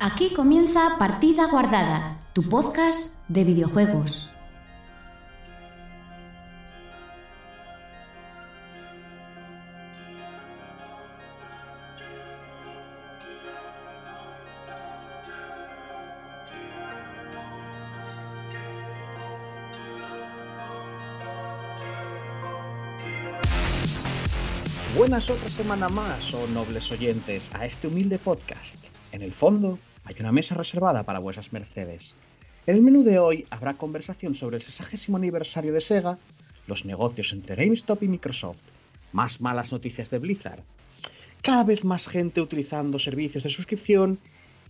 Aquí comienza Partida Guardada, tu podcast de videojuegos. Buenas otra semana más, oh nobles oyentes, a este humilde podcast. En el fondo, hay una mesa reservada para vuestras mercedes. En el menú de hoy habrá conversación sobre el 60 aniversario de Sega, los negocios entre GameStop y Microsoft, más malas noticias de Blizzard, cada vez más gente utilizando servicios de suscripción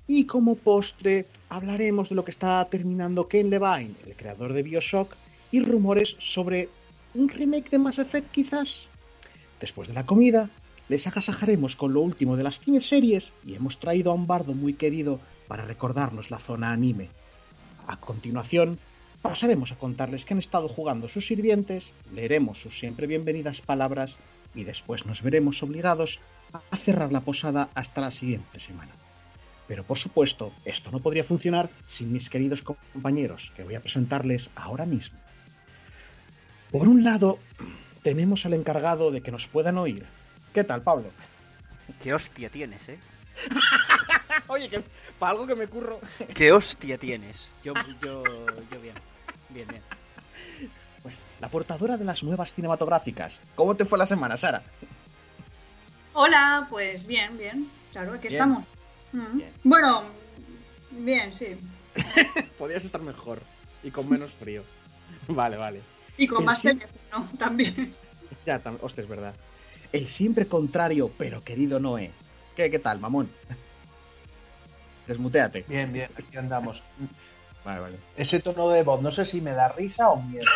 y como postre hablaremos de lo que está terminando Ken Levine, el creador de Bioshock, y rumores sobre un remake de Mass Effect quizás. Después de la comida, les agasajaremos con lo último de las cine series y hemos traído a un bardo muy querido para recordarnos la zona anime. A continuación, pasaremos a contarles que han estado jugando sus sirvientes, leeremos sus siempre bienvenidas palabras y después nos veremos obligados a cerrar la posada hasta la siguiente semana. Pero por supuesto, esto no podría funcionar sin mis queridos compañeros, que voy a presentarles ahora mismo. Por un lado, tenemos al encargado de que nos puedan oír. ¿Qué tal, Pablo? Qué hostia tienes, ¿eh? Oye, que para algo que me curro. Qué hostia tienes. Yo, yo, yo bien. Bien, bien. Pues, la portadora de las nuevas cinematográficas. ¿Cómo te fue la semana, Sara? Hola, pues bien, bien. Claro, aquí Bien. estamos. Mm. Bien. Bueno, bien, sí. Podrías estar mejor y con menos frío. Vale, vale. Y con más sí- teléfono también. Ya, tam- hostia, es verdad. El siempre contrario, pero querido Noé. ¿Qué, qué tal, mamón? Desmuteate. Bien, bien, aquí andamos. Vale, vale. Ese tono de voz, no sé si me da risa o miedo.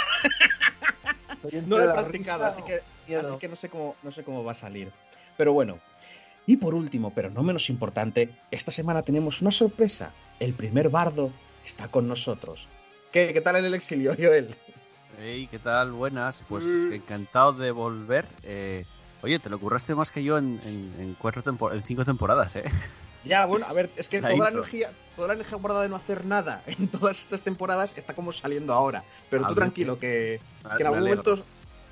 No lo he practicado, así que, así que no sé cómo, no sé cómo va a salir. Pero bueno. Y por último, pero no menos importante, esta semana tenemos una sorpresa. El primer bardo está con nosotros. ¿Qué, qué tal en el exilio, Joel? Hey, ¿qué tal? Buenas. Pues Mm. encantado de volver. Eh, oye, te lo curraste más que yo en, en- en cuatro tempor- en cinco temporadas, ¿eh? Ya, bueno, a ver, es que La toda la, energía, toda la energía guardada de no hacer nada en todas estas temporadas está como saliendo ahora. Pero A tú ver, tranquilo, que, en, algún momento,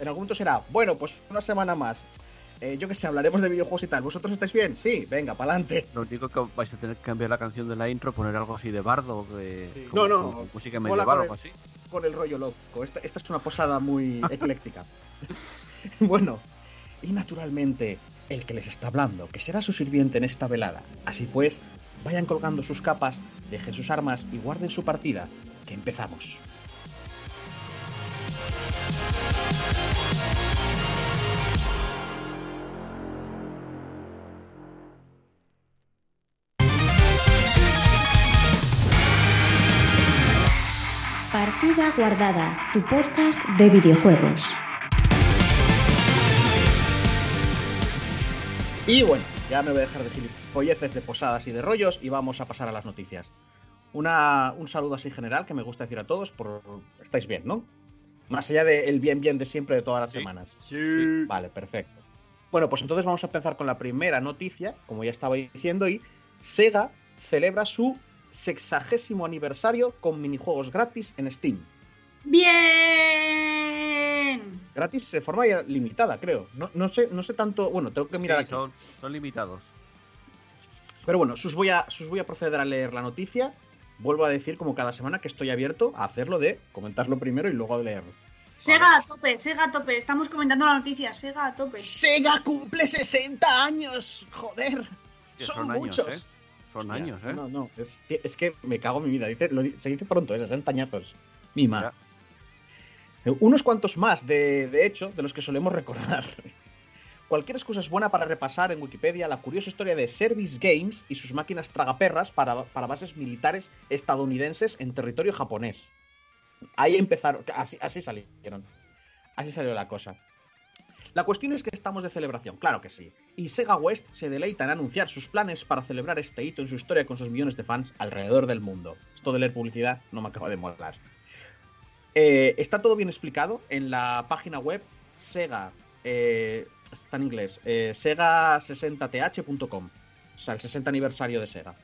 en algún momento será, bueno, pues una semana más. Eh, yo que sé, hablaremos de videojuegos y tal. ¿Vosotros estáis bien? Sí, venga, pa'lante. Lo único que vais a tener que cambiar la canción de la intro, poner algo así de bardo, de, Sí. como- No, no. como música medieval o algo así. Con el rollo loco. Esta, esta es una posada muy ecléctica. bueno, y naturalmente, el que les está hablando, que será su sirviente en esta velada. Así pues, vayan colgando sus capas, dejen sus armas y guarden su partida, que empezamos. Partida Guardada, tu podcast de videojuegos. Y bueno, ya me voy a dejar de gilipolleces de posadas y de rollos y vamos a pasar a las noticias. Una, un saludo así general que me gusta decir a todos, por estáis bien, ¿no? Más allá del bien bien de siempre de todas las Sí. semanas. Sí. Vale, perfecto. Bueno, pues entonces vamos a empezar con la primera noticia, como ya estaba diciendo, y Sega celebra su sexagésimo aniversario con minijuegos gratis en Steam. ¡Bien! Gratis de forma ya limitada, creo. No, no sé, no sé tanto. Bueno, tengo que mirar Sí, aquí. son, son limitados. Pero bueno, sus voy, a, sus voy a proceder a leer la noticia. Vuelvo a decir, como cada semana, que estoy abierto a hacerlo de comentarlo primero y luego a leerlo. Sega a tope, Sega a tope. Estamos comentando la noticia, Sega a tope. ¡Sega cumple 60 años! ¡Joder! Que Son, son años, muchos. ¿eh? Son Hostia, años, ¿eh? No, no, es, que- es que me cago en mi vida. Dice, lo se dice pronto, ¿eh? 60 añazos. Mima. Ya. Eh, Unos cuantos más, de, de hecho, de los que solemos recordar. Cualquier excusa es buena para repasar en Wikipedia la curiosa historia de Service Games y sus máquinas tragaperras para, para bases militares estadounidenses en territorio japonés. Ahí empezaron, así, así salieron. Así salió la cosa. La cuestión es que estamos de celebración, claro que sí. Y Sega West se deleita en anunciar sus planes para celebrar este hito en su historia con sus millones de fans alrededor del mundo. Esto de leer publicidad no me acaba de molar. Eh, está todo bien explicado en la página web Sega. eh, está en inglés. eh, Sega60th.com. O sea, el 60 aniversario de Sega.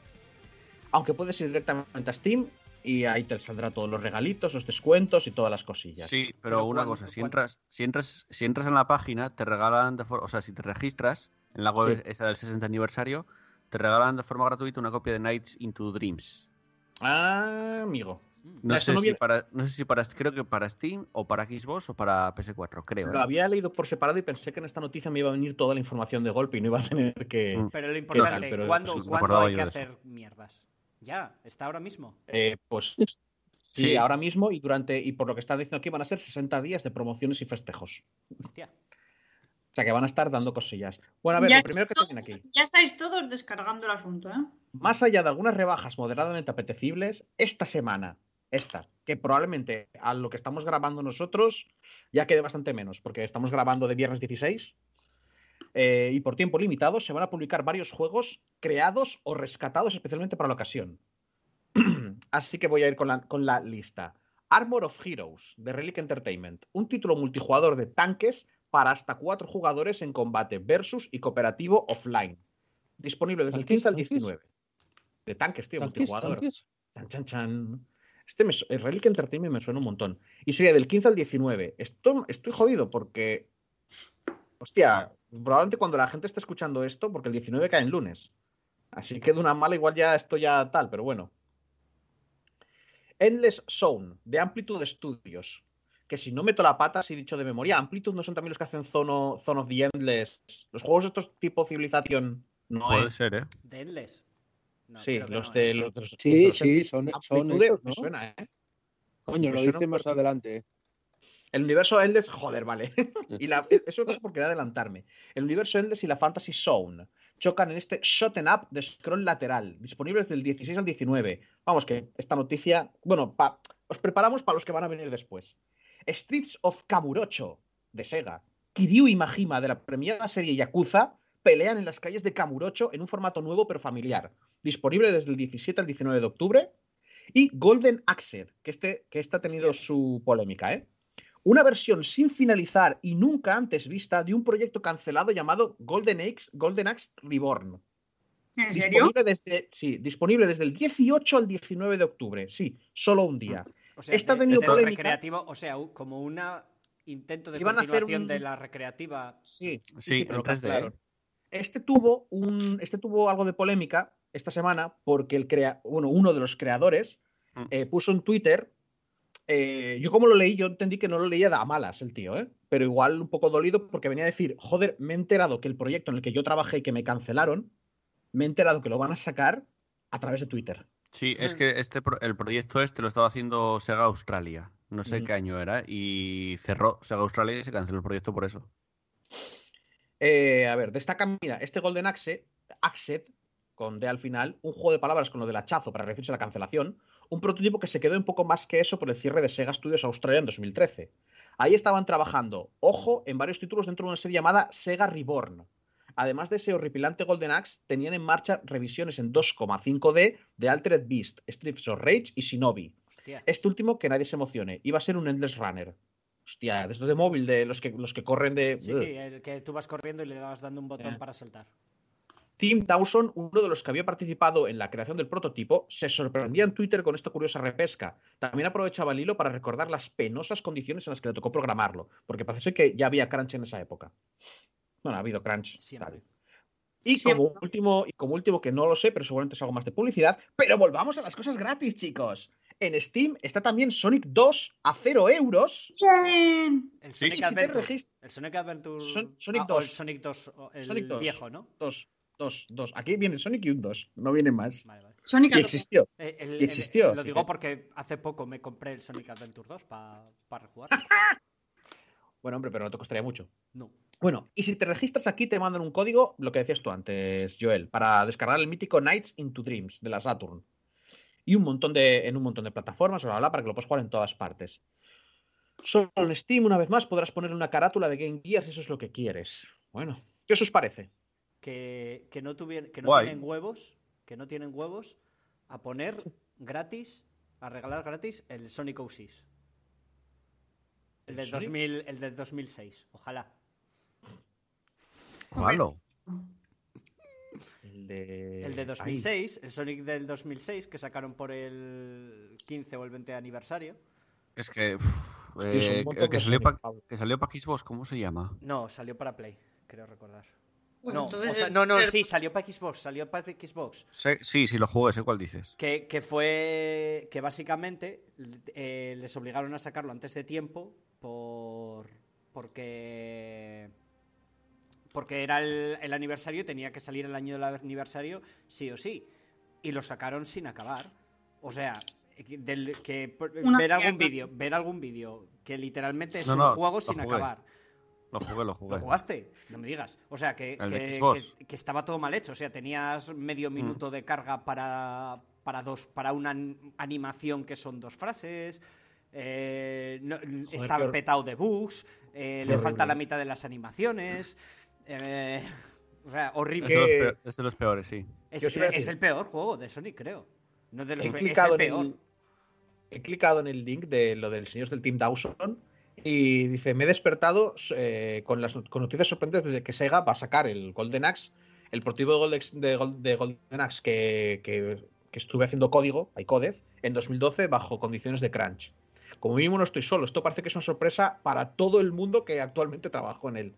Aunque puedes ir directamente a Steam y ahí te saldrá todos los regalitos, los descuentos y todas las cosillas. Sí, pero, Pero una ¿cuándo- cosa, si entras, si entras, si entras en la página, te regalan de o sea, si te registras en la web Sí. esa del 60 aniversario, te regalan de forma gratuita una copia de Nights into Dreams. Ah, amigo. No sé no si para, no sé si para, creo que para Steam o para Xbox o para PS4, creo. Lo ¿eh? había leído por separado y pensé que en esta noticia me iba a venir toda la información de golpe y no iba a tener que. Mm. Pero lo importante, Pero ¿cuándo, hay que eso. hacer mierdas? Ya, está ahora mismo. eh, pues sí, Sí. ahora mismo y durante. Y por lo que está diciendo aquí van a ser 60 días de promociones y festejos. Hostia. O sea que van a estar dando cosillas. Bueno, a ver, ya, lo primero que estáis tiene todos, aquí. ya estáis todos descargando el asunto, ¿eh? Más allá de algunas rebajas moderadamente apetecibles, esta semana, esta, que probablemente a lo que estamos grabando nosotros ya quede bastante menos, porque estamos grabando de viernes 16 eh, y por tiempo limitado se van a publicar varios juegos creados o rescatados especialmente para la ocasión. Así que voy a ir con la, con la lista. Armor of Heroes de Relic Entertainment, un título multijugador de tanques para hasta cuatro jugadores en combate versus y cooperativo offline. Disponible desde el ¿Tanques, 15 al tanques? 19. De tanques, tío, ¿Tanques? multijugador. ¿Tanques? Chan, chan, chan. Este me, el Relic Entertainment me suena un montón. Y sería del 15 al 19. Esto, estoy jodido porque. Hostia, probablemente cuando la gente esté escuchando esto, porque el 19 cae en lunes. Así que de una mala igual ya esto ya tal, pero bueno. Endless Zone, de Amplitude Studios. Que si no meto la pata, si he dicho de memoria, Amplitude no son también los que hacen Zone, Zone of the Endless. Los juegos estos tipo Civilization. No Puede es. ser, ¿eh? ¿De Endless? No, sí, los no, de ¿eh? los, de los- Sí, los- sí, son, son me ¿no? suena, ¿eh? Coño, me lo dice más adelante. El universo Endless, joder, vale. y la- eso es porque quería adelantarme. El universo Endless y la Fantasy Zone chocan en este Shoten Up de scroll lateral, disponibles del 16 al 19. Vamos, que esta noticia, bueno, pa- os preparamos para los que van a venir después. Streets of Kamurocho de Sega. Kiryu y Majima de la premiada serie Yakuza pelean en las calles de Kamurocho en un formato nuevo pero familiar. Disponible desde el 17 al 19 de octubre. Y Golden Axe, que este, que este ha tenido su polémica, ¿eh? Una versión sin finalizar y nunca antes vista de un proyecto cancelado llamado Golden Axe, Golden Axe Reborn. ¿En serio? Disponible desde, sí, disponible desde el 18 al 19 de octubre. Sí, solo un día. O sea, Esta ha de- tenido de polémica. recreativo, o sea, como un intento de Iban a hacer continuación un- de la recreativa. Sí, Sí, pero lo 3D, cancelaron. Este tuvo un, este tuvo algo de polémica esta semana porque el crea, bueno, uno de los creadores Mm. eh, puso en Twitter. eh, yo como lo leí, yo entendí que no lo leía de a malas el tío, ¿eh? pero igual un poco dolido porque venía a decir, joder, me he enterado que el proyecto en el que yo trabajé y que me cancelaron, me he enterado que lo van a sacar a través de Twitter. Sí, es que este el proyecto este lo estaba haciendo Sega Australia. No sé Ujú. qué año era. Y cerró Sega Australia y se canceló el proyecto por eso. Eh, a ver, destaca, mira, este Golden Axe, Axet, con D al final, un juego de palabras con lo del hachazo para referirse a la cancelación, un prototipo que se quedó un poco más que eso por el cierre de Sega Studios Australia en 2013. Ahí estaban trabajando, ojo, en varios títulos dentro de una serie llamada Sega Reborn. Además de ese horripilante Golden Axe, tenían en marcha revisiones en 2,5D de Altered Beast, Streets of Rage y Shinobi. Hostia. Este último, que nadie se emocione, iba a ser un Endless Runner. Hostia, de estos de móvil, de los que, los que corren de... Sí, sí, el que tú vas corriendo y le vas dando un botón Eh. para saltar. Tim Dawson, uno de los que había participado en la creación del prototipo, se sorprendía en Twitter con esta curiosa repesca. También aprovechaba el hilo para recordar las penosas condiciones en las que le tocó programarlo, porque parece que ya había crunch en esa época. Bueno, ha habido crunch. Siempre. Y como último, y como último, que no lo sé, pero seguramente es algo más de publicidad, pero volvamos a las cosas gratis, chicos. En Steam está también Sonic 2 a 0 euros. Bien. El Sí, Sonic si te Adventure. regist- El Sonic Adventure. Son- Sonic ah, o el 2. Sonic 2. o El Sonic 2. viejo, ¿no? Dos, dos, dos. Aquí viene Sonic y un 2, no viene más. Vale, vale. Sonic Y existió. Eh, el- Y el- existió, lo digo que- porque hace poco me compré el Sonic Adventure 2 para rejugar. Bueno, hombre, pero no te costaría mucho. No. Bueno, y si te registras aquí, te mandan un código, lo que decías tú antes, Joel, para descargar el mítico Nights into Dreams de la Saturn. Y un montón de, en un montón de plataformas, bla, bla, bla, para que lo puedas jugar en todas partes. Solo en Steam, una vez más, podrás ponerle una carátula de Game Gear si eso es lo que quieres. Bueno, ¿qué os parece? Que, que no, tuvieran, que no Guay. tienen huevos. Que no tienen huevos a poner gratis, a regalar gratis el Sonic 06. El ¿El del, Sonic? 2000, el del 2006. Ojalá. ¿Cuál? El de. El de Ay, 2006, el Sonic del 2006, que sacaron por el 15 o el 20 aniversario. Es que. es eh, el que salió, Sonic, pa, Pablo. que salió para Xbox, ¿cómo se llama? No, salió para Play, creo recordar. Bueno, no, entonces o sea, el- no, no, el- sí, salió para Xbox, salió para Xbox. Sí, sí, lo jugué, sé cuál dices. Que, que fue que básicamente eh, les obligaron a sacarlo antes de tiempo por porque porque era el, el aniversario y tenía que salir el año del aniversario sí o sí y lo sacaron sin acabar o sea del- que Una ver algún vídeo ver algún vídeo que literalmente es No, un no, juego sin jugué. acabar Lo jugué, lo jugué. ¿Lo jugaste? No me digas. O sea, que, que- Xbox. que- que estaba todo mal hecho. O sea, tenías medio minuto de carga para, para, dos, para una an- animación que son dos frases. eh, no- está petado de bugs. eh, le horrible. falta la mitad de las animaciones. Eh, o sea, Es horrible. de, los Que- peor- es de los peores, sí. Es, el peor juego de Sonic, creo. No de los He pe- es el clicado, en peor. el, he clicado en el link de lo del señor del Team Dawson y dice: Me he despertado eh, con las con noticias sorprendentes de que Sega va a sacar el Golden Axe, el portivo de, Goldex- de, Gol- de Golden Axe que, que- que estuve haciendo código, hay codec, en 2012 bajo condiciones de crunch. Como mínimo no estoy solo, esto parece que es una sorpresa para todo el mundo que actualmente trabajó en él.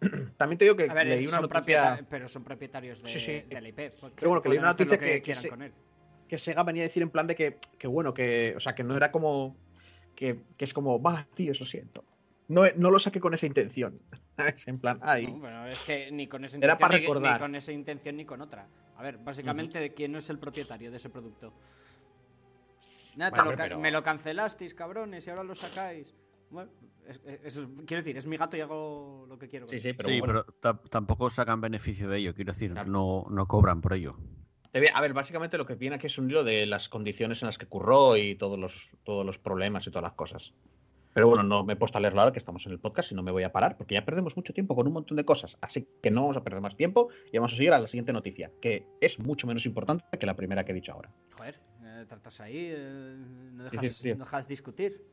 También te digo que A ver, leí una noticia propieta- pero son propietarios de, Sí, sí. de la IP. Pero bueno, que leí una noticia que- que quieran se- con él. que Sega venía a decir en plan de que, que bueno, que, o sea, que no era como, que, que es como, va, tío, lo siento. No, no lo saqué con esa intención. En plan, ay. No, bueno, es que ni con esa Era intención, para ni- recordar. ni con esa intención ni con otra. A ver, básicamente, ¿de quién es el propietario de ese producto? Nada, te Bueno, lo ca- pero- me lo cancelasteis, cabrones, y ahora lo sacáis. Bueno, es- es- es- quiero decir, es mi gato y hago lo que quiero. Sí, sí, pero sí, bueno. pero ta- tampoco sacan beneficio de ello, quiero decir, Claro. no, no cobran por ello. A ver, básicamente lo que viene aquí es un hilo de las condiciones en las que curró y todos los, todos los problemas y todas las cosas. Pero bueno, no me he puesto a leerlo ahora que estamos en el podcast y no me voy a parar porque ya perdemos mucho tiempo con un montón de cosas. Así que no vamos a perder más tiempo y vamos a seguir a la siguiente noticia, que es mucho menos importante que la primera que he dicho ahora. Joder, eh, tratas ahí, eh, no, Sí, dejas, sí, sí. no dejas discutir.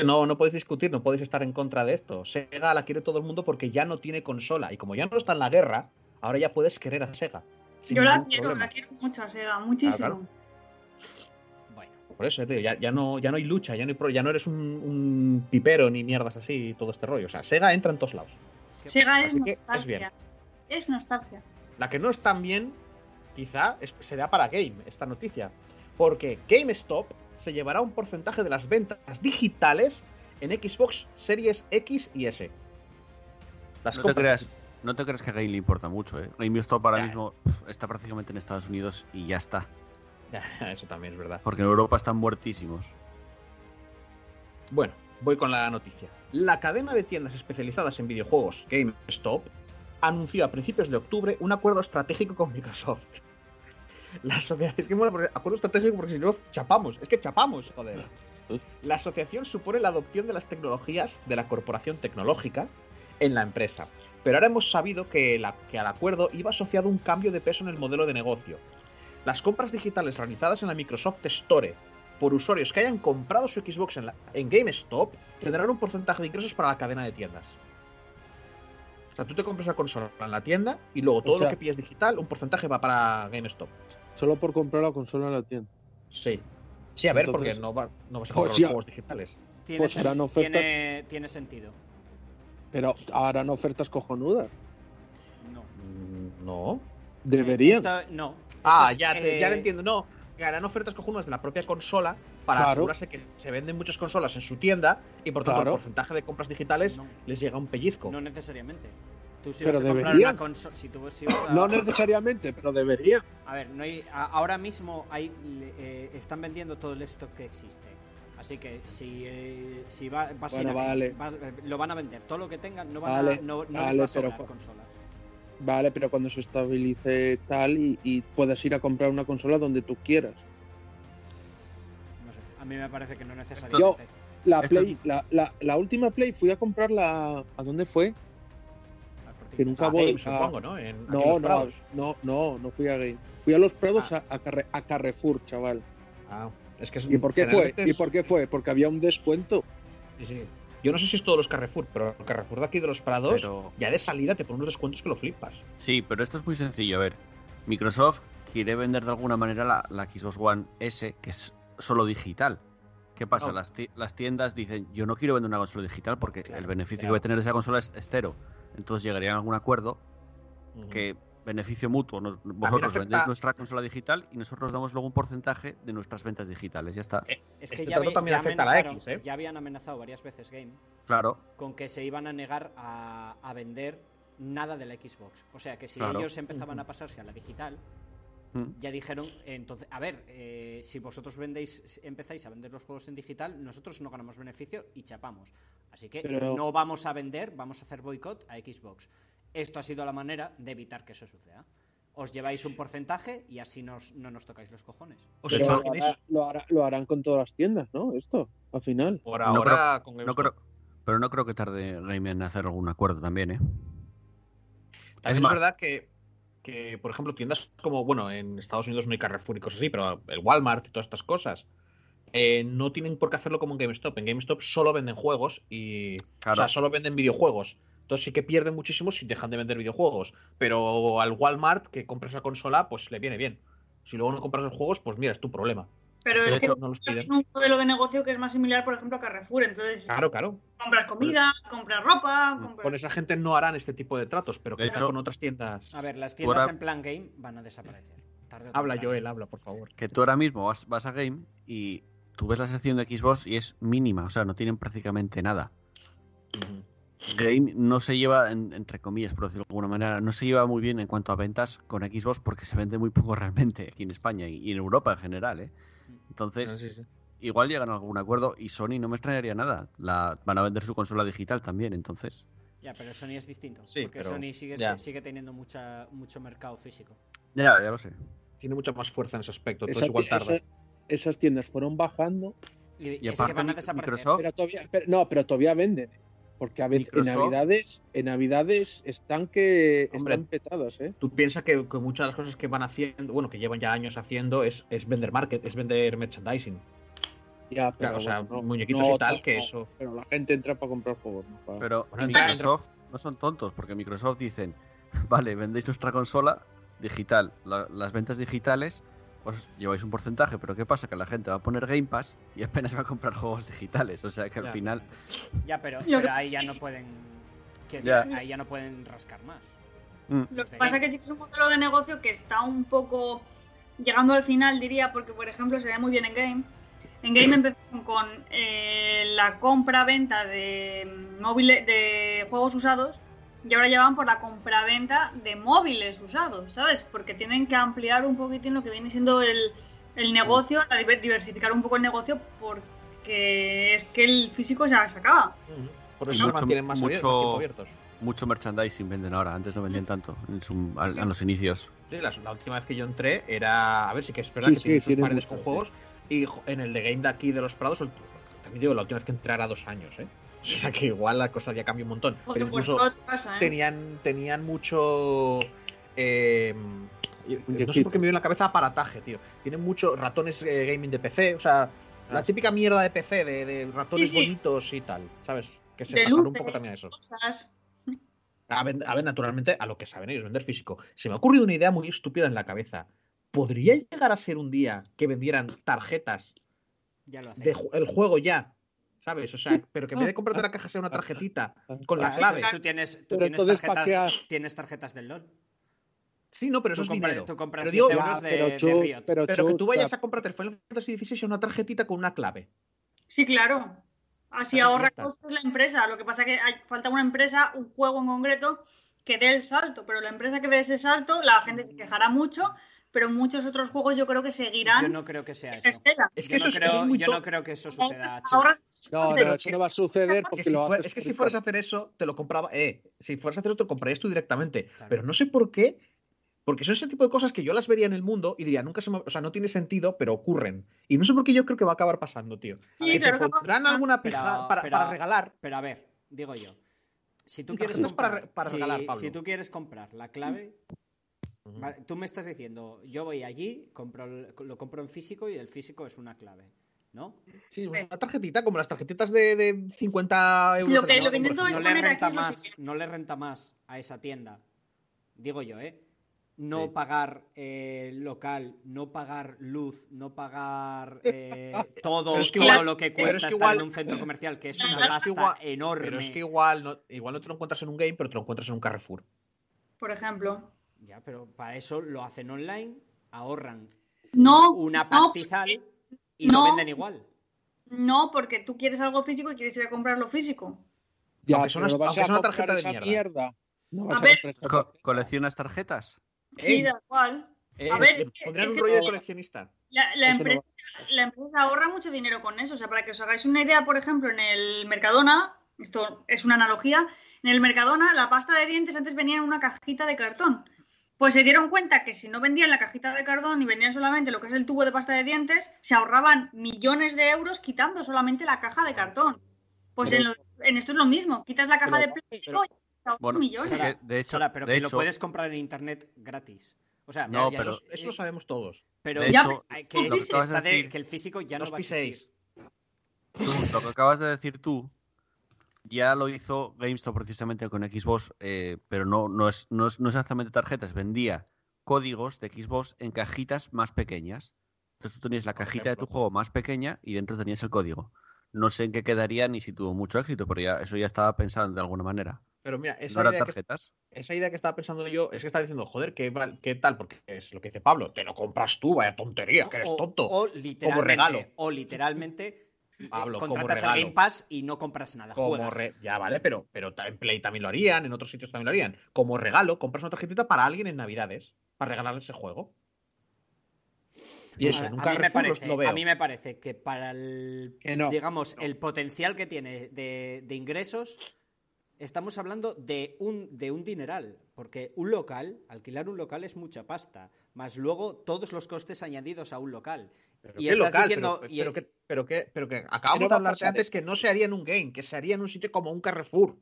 Que no, no podéis discutir, no podéis estar en contra de esto. Sega la quiere todo el mundo porque ya no tiene consola. Y como ya no está en la guerra, ahora ya puedes querer a Sega. Yo la quiero, problema. la quiero mucho a Sega, muchísimo. claro. Bueno, Por eso, tío, ya, ya no, ya no hay lucha, ya no, hay pro- ya no eres un, un pipero ni mierdas así y todo este rollo. O sea, Sega entra en todos lados. Sega es Así que es nostalgia. bien. Es nostalgia. La que no es tan bien, quizá, es- será para Game, esta noticia. Porque GameStop se llevará un porcentaje de las ventas digitales en Xbox Series X y S. Las No te, creas, no te creas que a Game le importa mucho, ¿eh? GameStop ahora mismo está prácticamente en Estados Unidos y ya está. Eso también es verdad. Porque en Europa están muertísimos. Bueno, voy con la noticia. La cadena de tiendas especializadas en videojuegos GameStop anunció a principios de octubre un acuerdo estratégico con Microsoft. La asociación, es que acuerdo estratégico porque si no chapamos, es que chapamos, joder. La asociación supone la adopción de las tecnologías de la corporación tecnológica en la empresa. Pero ahora hemos sabido que, la- que al acuerdo iba asociado un cambio de peso en el modelo de negocio. Las compras digitales realizadas en la Microsoft Store por usuarios que hayan comprado su Xbox en, la- en GameStop tendrán un porcentaje de ingresos para la cadena de tiendas. O sea, tú te compras la consola en la tienda y luego todo sea- lo que pilles digital, un porcentaje va para GameStop. Solo por comprar la consola en la tienda. Sí. Sí, a ver, Entonces- porque no, va- no vas a Pues comprar los juegos digitales. tiene, Pues sen- ofertas- tiene, tiene sentido. Pero harán ofertas cojonudas. No. Mm, No. Deberían. No. Ah, ya, te- ya eh, lo entiendo. No, que harán ofertas cojonudas de la propia consola para Claro. asegurarse que se venden muchas consolas en su tienda y por tanto Claro. el porcentaje de compras digitales No. les llega un pellizco. No necesariamente. Tú si Pero vas a comprar deberían. una consola, si tú si vas a, No necesariamente, pero deberían. a ver, no hay, a- ahora mismo hay, eh, están vendiendo todo el stock que existe. Así que si, eh, si va, vas a ir Bueno, a- vale. eh, lo van a vender. Todo lo que tengan no van Vale, a, no, no vale, les va a pero sobrar cu- consolas. Vale, pero cuando se estabilice tal y, y puedas ir a comprar una consola donde tú quieras. No sé, a mí me parece que no necesariamente. La Esto- Play, la, la, la última Play fui a comprarla. ¿A dónde fue? Que nunca A voy. Game, a- supongo, ¿no? En, No, los no, Prados. no, no, no fui a Game. Fui a los Prados Ah. a, a Carre- a Carrefour, chaval. Ah, es que es- ¿Y por qué fue? ¿Y por qué fue? Porque había un descuento. Sí, sí. Yo no sé si es todos los Carrefour, pero el Carrefour de aquí de los Prados, Pero- ya de salida te pone unos descuentos que lo flipas. Sí, pero esto es muy sencillo. A ver, Microsoft quiere vender de alguna manera la, la Xbox One S, que es solo digital. ¿Qué pasa? No. Las, las tiendas dicen, yo no quiero vender una consola digital porque Claro, el beneficio claro. que va a tener esa consola es, es cero. Entonces llegarían a algún acuerdo que beneficio mutuo. nos- vosotros afecta- vendéis nuestra consola digital y nosotros damos luego un porcentaje de nuestras ventas digitales. Ya está. Eh, Es Este que ya, trato vi- también ya afecta a la X, ¿eh? ya habían amenazado varias veces Game Claro. con que se iban a negar a, a vender nada de la Xbox. O sea que si Claro. ellos empezaban a pasarse a la digital, Mm. ya dijeron, entonces, a ver, eh, si vosotros vendéis, empezáis a vender los juegos en digital, nosotros no ganamos beneficio y chapamos. Así que Pero- no vamos a vender, vamos a hacer boicot a Xbox. Esto ha sido la manera de evitar que eso suceda. Os lleváis un porcentaje y así nos, no nos tocáis los cojones. ¿Os Pero lo, hará- lo hará- lo harán con todas las tiendas, ¿no? Esto, al final. Por No ahora, con No GameStop. creo, pero no creo que tarde Game en hacer algún acuerdo también, ¿eh? También es, más- verdad que, que, por ejemplo, tiendas como, bueno, en Estados Unidos no hay Carrefour y cosas así, pero el Walmart y todas estas cosas, eh, no tienen por qué hacerlo como en GameStop. En GameStop solo venden juegos y. Claro. O sea, solo venden videojuegos. Entonces sí que pierden muchísimo si dejan de vender videojuegos. Pero al Walmart que compras la consola, pues le viene bien. Si luego no compras los juegos, pues mira, es tu problema. Pero De es que hecho, no los es un modelo de negocio que es más similar, por ejemplo, a Carrefour. Entonces, Claro, claro. compras comida, compras ropa, compras... Con esa gente no harán este tipo de tratos, pero De quizás hecho- con otras tiendas. A ver, las tiendas ahora- en plan game van a desaparecer. tarde Habla temprano. Joel, habla, por favor. Que tú ahora mismo vas, vas a Game y tú ves la sección de Xbox y es mínima, o sea, no tienen prácticamente nada. Game no se lleva, en- entre comillas, por decirlo de alguna manera, no se lleva muy bien en cuanto a ventas con Xbox porque se vende muy poco realmente aquí en España y, y en Europa en general, ¿eh? Entonces, Ah, sí, sí. igual llegan a algún acuerdo y Sony no me extrañaría nada. La, van a vender su consola digital también, entonces. Ya, pero Sony es distinto. Sí, porque pero Sony sigue, ya. sigue teniendo mucha, mucho mercado físico. Ya, ya lo sé. Tiene mucha más fuerza en ese aspecto, Esa- entonces igual tarda. esa- esas tiendas fueron bajando, Y, Y es que aparte, van a desaparecer. Microsoft, pero todavía, pero- no, pero todavía venden. Porque a veces en Navidades, en Navidades están que Hombre. están petadas, ¿eh? Tú piensas que, que muchas de las cosas que van haciendo, bueno, que llevan ya años haciendo, es, es vender market, es vender merchandising. Ya, pero Claro, o sea, no- muñequitos no y tal, que eso. Pero la gente entra para comprar juegos, ¿no? Para- pero Bueno, Microsoft no son tontos porque Microsoft dicen, vale, vendéis nuestra consola digital, la- las ventas digitales, os lleváis un porcentaje, pero ¿qué pasa? Que la gente va a poner Game Pass y apenas va a comprar juegos digitales, o sea que al Ya. final... Ya, pero, ahí ya no pueden. Ya. ahí ya no pueden rascar más. mm, Lo que pasa es que sí que es un modelo de negocio que está un poco llegando al final, diría, porque por ejemplo se ve muy bien en Game. En Game empezaron con eh, la compra-venta de móviles, de juegos usados y ahora ya van por la compra-venta de móviles usados, ¿sabes? Porque tienen que ampliar un poquitín lo que viene siendo el, el negocio, la diver- diversificar un poco el negocio porque es que el físico ya se acaba. Por Y eso mucho- mantienen más, mucho- abiertos, más tiempo abiertos. mucho merchandising venden ahora, antes no vendían tanto en, su- al- en los inicios. Sí, la, la última vez que yo entré era. A ver, sí que es verdad Sí, que sí, tiene sus tiene paredes mucho, con juegos. Y en el de Game de aquí de los Prados, el- también digo, la última vez que entré era dos años, ¿eh? O sea que igual la cosa ya cambió un montón. Por Pero supuesto, incluso pasa, ¿eh? tenían, tenían mucho. eh, no sé por qué me viene en la cabeza aparataje, tío. Tienen mucho ratones eh, gaming de PC, o sea, la típica mierda de PC, de, de ratones Sí, sí. bonitos y tal, ¿sabes? Que se De pasaron un poco también a eso. cosas. A ver, a ver, naturalmente, a lo que saben ellos, vender físico. Se me ha ocurrido una idea muy estúpida en la cabeza. ¿Podría llegar a ser un día que vendieran tarjetas Ya lo de el juego ya? ¿Sabes? O sea, pero que en vez de comprarte la caja sea una tarjetita con la clave. Tú tienes, tú tienes, entonces, ¿para tarjetas, tienes tarjetas del LOL. Sí, no, pero eso Tú, es compra- dinero. tú compras Pero 10 digo, euros Ya, de, pero de Chus- Riot. pero Pero que tú vayas a comprarte el Final Fantasy XVI una tarjetita con una clave. Sí, claro. Así ahorra costos la empresa. Lo que pasa es que hay, falta una empresa, un juego en concreto, que dé el salto. Pero la empresa que dé ese salto, la gente se quejará mucho, pero muchos otros juegos yo creo que seguirán Yo no creo que sea esa eso. estela. Es que yo eso, no es- creo, eso es muy yo to- no creo que eso suceda. Ahorras No, no, eso no va a suceder Que porque si lo haces es que si fueras a hacer eso, te lo compraba. Eh, si fueras a hacer eso, te lo comprarías tú directamente. Claro. Pero no sé por qué. Porque son ese tipo de cosas que yo las vería en el mundo y diría, nunca se me. O sea, no tiene sentido, pero ocurren. Y no sé por qué yo creo que va a acabar pasando, tío. Sí, que claro te pondrán alguna Pero- pija para, pero- para regalar. Pero a ver, digo yo. Si tú quieres para comprar, para si, regalar, Pablo. si tú quieres comprar la clave, vale, tú me estás diciendo, yo voy allí, compro el- lo compro en físico y el físico es una clave. ¿no? Sí, una tarjetita, como las tarjetitas de, de 50 euros. Lo que- lo intento No le, poner renta aquí más, no le renta más a esa tienda, digo yo, ¿eh? No Sí. pagar eh, local, no pagar luz, no pagar eh, todo, Pero es que todo igual- lo que es cuesta que estar igual- en un centro comercial, que es una es que pasta igual- enorme. Pero es que igual no, igual no te lo encuentras en un game, pero te lo encuentras en un Carrefour. Por ejemplo. Ya, pero para eso lo hacen online, ahorran No, una no, pastizal y no. lo venden igual. no, porque tú quieres algo físico y quieres ir a comprarlo físico. Ya, Aunque pero una- vas aunque a sea una comprar tarjeta de mierda. mierda. No vas A a, ver. Co- tarjeta. ¿Coleccionas tarjetas? Sí, Eh, da igual. Eh, A ver, es que- pondrían es un que- rollo de coleccionista. La, la Eso no empresa, la empresa ahorra mucho dinero con eso. O sea, para que os hagáis una idea, por ejemplo, en el Mercadona, esto es una analogía, en el Mercadona la pasta de dientes antes venía en una cajita de cartón. Pues se dieron cuenta que si no vendían la cajita de cartón y vendían solamente lo que es el tubo de pasta de dientes, se ahorraban millones de euros quitando solamente la caja de cartón. Pues Pero- en, lo- en esto es lo mismo. Quitas la caja Pero- de plástico pero- y ahorras Bueno, millones. que, de hecho, Sara, pero de que lo puedes comprar en internet gratis. O sea, No, ya- pero- Eso, eso lo sabemos todos. pero de hecho, que, es- que de- que el físico ya No va a existir. Tú, lo que acabas de decir tú, ya lo hizo GameStop precisamente con Xbox, eh, pero no, no, es, no, es, no exactamente tarjetas, vendía códigos de Xbox en cajitas más pequeñas. Entonces tú tenías la Por cajita de tu juego más pequeña y dentro tenías el código. No sé en qué quedaría ni si tuvo mucho éxito, pero ya, eso ya estaba pensado de alguna manera. Pero mira, esa idea, que, tarjetas. esa idea que estaba pensando yo es que estaba diciendo, joder, ¿qué, qué tal? Porque es lo que dice Pablo, te lo compras tú, vaya tontería, que eres O- tonto. O, literalmente, regalo. o literalmente Pablo, como contratas el regalo. Game Pass y no compras nada. Como re- Ya vale, pero, pero en Play también lo harían, en otros sitios también lo harían. Como regalo, compras una tarjetita para alguien en Navidades, para regalarle ese juego. Y eso, a, en un a mí me parece, lo veo. a mí me parece que para el, Que no, digamos, el potencial que tiene de, de ingresos, estamos hablando de un, de un dineral. Porque un local, alquilar un local es mucha pasta. Más luego todos los costes añadidos a un local. Pero y qué estás local, diciendo- pero, y- pero que, pero que, pero que acabamos de pasar antes que no se haría en un game, que se haría en un sitio como un Carrefour.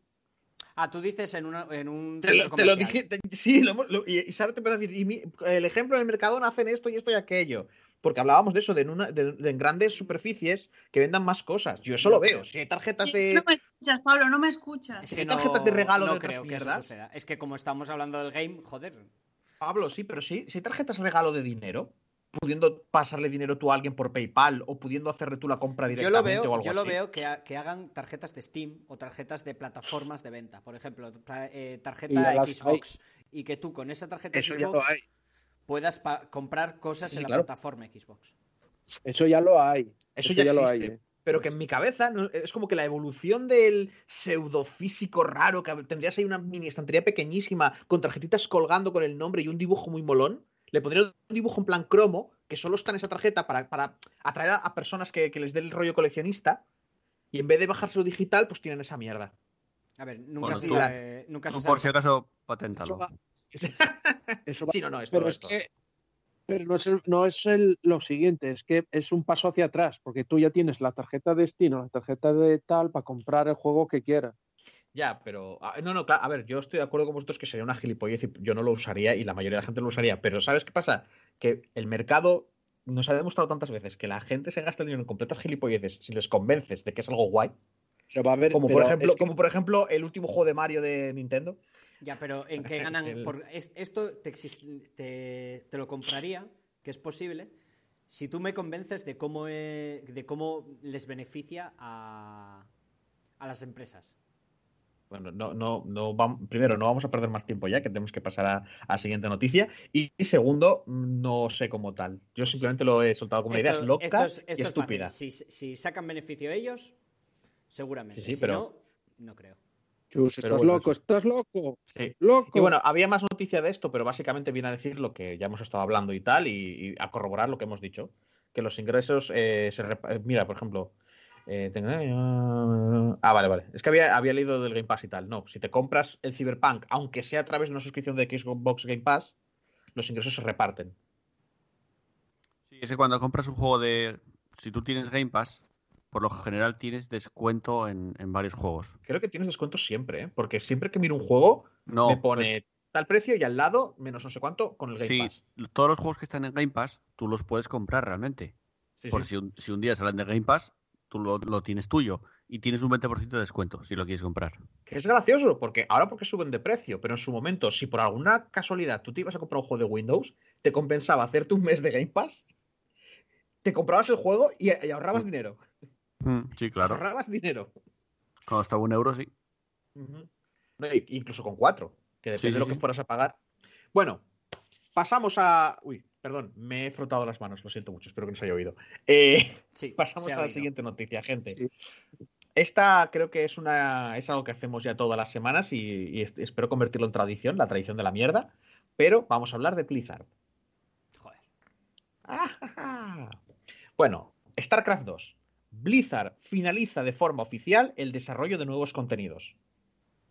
Ah, tú dices en, una- en un Te lo, te lo dije, te- sí, lo hemos- lo- y, y Sara te empezó a decir, y mi- el ejemplo en el Mercadona hacen esto y esto y aquello. Porque hablábamos de eso, de en, una- de- de en grandes superficies que vendan más cosas. Yo eso No lo veo. creo. Si hay tarjetas de. No me escuchas, Pablo, no me escuchas. Es ¿Hay que no, tarjetas de regalo no de creo que eso suceda. Es que como estamos hablando del game, joder. Pablo, sí, pero sí, si hay tarjetas regalo de dinero, pudiendo pasarle dinero tú a alguien por PayPal o pudiendo hacerle tú la compra Yo directamente lo veo, o algo yo lo así. veo que, ha- que hagan tarjetas de Steam o tarjetas de plataformas de venta. Por ejemplo, eh, tarjeta Xbox. Y que tú con esa tarjeta Eso Xbox puedas comprar cosas Sí, en la plataforma Xbox. Eso ya lo hay. Eso, ya, lo hay. ¿eh? Pero Pues- que en mi cabeza es como que la evolución del pseudofísico raro, que tendrías ahí una mini estantería pequeñísima con tarjetitas colgando con el nombre y un dibujo muy molón. Le pondría un dibujo en plan cromo, que solo está en esa tarjeta para, para atraer a, a personas que, que les dé el rollo coleccionista. Y en vez de bajárselo digital, pues tienen esa mierda. A ver, nunca Bueno, se tú- sabe. Nunca se Tú, sabe. por si acaso, Eso paténtalo. va- eso va- Sí, no, no, esto, Pero es esto. que pero no es, el- no es el- lo siguiente, es que es un paso hacia atrás, porque tú ya tienes la tarjeta de destino, la tarjeta de tal, para comprar el juego que quieras. Ya, pero. ah, No, no, claro, a ver, yo estoy de acuerdo con vosotros que sería una gilipollez y yo no lo usaría y la mayoría de la gente lo usaría. Pero ¿sabes qué pasa? Que el mercado nos ha demostrado tantas veces que la gente se gasta el dinero en completas gilipolleces si les convences de que es algo guay. Se va a ver, Como por pero ejemplo, es que- como por ejemplo el último juego de Mario de Nintendo. Ya, pero en que ganan. El- por- es- esto te, te, te lo compraría, que es posible, si tú me convences de cómo, eh, de cómo les beneficia a, a las empresas. Bueno, no, no, no vam- primero, no vamos a perder más tiempo ya, que tenemos que pasar a, la siguiente noticia. Y, y segundo, no sé cómo tal. Yo simplemente lo he soltado como una idea, es Esto- loca esto es- y esto es fácil. estúpida. Si, si sacan beneficio ellos, seguramente. Sí, sí, si pero- no, no creo. Chus, pero estás bueno, loco, estás loco, Sí. loco. Y bueno, había más noticia de esto, pero básicamente viene a decir lo que ya hemos estado hablando y tal, y, y a corroborar lo que hemos dicho. Que los ingresos eh, se eh, Mira, por ejemplo. Eh, tengo- Ah, vale, vale. Es que había, había leído del Game Pass y tal. No, si te compras el Cyberpunk, aunque sea a través de una suscripción de Xbox Game Pass, los ingresos se reparten. Sí, es que cuando compras un juego de. Si tú tienes Game Pass, por lo general tienes descuento en, en varios juegos. Creo que tienes descuentos siempre, ¿eh? Porque siempre que miro un juego, No, me pone tal precio y al lado, menos no sé cuánto, con el Game sí, Pass. todos los juegos que están en Game Pass, tú los puedes comprar realmente. Sí, Por sí. si un, si un día salen de Game Pass, tú lo, lo tienes tuyo y tienes un 20% de descuento si lo quieres comprar. Es gracioso, porque ahora porque suben de precio, pero en su momento, si por alguna casualidad tú te ibas a comprar un juego de Windows, te compensaba hacerte un mes de Game Pass, te comprabas el juego y, y ahorrabas dinero. Mm, Sí, claro. Ahorrabas dinero. Cuando estaba un euro, sí. No, incluso con cuatro, que depende Sí, sí, de lo que fueras a pagar. Bueno, pasamos a. Uy, perdón, me he frotado las manos, lo siento mucho, espero que no se haya oído. Eh, Sí, pasamos a la oído. siguiente noticia, gente. Sí. Esta creo que es una es algo que hacemos ya todas las semanas y, y es- espero convertirlo en tradición, la tradición de la mierda. Pero vamos a hablar de Blizzard. Joder. ¡Ajaja! Bueno, StarCraft 2. Blizzard finaliza de forma oficial el desarrollo de nuevos contenidos.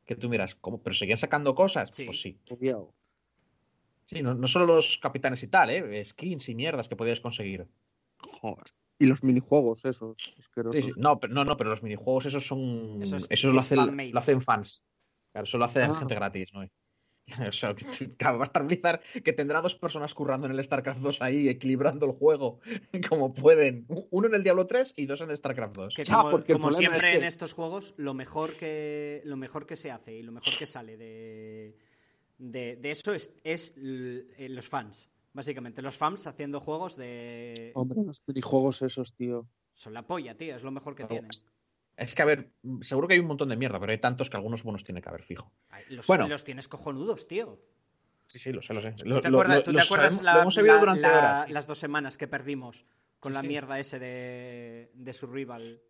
Que tú miras, ¿cómo? ¿Pero seguían sacando cosas? Sí. Pues sí. Sí, no, no solo los capitanes y tal, ¿eh? Skins y mierdas que podías conseguir. Joder. Y los minijuegos, esos. asquerosos. Sí, sí. No, pero, no, no, pero los minijuegos esos son. Eso Eso, es- lo, es hacen, fan-made. lo hacen fans. Claro, eso lo hace Ah. gente gratis, ¿no? O sea, va a estar Blizzard que tendrá dos personas currando en el StarCraft 2 ahí, equilibrando el juego como pueden. Uno en el Diablo 3 y dos en el StarCraft 2. Que Ya, como, porque el como siempre es que- en estos juegos, lo mejor que lo mejor que se hace y lo mejor que sale de, de, de eso es, eh, los fans. Básicamente, los fans haciendo juegos de. Hombre, los minijuegos esos, tío. Son la polla, tío, es lo mejor que Claro. tienen. Es que, a ver, seguro que hay un montón de mierda, pero hay tantos que algunos buenos tiene que haber fijo. Ay, Los, Bueno. los tienes cojonudos, tío. Sí, sí, lo sé, lo sé. ¿Tú te lo- acuerdas, lo- tú te lo acuerdas sabemos- la- lo hemos sabido la- durante la- horas. las dos semanas que perdimos con Sí, la sí. mierda ese de, de su rival?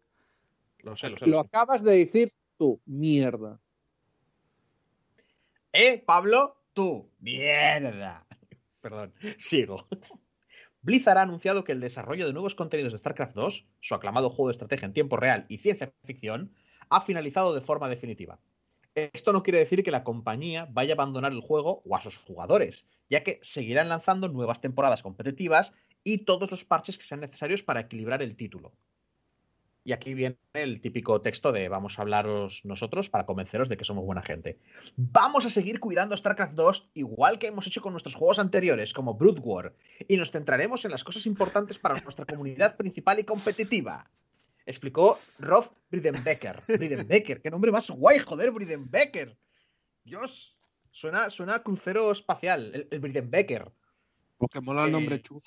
Lo sé, lo sé. Lo lo sé. acabas de decir tú, mierda. ¿Eh, Pablo? Tú. Mierda. Perdón, sigo. Blizzard ha anunciado que el desarrollo de nuevos contenidos de StarCraft 2, su aclamado juego de estrategia en tiempo real y ciencia ficción, ha finalizado de forma definitiva. Esto no quiere decir que la compañía vaya a abandonar el juego o a sus jugadores, ya que seguirán lanzando nuevas temporadas competitivas y todos los parches que sean necesarios para equilibrar el título. Y aquí viene el típico texto de vamos a hablaros nosotros para convenceros de que somos buena gente. Vamos a seguir cuidando StarCraft 2 igual que hemos hecho con nuestros juegos anteriores como Brood War y nos centraremos en las cosas importantes para nuestra comunidad principal y competitiva. Explicó Rolf Bridenbecker. Bridenbecker, qué nombre más guay, joder, Bridenbecker. Dios, suena, suena a crucero espacial, el, el Bridenbecker. Porque mola el nombre Eh, chus.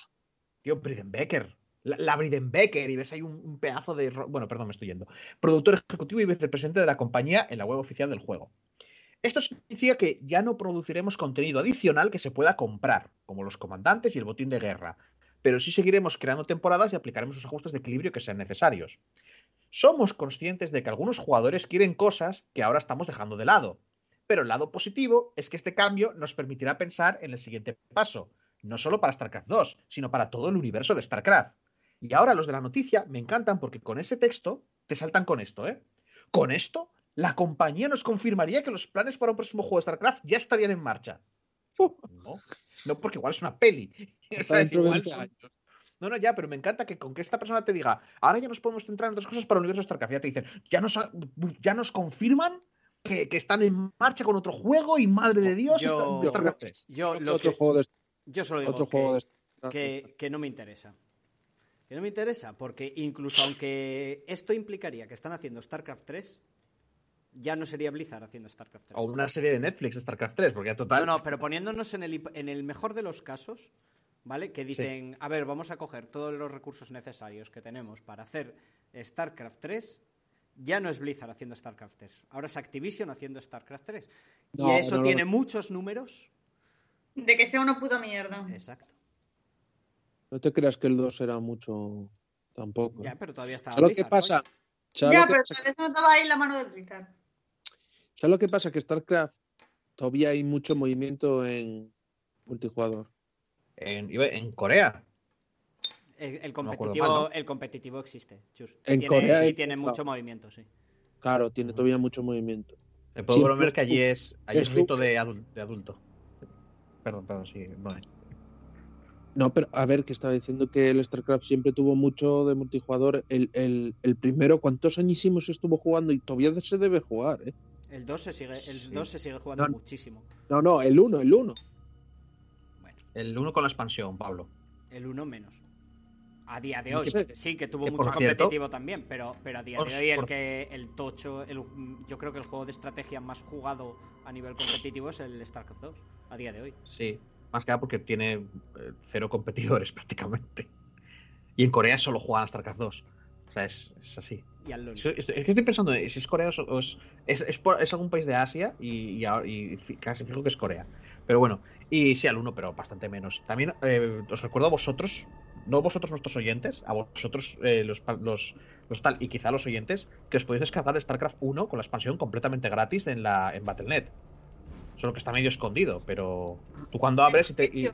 Tío, Bridenbecker. La, la Bridenbecker, y ves ahí un, un pedazo de. Bueno, perdón, me estoy yendo. Productor ejecutivo y vicepresidente de la compañía en la web oficial del juego. Esto significa que ya no produciremos contenido adicional que se pueda comprar, como los comandantes y el botín de guerra, pero sí seguiremos creando temporadas y aplicaremos los ajustes de equilibrio que sean necesarios. Somos conscientes de que algunos jugadores quieren cosas que ahora estamos dejando de lado, pero el lado positivo es que este cambio nos permitirá pensar en el siguiente paso, no solo para StarCraft 2, sino para todo el universo de StarCraft. Y ahora los de la noticia me encantan porque con ese texto te saltan con esto, ¿eh? Con esto, la compañía nos confirmaría que los planes para un próximo juego de StarCraft ya estarían en marcha. No, no porque igual es una peli. O sea, dentro de igual 20 son- años. No, no, ya, pero me encanta que con que esta persona te diga, ahora ya nos podemos centrar en otras cosas para el universo de StarCraft. Ya te dicen, ya nos, ya nos confirman que, que están en marcha con otro juego y madre de Dios, Yo- StarCraft 3. Yo, lo otro que- juego de yo solo digo otro que, juego de que, que no me interesa. Que no me interesa, porque incluso aunque esto implicaría que están haciendo StarCraft 3, ya no sería Blizzard haciendo StarCraft 3. O una serie de Netflix de StarCraft 3, porque ya total. No, no, pero poniéndonos en el, en el mejor de los casos, ¿vale? Que dicen, a ver, vamos a coger todos los recursos necesarios que tenemos para hacer StarCraft 3. Ya no es Blizzard haciendo StarCraft 3, ahora es Activision haciendo StarCraft 3. No, y eso no, tiene no. muchos números. De que sea una puta mierda. Exacto. No te creas que el 2 era mucho tampoco. Ya, ¿eh? pero todavía está ¿Sabes lo que pasa? coño. ¿Sabes Ya, pero pasa? tal vez no estaba ahí la mano de Blizzard. ¿Sabes lo que pasa? Que StarCraft todavía hay mucho movimiento en multijugador. En, Corea. El, No competitivo, mal, ¿no? el competitivo existe, Chus. En y tiene, Corea y tiene claro. mucho movimiento, sí. Claro, tiene todavía mucho movimiento. Me puedo bromear que allí es, allí es rito de, adul- de adulto. Perdón, perdón, sí. no es. No, pero a ver, que estaba diciendo que el StarCraft siempre tuvo mucho de multijugador. El, el, el primero, ¿cuántos añísimos estuvo jugando? Y todavía se debe jugar, ¿eh? El 2 se sigue, el Sí. 2 se sigue jugando No. muchísimo. No, no, el 1, el 1. Bueno, El uno con la expansión, Pablo. el 1 menos. A día de hoy, sí, que tuvo Que, mucho cierto- competitivo también, pero, pero a día de hoy el por- que el tocho, el, yo creo que el juego de estrategia más jugado a nivel competitivo es el StarCraft 2, a día de hoy. Sí, más que nada porque tiene eh, cero competidores prácticamente. Y en Corea solo juegan a StarCraft 2. O sea, es, es así. Y al LoL. Es, que estoy pensando si es Corea o es, es, algún país de Asia y, casi fijo que es Corea. Pero bueno, y sí al uno, pero bastante menos. También eh, os recuerdo a vosotros, no vosotros nuestros oyentes, a vosotros eh, los, los, los tal, y quizá los oyentes, que os podéis descargar StarCraft 1 con la expansión completamente gratis en, la, en Battle.net. Solo que está medio escondido, pero tú cuando abres y te... y-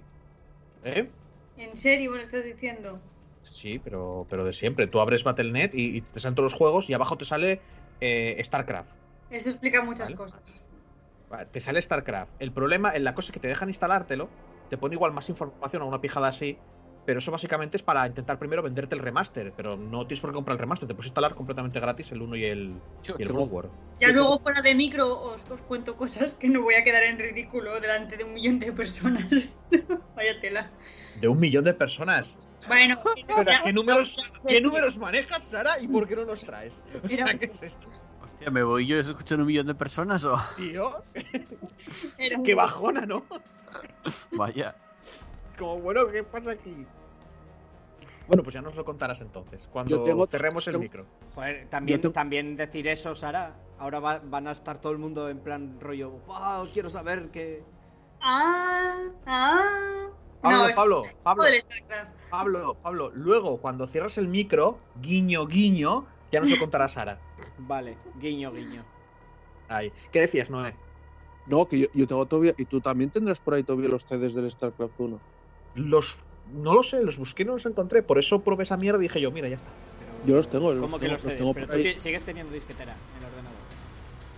¿Eh? ¿En serio me lo estás diciendo? Sí, pero, pero de siempre. Tú abres Battle.net y, y te salen todos los juegos y abajo te sale eh, StarCraft. Eso explica muchas Vale. cosas. Vale, Te sale StarCraft. El problema, la cosa es que te dejan instalártelo, te pone igual más información a una pijada así, pero eso básicamente es para intentar primero venderte el remaster, pero no tienes por qué comprar el remaster, te puedes instalar completamente gratis el 1 y el, Yo y el World War. Ya Yo luego fuera de micro os, os cuento cosas que no voy a quedar en ridículo delante de un millón de personas. Vaya tela. De un millón de personas. Bueno, Pero, ya- ¿qué, números, ¿Qué números manejas, Sara? ¿Y por qué no los traes? O sea, ¿qué es esto? Hostia, ¿me voy yo escuchando un millón de personas o...? Tío, era un- qué bajona, ¿no? Vaya. Como, bueno, ¿qué pasa aquí? Bueno, pues ya nos lo contarás entonces, cuando tengo- cerremos el tengo- micro. Joder, también, Yo te- también decir eso, Sara. Ahora va- van a estar todo el mundo en plan rollo. "Wow, quiero saber que. Ah, ah. Pablo, es- Pablo, es Pablo. Pablo, Pablo, luego cuando cierras el micro, guiño, guiño, ya nos lo contará Sara. Vale, guiño, guiño. Ahí. ¿Qué decías, Noé? No, que yo, yo tengo todavía. Y tú también tendrás por ahí todavía los CDs del StarCraft 1. Los. No lo sé, los busqué y no los encontré. Por eso probé esa mierda y dije yo, mira, ya está. Pero- Yo los tengo, los ¿Cómo que tengo- los los cedes? tengo Pero por tú sigues teniendo disquetera en el ordenador.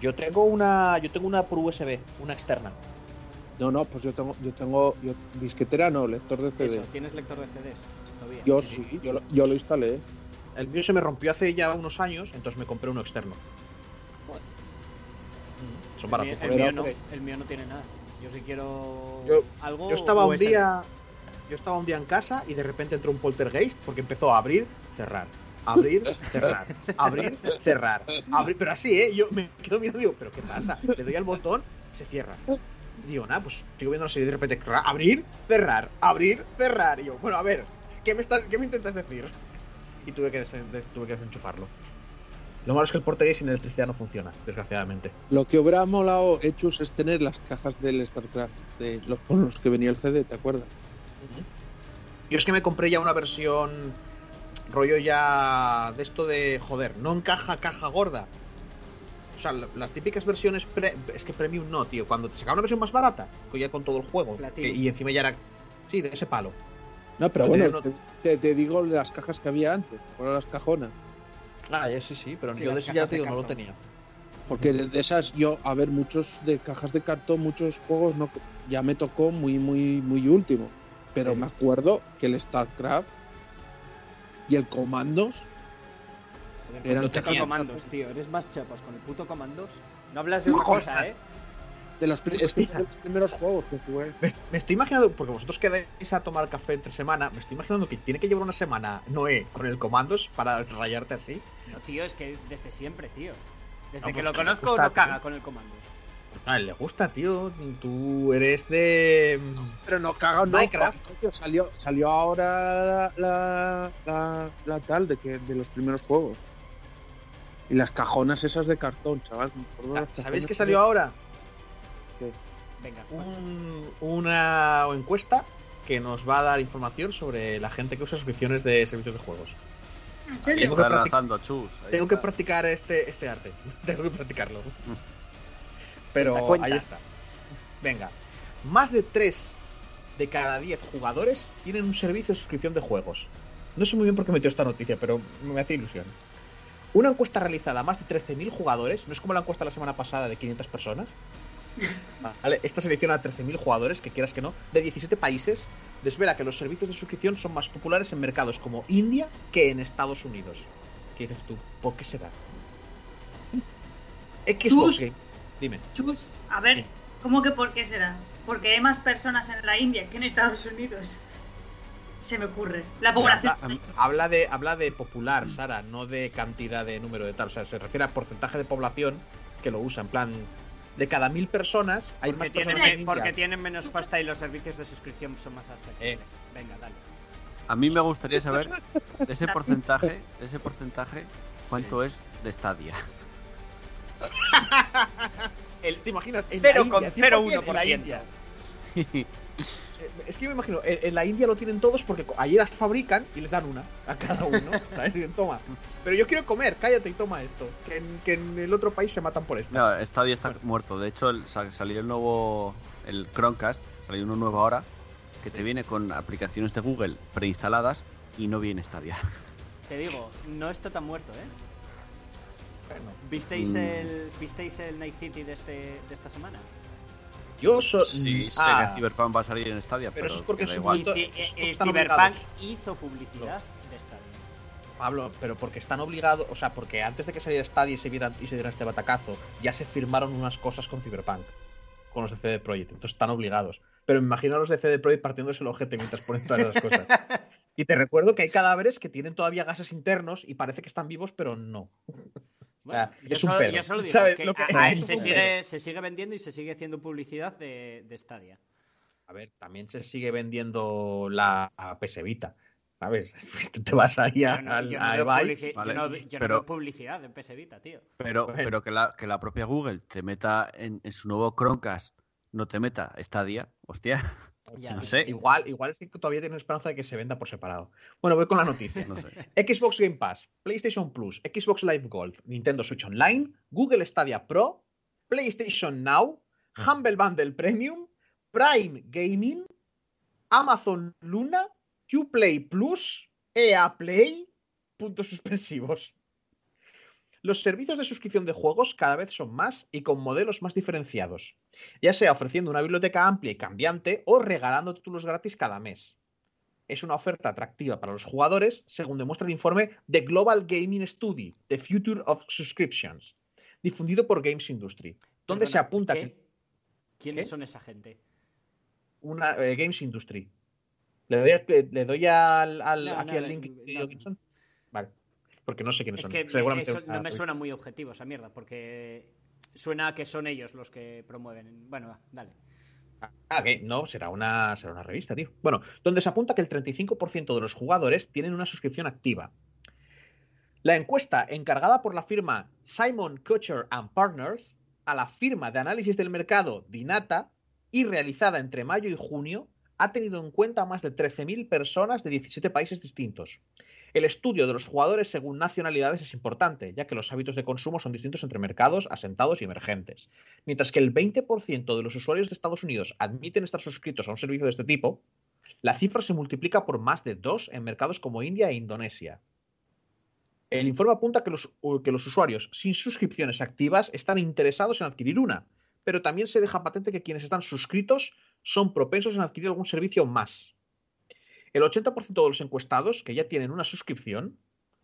Yo tengo una. Yo tengo una por USB, una externa. No, no, pues yo tengo, yo tengo, yo, disquetera no, lector de CD. Eso, ¿tienes lector de CDs? Todavía. Yo sí, yo lo, yo lo instalé. El mío se me rompió hace ya unos años, entonces me compré uno externo. Joder. Son El, baratos. el mío no, el mío no tiene nada. Yo sí quiero Yo- algo. Yo estaba un día. Yo estaba un día en casa y de repente entró un poltergeist porque empezó a abrir, cerrar, abrir, cerrar, abrir, cerrar, abrir. Pero así, ¿eh? Yo me quedo mirando y digo, ¿pero qué pasa? Le doy al botón, se cierra. Digo, nada, pues sigo viendo así y de repente abrir, cerrar, abrir, cerrar. Y yo, bueno, a ver, ¿qué me, estás, qué me intentas decir? Y tuve que, tuve que desenchufarlo. Lo malo es que el poltergeist sin electricidad no funciona, desgraciadamente. Lo que hubiera molado hechos es tener las cajas del StarCraft de los, con los que venía el CD, ¿te acuerdas? Yo es que me compré ya una versión rollo ya de esto de joder, no encaja caja gorda. O sea, la- las típicas versiones pre- es que premium no, tío. Cuando te sacaba una versión más barata, que ya con todo el juego, que- y encima ya era sí, de ese palo. No, pero No bueno, te, te- te digo las cajas que había antes, por las cajonas. Ah, ya, sí, sí, pero Sí, yo de ya te no lo tenía. Porque de esas yo, a ver, muchos de cajas de cartón, muchos juegos no ya me tocó muy, muy, muy último. Pero Sí. me acuerdo que el StarCraft y el Commandos Joder, Eran tenían- comandos, tío. Eres más chapas con el puto comandos. No hablas de otra cosa, ¿eh? de los, de los primeros juegos que jugué. Me, me estoy imaginando, porque vosotros quedáis a tomar café entre semana, me estoy imaginando que tiene que llevar una semana Noé con el comandos para rayarte así. No, tío, es que desde siempre, tío. Desde No, que pues lo que conozco gusta, no caga tío. con el comandos. A él le gusta, tío. Tú eres de. Pero no caga, no. Minecraft. salió, salió ahora la, la, la tal de que de los primeros juegos. Y las cajonas esas de cartón, chaval. me acuerdo de las ¿Sabéis qué salió ahora? Venga, un- una encuesta que nos va a dar información sobre la gente que usa suscripciones de servicios de juegos. ¿En serio? Tengo que Está practic- lanzando chus. Tengo que practicar este, este arte. Tengo que practicarlo. Pero ahí está. Venga. Más de 3 de cada 10 jugadores tienen un servicio de suscripción de juegos. No sé muy bien por qué metió esta noticia, pero me hace ilusión. Una encuesta realizada a más de 13.000 jugadores, no es como la encuesta la semana pasada de 500 personas. Vale, esta selecciona a 13.000 jugadores, que quieras que no, de 17 países, desvela que los servicios de suscripción son más populares en mercados como India que en Estados Unidos. ¿Qué dices tú? ¿Por qué será? Xbox. Dime. Chus, a ver, Sí. ¿cómo que por qué será? Porque hay más personas en la India que en Estados Unidos. se me ocurre. La población. Habla, habla de, habla de popular, Sara, no de cantidad de número de tal. O sea, se refiere a porcentaje de población que lo usa. En plan, de cada mil personas hay Porque más tienen, personas en porque tienen menos pasta y los servicios de suscripción son más asequibles. Eh. Venga, dale. A mí me gustaría saber de ese porcentaje, de ese porcentaje, cuánto es de Stadia. El ¿Te imaginas? En la India, 100% en la 0,01%. India. Eh, Es que me imagino, en, la India lo tienen todos porque allí las fabrican y les dan una a cada uno. ¿sabes? Dicen, toma. Pero yo quiero comer, cállate y toma esto. Que en, que en el otro país se matan por esto. No, Stadia está muerto. De hecho, el- salió el nuevo, el Chromecast, salió uno nuevo ahora, que te viene con aplicaciones de Google preinstaladas y no viene Stadia. Te digo, no está tan muerto, ¿eh? Bueno, ¿Visteis, Mm. el, ¿Visteis el Night City de, este, de esta semana? yo. Sí, sé Ah, que Cyberpunk va a salir en Stadia, pero pero, eso es porque es igual. Eh, Cyberpunk hizo publicidad de Stadia. Pablo, pero porque están obligados, o sea, porque antes de que saliera Stadia y se, viera, y se diera este batacazo, ya se firmaron unas cosas con Cyberpunk, con los de CD Projekt, entonces están obligados. Pero me imagino a los de CD Projekt partiéndose el ojete mientras ponen todas esas cosas. Y te recuerdo que hay cadáveres que tienen todavía gases internos y parece que están vivos, pero no. Bueno, yo, es un solo, pedo. yo solo digo ¿Sabes que, lo que- a- a- es se, sigue, se sigue vendiendo y se sigue haciendo publicidad de, de Stadia. A ver, también se sigue vendiendo la PS Vita, ¿sabes? Tú te vas ahí a, Yo no, al- yo no yo no yo pero- publicidad en PS Vita, tío. Pero, Bueno. pero que, la, que la propia Google te meta en, en su nuevo Chromecast, no te meta Stadia, hostia, Ya. no sé, Igual, igual es que todavía tienen esperanza de que se venda por separado. Bueno, voy con la noticia. no sé. Xbox Game Pass, PlayStation Plus, Xbox Live Gold, Nintendo Switch Online, Google Stadia Pro, PlayStation Now, Humble Bundle Premium, Prime Gaming, Amazon Luna, Uplay Plus, EA Play, puntos suspensivos. Los servicios de suscripción de juegos cada vez son más y con modelos más diferenciados, ya sea ofreciendo una biblioteca amplia y cambiante o regalando títulos gratis cada mes es una oferta atractiva para los jugadores, según demuestra el informe The Global Gaming Study, The Future of Subscriptions, difundido por Games Industry, donde Perdona, se apunta ¿qué? que ¿Quiénes ¿Qué? son esa gente? una eh, Games Industry. Le doy, al- le doy al, al- No, aquí no, al link no. Vale. Porque no sé quiénes Es son. que Seguramente eso no me suena muy objetivo esa mierda, porque suena a que son ellos los que promueven. Bueno, va, dale. Ah, que no, será una, será una revista, tío. Bueno, donde se apunta que el 35% de los jugadores tienen una suscripción activa. La encuesta encargada por la firma Simon Kutcher and Partners a la firma de análisis del mercado Dinata y realizada entre mayo y junio ha tenido en cuenta a más de 13.000 personas de 17 países distintos. El estudio de los jugadores según nacionalidades es importante, ya que los hábitos de consumo son distintos entre mercados asentados y emergentes. Mientras que el 20% de los usuarios de Estados Unidos admiten estar suscritos a un servicio de este tipo, la cifra se multiplica por más de dos en mercados como India e Indonesia. El informe apunta que los, que los usuarios sin suscripciones activas están interesados en adquirir una, pero también se deja patente que quienes están suscritos son propensos en adquirir algún servicio más. El 80% de los encuestados que ya tienen una suscripción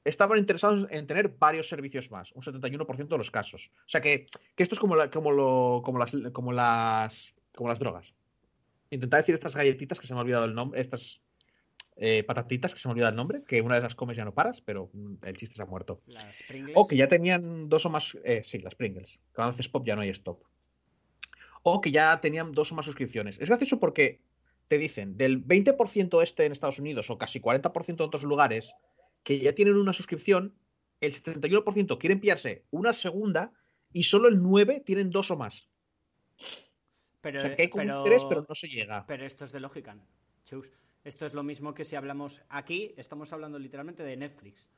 estaban interesados en tener varios servicios más, un 71% de los casos. O sea que, que esto es como, la- como, lo- como, las, como, las, como las drogas. Intentar decir estas galletitas que se me ha olvidado el nombre, estas eh, patatitas que se me ha olvidado el nombre, que una vez las comes ya no paras, pero mm, el chiste se ha muerto. Las Pringles. O que ya tenían dos o más. Eh, sí, las Pringles. Cuando haces pop ya no hay stop. O que ya tenían dos o más suscripciones. Es gracioso porque te dicen del 20% este en Estados Unidos o casi 40% en otros lugares que ya tienen una suscripción, el 71% quieren pillarse una segunda y solo el 9% tienen dos o más. pero, O sea que hay como pero- un pero no se llega. pero esto es de lógica, Chus. Esto es lo mismo que si hablamos aquí, estamos hablando literalmente de Netflix.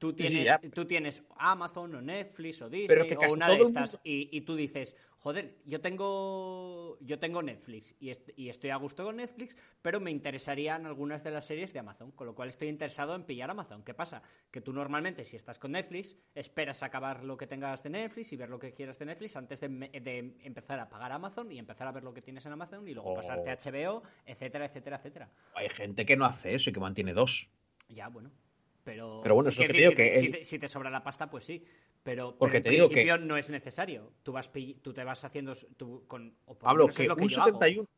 Tú sí, tienes, tú tienes Amazon o Netflix o Disney Pero que o una de estas mundo- y, y tú dices, joder, yo tengo yo tengo Netflix y, est- y estoy a gusto con Netflix, pero me interesarían algunas de las series de Amazon, con lo cual estoy interesado en pillar Amazon. ¿Qué pasa? Que tú normalmente si estás con Netflix esperas acabar lo que tengas de Netflix y ver lo que quieras de Netflix antes de, de empezar a pagar Amazon y empezar a ver lo que tienes en Amazon y luego Oh. pasarte a HBO, etcétera, etcétera, etcétera. Hay gente que no hace eso y que mantiene dos. Ya, bueno. Pero, Pero bueno, es lo quiero que te decir, digo, si, que te, si te sobra la pasta, pues sí. Pero, Porque pero te en digo que- principio no es necesario. Tú, vas, tú te vas haciendo... Tú con, o por lo Pablo, menos es que, lo que un yo hago. 71,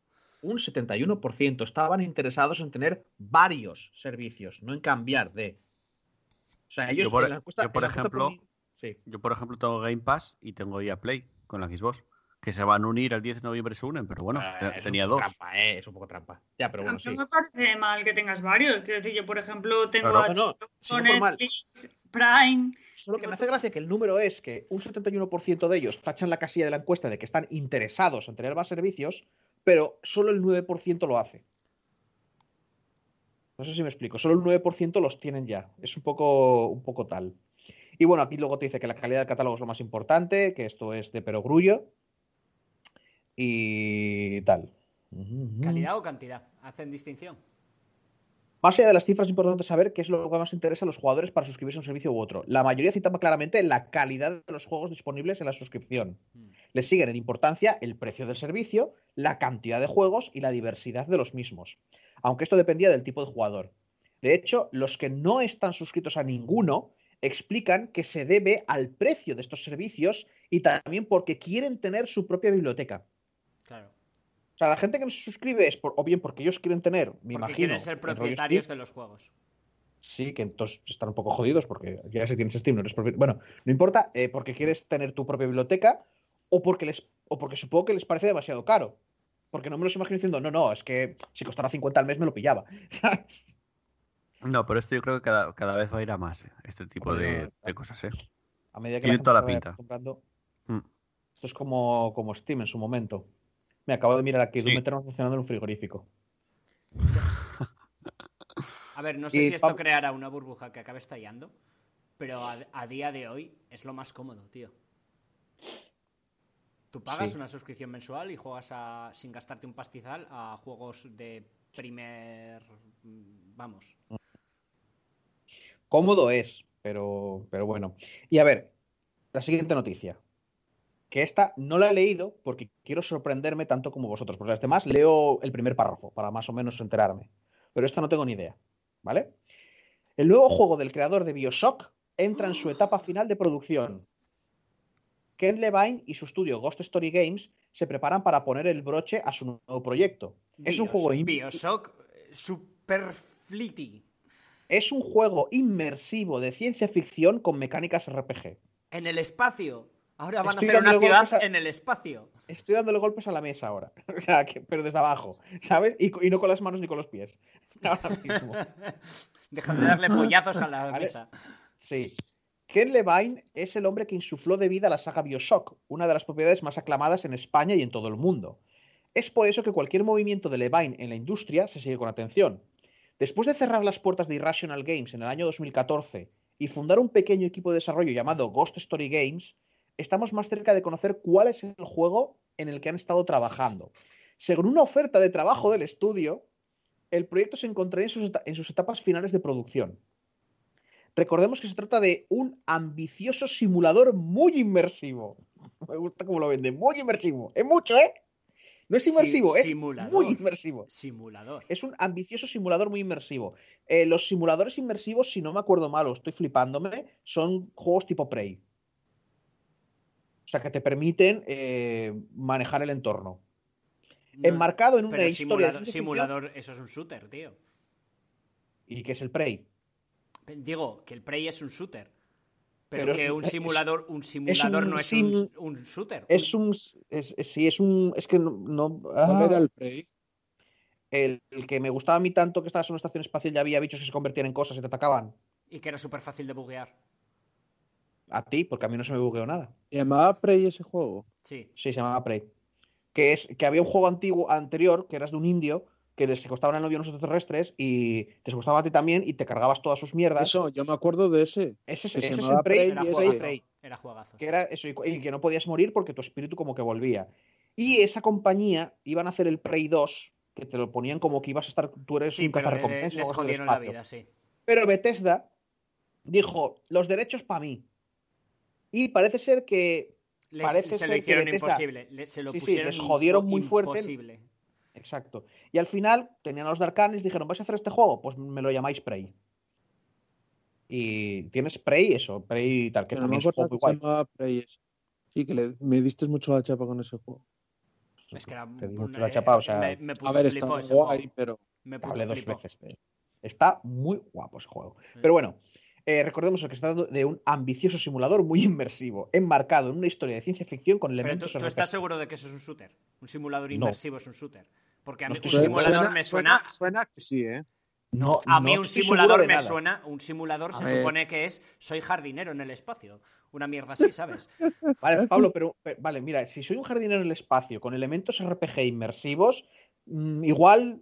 un 71% estaban interesados en tener varios servicios, no en cambiar de. O sea, ellos Yo, por- en la encuesta- yo, por en la encuesta ejemplo, sí. Yo, por ejemplo, tengo Game Pass y tengo ya Play con la Xbox, que se van a unir el 10 de noviembre, se unen, pero bueno, Ah, tenía un dos. poco Trampa, eh, Es un poco trampa. Ya, pero A bueno, mí sí. no me parece mal que tengas varios. Quiero decir, yo, por ejemplo, tengo Claro. No, no, no. Netflix, Prime. Solo que me hace gracia que el número es que un 71% de ellos tachan la casilla de la encuesta de que están interesados en tener más servicios, pero solo el 9% lo hace. No sé si me explico. Solo el 9% los tienen ya. Es un poco, un poco tal. Y bueno, aquí luego te dice que la calidad del catálogo es lo más importante, que esto es de perogrullo. Y tal. ¿Calidad o cantidad? ¿Hacen distinción? Más allá de las cifras, es importante saber qué es lo que más interesa a los jugadores para suscribirse a un servicio u otro. La mayoría citaba claramente la calidad de los juegos disponibles en la suscripción. Mm. Le siguen en importancia el precio del servicio, la cantidad de juegos y la diversidad de los mismos. Aunque esto dependía del tipo de jugador. De hecho, los que no están suscritos a ninguno explican que se debe al precio de estos servicios y también porque quieren tener su propia biblioteca. Claro. O sea, la gente que no se suscribe es por- o bien porque ellos quieren tener, me Porque imagino, quieren ser propietarios Steam, de los juegos. Sí, que entonces están un poco jodidos porque ya si tienes Steam no eres propi- Bueno, no importa, eh, porque quieres tener tu propia biblioteca o porque les o porque supongo que les parece demasiado caro. Porque no me los imagino diciendo, no, no, es que si costara 50 al mes me lo pillaba. No, pero esto yo creo que cada, cada vez va a ir a más, eh, este tipo de, no, claro. de cosas, ¿eh? A medida que Tiene gente toda la pinta. acostumbrando. Mm. Esto es como, como Steam en su momento. Me acabo de mirar aquí, Sí. Doom Eternal funcionando en un frigorífico. A ver, no sé Y si esto creará una burbuja que acabe estallando, pero a, a día de hoy es lo más cómodo, tío. Tú pagas Sí. una suscripción mensual y juegas a- sin gastarte un pastizal a juegos de primer... mm, Vamos. Cómodo es, pero, pero bueno. Y a ver, la siguiente noticia. Que esta no la he leído porque quiero sorprenderme tanto como vosotros. Porque las demás leo el primer párrafo para más o menos enterarme. Pero esta no tengo ni idea. ¿Vale? El nuevo juego del creador de Bioshock entra en su etapa final de producción. Ken Levine y su estudio Ghost Story Games se preparan para poner el broche a su nuevo proyecto. Es un juego Bioshock eh, Super Flitty. es un juego inmersivo de ciencia ficción con mecánicas RPG. En el espacio. Ahora van Estoy a hacer una ciudad a- en el espacio. Estoy dándole golpes a la mesa ahora. O sea, que- pero desde abajo, ¿sabes? Y, no con las manos ni con los pies. Ahora mismo. Dejan de darle pollazos a la Vale. mesa. Sí. Ken Levine es el hombre que insufló de vida la saga Bioshock, una de las propiedades más aclamadas en España y en todo el mundo. Es por eso que cualquier movimiento de Levine en la industria se sigue con atención. Después de cerrar las puertas de Irrational Games en el año 2014 y fundar un pequeño equipo de desarrollo llamado Ghost Story Games, estamos más cerca de conocer cuál es el juego en el que han estado trabajando. Según una oferta de trabajo del estudio, el proyecto se encontraría en sus, eta- en sus etapas finales de producción. Recordemos que se trata de un ambicioso simulador muy inmersivo. Me gusta cómo lo vende, muy inmersivo. Es mucho, ¿eh? No es Sí, inmersivo, es simulador. muy inmersivo. Simulador. Es un ambicioso simulador muy inmersivo. Eh, los simuladores inmersivos, si no me acuerdo mal o estoy flipándome, son juegos tipo Prey. O sea, que te permiten eh, manejar el entorno. No, Enmarcado en una pero historia simulador, eso es un shooter, tío. ¿Y qué es el Prey? Digo, que el Prey es un shooter. Pero, Pero que un es- simulador, un simulador un no es sim- un, un shooter. Es un. Es, es- sí, es un. Es que no. no- ¿Cuál ah, era el Prey? el, el que me gustaba a mí tanto que estabas en una estación espacial y había bichos que se convertían en cosas y te atacaban. Y que era súper fácil de buguear. A ti, porque a mí no se me bugueó nada. ¿Se llamaba Prey ese juego? Sí. Sí, se llamaba Prey. Que es que había un juego antiguo anterior que eras de un indio que les secuestraban al novio unos extraterrestres y te secuestraba a ti también y te cargabas todas sus mierdas. Eso, yo me acuerdo de ese. ese ese es el Prey, Era juegazo. Era juegazo. que era eso, y y que no podías morir porque tu espíritu como que volvía. Y esa compañía iban a hacer el Prey 2, que te lo ponían como que ibas a estar, tú eres Sí, un o les del jodieron la vida, sí. Pero Bethesda dijo, los derechos para mí. Y parece ser que... Les- Parece se ser lo que hicieron Bethesda- imposible. le- se lo Sí, sí, pusieron les jodieron muy fuerte. imposible. Exacto. Y al final tenían a los Darkanes, dijeron, ¿vais a hacer este juego? Pues me lo llamáis Prey. Y tienes Prey, eso, Prey y tal, que Pero no también me es un juego que muy se guay. llamaba Prey. Sí, que le- me diste mucho la chapa con ese juego. Es que era te di mucho la eh, chapa, o sea, me, me A ver, está guay, juego. pero Me hablé dos veces de él. Está muy guapo ese juego. Pero bueno, eh, recordemos que se trata de un ambicioso simulador muy inmersivo, enmarcado en una historia de ciencia ficción con Pero tú, elementos tú RPG. estás seguro de que eso es un shooter. Un simulador No. inmersivo es un shooter. Porque a mí un simulador me suena. Suena que sí, ¿eh? No, A no mí un simulador me nada. suena. Un simulador A se ver. supone que es soy jardinero en el espacio. Una mierda así, ¿sabes? Vale, Pablo, pero, pero- vale, mira, si soy un jardinero en el espacio con elementos RPG inmersivos, mm, igual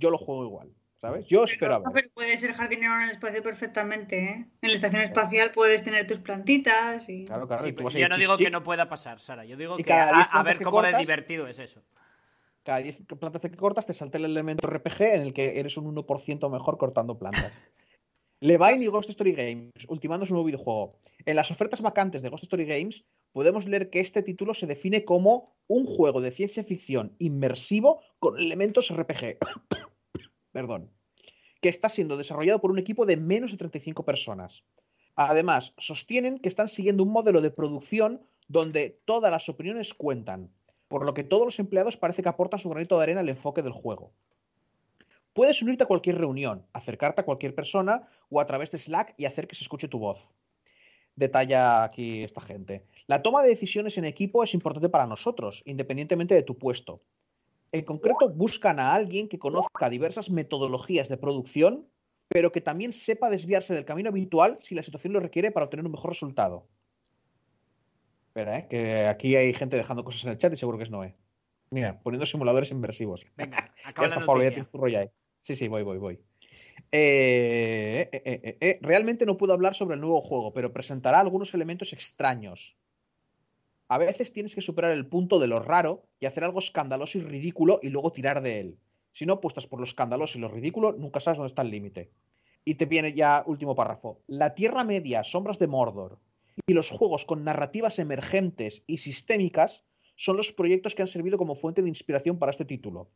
yo lo juego igual, ¿sabes? Yo espero a No, ver. pero puedes ser jardinero en el espacio perfectamente, ¿eh? En la estación espacial puedes tener tus plantitas y... Claro, claro, Sí, y tú vas yo no digo que no pueda pasar, Sara. Yo digo que a, a ver cómo de cortas- divertido es eso. Cada 10 plantas que cortas te salta el elemento RPG en el que eres un 1% mejor cortando plantas. Levine y Ghost Story Games, ultimando su nuevo videojuego. En las ofertas vacantes de Ghost Story Games podemos leer que este título se define como un juego de ciencia ficción inmersivo con elementos RPG. Perdón. Que está siendo desarrollado por un equipo de menos de 35 personas. Además, sostienen que están siguiendo un modelo de producción donde todas las opiniones cuentan, por lo que todos los empleados parece que aportan su granito de arena al enfoque del juego. Puedes unirte a cualquier reunión, acercarte a cualquier persona o a través de Slack y hacer que se escuche tu voz. Detalla aquí esta gente. La toma de decisiones en equipo es importante para nosotros, independientemente de tu puesto. En concreto, buscan a alguien que conozca diversas metodologías de producción, pero que también sepa desviarse del camino habitual si la situación lo requiere para obtener un mejor resultado. Espera, ¿eh? que aquí hay gente dejando cosas en el chat y seguro que es Noé. Mira, poniendo simuladores inversivos. Venga, acaba la está, Pablo, ya noticia. Sí, sí, voy, voy, voy. Eh, eh, eh, Realmente no puedo hablar sobre el nuevo juego, pero presentará algunos elementos extraños. A veces tienes que superar el punto de lo raro y hacer algo escandaloso y ridículo y luego tirar de él. Si no apuestas por lo escandaloso y lo ridículo, nunca sabes dónde está el límite. Y te viene ya último párrafo. La Tierra Media, Sombras de Mordor y los juegos con narrativas emergentes y sistémicas son los proyectos que han servido como fuente de inspiración para este título.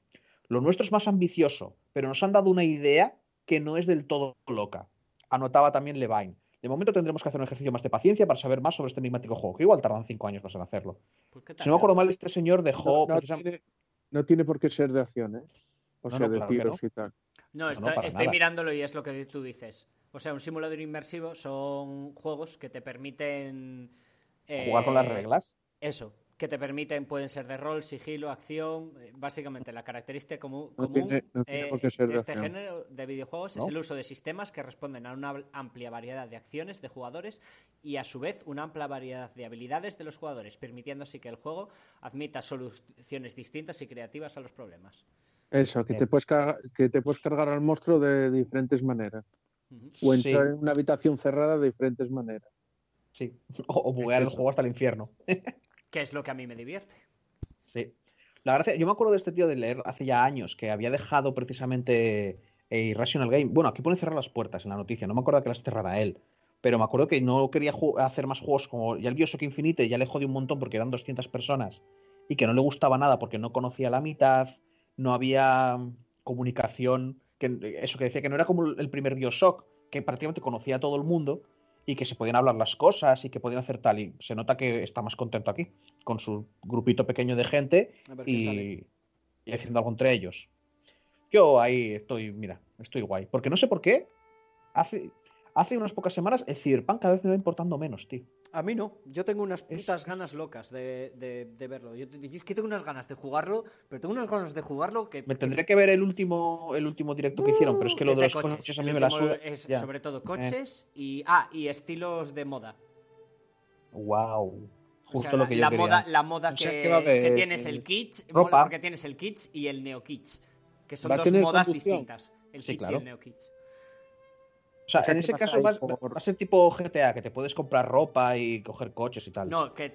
Lo nuestro es más ambicioso, pero nos han dado una idea que no es del todo loca. Anotaba también Levine. De momento tendremos que hacer un ejercicio más de paciencia para saber más sobre este enigmático juego, que igual tardan cinco años más en hacerlo. Pues. Si no me acuerdo mal, este señor dejó No, no precisamente- tiene, no tiene por qué ser de acción, ¿eh? O No, sea, no, de claro tiros no. y tal. No, No, estoy, no, para estoy nada. mirándolo y es lo que tú dices. O sea, un simulador inmersivo son juegos que te permiten... eh, jugar con las reglas. Eso, que te permiten, pueden ser de rol, sigilo, acción. eh, Básicamente, la característica No común tiene- no tiene eh, de este acción. género de videojuegos es el uso de sistemas que responden a una amplia variedad de acciones de jugadores y, a su vez, una amplia variedad de habilidades de los jugadores, permitiendo así que el juego admita soluciones distintas y creativas a los problemas. Eso, que te, puedes cargar, que te puedes cargar al monstruo de diferentes maneras. O Sí. entrar en una habitación cerrada de diferentes maneras. Sí. O, o buguear el juego hasta el infierno. Que es lo que a mí me divierte. Sí. La gracia, yo me acuerdo de este tío de leer hace ya años que había dejado precisamente eh, Irrational Game. Bueno, aquí pone cerrar las puertas en la noticia, no me acuerdo que las cerrara él. Pero me acuerdo que no quería hacer más juegos como ya el Bioshock Infinite, ya le jodió un montón porque eran 200 personas y que no le gustaba nada porque no conocía la mitad, no había comunicación, que, eso que decía que no era como el primer Bioshock, que prácticamente conocía a todo el mundo y que se podían hablar las cosas y que podían hacer tal. Y se nota que está más contento aquí, con su grupito pequeño de gente y, y haciendo algo entre ellos. Yo ahí estoy, mira, estoy guay. Porque no sé por qué, hace, hace unas pocas semanas el Cyberpunk cada vez me va importando menos, tío. A mí no, yo tengo unas Es- putas ganas locas de, de- de verlo. Yo, yo es que tengo unas ganas de jugarlo, pero tengo unas ganas de jugarlo que... Me tendré que ver el último, el último directo que hicieron, pero es que lo es de de los coches, coches. a mí me la suda. es Ya. sobre todo coches y... Ah, y estilos de moda. Wow. O Justo sea, lo la, que yo la quería. moda, la moda O que, sea, tienes eh, el kitsch, ropa. porque tienes el kitsch y el neo kitsch, que son ¿Va a dos modas conducción? distintas. El Sí, kitsch y el neo kitsch. O sea, en ¿qué ese caso va, por- va a ser tipo GTA, que te puedes comprar ropa y coger coches y tal. No, que,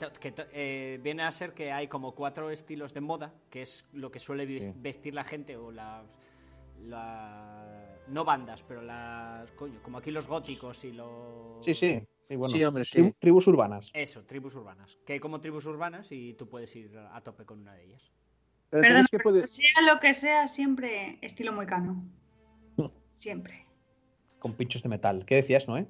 eh, viene a ser que hay como cuatro estilos de moda, que es lo que suele Sí. vestir la gente o las... la- no bandas, pero las... Coño, como aquí los góticos y los... Sí, sí. sí, bueno. Sí, hombre, sí. Tribus urbanas. Eso, tribus urbanas. Que hay como tribus urbanas y tú puedes ir a tope con una de ellas. Pero Perdona, entonces, ¿qué puede- pero sea lo que sea, siempre estilo muy cano. Siempre. Con pinchos de metal. ¿Qué decías, no?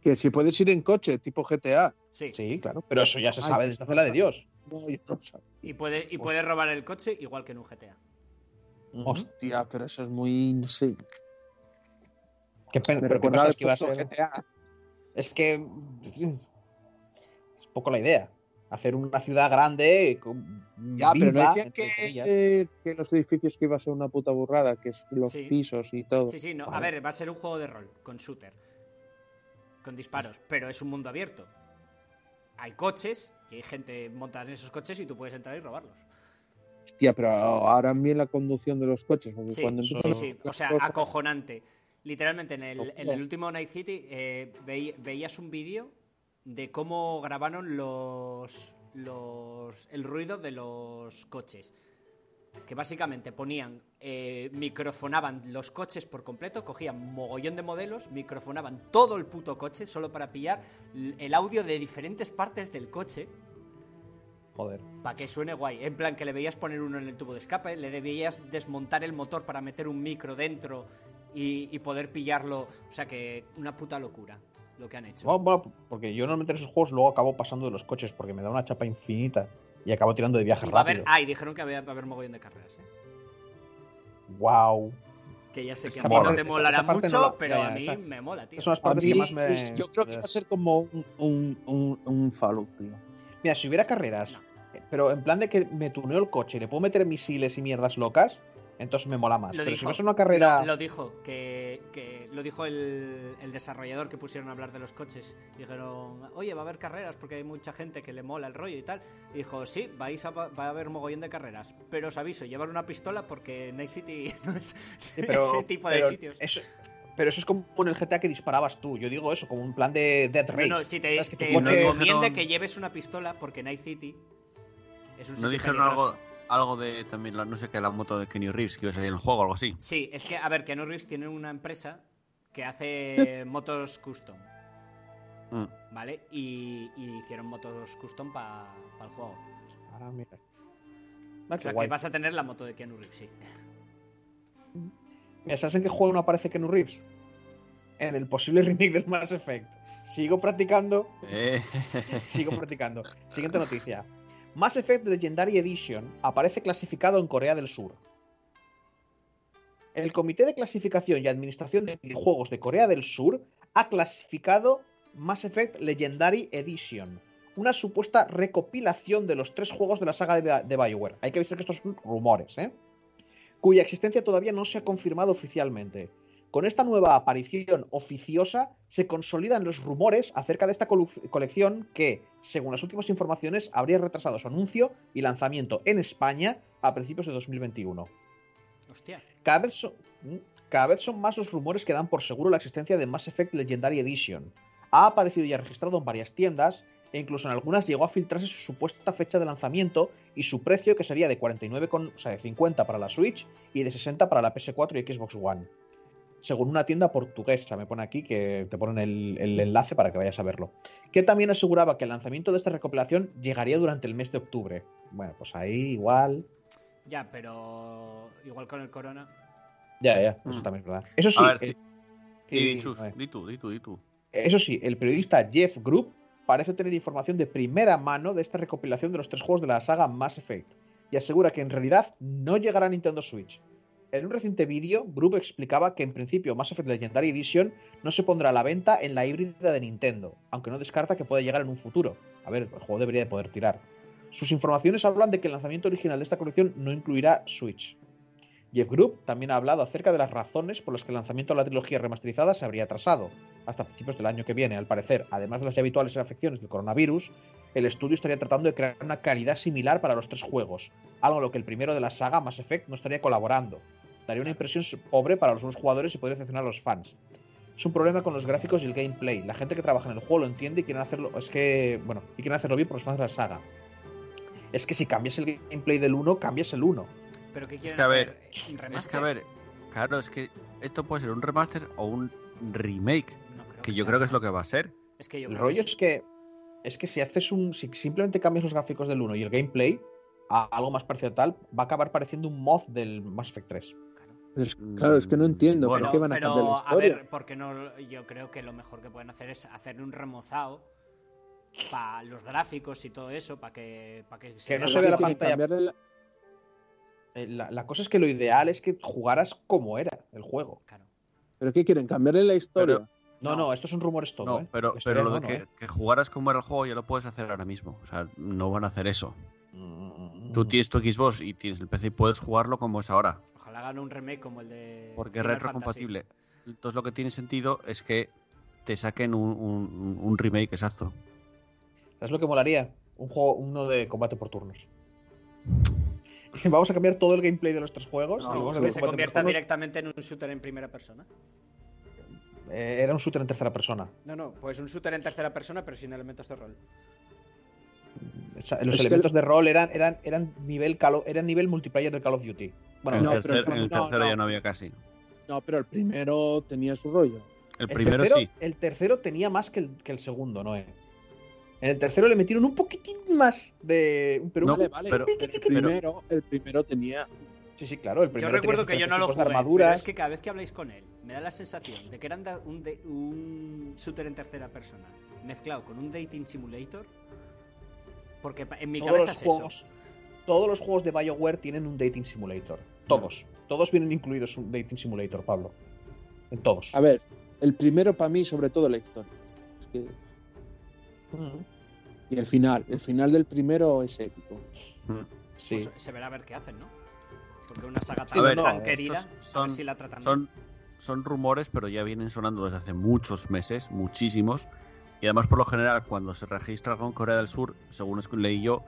Que si puedes ir en coche, tipo GTA. Sí. Sí, claro. Pero eso ya se Ay, sabe desde hace la de Dios. No, no. Y puede, y puede robar el coche igual que en un GTA. Hostia, pero eso es muy. No sé. ¿Qué, pen- Me pero al que iba a ser? GTA. Es que es poco la idea. Hacer una ciudad grande con Ya, pero no decían que, que los edificios que iba a ser una puta burrada, que es los Sí. pisos y todo. Sí, sí, no. A ver, va a ser un juego de rol, con shooter. Con disparos, pero es un mundo abierto. Hay coches y hay gente montada en esos coches y tú puedes entrar y robarlos. Hostia, pero ahora bien la conducción de los coches. Sí, cuando sí, sí. O sea, cosas- acojonante. Literalmente, en el, en el Hostia. último Night City eh, veí- veías un vídeo de cómo grabaron los, los el ruido de los coches. Que básicamente ponían, eh, microfonaban los coches por completo, cogían mogollón de modelos, microfonaban todo el puto coche solo para pillar el audio de diferentes partes del coche Joder. para que suene guay. En plan, que le veías poner uno en el tubo de escape, le debías desmontar el motor para meter un micro dentro y, y poder pillarlo. O sea que una puta locura lo que han hecho. Bueno, bueno, porque yo normalmente en esos juegos luego acabo pasando de los coches porque me da una chapa infinita y acabo tirando de viaje Y va a haber, rápido. ah, y dijeron que había- va a haber mogollón de carreras. ¿eh? Wow. Que ya sé Es que a ti no te molará esa mucho, no la- pero ya, a mí esa- me mola, tío. Son las A partes mí, que más me. yo creo que va a ser como un, un, un, un Fallout, tío. Mira, si hubiera carreras, eh, pero en plan de que me tuneo el coche y le puedo meter misiles y mierdas locas, entonces me mola más. Lo pero dijo. si va a una carrera. Lo, lo dijo, que, que lo dijo el, el desarrollador que pusieron a hablar de los coches. Dijeron, oye, va a haber carreras porque hay mucha gente que le mola el rollo y tal. Y dijo, sí, vais a, va a haber mogollón de carreras. Pero os aviso, llevar una pistola porque Night City no es Sí, pero- ese tipo de pero sitios. Eso, pero eso es como en el GTA que disparabas tú. Yo digo eso, como un plan de Death Race. No, no, si te, te coche- dijeron- que lleves una pistola porque Night City es un ¿No sitio dijeron peligroso. algo, algo de también, la, no sé qué, la moto de Kenny Reeves que iba a salir en el juego o algo así? Sí, es que, a ver, Keanu Reeves tiene una empresa que hace motos custom, Mm. ¿vale? Y, y hicieron motos custom para el juego. Ah, mira. Ah, O sea, guay. que vas a tener la moto de Keanu Reeves, sí. Mira, ¿sabes en qué juego no aparece Keanu Reeves? En el posible remake del Mass Effect. Sigo practicando, Eh, sigo practicando. Siguiente noticia. Mass Effect Legendary Edition aparece clasificado en Corea del Sur. El Comité de Clasificación y Administración de Videojuegos de Corea del Sur ha clasificado Mass Effect Legendary Edition, una supuesta recopilación de los tres juegos de la saga de, BioWare. Hay que avisar que estos son rumores, ¿eh? cuya existencia todavía no se ha confirmado oficialmente. Con esta nueva aparición oficiosa se consolidan los rumores acerca de esta colección que, según las últimas informaciones, habría retrasado su anuncio y lanzamiento en España a principios de 2021. Hostia. Cada vez, son, cada vez son más los rumores que dan por seguro la existencia de Mass Effect Legendary Edition. Ha aparecido y registrado en varias tiendas e incluso en algunas llegó a filtrarse su supuesta fecha de lanzamiento y su precio que sería de 49, con- o sea, de 50 para la Switch y de 60 para la PS4 y Xbox One. Según una tienda portuguesa, me pone aquí que te ponen el, el enlace para que vayas a verlo. Que también aseguraba que el lanzamiento de esta recopilación llegaría durante el mes de octubre. Bueno, pues ahí igual. Ya, pero igual con el corona. Ya, ya, eso Mm. también es verdad. Eso sí, a ver, eh, sí. Chus, a ver. di tú, di tú, di tú. Eso sí, el periodista Jeff Group parece tener información de primera mano de esta recopilación de los tres juegos de la saga Mass Effect y asegura que en realidad no llegará a Nintendo Switch. En un reciente vídeo, Group explicaba que en principio Mass Effect Legendary Edition no se pondrá a la venta en la híbrida de Nintendo, aunque no descarta que pueda llegar en un futuro. A ver, el juego debería de poder tirar. Sus informaciones hablan de que el lanzamiento original de esta colección no incluirá Switch. Jeff Group también ha hablado acerca de las razones por las que el lanzamiento de la trilogía remasterizada se habría atrasado hasta principios del año que viene. Al parecer, además de las ya habituales afecciones del coronavirus, el estudio estaría tratando de crear una calidad similar para los tres juegos, algo en lo que el primero de la saga, Mass Effect, no estaría colaborando. Daría una impresión pobre para los nuevos jugadores y podría decepcionar a los fans. Es un problema con los gráficos y el gameplay. La gente que trabaja en el juego lo entiende y quieren hacerlo. Es que. Bueno, y quieren hacerlo bien por los fans de la saga. Es que si cambias el gameplay del 1, cambias el 1. Pero ¿qué Es quieren que a ver, es que a ver, claro, es que esto puede ser un remaster o un remake, No creo que yo sea creo que es lo que va a ser. Es que yo El creo rollo que es que. Es que si haces un. Si simplemente cambias los gráficos del 1 y el gameplay a algo más parecido a tal, va a acabar pareciendo un mod del Mass Effect 3. Es- claro, es que no entiendo Bueno, por qué van a pero, cambiar la a historia. ver, porque no, yo creo que lo mejor que pueden hacer es hacerle un remozado para los gráficos y todo eso, para que, para que Que no vea se más ve la pantalla. la- Eh, La, la cosa es que lo ideal es que jugaras como era el juego. Claro. ¿Pero qué quieren? ¿Cambiarle la historia? No, No. no, estos son rumores todo. No, ¿eh? pero, La pero lo de no, que, ¿eh? que jugaras como era el juego ya lo puedes hacer ahora mismo. O sea, no van a hacer eso. Mm, Tú tienes tu Xbox y tienes el PC y puedes jugarlo como es ahora. Ojalá hagan un remake como el de. Porque es Final retrocompatible. Entonces lo que tiene sentido es que te saquen un, un- un remake exacto. ¿Sabes lo que molaría? Un juego, uno de combate por turnos. Vamos a cambiar todo el gameplay de los tres juegos. Fantasy. y No, vamos a que se convierta directamente en un shooter en primera persona. Eh, era un shooter en tercera persona. No, no, pues un shooter en tercera persona, pero sin elementos de rol. O sea, los Es que elementos de rol eran, eran, eran nivel Call of- eran nivel multiplayer de Call of Duty. Bueno, en el no, pero tercer- no, en el no, tercero no. ya no había casi. No, pero el primero tenía su rollo. El primero tercero, sí. El tercero tenía más que el, que el segundo, ¿no? En el tercero le metieron un poquitín más de. Pero No, Vale, vale. pero- el, primero, el primero tenía. Sí, sí, claro. El Yo primero recuerdo tenía que yo no lo jugué, pero es que cada vez que habláis con él, me da la sensación de que era un, da- un, de- un shooter en tercera persona mezclado con un dating simulator. Porque en mi todos cabeza los es juegos, eso. todos los juegos de BioWare tienen un dating simulator. Todos. Todos vienen incluidos un dating simulator, Pablo. En todos. A ver, el primero para mí, sobre todo la historia. Es que-. Y el final. El final del primero es épico. Sí. Pues se verá a ver qué hacen, ¿no? Porque una saga tan, no, querida, a ver si la tratan bien. Son, son rumores, pero ya vienen sonando desde hace muchos meses, muchísimos. Y además, por lo general, cuando se registra con Corea del Sur, según es que leí yo,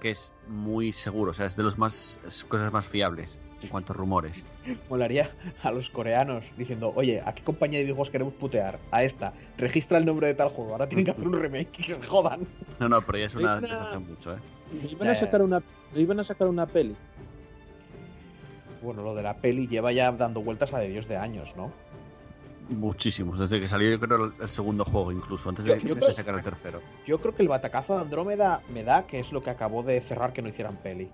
que es muy seguro, o sea, es de las más es cosas más fiables en cuanto a rumores. Molaría a los coreanos diciendo, oye, ¿a qué compañía de videojuegos queremos putear? A esta. Registra el nombre de tal juego. Ahora tienen que hacer un remake y que se jodan. No, no, pero ya es una desde hace mucho, ¿eh? A sacar una, iban a sacar una peli. Bueno, lo de la peli lleva ya dando vueltas a de Dios de años, ¿no? Muchísimos, desde que salió yo creo el, el segundo juego incluso, antes de Yo- que yo sacara el tercero. Yo creo que el batacazo de Andrómeda me da que es lo que acabó de cerrar que no hicieran peli.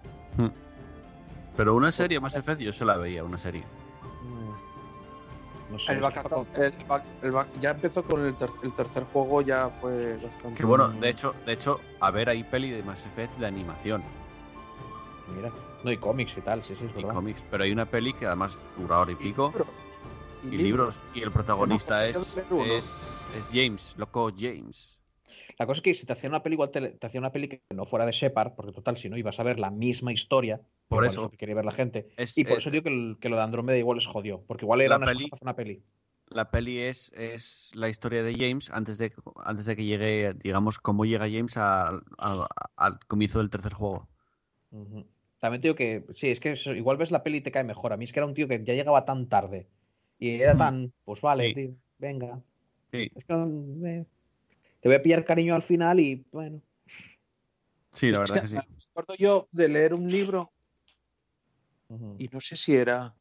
Pero una serie, Mass Effect, yo se la veía, una serie. Mm. No sé. El backup- el el ya empezó con el, ter- el tercer juego, ya fue bastante. Que bueno, de hecho, de hecho, a ver, hay peli de Mass Effect de animación Mira. No, y cómics y tal, sí, sí, es y verdad. cómics, pero hay una peli que además dura hora y pico. Y libros. Y el protagonista es, es, es James, loco James. La cosa es que si te hacía una peli, igual te, te hacía una peli que no fuera de Shepard, porque total, si no ibas a ver la misma historia, Por eso. que quería ver la gente. Es, Y por eh, eso digo que, el- que lo de Andrómeda igual les jodió, porque igual era La una peli- una peli. La peli es, es la historia de James antes de, antes de que llegue, digamos, cómo llega James a- a- al comienzo del tercer juego. También te digo que, sí, es que eso, igual ves la peli y te cae mejor. A mí es que era un tío que ya llegaba tan tarde. Y era tan, pues vale, Sí. tío, venga. Sí, Es que, eh, te voy a pillar cariño al final y bueno. sí, la verdad que sí. Me acuerdo yo de leer un libro y no sé si era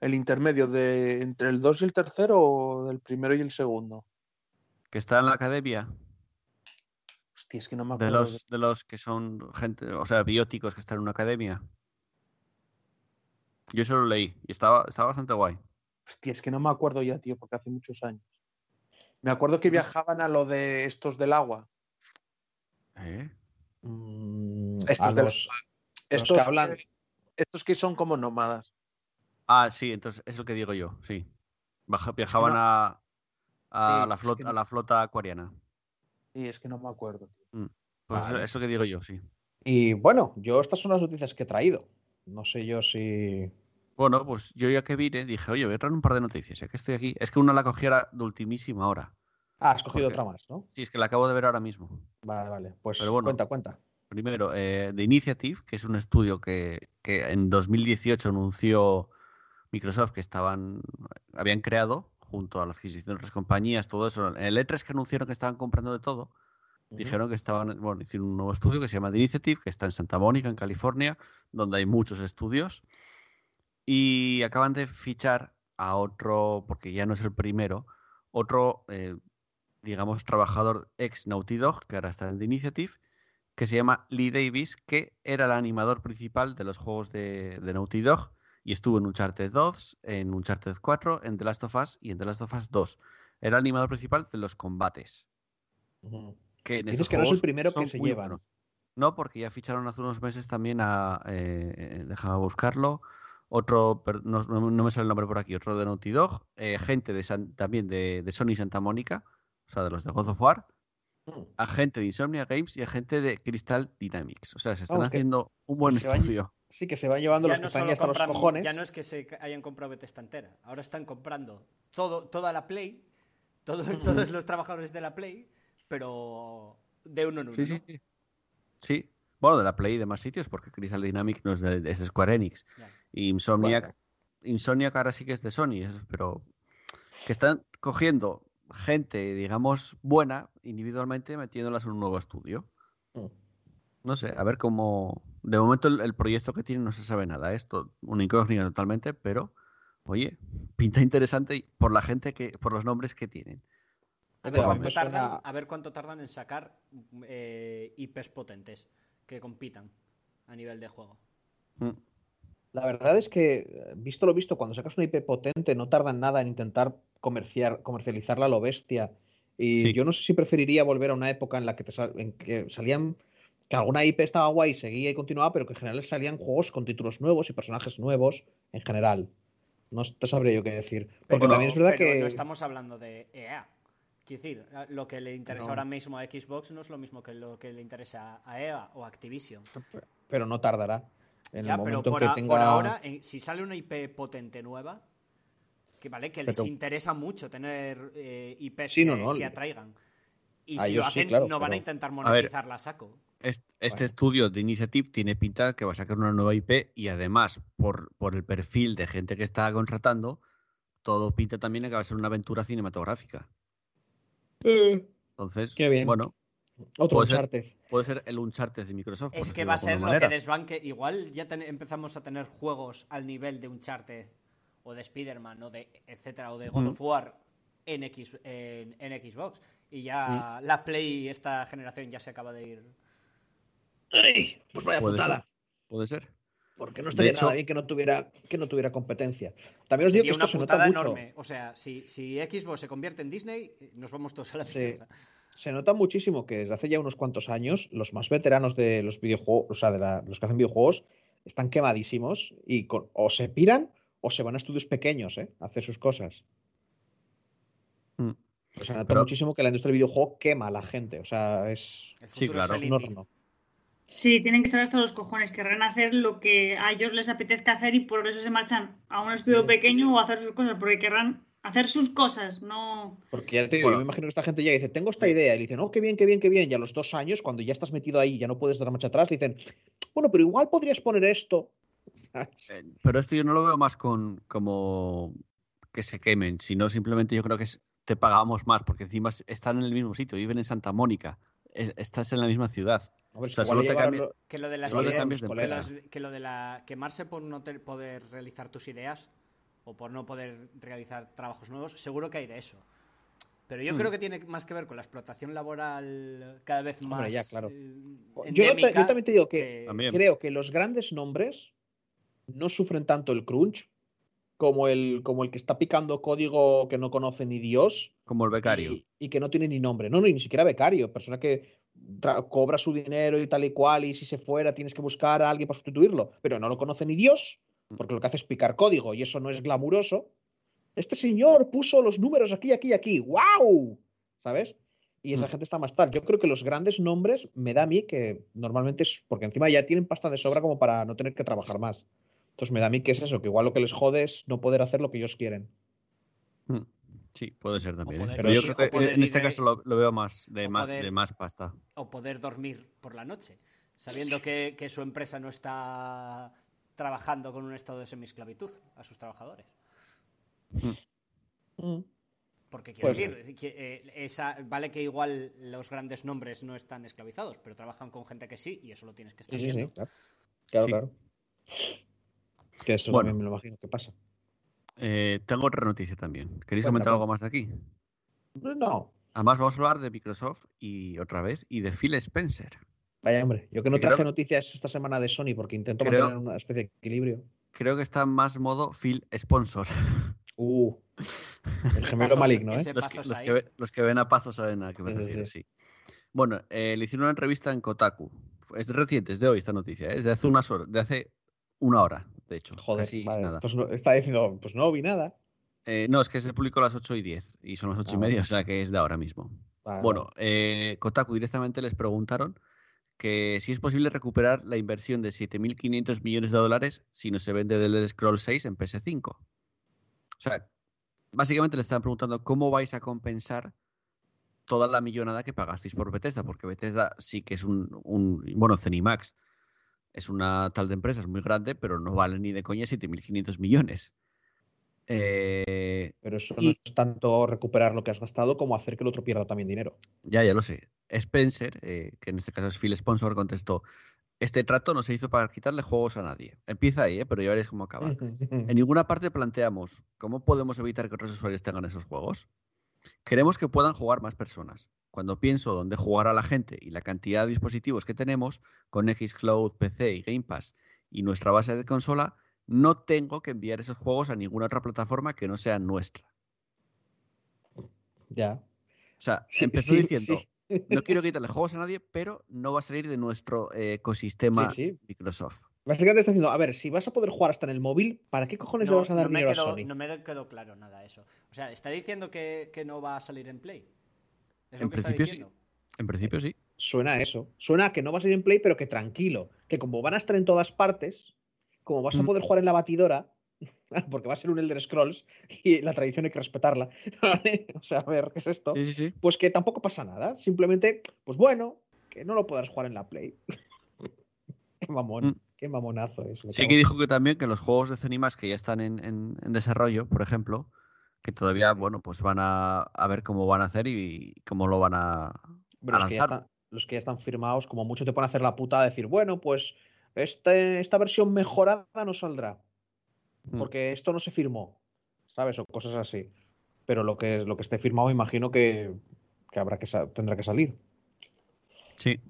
el intermedio de entre el 2 y el tercero o del primero y el segundo. Que está en la academia Hostia, es que no me de acuerdo. los, de los que son gente, o sea, bióticos que están en una academia. Yo eso lo leí y estaba, estaba bastante guay. Hostia, es que no me acuerdo ya, tío, porque hace muchos años. Me acuerdo que viajaban a lo de estos del agua. ¿Eh? Mm, Estos de los- Estos que hablan- Estos que son como nómadas. Ah, sí, entonces es lo que digo yo, sí. Viajaban No. a, a, Sí, la es flota, que a la flota acuariana. Sí, es que no me acuerdo. tío. Pues Vale. eso que digo yo, sí. Y bueno, yo estas son las noticias que he traído. No sé yo si. Bueno, pues yo ya que vine dije, oye, voy a traer un par de noticias, ya que estoy aquí. Es que una la cogiera de ultimísima hora. Ah, has cogido Porque- otra más, ¿no? Sí, es que la acabo de ver ahora mismo. Vale, vale. Pues Pero bueno. cuenta, cuenta. Primero, eh, The Initiative, que es un estudio que, que en 2018 anunció Microsoft que estaban habían creado junto a la adquisición de otras compañías, todo eso. En el E3 que anunciaron que estaban comprando de todo, dijeron que estaban, bueno, hicieron un nuevo estudio que se llama The Initiative, que está en Santa Mónica, en California, donde hay muchos estudios. Y acaban de fichar a otro, porque ya no es el primero, otro, eh, digamos, trabajador ex Naughty Dog, que ahora está en The Initiative, que se llama Lee Davis, que era el animador principal de los juegos de, de Naughty Dog y estuvo en Uncharted 2, en Uncharted 4, en The Last of Us y en The Last of Us 2. Era el animador principal de los combates. Ujú. que en Dices estos que no es el primero que se buenos. No, porque ya ficharon hace unos meses también a. Eh, eh, déjame buscarlo. Otro, no, no- no me sale el nombre por aquí, otro de Naughty Dog. eh, gente de San- también de, de Sony Santa Mónica, o sea, de los de God of War. Mm. Agente de Insomnia Games y agente de Crystal Dynamics. O sea, se están haciendo un buen estudio. Sí, que se van llevando Ya los no, los cojones. ya no es que se hayan comprado Bethesda entera, ahora están comprando todo, toda la Play, todo- todos los trabajadores de la Play, pero de uno en uno. Sí, sí, ¿no? sí. Sí. Bueno, de la Play y de más sitios, porque Crystal Dynamics no es de, es de Square Enix. Ya. Y Insomniac, Bueno. Insomniac ahora sí que es de Sony, pero que están cogiendo gente, digamos, buena individualmente, metiéndolas en un nuevo estudio. Mm. No sé, a ver cómo. De momento el, el proyecto que tienen no se sabe nada. Esto, una incógnita totalmente, pero oye, pinta interesante por la gente que, por los nombres que tienen. A ver, cuánto tardan, a ver cuánto tardan en sacar eh, IPs potentes que compitan a nivel de juego. Mm. La verdad es que, visto lo visto, cuando sacas una IP potente, no tardan nada en intentar comerciar, comercializarla a lo bestia. Y Sí. yo no sé si preferiría volver a una época en la que, te sal- en que salían, que alguna IP estaba guay, seguía y continuaba, pero que en general salían juegos con títulos nuevos y personajes nuevos en general. No te sabría yo qué decir. Porque Pero- también es verdad pero que. no estamos hablando de EA. Quiero decir, lo que le interesa No. ahora mismo a Xbox no es lo mismo que lo que le interesa a EA o Activision. Pero no tardará. En ya, el pero por, en a- que por tenga. ahora, en- si sale una IP potente nueva, que vale, que les interesa mucho tener eh, IPs Sí, que, no, no, que le- atraigan. Y A si lo sí, hacen, claro, no van a intentar monetizarla a saco. Est- Este Bueno. estudio de Initiative tiene pinta que va a sacar una nueva IP y además, por, por el perfil de gente que está contratando, todo pinta también a que va a ser una aventura cinematográfica. Entonces, Qué bien. bueno, Otro puede ser- Uncharted. puede ser el Uncharted de Microsoft. Es que va a ser lo que desbanque. Igual ya ten- empezamos a tener juegos al nivel de Uncharted o de Spider-Man o de etcétera o de God Mm. of War en, X, en, en Xbox. Y ya Mm. la Play esta generación ya se acaba de ir. Ay, pues vaya Puede putada. ser. Puede ser. Porque no estaría hecho- nada bien que no tuviera, que no tuviera competencia. También os digo que una esto se nota putada mucho. enorme. O sea, si, si Xbox se convierte en Disney, nos vamos todos a la mierda. Se nota muchísimo que desde hace ya unos cuantos años los más veteranos de los videojuegos, o sea, de la- los que hacen videojuegos, están quemadísimos y con- o se piran o se van a estudios pequeños, ¿eh? A hacer sus cosas. Mm. O se nota Pero- muchísimo que la industria del videojuego quema a la gente. O sea, es, El Sí, claro. es un horno. Sí, tienen que estar hasta los cojones, querrán hacer lo que a ellos les apetezca hacer y por eso se marchan a un estudio pequeño o a hacer sus cosas, porque querrán hacer sus cosas, no... Porque ya te digo, Bueno. yo me imagino que esta gente ya dice, tengo esta idea, y le dicen, oh, qué bien, qué bien, qué bien. Y a los dos años, cuando ya estás metido ahí y ya no puedes dar marcha atrás, dicen, bueno, pero igual podrías poner esto. Eh, Pero esto yo no lo veo más con como que se quemen, sino simplemente yo creo que es- te pagamos más, porque encima es- están en el mismo sitio, viven en Santa Mónica, es- estás en la misma ciudad. A ver, O sea, igual solo le te llevaron cambia- lo- Que lo de las ideas- cambias de que, empresa. las- que lo de la quemarse por no te- poder realizar tus ideas o por no poder realizar trabajos nuevos, seguro que hay de eso. Pero yo Hmm. creo que tiene más que ver con la explotación laboral cada vez más Hombre, ya, claro. eh, Yo, te- también te digo que creo que los grandes nombres no sufren tanto el crunch como el, como el que está picando código que no conoce ni Dios Como el becario. y, y que no tiene ni nombre. No, no, y ni siquiera becario. Persona que cobra su dinero y tal y cual y si se fuera tienes que buscar a alguien para sustituirlo. Pero no lo conoce ni Dios porque lo que hace es picar código y eso no es glamuroso. Este señor puso los números aquí, aquí, aquí. ¡Wow! ¿Sabes? Y esa Mm. gente está más tal. Yo creo que los grandes nombres me da a mí que normalmente es porque encima ya tienen pasta de sobra como para no tener que trabajar más. Entonces me da a mí que es eso, que igual lo que les jode es no poder hacer lo que ellos quieren. Mm. Sí, puede ser también. ¿eh? poder Pero yo creo que en este de- caso lo, lo veo más de, más poder- de más pasta. o poder dormir por la noche, sabiendo que, que su empresa no está trabajando con un estado de semiesclavitud a sus trabajadores. Mm. Porque quiero decir, que, eh, esa, vale que igual los grandes nombres no están esclavizados, pero trabajan con gente que sí y eso lo tienes que estar Sí, sí, sí, viendo. claro. Claro, Sí. claro. Que eso Bueno. también me lo imagino que pasa. Eh, tengo otra noticia también. ¿Queréis comentar algo más de aquí? No, Además, vamos a hablar de Microsoft y otra vez y de Phil Spencer. vaya hombre. Yo que no Que traje noticias esta semana de Sony porque intento Creo- mantener una especie de equilibrio. Creo que está más modo Phil Sponsor. Uh, el gemelo maligno, ¿eh? Los que, los, ahí. que ve- los que ven a Pazo saben a qué me refiero, sí. sí. Bueno, eh, le hicieron una entrevista en Kotaku. Es reciente, es de hoy esta noticia, ¿eh? es de hace unas horas, de hace una hora, de hecho. Joder, casi vale, nada. pues no- está diciendo, pues no vi nada. Eh, no, es que se publicó a las 8 y 10 y son las 8 y Ah, media, o sea que es de ahora mismo. Vale, Bueno, eh, Kotaku directamente les preguntaron que si es posible recuperar la inversión de 7.500 millones de dólares si no se vende The Elder Scroll 6 en PS5. O sea, básicamente le están preguntando cómo vais a compensar toda la millonada que pagasteis por Bethesda, porque Bethesda sí que es un, un bueno, Cenimax es una tal de empresa, es muy grande, pero no vale ni de coña 7.500 millones. Eh, Pero eso y- no es tanto recuperar lo que has gastado como hacer que el otro pierda también dinero. Ya, ya lo sé. Spencer, eh, que en este caso es Phil Sponsor, contestó: Este trato no se hizo para quitarle juegos a nadie. Empieza ahí, ¿eh? pero ya veréis cómo acaba. En ninguna parte planteamos cómo podemos evitar que otros usuarios tengan esos juegos. Queremos que puedan jugar más personas. Cuando pienso dónde jugará la gente y la cantidad de dispositivos que tenemos con Xcloud, PC y Game Pass y nuestra base de consola, no tengo que enviar esos juegos a ninguna otra plataforma que no sea nuestra. Ya. O sea, Sí, empezó sí, diciendo, sí. no quiero quitarle juegos a nadie, pero no va a salir de nuestro eh, ecosistema Sí, sí. Microsoft. Básicamente está diciendo, a ver, si vas a poder jugar hasta en el móvil, ¿para qué cojones le No, vas a dar no me dinero quedó, a Sony? no me quedó claro nada eso. O sea, está diciendo que, que no va a salir en Play. Es En lo que está principio sí. diciendo. En principio sí. Suena a eso. Suena a que no vas a ir en Play, pero que tranquilo. Que como van a estar en todas partes, como vas a Mm. poder jugar en la batidora, porque va a ser un Elder Scrolls y la tradición hay que respetarla. o sea, a ver, ¿qué es esto? Sí, sí, sí. Pues que tampoco pasa nada. Simplemente, pues bueno, que no lo podrás jugar en la Play. qué mamón, Mm. qué mamonazo es. Sí cago que dijo que también que los juegos de Zenimax que ya están en, en- en desarrollo, por ejemplo, que todavía, bueno, pues van a, a ver cómo van a hacer y cómo lo van a, Pero a los, que ya lanzar. están, los que ya están firmados, como mucho te pueden hacer la puta de decir, bueno, pues este- esta versión mejorada no saldrá. Mm. Porque esto no se firmó. ¿Sabes? O cosas así. Pero lo que, lo que esté firmado, imagino que, que habrá que tendrá que salir. Sí.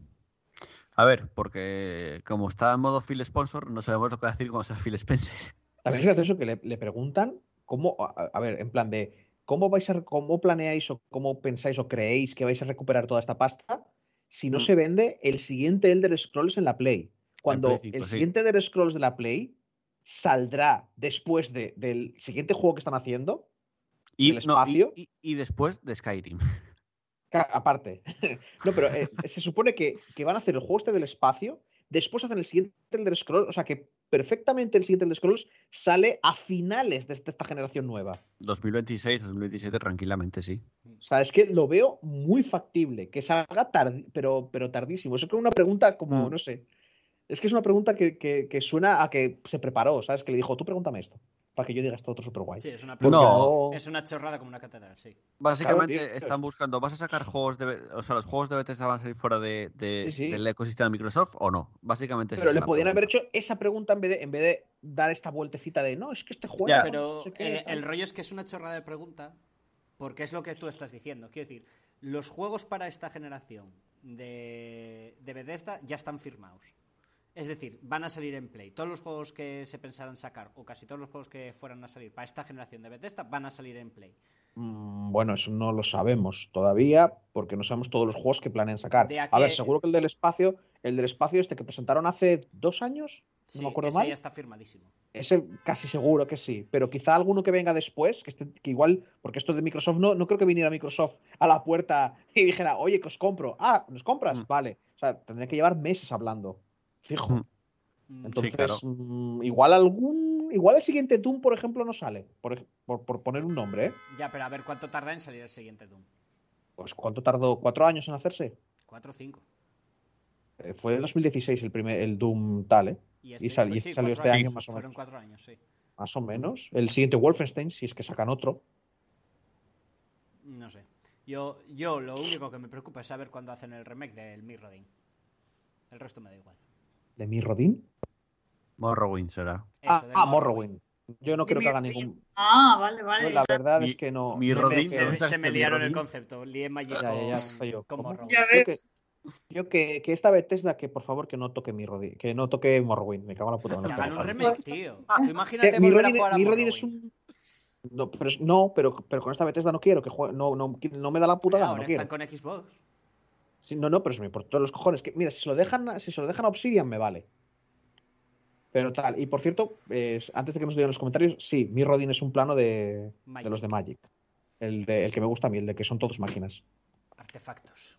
A ver, porque como está en modo Phil Sponsor, no sabemos lo que va a decir cuando sea Phil Spencer. También fíjate eso que le, le preguntan cómo, a, a ver, en plan de cómo vais a, cómo planeáis o cómo pensáis o creéis que vais a recuperar toda esta pasta si no Mm. se vende el siguiente Elder Scrolls en la Play. Cuando el sí. siguiente Elder Scrolls de la Play saldrá después de- del siguiente juego que están haciendo, Y, ¿El no, y- espacio? y- y después de Skyrim. aparte. no, pero eh, se supone que, que van a hacer el juego este del espacio, después hacen el siguiente Elder Scrolls, o sea que perfectamente el siguiente Elder Scrolls sale a finales de esta- generación nueva. 2026, 2027, tranquilamente, sí. O sea, es que lo veo muy factible, que salga tarde, pero, pero tardísimo. Eso es una pregunta como, Mm. no sé. Es que es una pregunta que, que- que suena a que se preparó, ¿sabes? Que le dijo, tú pregúntame esto, para que yo diga esto otro súper guay. Sí, es una, No. es una chorrada como una catedral, sí. Básicamente Claro, están buscando, ¿vas a sacar juegos de, o sea, los juegos de Bethesda van a salir fuera de, de- Sí, sí. del ecosistema de Microsoft o no? Básicamente Pero es le la podían haber hecho esa pregunta en vez de, en vez de dar esta vueltecita de, no, es que este juego... Ya. no Pero sé qué, el, tal". el rollo es que es una chorrada de pregunta, porque es lo que tú estás diciendo. Quiero decir, los juegos para esta generación de, de Bethesda ya están firmados. Es decir, van a salir en Play. Todos los juegos que se pensaran sacar, o casi todos los juegos que fueran a salir para esta generación de Bethesda, van a salir en Play. Mm, Bueno, eso no lo sabemos todavía, porque no sabemos todos los juegos que planean sacar. De a ver, seguro que el del espacio, el del espacio este que presentaron hace dos años, Sí, no me acuerdo ese mal. ya está firmadísimo. Ese casi seguro que sí, pero quizá alguno que venga después, que, esté- que igual, porque esto de Microsoft no, no creo que viniera Microsoft a la puerta y dijera, oye, que os compro. Ah, ¿nos compras? Mm. Vale. O sea, tendría que llevar meses hablando. Fijo. Entonces, claro. mm, igual algún. Igual el siguiente Doom, por ejemplo, no sale. Por, por- por poner un nombre, ¿eh? Ya, pero a ver cuánto tarda en salir el siguiente Doom. Pues ¿cuánto tardó? ¿Cuatro años en hacerse? ¿Cuatro o cinco? Eh, fue en 2016 el primer el Doom tal, ¿eh? Y, Y sal- y sí, salió este años. año más o Fueron menos. cuatro años, sí. Más o menos. El siguiente Wolfenstein, si es que sacan otro. No sé. Yo, yo lo único que me preocupa es saber cuándo hacen el remake del Mirrodin. El resto me da igual. ¿De Mirrodin? Morrowind será. Ah, ah, Morrowind. Yo no creo que haga ningún. Ah, vale, vale. Yo la verdad Mi- es que no. mi no Se Rodin, se- ¿no se sabes me liaron el Mirrodin? concepto. Lié Magic Ya, ya, ya, yo. con ¿Cómo? Morrowind. Ya Yo que, ves. yo que, que esta Bethesda que por favor que no toque Mirrodin, que no toque Morrowind, me cago en la puta. Madre. hagan un remake, tío. Tú Que imagínate volver a Mirrodin, jugar a Mirrodin es un. No, pero, no pero, pero con esta Bethesda no quiero que juegue. No, no, no me da la puta Ahora gana, no están quiero. con Xbox. Sí, no, no, pero es por todos los cojones. Que, mira, si se lo dejan, si se lo dejan a Obsidian, me vale. Pero tal. Y por cierto, es- antes de que nos digan los comentarios, sí, mi Rodin es un plano de, de los de Magic. El, de- el que me gusta a mí, el de que son todos máquinas. Artefactos.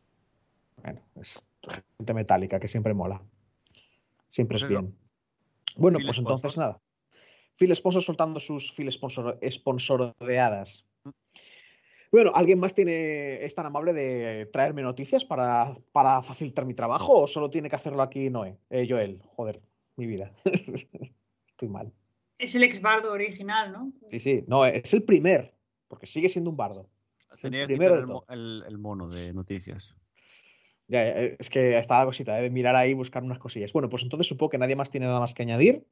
Bueno, es gente metálica, que siempre mola. Siempre es bien. Bueno, pues Sponsor. entonces nada. Phil Sponsor soltando sus Phil Sponsor. Bueno, ¿alguien más tiene, es tan amable de traerme noticias para, para facilitar mi trabajo o solo tiene que hacerlo aquí Noé? Eh, Joel, joder, mi vida. Estoy mal. Es el ex bardo original, ¿no? Sí, sí, no, es el primer, porque sigue siendo un bardo. Es el Tenía que quitar el, el- el mono de noticias. Ya, ya, eh, es que está la cosita, eh, de mirar ahí y buscar unas cosillas. Bueno, pues entonces supongo que nadie más tiene nada más que añadir.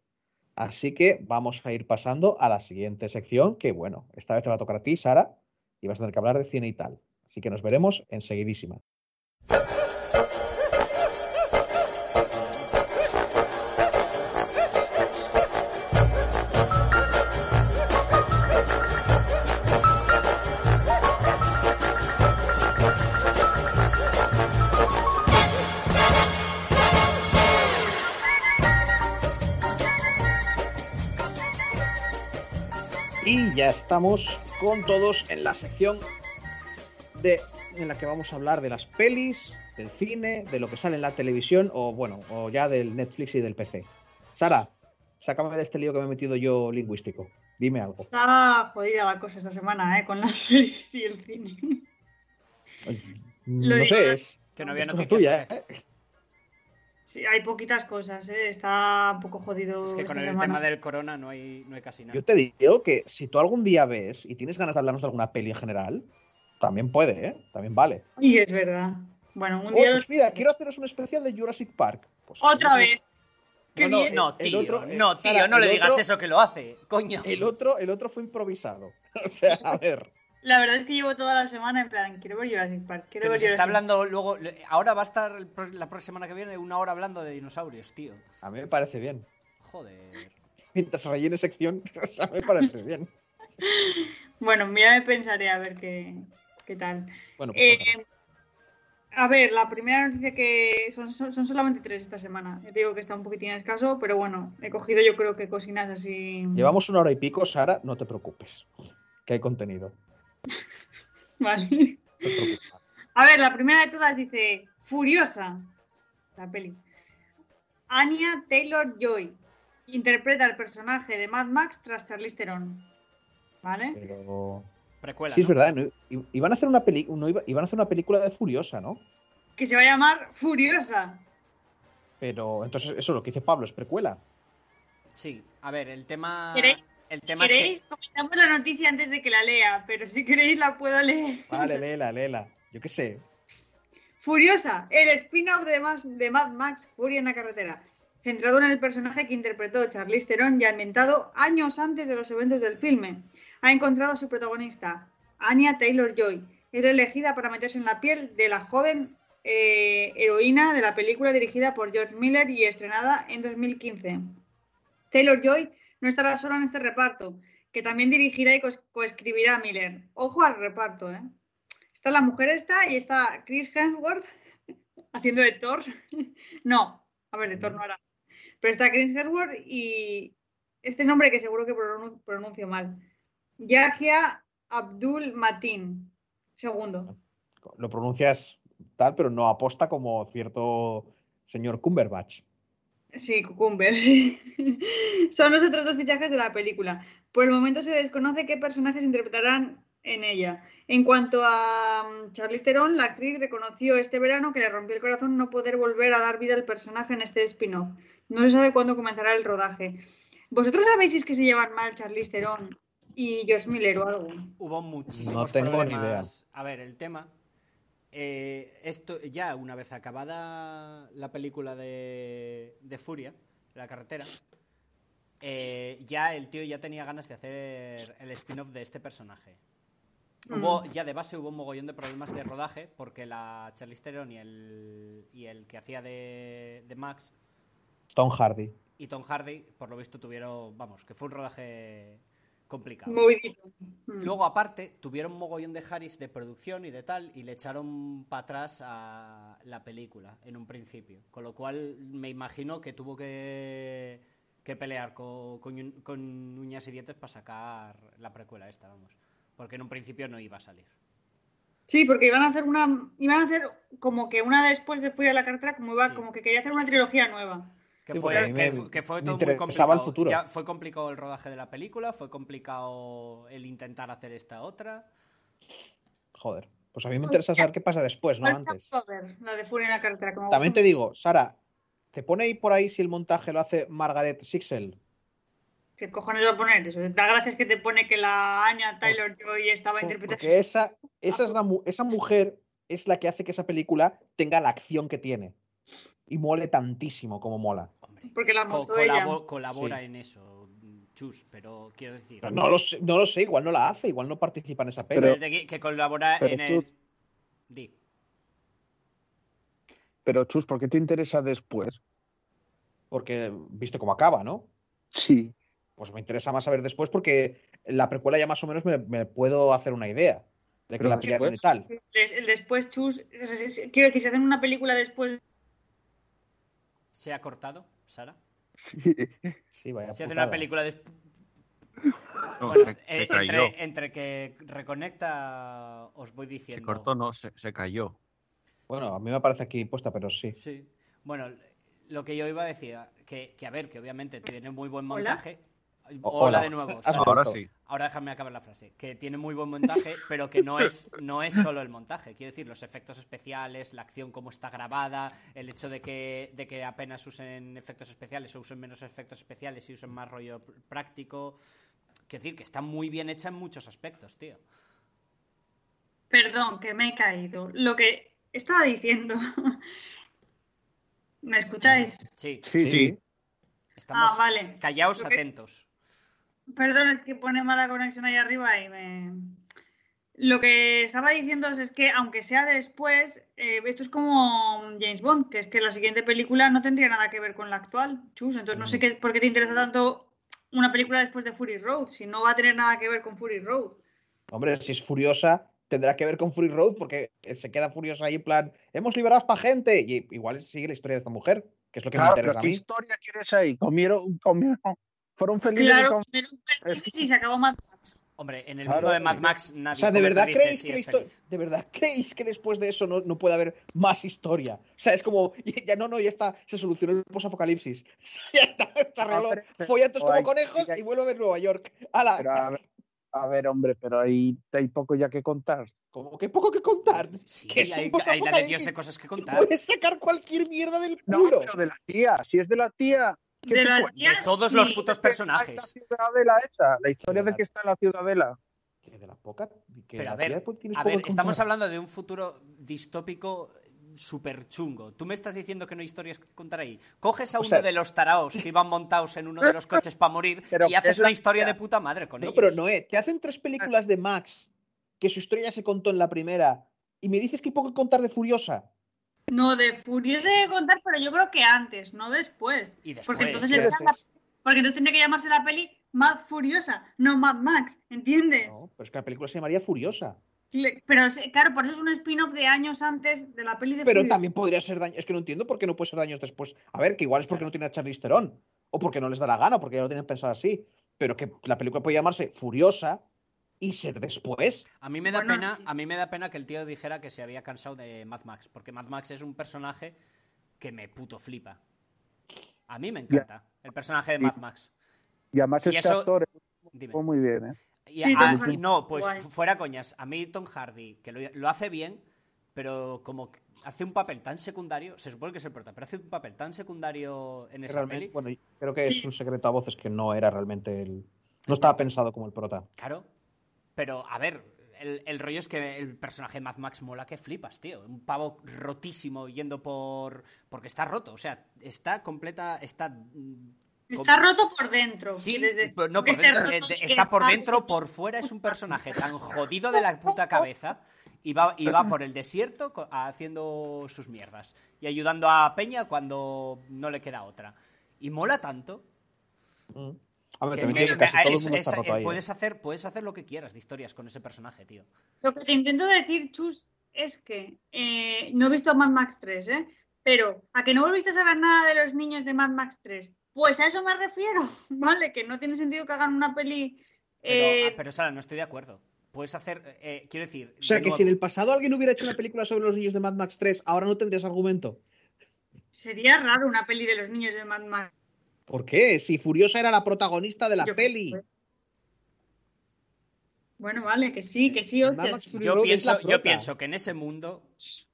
Así que vamos a ir pasando a la siguiente sección, que bueno, esta vez te va a tocar a ti, Sara, y vas a tener que hablar de cine y tal. Así que nos veremos enseguidísima. Ya estamos con todos en la sección de, en la que vamos a hablar de las pelis, del cine, de lo que sale en la televisión o bueno, o ya del Netflix y del PC. Sara, sácame de este lío que me he metido yo lingüístico. Dime algo. Está jodida la cosa esta semana, ¿eh? Con las series y el cine. No sé, es, Que no había noticias. tuya. ¿eh? Sí, hay poquitas cosas, ¿eh? Está un poco jodido. Es que esta con el semana. tema del corona no hay, no hay casi nada. Yo te digo que si tú algún día ves y tienes ganas de hablarnos de alguna peli en general, también puede, ¿eh? También vale. Y es verdad. Bueno, un Oh, día. pues mira, quiero haceros un especial de Jurassic Park. Pues Otra vez. Qué No, no, bien. No, el tío, otro- no, tío, Sara, no le digas otro- eso que lo hace, coño. El otro, el otro fue improvisado. O sea, a ver. La verdad es que llevo toda la semana en plan, quiero ver Jurassic Park. Quiero ver nos está Jurassic hablando luego. Ahora va a estar la próxima semana que viene una hora hablando de dinosaurios, tío. A mí me parece bien. Joder. Mientras rellene sección, a mí me parece bien. Bueno, ya me pensaré a ver qué, qué tal. Bueno, pues Eh, a ver, la primera noticia que son, son, son solamente tres esta semana. Yo te digo que está un poquitín escaso, pero bueno, he cogido yo creo que cocinas así. Llevamos una hora y pico, Sara, no te preocupes. Que hay contenido. Vale. A ver, la primera de todas dice Furiosa, la peli. Anya Taylor Joy interpreta el personaje de Mad Max tras Charlize Theron. ¿Vale? Pero. Precuela. Sí, es verdad. ¿no? Iban a hacer una peli... no, iba- iban a hacer una película de Furiosa, ¿no? Que se va a llamar Furiosa. Pero entonces, eso lo que dice Pablo es precuela. Sí, a ver, el tema. ¿Queréis? El Si tema es queréis, comentamos la noticia antes de que la lea, pero si queréis la puedo leer. Vale, léela, léela. Yo qué sé. Furiosa, el spin-off de, de Mad Max Fury en la carretera, centrado en el personaje que interpretó Charlize Theron y ambientado años antes de los eventos del filme. Ha encontrado a su protagonista, Anya Taylor-Joy. Es elegida para meterse en la piel de la joven eh, heroína de la película dirigida por George Miller y estrenada en 2015. Taylor-Joy no estará sola en este reparto, que también dirigirá y co- coescribirá Miller. Ojo al reparto, ¿eh? Está la mujer esta y está Chris Hemsworth haciendo de Thor. No, a ver, de Thor no hará. Pero está Chris Hemsworth y este nombre que seguro que pronun- pronuncio mal. Yahya Abdul Matin. Segundo. Lo pronuncias tal, pero no aposta como cierto señor Cumberbatch. Sí, Cucumber, sí. Son los otros dos fichajes de la película. Por el momento se desconoce qué personajes interpretarán en ella. En cuanto a mm, Charlize Theron, la actriz reconoció este verano que le rompió el corazón no poder volver a dar vida al personaje en este spin-off. No se sabe cuándo comenzará el rodaje. ¿Vosotros sabéis si es que se llevan mal Charlize Theron y Josh Miller o algo? Hubo muchísimos No tengo ni problemas. A ver, el tema. Eh, esto ya una vez acabada la película de, de Furia, la carretera, eh, ya el tío ya tenía ganas de hacer el spin-off de este personaje. Hubo, ya de base hubo un mogollón de problemas de rodaje porque la Charlize Theron y el, y el que hacía de, de Max Tom Hardy. y Tom Hardy, por lo visto, tuvieron, vamos, que fue un rodaje complicado. Movidito. Mm. Luego, aparte, tuvieron un mogollón de Harris de producción y de tal, y le echaron para atrás a la película en un principio. Con lo cual, me imagino que tuvo que, que pelear con, con uñas y dientes para sacar la precuela esta, vamos. Porque en un principio no iba a salir. Sí, porque iban a hacer una. Iban a hacer como que una después de Furia de la Cartera, como iba, Sí. como que quería hacer una trilogía nueva. Que Sí, fue, que, me- que fue todo muy complicado. el futuro. Ya fue complicado el rodaje de la película, fue complicado el intentar hacer esta otra. Joder. Pues a mí me interesa saber qué pasa después, no ¿Cuál antes. La de Furia la También te digo, Sara, ¿te pone ahí por ahí si el montaje lo hace Margaret Sixel? ¿Qué cojones va a poner eso? Da gracias que te pone que la Anya Taylor Joy estaba interpretando. Porque esa, esa, es la mu- esa mujer es la que hace que esa película tenga la acción que tiene. Y mole tantísimo como mola. Hombre, Porque la co- montó ella. colabo- colabora Sí. en eso, Chus, pero quiero decir. Pero no lo sé, no lo sé, igual no la hace, igual no participa en esa peli. Pero- que, que colabora pero en el. Chus- Di. Pero Chus, ¿por qué te interesa después? Porque viste cómo acaba, ¿no? Sí. Pues me interesa más saber después porque la precuela ya más o menos me, me puedo hacer una idea de que Pero la y después- tal. El, el después Chus. quiero decir, si hacen una película después. ¿Se ha cortado, Sara? sí. Sí, vaya Se hace putada. una película después. No, Bueno, se, se eh, cayó. entre, entre que reconecta, os voy diciendo. Se cortó, no, se, se cayó. Bueno, a mí me parece aquí puesta, pero sí. Sí. Bueno, lo que yo iba a decir, que, que a ver, que obviamente tiene muy buen montaje. Hola, hola. de nuevo. Ahora sí. Ahora déjame acabar la frase. Que tiene muy buen montaje, pero que no es, no es solo el montaje. Quiero decir, los efectos especiales, la acción como está grabada, el hecho de que, de que apenas usen efectos especiales o usen menos efectos especiales y usen más rollo pr- práctico. Quiero decir, que está muy bien hecha en muchos aspectos, tío. Perdón, que me he caído. Lo que estaba diciendo. ¿Me escucháis? Sí, Sí, sí. estamos Ah, vale. que- atentos. Perdón, es que pone mala conexión ahí arriba y me. Lo que estaba diciendo es que, aunque sea después, eh, esto es como James Bond, que es que la siguiente película no tendría nada que ver con la actual, Chus. Entonces, no sé qué, por qué te interesa tanto una película después de Fury Road, si no va a tener nada que ver con Fury Road. Hombre, si es furiosa, tendrá que ver con Fury Road porque se queda furiosa ahí en plan, hemos liberado a esta gente. Y igual sigue la historia de esta mujer, que es lo que Claro, me pero interesa a ¿qué mí. historia quieres ahí? Comieron, comieron, fueron felices Claro, sí, se acabó Mad Max. Hombre, en el Claro, mundo de Mad Max O nadie sea, ¿de verdad, creéis que. ¿de verdad creéis que después de eso no, no puede haber más historia? O sea, es como, ya no, no, ya está, se solucionó el posapocalipsis. Ya está, arregló. pero- pero- Follantos como conejos y vuelve a ver Nueva York. ¡Hala! Pero a ver, a ver, hombre, pero ahí hay poco ya que contar. Como que poco que contar. Sí, que hay, hay la de Dios de cosas que contar. Puedes sacar cualquier mierda del No, culo. pero de la tía, si es de la tía. ¿Qué De la todos los putos La personajes. ciudadela esa, la historia de que está en la ciudadela. Que de la poca. Que Pero la a ver, a estamos hablando de un futuro distópico súper chungo. Tú me estás diciendo que no hay historias que contar ahí. Coges a O uno sea- de los taraos que iban montados en uno de los coches para morir Pero y haces es la una historia de puta madre con No, ellos. pero Noé, te hacen tres películas de Max que su historia ya se contó en la primera y me dices que hay poco que contar de Furiosa. No, de Furiosa que contar, pero yo creo que antes, no después. Y después, Porque entonces, sí, era después. la- porque entonces tendría que llamarse la peli Mad Furiosa, no Mad Max, ¿entiendes? No, pero es que la película se llamaría Furiosa. Pero claro, por eso es un spin-off de años antes de la peli de Pero Furiosa. también podría ser daño. Es que no entiendo por qué no puede ser daños después. A ver, que igual es porque no tiene a Charlize Theron. O porque no les da la gana, porque ya lo tienen pensado así. Pero que la película puede llamarse Furiosa y ser después. A mí me da Bueno, pena, sí. a mí me da pena que el tío dijera que se había cansado de Mad Max, porque Mad Max es un personaje que me puto flipa. A mí me encanta el personaje de Y- Mad Max. Y además Y este eso- actor Dime. fue muy bien, ¿eh? Y Sí, a- Hardy. no, pues Guay. fuera coñas. A mí Tom Hardy, que lo, lo hace bien, pero como que hace un papel tan secundario, se supone que es el prota, pero hace un papel tan secundario en esa Realmente, peli. bueno, creo que Sí. es un secreto a voces que no era realmente el. No estaba pensado como el prota. Claro. Pero, a ver, el, el rollo es que el personaje de Mad Max mola que flipas, tío. Un pavo rotísimo yendo por. porque está roto. O sea, está completa. Está. mm, Está roto por dentro. Sí, desde- no por dentro, roto, está por dentro, por fuera es un personaje tan jodido de la puta cabeza y va, y va por el desierto haciendo sus mierdas y ayudando a Peña cuando no le queda otra. Y mola tanto. Mm. A ver, Que que casi el mundo es- eh, ¿eh? puedes, hacer, puedes hacer lo que quieras de historias con ese personaje, tío. Lo que te intento decir, Chus, es que eh, no he visto Mad Max 3, ¿eh? Pero a que no volviste a saber nada de los niños de Mad Max 3. Pues a eso me refiero, ¿vale? Que no tiene sentido que hagan una peli. Pero, eh, ah, pero Sara, no estoy de acuerdo. Puedes hacer, eh, quiero decir... O sea, de que nuevo, si en el pasado alguien hubiera hecho una película sobre los niños de Mad Max 3, ahora no tendrías argumento. Sería raro una peli de los niños de Mad Max. ¿Por qué? Si Furiosa era la protagonista de la Yo- peli. Bueno, vale, que sí, que sí, hostias. Yo pienso, yo pienso que en ese mundo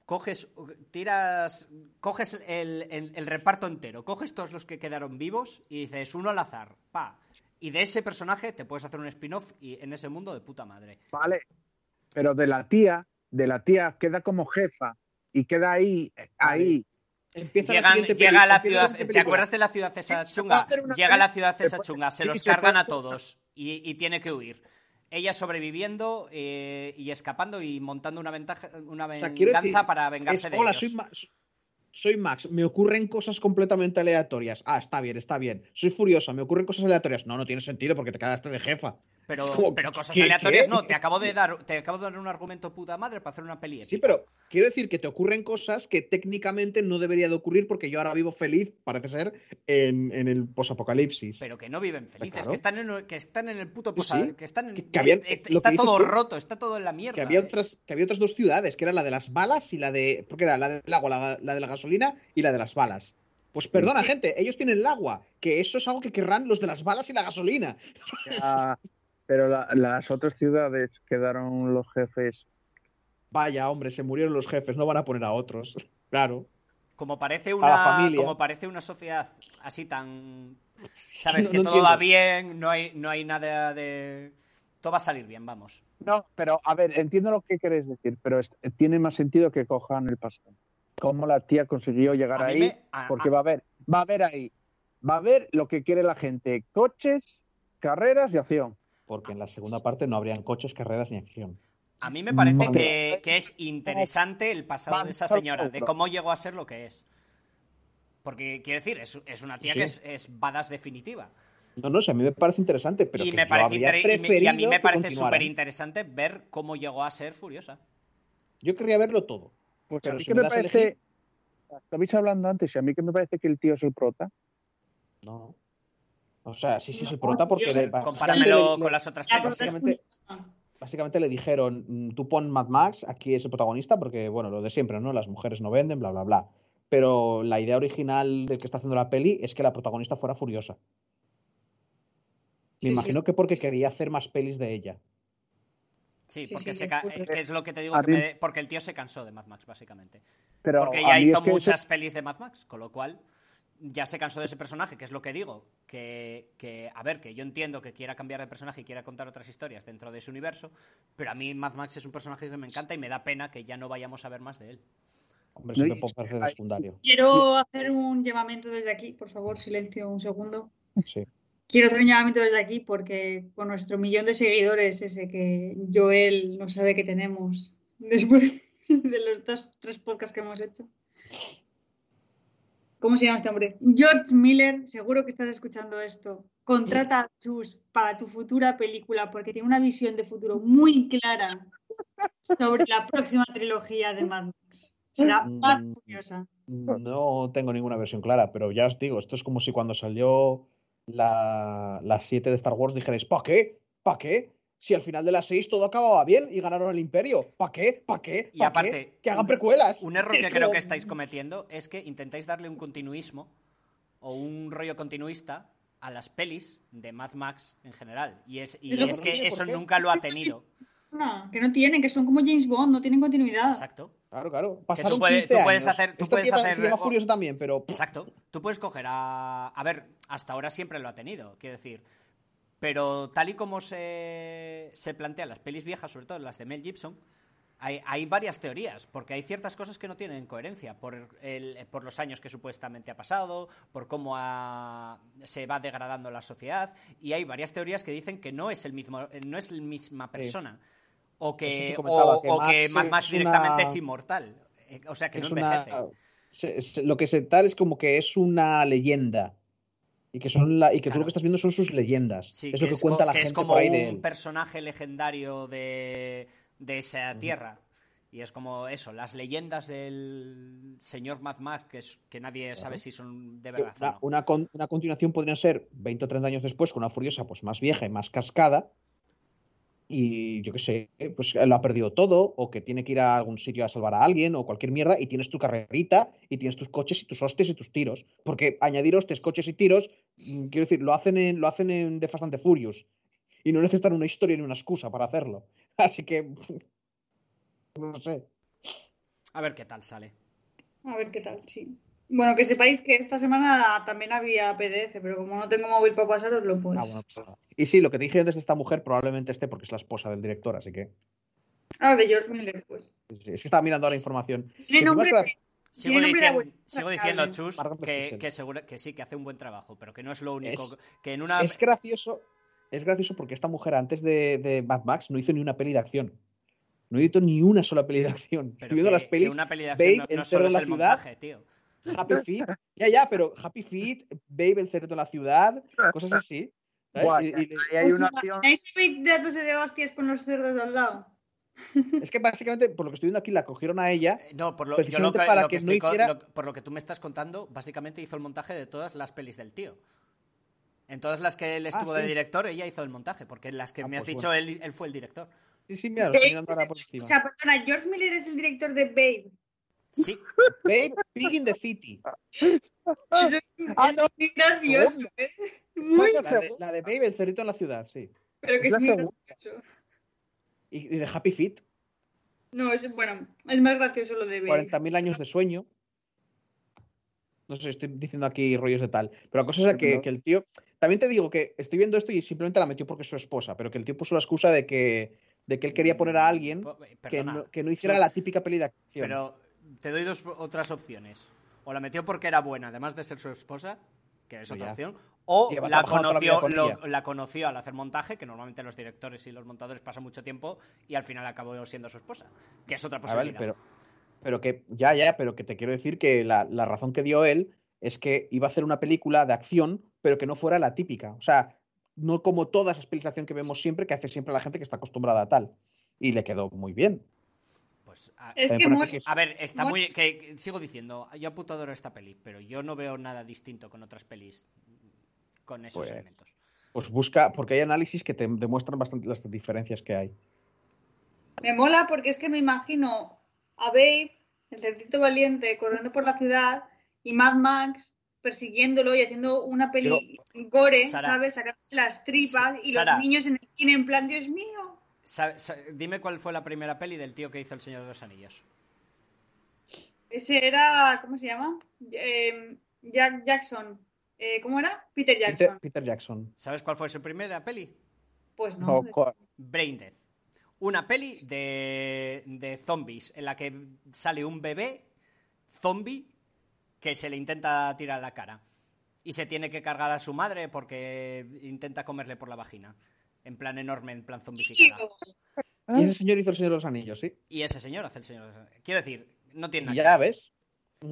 coges, tiras, coges el, el- el reparto entero, coges todos los que quedaron vivos y dices uno al azar, pa. Y de ese personaje te puedes hacer un spin-off y en ese mundo de puta madre. Vale. Pero de la tía, de la tía queda como jefa y queda ahí, ahí. Empieza la Llegan, siguiente llega a la ciudad, ¿te acuerdas de la ciudad esa chunga? Llega a la ciudad esa chunga, se los cargan a todos y, y tiene que huir. Ella sobreviviendo eh, y escapando y montando una, ventaja, una venganza decir, para es, vengarse de Hola, ellos. soy, Ma- soy Max, me ocurren cosas completamente aleatorias. Ah, está bien, está bien. Soy Furiosa, me ocurren cosas aleatorias. No, no tiene sentido porque te quedaste de jefa. Pero, como, pero cosas ¿qué- aleatorias qué? no, te acabo de dar, te acabo de dar un argumento puta madre para hacer una peli. Sí, pero quiero decir que te ocurren cosas que técnicamente no debería de ocurrir porque yo ahora vivo feliz, parece ser, en, en el posapocalipsis. Pero que no viven felices, claro. que están en que están en el puto posa, sí. que están en, Que- que habían- es- lo está que todo tú, roto, está todo en la mierda. que había eh. otras que había otras dos ciudades, que era la de las balas y la de porque era la del agua, la, la de la gasolina y la de las balas. Pues perdona, gente, ellos tienen el agua, que eso es algo que querrán los de las balas y la gasolina. Ya, pero la- las otras ciudades quedaron los jefes. Vaya, hombre, se murieron los jefes, no van a poner a otros. Claro. Como parece la una familia. como parece una sociedad así tan sabes No- que no todo va bien, no hay no hay nada de todo va a salir bien, vamos. No, pero a ver, entiendo lo que queréis decir, pero es- tiene más sentido que cojan el pasado. Cómo la tía consiguió llegar A ahí, me- a- porque a- va a haber, va a haber ahí, va a haber lo que quiere la gente, coches, carreras y acción. Porque en la segunda parte no habrían coches, carreras ni acción. A mí me parece que, que es interesante el pasado de esa señora, de cómo llegó a ser lo que es. Porque, quiero decir, es, es una tía Sí, que es, es badass definitiva. No, no sé, a mí me parece interesante, pero y, que me yo parece habría inter- y me- y a mí preferido me parece súper interesante ver cómo llegó a ser Furiosa. Yo querría verlo todo. Pues Pero a mí si que me parece, elegir- estabais hablando antes, y a mí que me parece que el tío es el prota. No. O sea, sí, sí es el prota porque yo- le, básicamente Compáramelo le- con las otras La pelis. prota es básicamente- le dijeron, "Mm, tú pon Mad Max, aquí es el protagonista, porque, bueno, lo de siempre, ¿no? Las mujeres no venden, bla, bla, bla. Pero la idea original del que está haciendo la peli es que la protagonista fuera furiosa. Me Sí, imagino sí. que porque quería hacer más pelis de ella. Sí, Sí, porque, sí, se sí, eh, que es lo que te digo, que mí- me- porque el tío se cansó de Mad Max, básicamente. Pero Porque ya hizo es que muchas eso- pelis de Mad Max, con lo cual ya se cansó de ese personaje, que es lo que digo. Que, que, a ver, que yo entiendo que quiera cambiar de personaje y quiera contar otras historias dentro de ese universo, pero a mí Mad Max es un personaje que me encanta y me da pena que ya no vayamos a ver más de él. Hombre, No, secundario. Quiero hacer un llamamiento desde aquí, por favor, silencio un segundo. Sí. Quiero hacer un llamamiento desde aquí porque con nuestro millón de seguidores, ese que Joel no sabe que tenemos después de los dos, tres podcasts que hemos hecho. ¿Cómo se llama este hombre? George Miller, seguro que estás escuchando esto. Contrata a Chus para tu futura película porque tiene una visión de futuro muy clara sobre la próxima trilogía de Mad Max. Será más Mm. curiosa. No tengo ninguna versión clara, pero ya os digo, esto es como si cuando salió la, la 7 de Star Wars dijerais, ¿para qué? ¿Para qué? Si al final de la 6 todo acababa bien y ganaron el imperio. ¿Para qué? ¿Para qué? Y ¿Pa' aparte, qué? que hagan precuelas. Un error Es que creo como- que estáis cometiendo es que intentáis darle un continuismo o un rollo continuista a las pelis de Mad Max en general. Y es, y es que ¿Por eso nunca lo ha tenido. No, que no tienen, que son como James Bond, no tienen continuidad. Exacto. Claro, claro. Pasaron puedes- 15 tú puedes años. hacer- tú puedes hacer- Se llama también, pero... Exacto. Tú puedes coger a. A ver, hasta ahora siempre lo ha tenido, quiero decir. Pero tal y como se, se plantean las pelis viejas, sobre todo las de Mel Gibson, hay, hay varias teorías, porque hay ciertas cosas que no tienen coherencia por, el- por los años que supuestamente ha pasado, por cómo ha- se va degradando la sociedad, y hay varias teorías que dicen que no es el mismo, no es la misma persona, o que, o, que o Max que Mad es Max una- directamente es inmortal, eh, o sea que no envejece. lo que se tal es como que es una leyenda. Y que, son la, y que tú Claro. lo que estás viendo son sus leyendas. Sí, es lo que cuenta la que gente es como por ahí un de él. personaje legendario de, de esa tierra. Y es como eso, las leyendas del señor Mad Max, que, es, que nadie sabe si son de verdad o Una, no. una con- una continuación podría ser 20 o 30 años después, con una Furiosa pues más vieja y más cascada. Y yo qué sé, pues lo ha perdido todo, o que tiene que ir a algún sitio a salvar a alguien, o cualquier mierda, y tienes tu carrerita, y tienes tus coches y tus hostias y tus tiros. Porque añadir hostias, coches y tiros, quiero decir, lo hacen en, lo hacen en The Fast and the Furious. Y no necesitan una historia ni una excusa para hacerlo. Así que. No sé. A ver qué tal sale. A ver qué tal, sí. Bueno, que sepáis que esta semana también había PDF, pero como no tengo móvil para pasaroslo, pues. Ah, bueno, pues nada. Y sí, lo que te dije antes de esta mujer probablemente esté porque es la esposa del director, así que. Ah, de George Miller, pues. sí, Es que estaba mirando ahora información. Tiene nombre de- Sigo, diciendo, sigo Chus, que, que, sí, que hace un buen trabajo, pero que no es lo único. Es- que en una. Es gracioso, es gracioso porque esta mujer antes de, de Mad Max no hizo ni una peli de acción. No hizo ni una sola peli de acción. pero Estoy viendo que- las que pelis, una peli de Babe, no, el no cerdo solo en es la el ciudad. montaje, tío. Happy Feet. Ya, ya, pero Happy Feet, Babe, el cerdo en la ciudad, cosas así. ¿sabes? Y- y- ahí hay ¿Os una acción. dándose de hostias con los cerdos de al lado? Es que básicamente, por lo que estoy viendo aquí, la cogieron a ella. Eh, No, por lo, yo lo que, para lo que que no estoy co- hiciera- lo- por lo que tú me estás contando, básicamente hizo el montaje de todas las pelis del tío. En todas las que él estuvo de Ah, sí. director, ella hizo el montaje, porque en las que Ah, me has pues dicho, él, él fue el director. Sí, sí, mira, lo estoy mirando ahora por encima. O sea, perdona, George Miller es el director de Babe. Sí, Babe, Pig in the City. Eso es Ah, no. muy gracioso, Segunda. ¿eh? Muy, La de, la de Babe, el cerrito en la ciudad, sí. pero que es la muy segunda. gracioso. Y, y de Happy Feet, No, es bueno, es más gracioso lo de Babe. 40.000 años de sueño. No sé, estoy diciendo aquí rollos de tal. Pero la cosa es que, que el tío. También te digo que estoy viendo esto y simplemente la metió porque es su esposa, pero que el tío puso la excusa de que, de que él quería poner a alguien Po- eh, que no, que no hiciera la típica peli de acción. Pero te doy dos otras opciones. O la metió porque era buena, además de ser su esposa, que es Pues otra ya. opción. O la conoció, lo- la conoció al hacer montaje, que normalmente los directores y los montadores pasan mucho tiempo, y al final acabó siendo su esposa. Que es otra Ah, posibilidad. pero, pero que, ya, ya, pero que te quiero decir que la, la razón que dio él es que iba a hacer una película de acción, pero que no fuera la típica. O sea, no como todas las de acción que vemos siempre, que hace siempre la gente que está acostumbrada a tal. Y le quedó muy bien. Pues, a, Es que a ver, está muy. Que, que sigo diciendo, yo puto adoro esta peli, pero yo no veo nada distinto con otras pelis con esos Pues, elementos. Pues busca, porque hay análisis que te demuestran bastante las diferencias que hay. Me mola porque es que me imagino a Babe, el cerdito valiente, corriendo por la ciudad y Mad Max persiguiéndolo y haciendo una peli gore, Sara. ¿sabes? Sacándose las tripas y Sara. los niños en el cine en plan, Dios mío. Sabe- dime cuál fue la primera peli del tío que hizo El Señor de los Anillos. Ese era, ¿cómo se llama? Eh, Jack Jackson. Eh, ¿Cómo era? Peter Jackson. Peter, Peter Jackson. ¿Sabes cuál fue su primera peli? Pues no. No, Brain Death. Una peli de, de zombies en la que sale un bebé zombie que se le intenta tirar la cara. Y se tiene que cargar a su madre porque intenta comerle por la vagina. En plan enorme, en plan zombificada. Y ese señor hizo el Señor de los Anillos, ¿sí? Y ese señor hace el señor. de los Anillos. Quiero decir, no tiene nada. ya que ver. ves.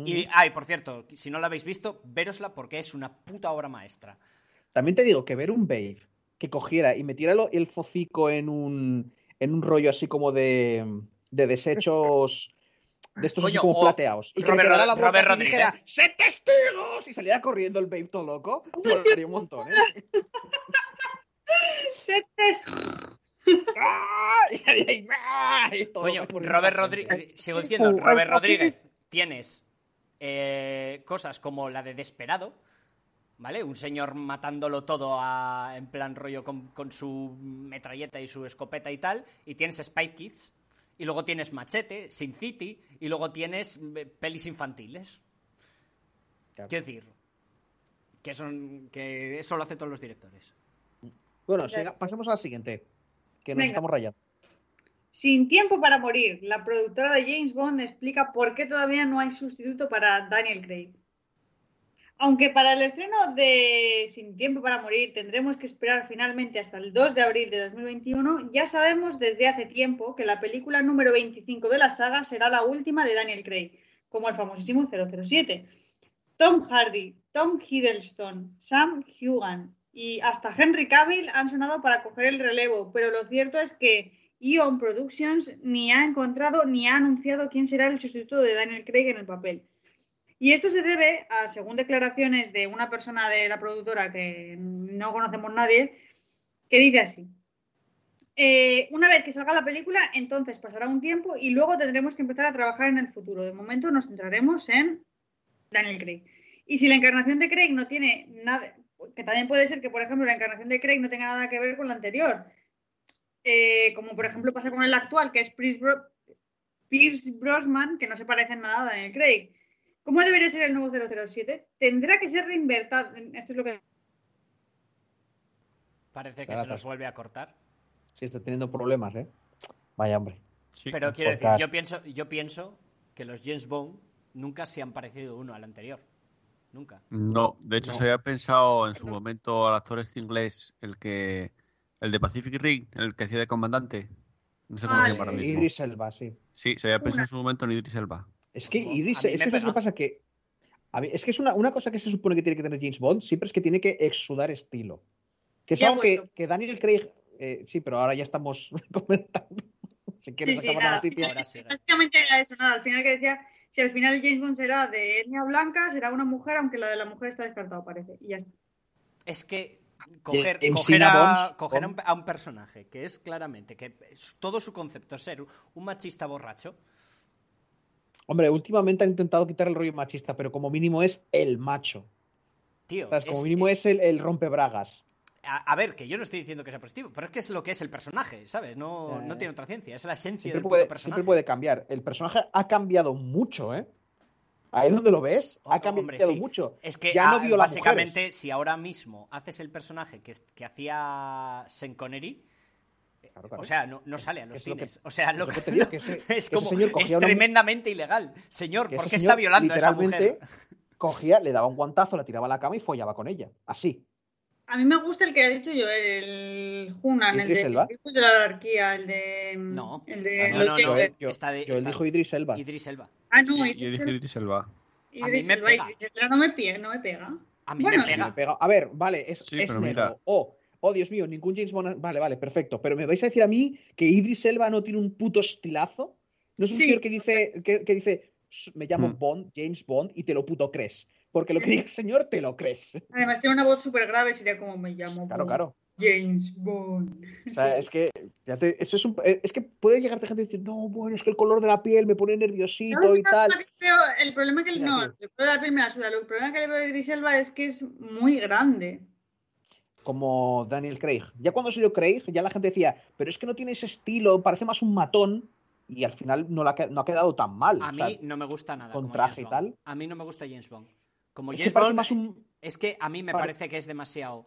Y, ay, por cierto, si no la habéis visto, verosla porque es una puta obra maestra. También te digo que ver un Babe que cogiera y metiera el focico en un, en un rollo así como de, de desechos de estos Coño, como plateados. Y que Robert la boca Robert y dijera. ¡Sé testigos! Y saliera corriendo el Babe todo loco. Molaría un montón, ¿eh? Loco por Robert Rodríguez. Sigo diciendo, Robert Rodríguez. Tienes eh, cosas como la de Desperado, ¿vale? Un señor matándolo todo a- en plan rollo con, con su metralleta y su escopeta y tal. Y tienes Spy Kids. Y luego tienes Machete, Sin City. Y luego tienes eh, pelis infantiles. Claro. Quiero decir, que, son, que eso lo hacen todos los directores. Bueno, siga- pasemos a la siguiente. Que nos Venga. estamos rayando. Sin tiempo para morir, la productora de James Bond explica por qué todavía no hay sustituto para Daniel Craig. Aunque para el estreno de Sin tiempo para morir tendremos que esperar finalmente hasta el 2 de abril de 2021, ya sabemos desde hace tiempo que la película número 25 de la saga será la última de Daniel Craig, como el famosísimo 007. Tom Hardy, Tom Hiddleston, Sam Hugan y hasta Henry Cavill han sonado para coger el relevo, pero lo cierto es que Ion Productions ni ha encontrado ni ha anunciado quién será el sustituto de Daniel Craig en el papel. Y esto se debe a, según declaraciones de una persona de la productora que no conocemos nadie, que dice así. Eh, una vez que salga la película, entonces pasará un tiempo y luego tendremos que empezar a trabajar en el futuro. De momento nos centraremos en Daniel Craig. Y si la encarnación de Craig no tiene nada, que también puede ser que, por ejemplo, la encarnación de Craig no tenga nada que ver con la anterior, eh, como por ejemplo pasa con el actual, que es Pierce, Bro- Pierce Brosnan, que no se parece en nada a Daniel Craig. ¿Cómo debería ser el nuevo 007? Tendrá que ser reinvertido. Esto es lo que Parece que se nos vuelve a cortar. Sí, está teniendo problemas, ¿eh? Vaya hombre. Sí. Pero quiero decir, yo pienso, yo pienso que los James Bond nunca se han parecido uno al anterior. Nunca. No, de hecho No. se había pensado en su momento al actor este inglés, el que el de Pacific Rim, el que hacía de comandante. No sé cómo Ah, se llama ahora mismo. Idris Elba, sí. Sí, se había pensado Una. en su momento en Idris Elba. Es que Idris, es que ¿sabes pega. lo que pasa? Que, a mí- es que es una, una cosa que se supone que tiene que tener James Bond, siempre es que tiene que exudar estilo. Que es algo que, que Daniel Craig, eh, sí, pero ahora ya estamos comentando. Si quieres Sí, sí, acabar la nada. sigue. Básicamente era eso, nada. Al final que decía, si al final James Bond será de etnia blanca, será una mujer, aunque la de la mujer está descartado, parece. Y ya está. Es que coger, a, Bond, coger a, un, Bond. a un personaje que es claramente que es- todo su concepto es ser un machista borracho. Hombre, últimamente han intentado quitar el rollo machista, pero como mínimo es el macho. Tío. Como es- mínimo es el, el rompebragas. a, a ver, que yo no estoy diciendo que sea positivo, pero es que es lo que es el personaje, ¿sabes? No, no tiene otra ciencia, es la esencia del puede, personaje. siempre puede cambiar. El personaje ha cambiado mucho, ¿eh? Ahí donde lo ves, ha Hombre, cambiado sí. mucho. Es que ya no ah, viola básicamente, mujeres. si ahora mismo haces el personaje que, es- que hacía Sean Connery, Claro, claro. o sea, no, no sale a los Es lo que- cines. o sea, lo es lo que, te digo, que ese- es como es una tremendamente ilegal. Señor, ¿por qué está violando a esa mujer? Cogía, le daba un guantazo, la tiraba a la cama y follaba con ella. Así. A mí me gusta el que ha dicho yo, el Hunan, el ¿Idris de Elba? De la Anarquía, el de. No. El de Ah, no, no. Yo, yo- Está de- yo está- elijo Idris Elba. Idris Elba. Ah, no, Sí, yo Idris dije Elba. Idris Elba. Idris Elba. Idris Elba no me pega, no me pega. A mí Bueno, me pega. me pega. A ver, vale, es, Sí, es pero negro. Oh, oh, Dios mío, ningún James Bond. Vale, vale, perfecto. Pero me vais a decir a mí que Idris Elba no tiene un puto estilazo. No es un Sí. señor que dice, que, que dice, me llamo Hmm. Bond, James Bond, y te lo puto crees. Porque lo que diga el señor, te lo crees. Además tiene una voz súper grave, sería como me llamo. Claro, claro. James Bond. O sea, Sí, sí. es que ya te- eso es, un- eh, es que puede llegarte gente y decir, no, bueno, es que el color de la piel me pone nerviosito ¿Sabes y tal. El problema que no, el problema de la piel me la suda. El problema que le veo a Idris Elba es que es muy grande. Como Daniel Craig. Ya cuando salió Craig, ya la gente decía, pero es que no tiene ese estilo, parece más un matón. Y al final no, la ha que- no ha quedado tan mal. A O sea, mí no me gusta nada. con como traje James y tal. A mí no me gusta James Bond. Como es que James parece Bond, más un es que a mí me Pare- parece que es demasiado.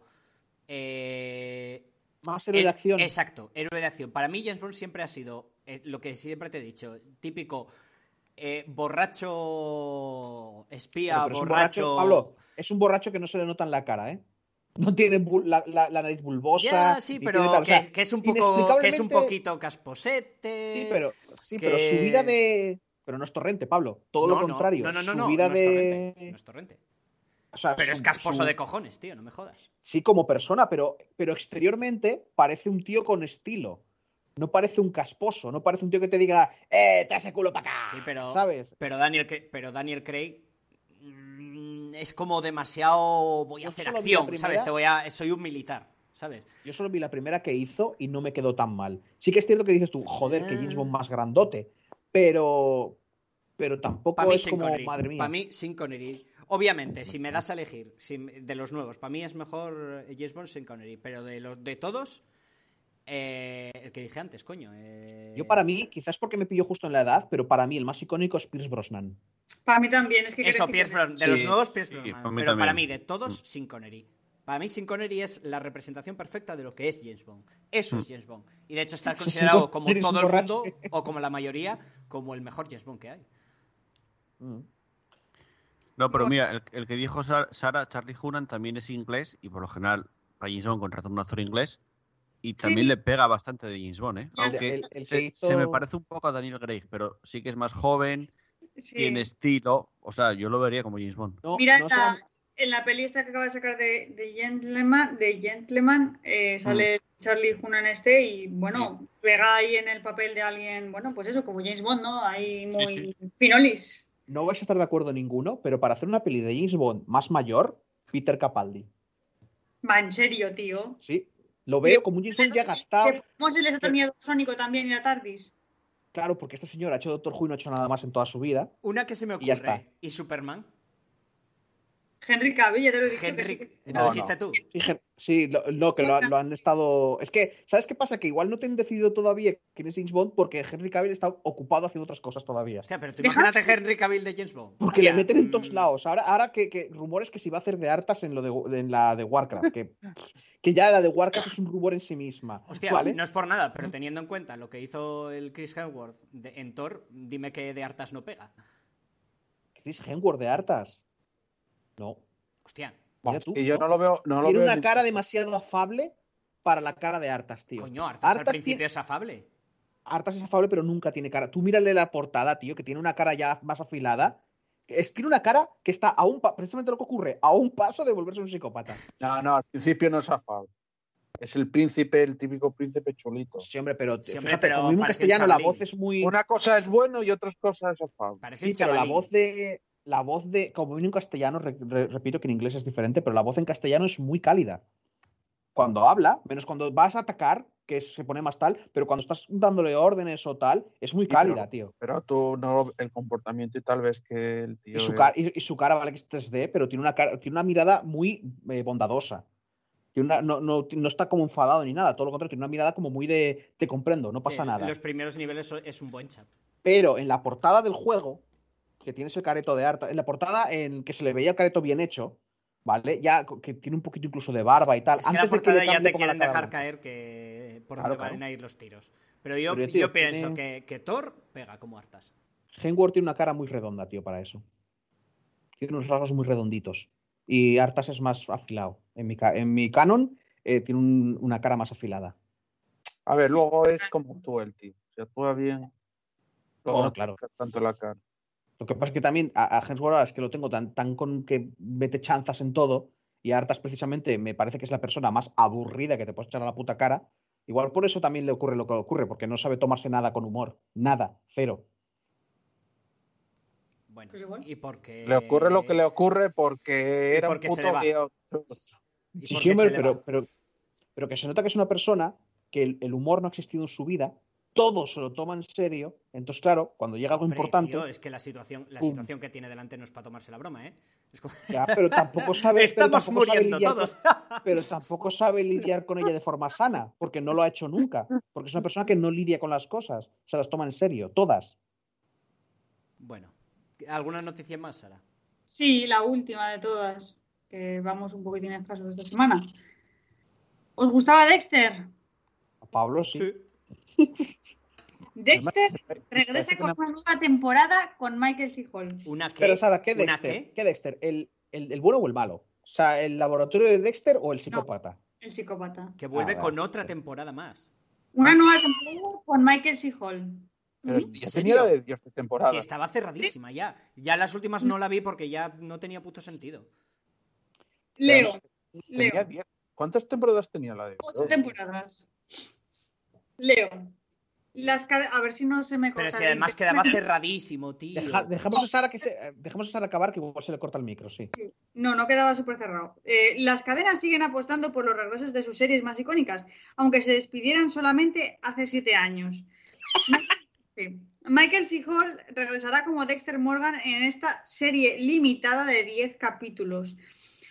eh, más héroe de acción. Exacto, héroe de acción. Para mí, James Bond siempre ha sido eh, lo que siempre te he dicho: típico eh, borracho espía, Pero- pero es borracho. Pablo, es un borracho que no se le nota en la cara, ¿eh? No tiene la, la- la nariz bulbosa. Ya, sí, pero tiene tal, o que, sea, que es un poco, que es un poquito casposete. Sí, pero, sí, que- pero su vida de. Pero no es torrente, Pablo. Todo No, lo no, contrario. No, no, no, no, vida no es de. torrente, no es torrente. o sea, Pero su- es casposo su- de cojones, tío, no me jodas. Sí, como persona, pero, pero exteriormente parece un tío con estilo. No parece un casposo, no parece un tío que te diga, ¡eh, te hace culo para acá! Sí, pero- ¿Sabes? Pero Daniel, pero Daniel Craig mm, es como demasiado. Voy a Yo hacer acción, primera. ¿sabes? Te voy a, soy un militar, ¿sabes? Yo solo vi la primera que hizo y no me quedó tan mal. Sí que es cierto que dices tú, joder, que James Bond más grandote. Pero. Pero tampoco mí, es sin como, Connery. madre mía. Para mí, sin Connery. Obviamente, si me das a elegir si- de los nuevos, para mí es mejor James Bond sin Connery. Pero de los de todos, eh, el que dije antes, coño. eh, Yo para mí, quizás porque me pilló justo en la edad, pero para mí el más icónico es Pierce Brosnan. Para mí también. Es que Eso, Pierce. Brosnan. De los nuevos, Pierce sí, Brosnan. para Pero para mí, de todos, sin Connery. Para mí, sin Connery es la representación perfecta de lo que es James Bond. Eso es James Bond. Y de hecho está considerado como todo el mundo, o como la mayoría, como el mejor James Bond que hay. Mm. No, pero mira, el, el que dijo Sa- Sara, Charlie Hunan, también es inglés y por lo general a James Bond contrata un actor inglés y también Sí. le pega bastante de James Bond, ¿eh? Aunque el- el que se, hizo- se me parece un poco a Daniel Craig, pero sí que es más joven Sí. tiene estilo. O sea, yo lo vería como James Bond. No, Mira, no en la, sean- en la peli esta que acaba de sacar de, de Gentleman, de Gentleman eh, sale Charlie Hunnam este y bueno, pega ahí en el papel de alguien, bueno, pues eso, como James Bond, ¿no? Ahí muy finolis. no vais a estar de acuerdo ninguno, pero para hacer una peli de James Bond más mayor, Peter Capaldi. Va, en serio, tío. Sí. Lo veo como un James Bond ya gastado. ¿Cómo se les ha terminado Sónico también y la Tardis? Claro, porque este señor ha hecho Doctor Who y no ha hecho nada más en toda su vida. Una que se me Y ya ocurre. está. ¿Y Superman? Henry Cavill, ya te lo que sí. Henry, ¿lo No, dijiste no. tú? Sí, gen- sí, lo, lo que lo, lo han estado. Es que, ¿sabes qué pasa? Que igual no te han decidido todavía quién es James Bond porque Henry Cavill está ocupado haciendo otras cosas todavía. Hostia, pero tú imagínate Henry Cavill de James Bond. Porque le meten en todos mm, lados. Ahora, ahora que, que rumores que se va a hacer de hartas en lo de, de- en la de Warcraft. Que, que ya la de Warcraft es un rumor en sí misma. Hostia, ¿vale? no es por nada, pero teniendo en cuenta lo que hizo el Chris Hemsworth de- en Thor, dime que de hartas no pega. Chris Hemsworth de hartas. No. Hostia, tú, que yo ¿no? no lo veo. No lo Tiene veo una ni- cara demasiado afable para la cara de hartas, tío. coño, hartas, al Arthas principio tiene- es afable. Artas es afable, pero nunca tiene cara. Tú mírale la portada, tío, que tiene una cara ya más afilada. Es, tiene una cara que está a un precisamente lo que ocurre, a un paso de volverse un psicópata. No, no, al principio no es afable. Es el príncipe, el típico príncipe chulito. Sí, hombre, pero Sí, hombre, fíjate, pero como mismo en parece un castellano la voz es muy. Una cosa es bueno y otra cosa es afable. Parece Sí, pero la voz de. La voz de. Como vino en castellano, re- re- repito que en inglés es diferente, pero la voz en castellano es muy cálida. Cuando habla, menos cuando vas a atacar, que se pone más tal, pero cuando estás dándole órdenes o tal, es muy Sí, pero- cálida, tío. Pero tú no el comportamiento y tal vez que el tío. Y su, es- cara, y, y su cara, vale que es 3D, pero tiene una, cara, tiene una mirada muy eh, bondadosa. Tiene una- no, no- no está como enfadado ni nada, todo lo contrario, tiene una mirada como muy de te comprendo, no pasa Sí, nada. Los primeros niveles es un buen chat. Pero en la portada del juego, que tiene ese careto de harta, en la portada en que se le veía el careto bien hecho, ¿vale? Ya que tiene un poquito incluso de barba y tal. Es que la antes de que portada ya te quieren dejar blanca. caer que por Claro, dónde van claro. a ir los tiros. Pero yo, Pero, tío, yo pienso tiene- que, que Thor pega como hartas. Hemsworth tiene una cara muy redonda, tío, para eso. Tiene unos rasgos muy redonditos. Y Artas es más afilado. En mi, en mi canon eh, tiene un- una cara más afilada. A ver, luego es como tú el tío. Si actúa bien. Luego Oh, no claro. tanto la cara. Lo que pasa es que también a, a Hemsworth ahora es que lo tengo tan, tan con que mete chanzas en todo. Y a Artas precisamente me parece que es la persona más aburrida que te puedes echar a la puta cara. Igual por eso también le ocurre lo que le ocurre, porque no sabe tomarse nada con humor. Nada, cero. Bueno, Pues y porque... Le ocurre lo que le ocurre porque era porque un puto Sí, sí, hombre, pero, pero, pero que se nota que es una persona que el, el humor no ha existido en su vida, todo se lo toma en serio, entonces claro, cuando llega algo Hombre, importante, tío, es que la situación, la Pum. situación que tiene delante no es para tomarse la broma, ¿eh? Es como- ya, pero tampoco sabe, pero Estamos tampoco sabe muriendo lidiar todos. con- pero tampoco sabe lidiar con ella de forma sana, porque no lo ha hecho nunca, porque es una persona que no lidia con las cosas, se las toma en serio, todas. bueno, ¿alguna noticia más, Sara? Sí, la última de todas, que vamos un poquitín escasos esta semana. ¿Os gustaba Dexter? A Pablo sí. Dexter regresa con una- nueva temporada con Michael C. Hall. ¿Una qué? Pero Sara, ¿qué ¿Una Dexter? qué? ¿Qué Dexter? ¿El, el, el bueno o el malo? O sea, ¿el laboratorio de Dexter o el psicópata? El psicópata. Que vuelve Ah, con otra temporada más. Una nueva temporada con Michael C. Hall. Pero tenía la de Dios de temporada. Sí, estaba cerradísima ya. Ya las últimas no la vi porque ya no tenía puto sentido. Leo, Leo. 10. ¿Cuántas temporadas tenía la de Ocho temporadas. Leo. Las a ver si no se me corta. Pero si el- además quedaba cerradísimo, tío. Deja- dejemos, a Sara que se, dejemos a Sara acabar, que igual se le corta el micro, sí. No, no quedaba súper cerrado. Eh, las cadenas siguen apostando por los regresos de sus series más icónicas, aunque se despidieran solamente hace siete años. Sí. Michael C. Hall regresará como Dexter Morgan en esta serie limitada de 10 capítulos.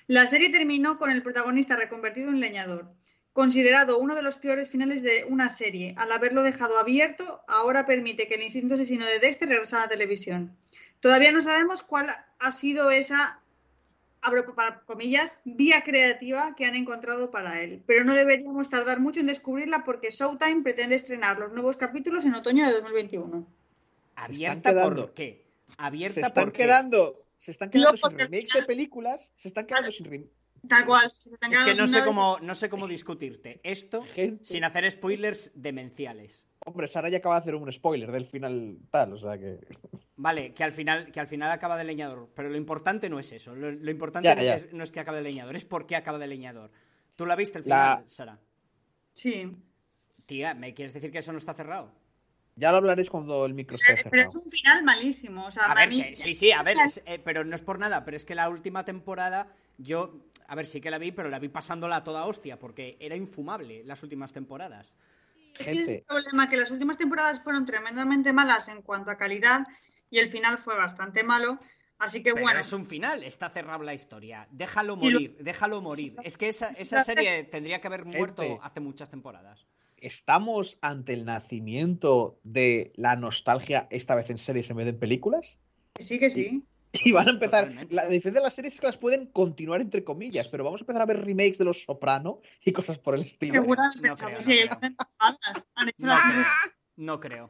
La serie terminó con el protagonista reconvertido en leñador. Considerado uno de los peores finales de una serie, al haberlo dejado abierto, ahora permite que el instinto asesino de Dexter regrese a la televisión. Todavía no sabemos cuál ha sido esa, abro para comillas, vía creativa que han encontrado para él, pero no deberíamos tardar mucho en descubrirla porque Showtime pretende estrenar los nuevos capítulos en otoño de 2021. ¿Abierta quedando- por qué? Se ¿Abierta están por qué? quedando, se están quedando sin remakes de películas, se están quedando sin rem- Tal cual. Es que no sé cómo, no sé cómo discutirte esto gente. sin hacer spoilers demenciales. Hombre, Sara ya acaba de hacer un spoiler del final tal, o sea que. Vale, que al final, que al final acaba de leñador. Pero lo importante no es eso. Lo, lo importante Ya, no, ya. Es, no es que acabe de leñador, es por qué acaba de leñador. ¿Tú la viste el La- final, Sara? Sí. Tía, ¿me quieres decir que eso no está cerrado? Ya lo hablaréis cuando el micro esté Pero, pero es cerrado. un final malísimo. O sea, A ver, mí- que- sí, sí, a ver, es- eh, pero no es por nada, pero es que la última temporada yo, a ver, sí que la vi, pero la vi pasándola a toda hostia, porque era infumable las últimas temporadas. Es que es Gente. el problema que las últimas temporadas fueron tremendamente malas en cuanto a calidad y el final fue bastante malo. Así que Pero bueno, es un final, está cerrada la historia. Déjalo Sí, lo- morir, déjalo morir. Es que esa, esa serie tendría que haber muerto Gente. hace muchas temporadas. ¿Estamos ante el nacimiento de la nostalgia, esta vez en series en vez de en películas? sí que sí. Y van a empezar. Totalmente. La diferencia de las series es que las pueden continuar entre comillas, pero vamos a empezar a ver remakes de Los Soprano y cosas por el estilo. Seguramente, No ¿sabes? creo, no creo. temporadas, han hecho No la- creo. No creo.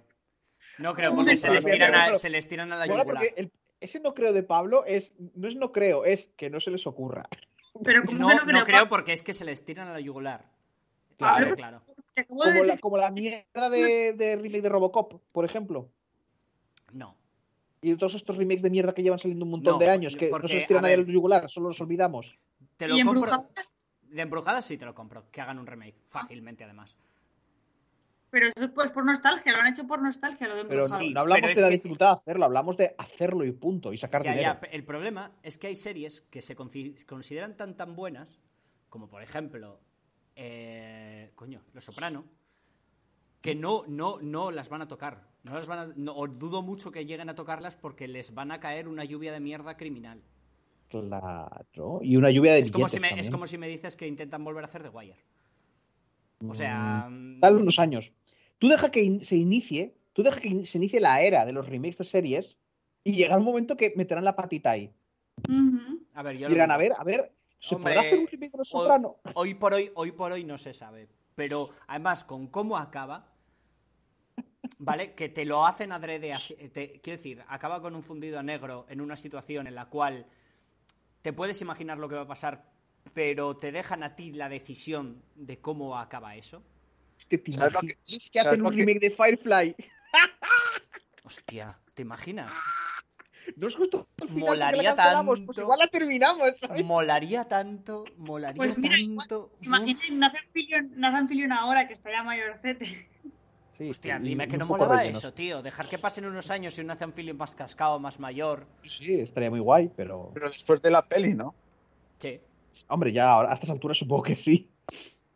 No creo, No, porque se les tiran a, se les tiran a la yugular. porque el- ese no creo de Pablo es no es no creo, es que no se les ocurra. Pero como No, no no creo, porque es que se les tiran a la yugular. Claro. Claro, Como la, como la mierda de, de remake de Robocop, por ejemplo. Y todos estos remakes de mierda que llevan saliendo un montón No, de años, que no se les tiran a a ver- del yugular, solo los olvidamos. Te lo ¿Y compro. embrujadas? De embrujadas sí te lo compro. Que hagan un remake. Fácilmente, además. Pero eso pues por nostalgia, lo han hecho por nostalgia, lo de Pero no, embrujadas. Sí, no hablamos pero es de la que- dificultad de hacerlo, hablamos de hacerlo y punto, y sacar Ya, dinero. ya, El problema es que hay series que se consideran tan tan buenas, como por ejemplo, eh, coño, Los Soprano, que no, no, no las van a tocar. No las van a- no- o dudo mucho que lleguen a tocarlas porque les van a caer una lluvia de mierda criminal. Claro. Y una lluvia de Es como, si me, es como si me dices que intentan volver a hacer The Wire. O sea, mm, Dale unos años. Tú deja que in- se inicie, tú deja que se inicie la era de los remakes de series y llegará un momento que meterán la patita ahí. A ver, yo lo dirán, a ver, a ver, ¿se Hombre, podrá hacer un remake de Los? Hoy por hoy, hoy por hoy no se sabe. Pero además, con cómo acaba, ¿vale? Que te lo hacen adrede. haci- te- quiero decir, acaba con un fundido a negro en una situación en la cual te puedes imaginar lo que va a pasar, pero te dejan a ti la decisión de cómo acaba eso. Es que te ¿Sabes lo imaginas que- que hacen lo un que- remake de Firefly. Hostia, ¿te imaginas? No os gustó el final porque Molaría pues tanto. igual la terminamos, ¿sabes? Molaría tanto, molaría Pues mira, tanto. Imagínate Nathan Fillion, Nathan Fillion ahora que está ya mayorcete. Sí, Hostia, sí, dime que no molaba eso, tío. Dejar que pasen unos años y un Nathan Fillion más cascado, más mayor. Sí, estaría muy guay, pero... Pero después de la peli, ¿no? Sí. Hombre, ya ahora, a estas alturas supongo que sí.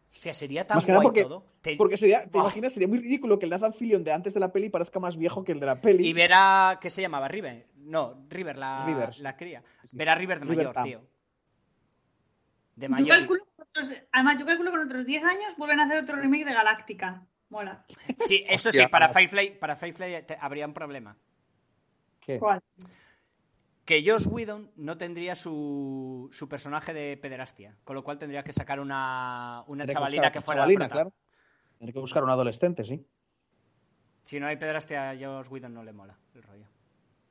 Hostia, sería tan Más que nada guay porque- todo. Te- Porque sería, te imaginas, sería muy ridículo que el Nathan Fillion de antes de la peli parezca más viejo que el de la peli. Y ver a. ¿Qué se llamaba? River. No, River, la, Rivers. la cría. Sí. Ver a River de River mayor, Tam. tío. De Yo mayor. calculo que otros- además, yo calculo que en otros 10 años vuelven a hacer otro remake de Galáctica. Mola. Sí, eso Hostia, sí, para no. Firefly, para Firefly te- habría un problema. ¿Qué? ¿Cuál? Que Josh Whedon no tendría su, su personaje de pederastia. Con lo cual tendría que sacar una, una Tendría chavalina buscar que una fuera. chavalina, prota. claro. Tendría que buscar un adolescente, sí. Si no hay pederastia, a Josh Whedon no le mola el rollo.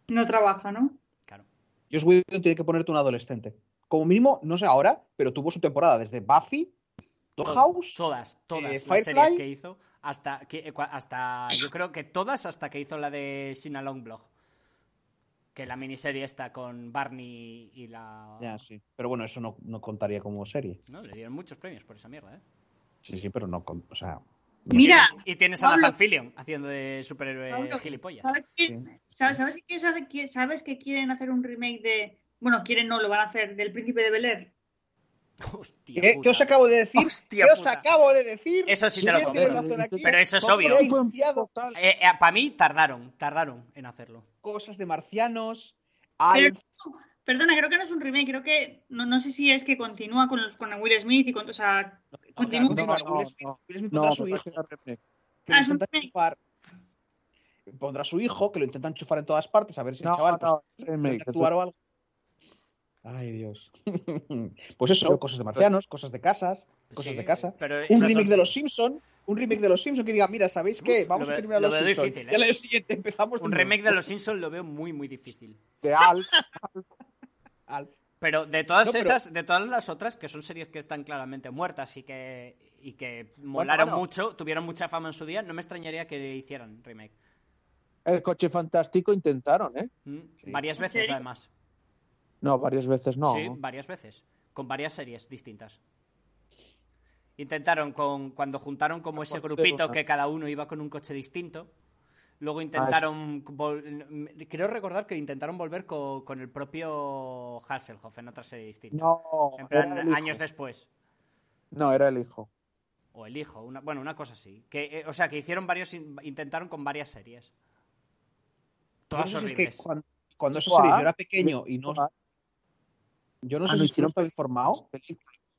No trabaja, ¿no? Claro. Josh Whedon tiene que ponerte un adolescente. Como mínimo, no sé ahora, pero tuvo su temporada desde Buffy, Dollhouse, Todas, todas eh, las Firefly. series que hizo. Hasta, que, eh, hasta. Yo creo que todas hasta que hizo la de Sinalong Blog. Que la miniserie está con Barney y la. Ya, sí. Pero bueno, eso no, no contaría como serie. No, le dieron muchos premios por esa mierda, ¿eh? Sí, sí, pero no, con- o sea, Mira, Y tienes a Pablo. Nathan Fillion haciendo de superhéroe Pablo, gilipollas. ¿sabes, qué- sabes, sabes que, sabes que quieren hacer un remake de. Bueno, quieren no, lo van a hacer, del Príncipe de Bel Air? Hostia ¿Qué, qué os acabo de decir? Hostia ¿Qué os puta. acabo de decir? Eso sí te lo ¿Quién compro. aquí? Pero eso es obvio. enviado. Eh, para mí tardaron, tardaron en hacerlo. Cosas de marcianos. Pero, perdona, creo que no es un remake, creo que. No, no sé si es que continúa con, los, con Will Smith y con. O sea, continúa. No, No, Will Smith- no. Will Smith No, pondrá a su hijo, Ah, es un remake. Pondrá a su hijo, que lo intentan enchufar en todas partes, a ver si el chaval pues, remake. actuar o algo. Ay, Dios. pues eso, cosas de marcianos, cosas de casas, cosas Sí, de casa. pero Un remake son- de los Simpson, un remake de los Simpson que diga, mira, ¿sabéis qué? Vamos lo a terminar lo los veo Simpson. difícil, ¿eh? Y al año siguiente empezamos Un remake de los Simpsons lo veo muy, muy difícil. De Alf. Alf. Pero de todas No, pero- esas, de todas las otras, que son series que están claramente muertas y que, y que molaron bueno. mucho, tuvieron mucha fama en su día, no me extrañaría que hicieran remake. El coche fantástico intentaron, ¿eh? Mm, Sí. Varias ¿En veces, además. No, varias veces no. Sí, varias veces. Con varias series distintas. Intentaron con. Cuando juntaron como ese grupito que cada uno iba con un coche distinto. Luego intentaron. vol- Creo recordar que intentaron volver co- con, el propio Hasselhoff en otra serie distinta. No, en era plan, el hijo. años después. No, era el hijo. O el hijo. Una, bueno, una cosa así. Que, eh, o sea, que hicieron varios. in- Intentaron con varias series. Todas es horribles. que cuando, cuando yo era pequeño y no, yo no Ah, sé no si hicieron está informado,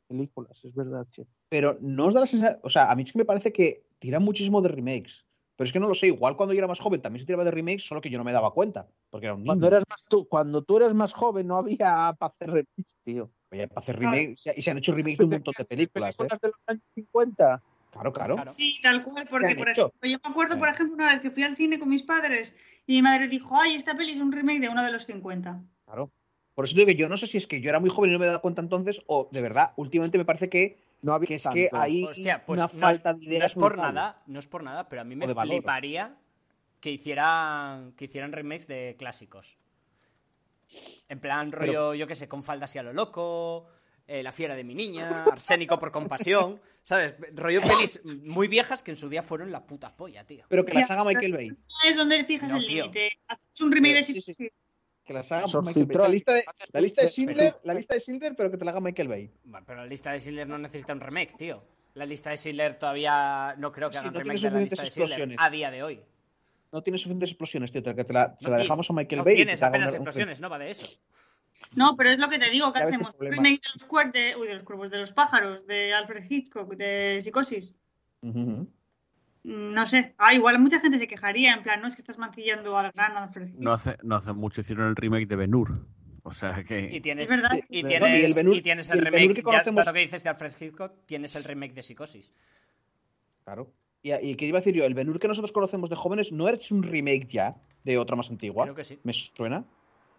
Películas, es verdad, che. pero no os da la sensación, o sea, a mí es que me parece que tira muchísimo de remakes. Pero es que no lo sé, igual cuando yo era más joven también se tiraba de remakes, solo que yo no me daba cuenta, porque era un niño. Cuando eras más tú, cuando tú eras más joven no había para hacer remix, tío. Oye, para hacer remakes, y se han hecho remakes de un montón de películas, ¿eh? Películas de los años 50. Claro, claro. Sí, tal cual, porque por ejemplo, yo me acuerdo, por ejemplo, una vez que fui al cine con mis padres y mi madre dijo, ay, esta peli es un remake de uno de los 50. Claro. Por eso digo que yo no sé si es que yo era muy joven y no me daba cuenta entonces, o de verdad, últimamente me parece que, No había que es tanto. que hay Hostia, pues una no, es- falta de no ideas. es por brutal. nada, no es por nada, pero a mí me fliparía que hicieran que hicieran remakes de clásicos. En plan rollo, yo qué sé, con faldas y a lo loco, eh, La fiera de mi niña, Arsénico por compasión, ¿sabes? Rollo pelis muy viejas que en su día fueron la puta polla, tío. Pero que la saga Michael Bay. Es donde fijas No, el tío. límite. Haces un remake de Sí, sí. Que la saga Son Michael Bay. La lista de, la lista de Pero- Schindler, la lista de Schindler, pero que te la haga Michael Bay. Bueno, pero la lista de Schindler no necesita un remake, tío. La lista de Schindler todavía no creo que Sí, hagan no tiene remake de la lista de suficientes Schindler explosiones. a día de hoy. No tiene suficientes explosiones, tío. Que te la, se No la ti- dejamos a Michael no Bay. que tienes te haga apenas un- un- explosiones, no va de eso. No, pero es lo que te digo, que hacemos remake de los cuervos, de, uy, de los cuervos, de los pájaros, de Alfred Hitchcock, de Psicosis. Ujú, ujú. No sé, ah, igual mucha gente se quejaría, en plan, no es que estás mancillando al gran Alfred. No hace, no hace mucho hicieron el remake de Ben-Hur. O sea Y que. tienes, Es verdad. y No, tienes, y el Ben-Hur- y tienes y el remake, que ya, tanto que dices de Alfred Hitchcock, tienes el remake de Psicosis. Claro. Y, y que iba a decir yo, el Benur que nosotros conocemos de jóvenes no es un remake ya de otra más antigua. Creo que sí. ¿Me suena?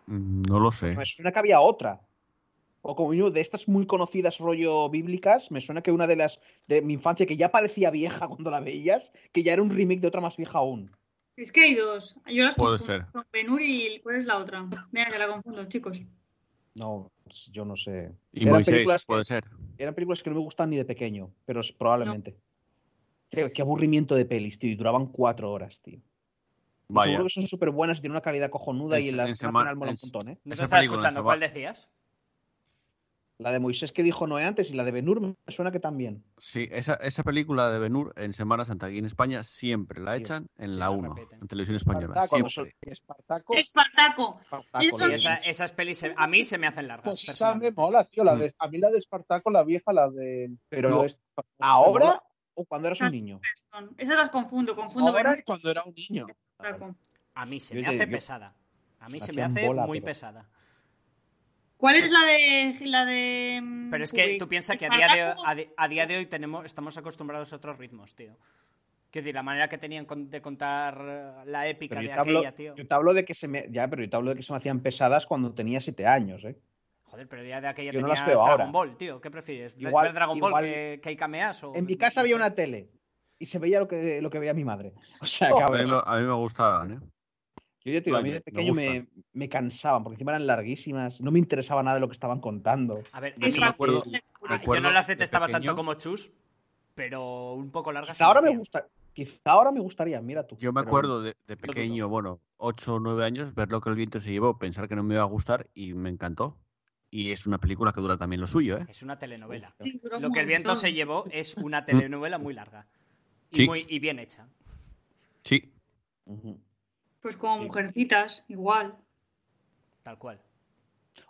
mm, No lo sé. Me suena que había otra. O como mínimo de estas muy conocidas rollo bíblicas, me suena que una de las de mi infancia que ya parecía vieja cuando la veías, que ya era un remake de otra más vieja aún. Es que hay dos. Yo las Puede confundo. ser. Son Ben-Hur y ¿cuál es la otra? Venga, que la confundo, chicos. No, yo no sé. Y Eran Moisés, películas que- puede ser. Eran películas que no me gustan ni de pequeño, pero es probablemente. Qué, qué aburrimiento de pelis, tío. Y duraban cuatro horas, tío. Vaya. Seguro que son súper buenas y tienen una calidad cojonuda En y en las en final mola un en- montón, ¿eh? No te estaba escuchando, ¿cuál decías? La de Moisés que dijo Noé antes y la de Benur me suena que también. Sí, esa, esa película de Benur en Semana Santa aquí en España siempre la echan en Sí, la la 1, repiten. en televisión española. Espartaco, Siempre. Espartaco. Espartaco. Espartaco, esa- esas pelis se- a mí se me hacen largas. Pues esa me mola, tío. La Mm. de, a mí la de Espartaco, la vieja, la de. Pero esta- ¿Ahora o cuando eras un niño? Esas las confundo, confundo Ahora y cuando era un niño. A mí se me hace pesada. A mí se me hace muy pesada. ¿Cuál es la de la de mm, Pero es que Kubrick? tú piensas que a día, de, a, día de hoy tenemos, estamos acostumbrados a otros ritmos, tío. Quiero decir, la manera que tenían de contar eh, la épica Pero de hablo, aquella, tío. yo te hablo de que se me. Ya, pero yo te hablo de que se me hacían pesadas cuando tenía siete años, ¿eh? Joder, pero ya de aquella Yo no las tenías veo Dragon ahora. Ball, tío. ¿Qué prefieres? ¿Ver- Igual- ¿Ver Dragon Ball que, que hay cameas? O... En mi casa había una tele y se veía lo que, lo que veía mi madre. O sea, Oh, A mí, a mí me gustaban, ¿eh? Yo ya te digo, a mí de pequeño me, me cansaban, porque encima eran larguísimas, no me interesaba nada de lo que estaban contando. A ver, Yo me acuerdo- yo no las de detestaba tanto como Chus, pero un poco largas. Quizá ahora me gusta, quizá ahora me gustaría, mira tú. Yo me pero- acuerdo de, de pequeño, bueno, 8 o 9 años, ver lo que el viento se llevó, pensar que no me iba a gustar y me encantó. Y es una película que dura también lo suyo, ¿eh? Es una telenovela. Sí, Lo que el viento se llevó es una telenovela muy larga. Y, Sí. muy, y bien hecha. Sí. Pues como mujercitas, igual. Tal cual.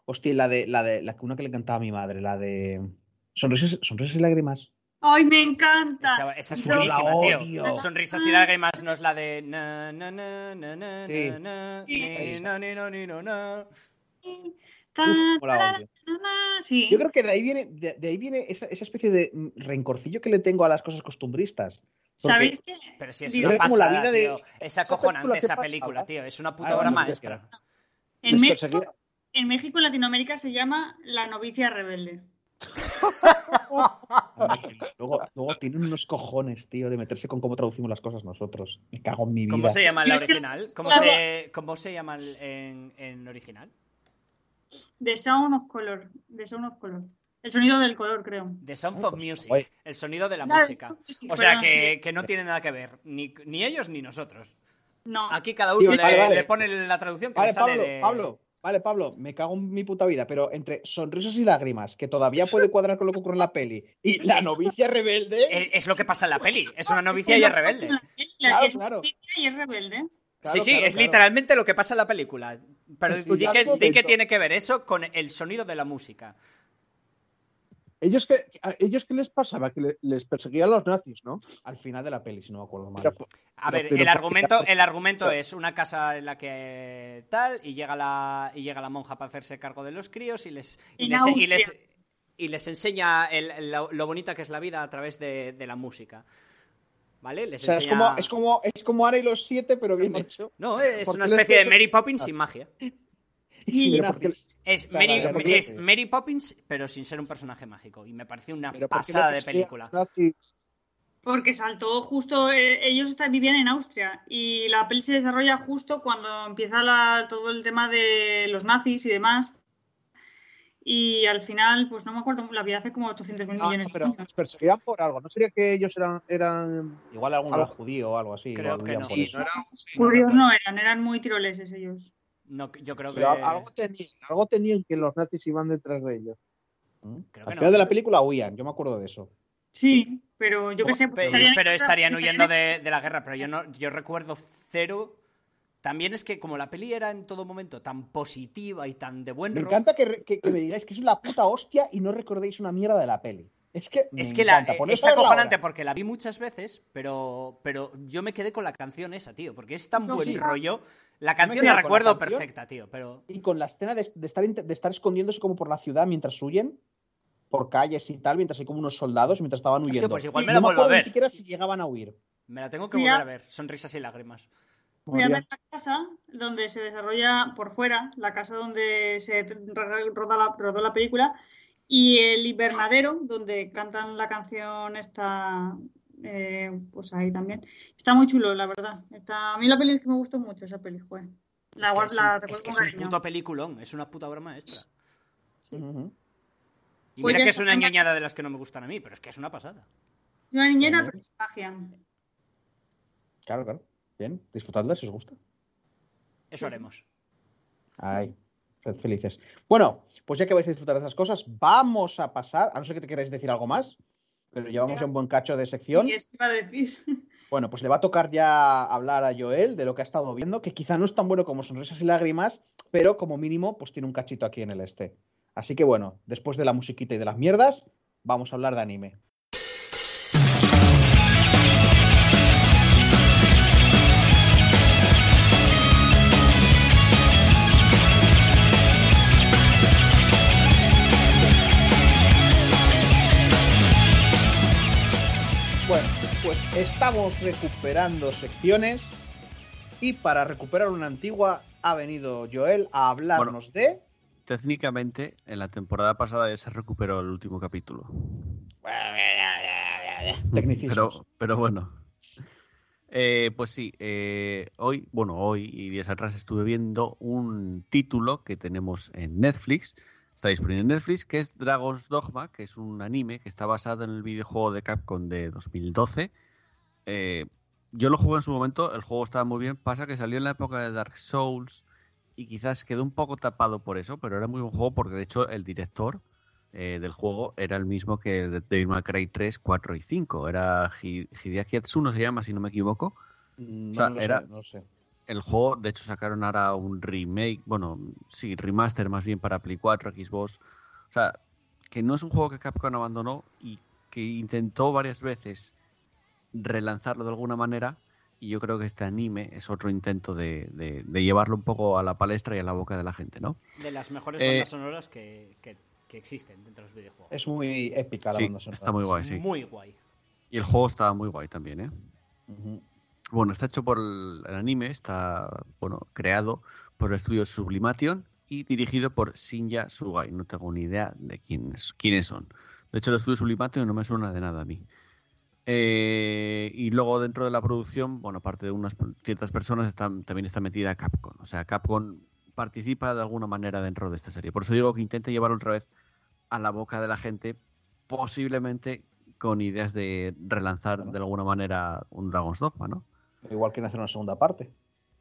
Hostia, la de, la de, la que una que le cantaba a mi madre, la de sonrisas, sonrisas y lágrimas. ¡Ay, me encanta! Esa, esa es buenísima, tío. odio. Sonrisas y lágrimas no es la de. Na, na, na, na, na, Sí. na, na, Sí. ni, na, ni, no, ni, no, na. Ta, Uf, Sí. Yo creo que de ahí viene, de, de ahí viene esa, esa especie de mm, rencorcillo que le tengo a las cosas costumbristas. porque- ¿Sabéis qué? Pero si es Digo, una era como la pasada, vida de- tío. Es Esa acojonante película, ¿qué esa película, tío. Es una puta Ah, obra no, maestra. En Les México, perseguía- en México, en Latinoamérica, se llama La novicia rebelde. Ah, luego, luego tienen unos cojones, tío, de meterse con cómo traducimos las cosas nosotros. Me cago en mi vida. ¿Cómo se llama en la Y original? ¿Cómo se, cómo se llama en, en original? The Sound of Color. The Sound of Color. El sonido del color, creo. The Sound of Music, el sonido de la Claro, música. sí, O sea que, sí. que no tiene nada que ver, ni, ni ellos ni nosotros. No. Aquí cada uno le, vale, vale. le pone la traducción que Vale, le sale Pablo, de- Pablo, vale, Pablo, me cago en mi puta vida, pero entre sonrisas y lágrimas, que todavía puede cuadrar con lo que ocurre en la peli, y la novicia rebelde. Eh, Es lo que pasa en la peli. Es una novicia y es rebelde. Claro, claro. novicia y es rebelde. Claro, sí, sí, claro, es claro. literalmente lo que pasa en la película. Pero Sí, di, que, di tiene que ver eso con el sonido de la música. ¿Ellos qué, a ellos qué les pasaba? Que le- les perseguían los nazis, ¿no? Al final de la peli, si no me acuerdo mal. A ver, el argumento, el argumento es una casa en la que tal, y llega la, y llega la monja para hacerse cargo de los críos y les, y les, y les, y les enseña el- lo, lo bonita que es la vida a través de, de la música. ¿Vale? Les O sea, es como, es, como, es como Ana y los siete, pero bien hecho. No, es ¿Por una especie de Mary Poppins sin magia. Porque- Es, Mary, ya, porque- es Mary Poppins, pero sin ser un personaje mágico. Y me pareció una pero ¿por qué pasada de película. Porque saltó justo, eh, ellos están, vivían en Austria y la peli se desarrolla justo cuando empieza la- todo el tema de los nazis y demás. Y al final, pues no me acuerdo, la vi hace como 800 mil No, no, millones de pero perseguían por algo. ¿No sería que ellos eran. eran... Igual algún Algo- era judío o algo así. Creo que no. Sí, no eran. Judíos no eran, eran muy tiroleses ellos. No, yo creo que. Pero algo, tenían, algo tenían que los nazis iban detrás de ellos. ¿Mm? Creo Al que final no. de la película huían, yo me acuerdo de eso. Sí, pero yo qué sé. Pe- estarían- pero estarían huyendo de, de la guerra, pero yo no, yo recuerdo cero. También es que como la peli era en todo momento tan positiva y tan de buen Me encanta que, que- que me digáis que es una puta hostia y no recordéis una mierda de la peli. Es que, me es que la, eh, es acojonante porque la vi muchas veces, pero, pero yo me quedé con la canción esa, tío, porque es tan No, buen sí. rollo. La me canción la con la recuerdo canción. perfecta, tío, pero Y con la escena de, de estar, de estar escondiéndose como por la ciudad mientras huyen, por calles y tal, mientras hay como unos soldados mientras estaban Hostia, huyendo. pues igual me no la vuelvo a acuerdo ver. Ni siquiera si llegaban a huir. me la tengo que volver a ver. Sonrisas y lágrimas. Fui a ver la casa donde se desarrolla por fuera, la casa donde se roda la, rodó la película, y el invernadero, donde cantan la canción esta, eh, pues ahí también. Está muy chulo, la verdad. Está, a mí la peli es que me gustó mucho, esa peli, joder. La, es que es, la es que es un puto peliculón, es una puta obra maestra. Ujú. Y Pues mira que es una está. ñoñada de las que no me gustan a mí, pero es que es una pasada. Es una niñera, pero es magia. Claro, claro. Bien, disfrutadla si os gusta. Eso haremos. Ay, sed felices. Bueno, pues ya que vais a disfrutar de esas cosas, vamos a pasar, a no ser que te queráis decir algo más, pero llevamos ya un buen cacho de sección. ¿Qué os iba a decir? Bueno, pues le va a tocar ya hablar a Joel de lo que ha estado viendo, que quizá no es tan bueno como Sonrisas y Lágrimas, pero como mínimo, pues tiene un cachito aquí en el este. Así que bueno, después de la musiquita y de las mierdas, vamos a hablar de anime. Pues estamos recuperando secciones y para recuperar una antigua ha venido Joel a hablarnos de... Técnicamente, en la temporada pasada ya se recuperó el último capítulo. Pero, pero bueno. Eh, pues sí, eh, hoy, bueno, hoy y días atrás estuve viendo un título que tenemos en Netflix, está disponible en Netflix, que es Dragon's Dogma, que es un anime que está basado en el videojuego de Capcom de 2012. Eh, yo lo jugué en su momento, el juego estaba muy bien, pasa que salió en la época de Dark Souls y quizás quedó un poco tapado por eso, pero era muy buen juego porque de hecho el director eh, del juego era el mismo que el de Devil May Cry 3, 4 y 5. Era Hi- Hideaki Atsuno se llama, si no me equivoco. Mm, o sea, no era- sé, no sé. El juego, de hecho, sacaron ahora un remake, bueno, sí, remaster más bien para Play 4, Xbox. O sea, que no es un juego que Capcom abandonó y que intentó varias veces relanzarlo de alguna manera. Y yo creo que este anime es otro intento de, de- de llevarlo un poco a la palestra y a la boca de la gente, ¿no? De las mejores Eh, bandas sonoras que, que- que existen dentro de los videojuegos. Es muy épica la Sí, banda sonora. está muy guay, sí. Muy guay. Y el juego está muy guay también, ¿eh? Ujú. Bueno, está hecho por el, anime, está bueno, creado por el estudio Sublimation y dirigido por Shinya Sugai. No tengo ni idea de quiénes, quiénes son. De hecho, el estudio Sublimato no me suena de nada a mí. Eh, y luego dentro de la producción, bueno, aparte de unas ciertas personas, también está metida Capcom. O sea, Capcom participa de alguna manera dentro de esta serie. Por eso digo que intente llevar otra vez a la boca de la gente, posiblemente con ideas de relanzar de alguna manera un Dragon's Dogma, ¿no? Igual que hacer una segunda parte.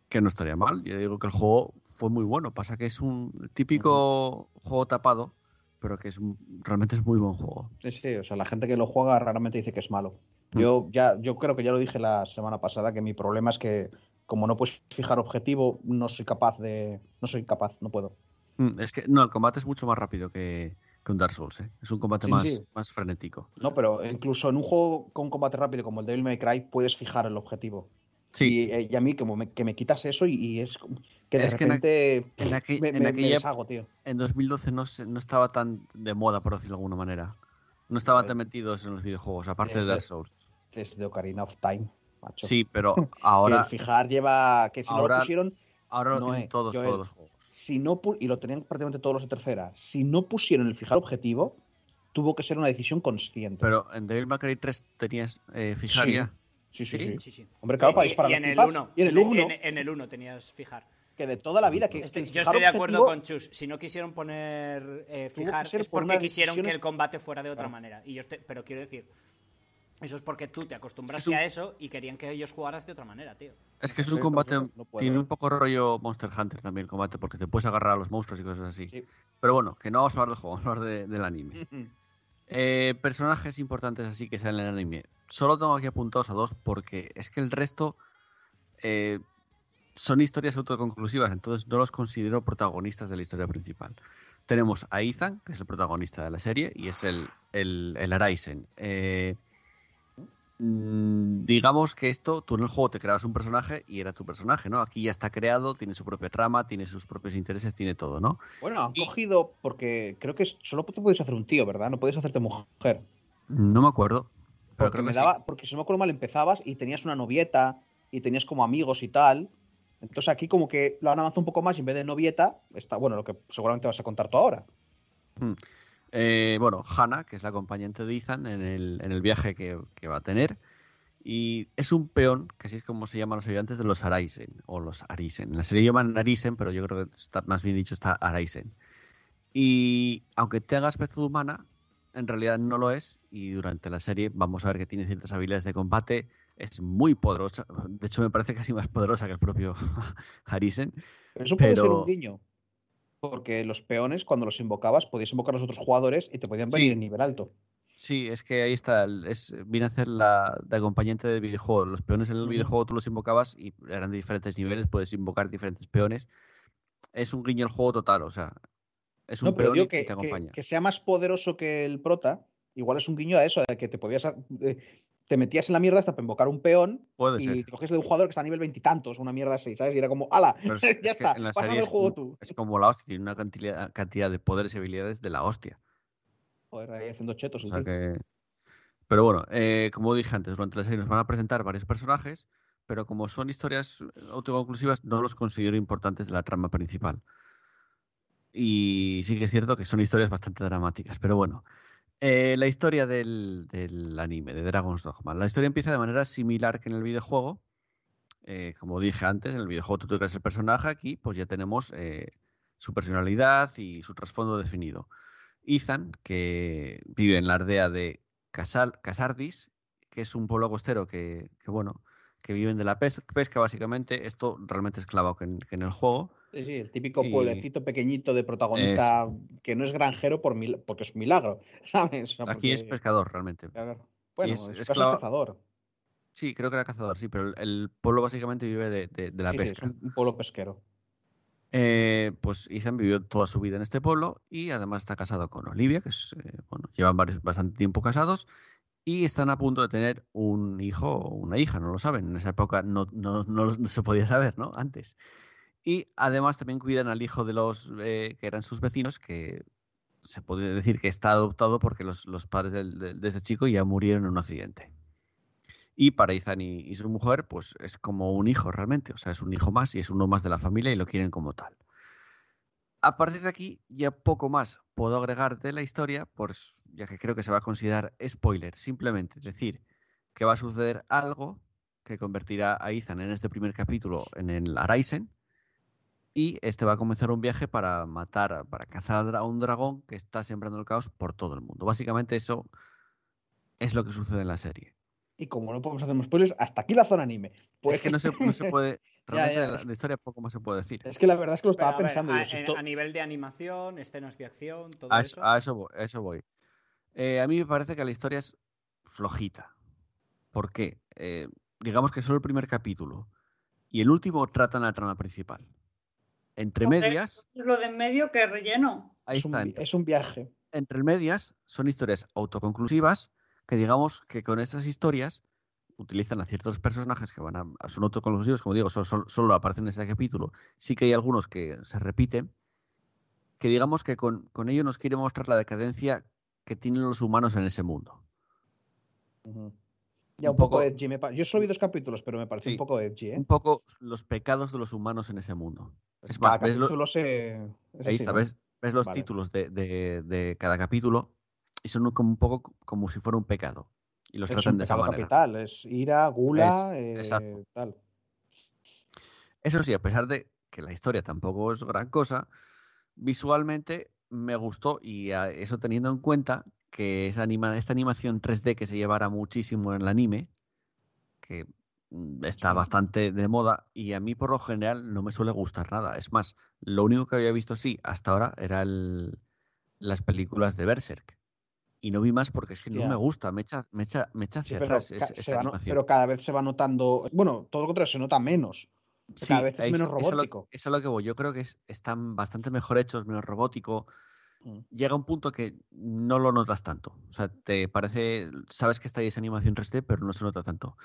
Que no estaría mal. Yo digo que el juego fue muy bueno. Pasa que es un típico juego tapado, pero que es realmente es muy buen juego. Sí, sí, o sea, la gente que lo juega raramente dice que es malo. Mm. Yo ya, yo creo que ya lo dije la semana pasada que mi problema es que como no puedes fijar objetivo, no soy capaz de, no soy capaz, no puedo. Mm, Es que no, el combate es mucho más rápido que, que un Dark Souls. ¿eh? Es un combate Sí, más, sí. más frenético. No, pero incluso en un juego con combate rápido como el Devil May Cry puedes fijar el objetivo. Sí, Y, eh, y a mí como me, que me quitas eso y, y es que de Es que en aqu- repente en, aqu- me, en me- me aquella deshago, tío. en 2012 no, no estaba tan de moda, por decirlo de alguna manera. No estaban Joder. tan metidos en los videojuegos, aparte de Dark Souls. Desde Ocarina of Time, macho. Sí, pero ahora, el fijar lleva que si no ahora- lo pusieron ahora lo no tienen es, todos, Joel. todos los juegos. si no y lo tenían prácticamente todos los de tercera, si no pusieron el fijar objetivo, tuvo que ser una decisión consciente. Pero en Devil May Cry 3 tenías eh, fijar Sí. ya. Sí, sí, ¿Sí? sí. Sí, sí. Hombre, claro, para Y- disparar y las en el. 1. Y en el 1, En, en el 1 tenías fijar. que de toda la vida que Estoy- que yo estoy de acuerdo objetivo- con Chus. Si no quisieron poner eh, fijar, es por porque quisieron que el combate fuera de otra Claro. manera. Y yo estoy- pero quiero decir, eso es porque tú te acostumbraste Es un- a eso y querían que ellos jugaras de otra manera, tío. Es que es un combate, no- no puedo. tiene un poco rollo Monster Hunter también el combate, porque te puedes agarrar a los monstruos y cosas así. Sí. Pero bueno, que no vamos a hablar del juego, vamos a hablar de- del anime. Eh, personajes importantes así que salen en el anime. Solo tengo aquí apuntados a dos porque es que el resto eh, son historias autoconclusivas, entonces no los considero protagonistas de la historia principal. Tenemos a Ethan, que es el protagonista de la serie, y es el, el, el Araisen. Eh, mm, digamos que esto, tú en el juego te creabas un personaje y era tu personaje, ¿no? Aquí ya está creado, tiene su propia trama, tiene sus propios intereses, tiene todo, ¿no? Bueno, han Y- cogido porque creo que solo te puedes hacer un tío, ¿verdad? No puedes hacerte mujer. No me acuerdo. Pero Porque me sí. daba, porque si no me acuerdo mal empezabas y tenías una novieta y tenías como amigos y tal. Entonces aquí como que lo han avanzado un poco más y en vez de novieta está, bueno, lo que seguramente vas a contar tú ahora. Eh, bueno, Hannah, que es la acompañante de Ethan en el, en el viaje que, que va a tener. Y es un peón, que así es como se llaman los ayudantes de los Araisen, o los Arisen. En la serie llaman Arisen, pero yo creo que está más bien dicho está Araisen. Y aunque tenga aspecto de humana, en realidad no lo es. Y durante la serie vamos a ver que tiene ciertas habilidades de combate. Es muy poderosa. De hecho, me parece casi más poderosa que el propio Arisen. Pero eso puede ser un guiño. Porque los peones, cuando los invocabas, podías invocar a los otros jugadores y te podían Sí. venir en nivel alto. Sí, es que ahí está. el- Es, viene a ser la de acompañante del videojuego. Los peones en el videojuego tú los invocabas y eran de diferentes niveles. Puedes invocar diferentes peones. Es un guiño al juego total, o sea, es un No, pero yo que, te acompaña. que sea más poderoso que el prota, igual es un guiño a eso, de que te podías eh, te metías en la mierda hasta para invocar un peón Puede y ser. te coges de un jugador que está a nivel veintitantos, una mierda así, ¿sabes? Y era como, ¡ala! Es- ya es está, pásame el juego como- tú. Es como la hostia, tiene una cantidad, cantidad de poderes y habilidades de la hostia. Joder, ahí haciendo chetos. O sea que... Pero bueno, eh, como dije antes, durante la serie nos van a presentar varios personajes, pero como son historias autoconclusivas, no los considero importantes de la trama principal. Y sí que es cierto que son historias bastante dramáticas, pero bueno. Eh, la historia del, del anime, de Dragon's Dogma. La historia empieza de manera similar que en el videojuego. Eh, como dije antes, en el videojuego tú te creas el personaje, aquí pues ya tenemos eh, su personalidad y su trasfondo definido. Ethan, que vive en la aldea de Casardis, que es un pueblo costero que, que, bueno, que viven de la pes- pesca básicamente. Esto realmente es clavado que en el juego. Sí, sí, el típico Y- pueblecito pequeñito de protagonista que no es granjero por mil- porque es un milagro, ¿sabes? O sea, Aquí es pescador realmente. Bueno, es- cazador. Sí, creo que era cazador, sí, pero el, pueblo básicamente vive de, de- de la Sí, sí, pesca. es un, pueblo pesquero. Eh, pues Ethan vivió toda su vida en este pueblo y además está casado con Olivia, que es, eh, bueno, llevan varios- bastante tiempo casados y están a punto de tener un hijo o una hija, no lo saben. En esa época no, no- no se podía saber, ¿no? Antes. Y además también cuidan al hijo de los eh, que eran sus vecinos, que se puede decir que está adoptado porque los, los padres del- de, ese chico ya murieron en un accidente. Y para Ethan y, y su mujer, pues es como un hijo realmente, o sea, es un hijo más y es uno más de la familia y lo quieren como tal. A partir de aquí, ya poco más puedo agregar de la historia, pues ya que creo que se va a considerar spoiler. Simplemente decir que va a suceder algo que convertirá a Ethan en este primer capítulo en el Araisen. Y este va a comenzar un viaje para matar, para cazar a un dragón que está sembrando el caos por todo el mundo. Básicamente eso es lo que sucede en la serie. Y como no podemos hacer más spoilers, hasta aquí la zona anime. Pues Es que no se, no se puede. Ya, Realmente ya, la, es- de la historia poco más se puede decir. Es que la verdad es que lo estaba a ver, pensando. a, en- a nivel de animación, escenas de acción, todo A eso. eso, a eso voy. a eso voy. Eh, a mí me parece que la historia es flojita. ¿Por qué? Eh, digamos que solo el primer capítulo y el último tratan la trama principal. Entre Joder. medias, Lo de en medio que relleno. ahí es, está. Entre, es un viaje. entre medias son historias autoconclusivas que digamos que con estas historias utilizan a ciertos personajes que van a, son autoconclusivos, como digo, solo, solo- solo aparecen en ese capítulo. Sí que hay algunos que se repiten, que digamos que con, con ello nos quiere mostrar la decadencia que tienen los humanos en ese mundo. Ya Un un poco, poco- edgy. me Yo solo vi dos capítulos, pero me parece Sí. un poco edgy, ¿eh? Un poco los pecados de los humanos en ese mundo. Es Cada más, ves, lo- se- es ahí así, está, ¿no? ves, ves los Vale. títulos de, de- de cada capítulo y son como un poco como si fuera un pecado. Y los Es tratan un de esa manera. capital, es ira, gula, Es- eh, tal. Eso sí, a pesar de que la historia tampoco es gran cosa, visualmente me gustó y a eso teniendo en cuenta que esa anima, esta animación 3D que se llevara muchísimo en el anime, que está Sí. bastante de moda y a mí por lo general no me suele gustar nada. Es más, lo único que había visto sí hasta ahora era el- las películas de Berserk. Y no vi más porque es que no me gusta, me echa, me echa, me echa Sí, hacia pero, atrás ca- es- se esa va no- animación. pero cada vez se va notando. Bueno, todo lo contrario, se nota menos. Sí, cada vez es menos es lo- robótico. Es a lo que voy. Yo creo que es- están bastante mejor hechos, menos robótico. Mm. Llega un punto que no lo notas tanto. O sea, te parece, sabes que está ahí esa animación 3D, pero no se nota tanto.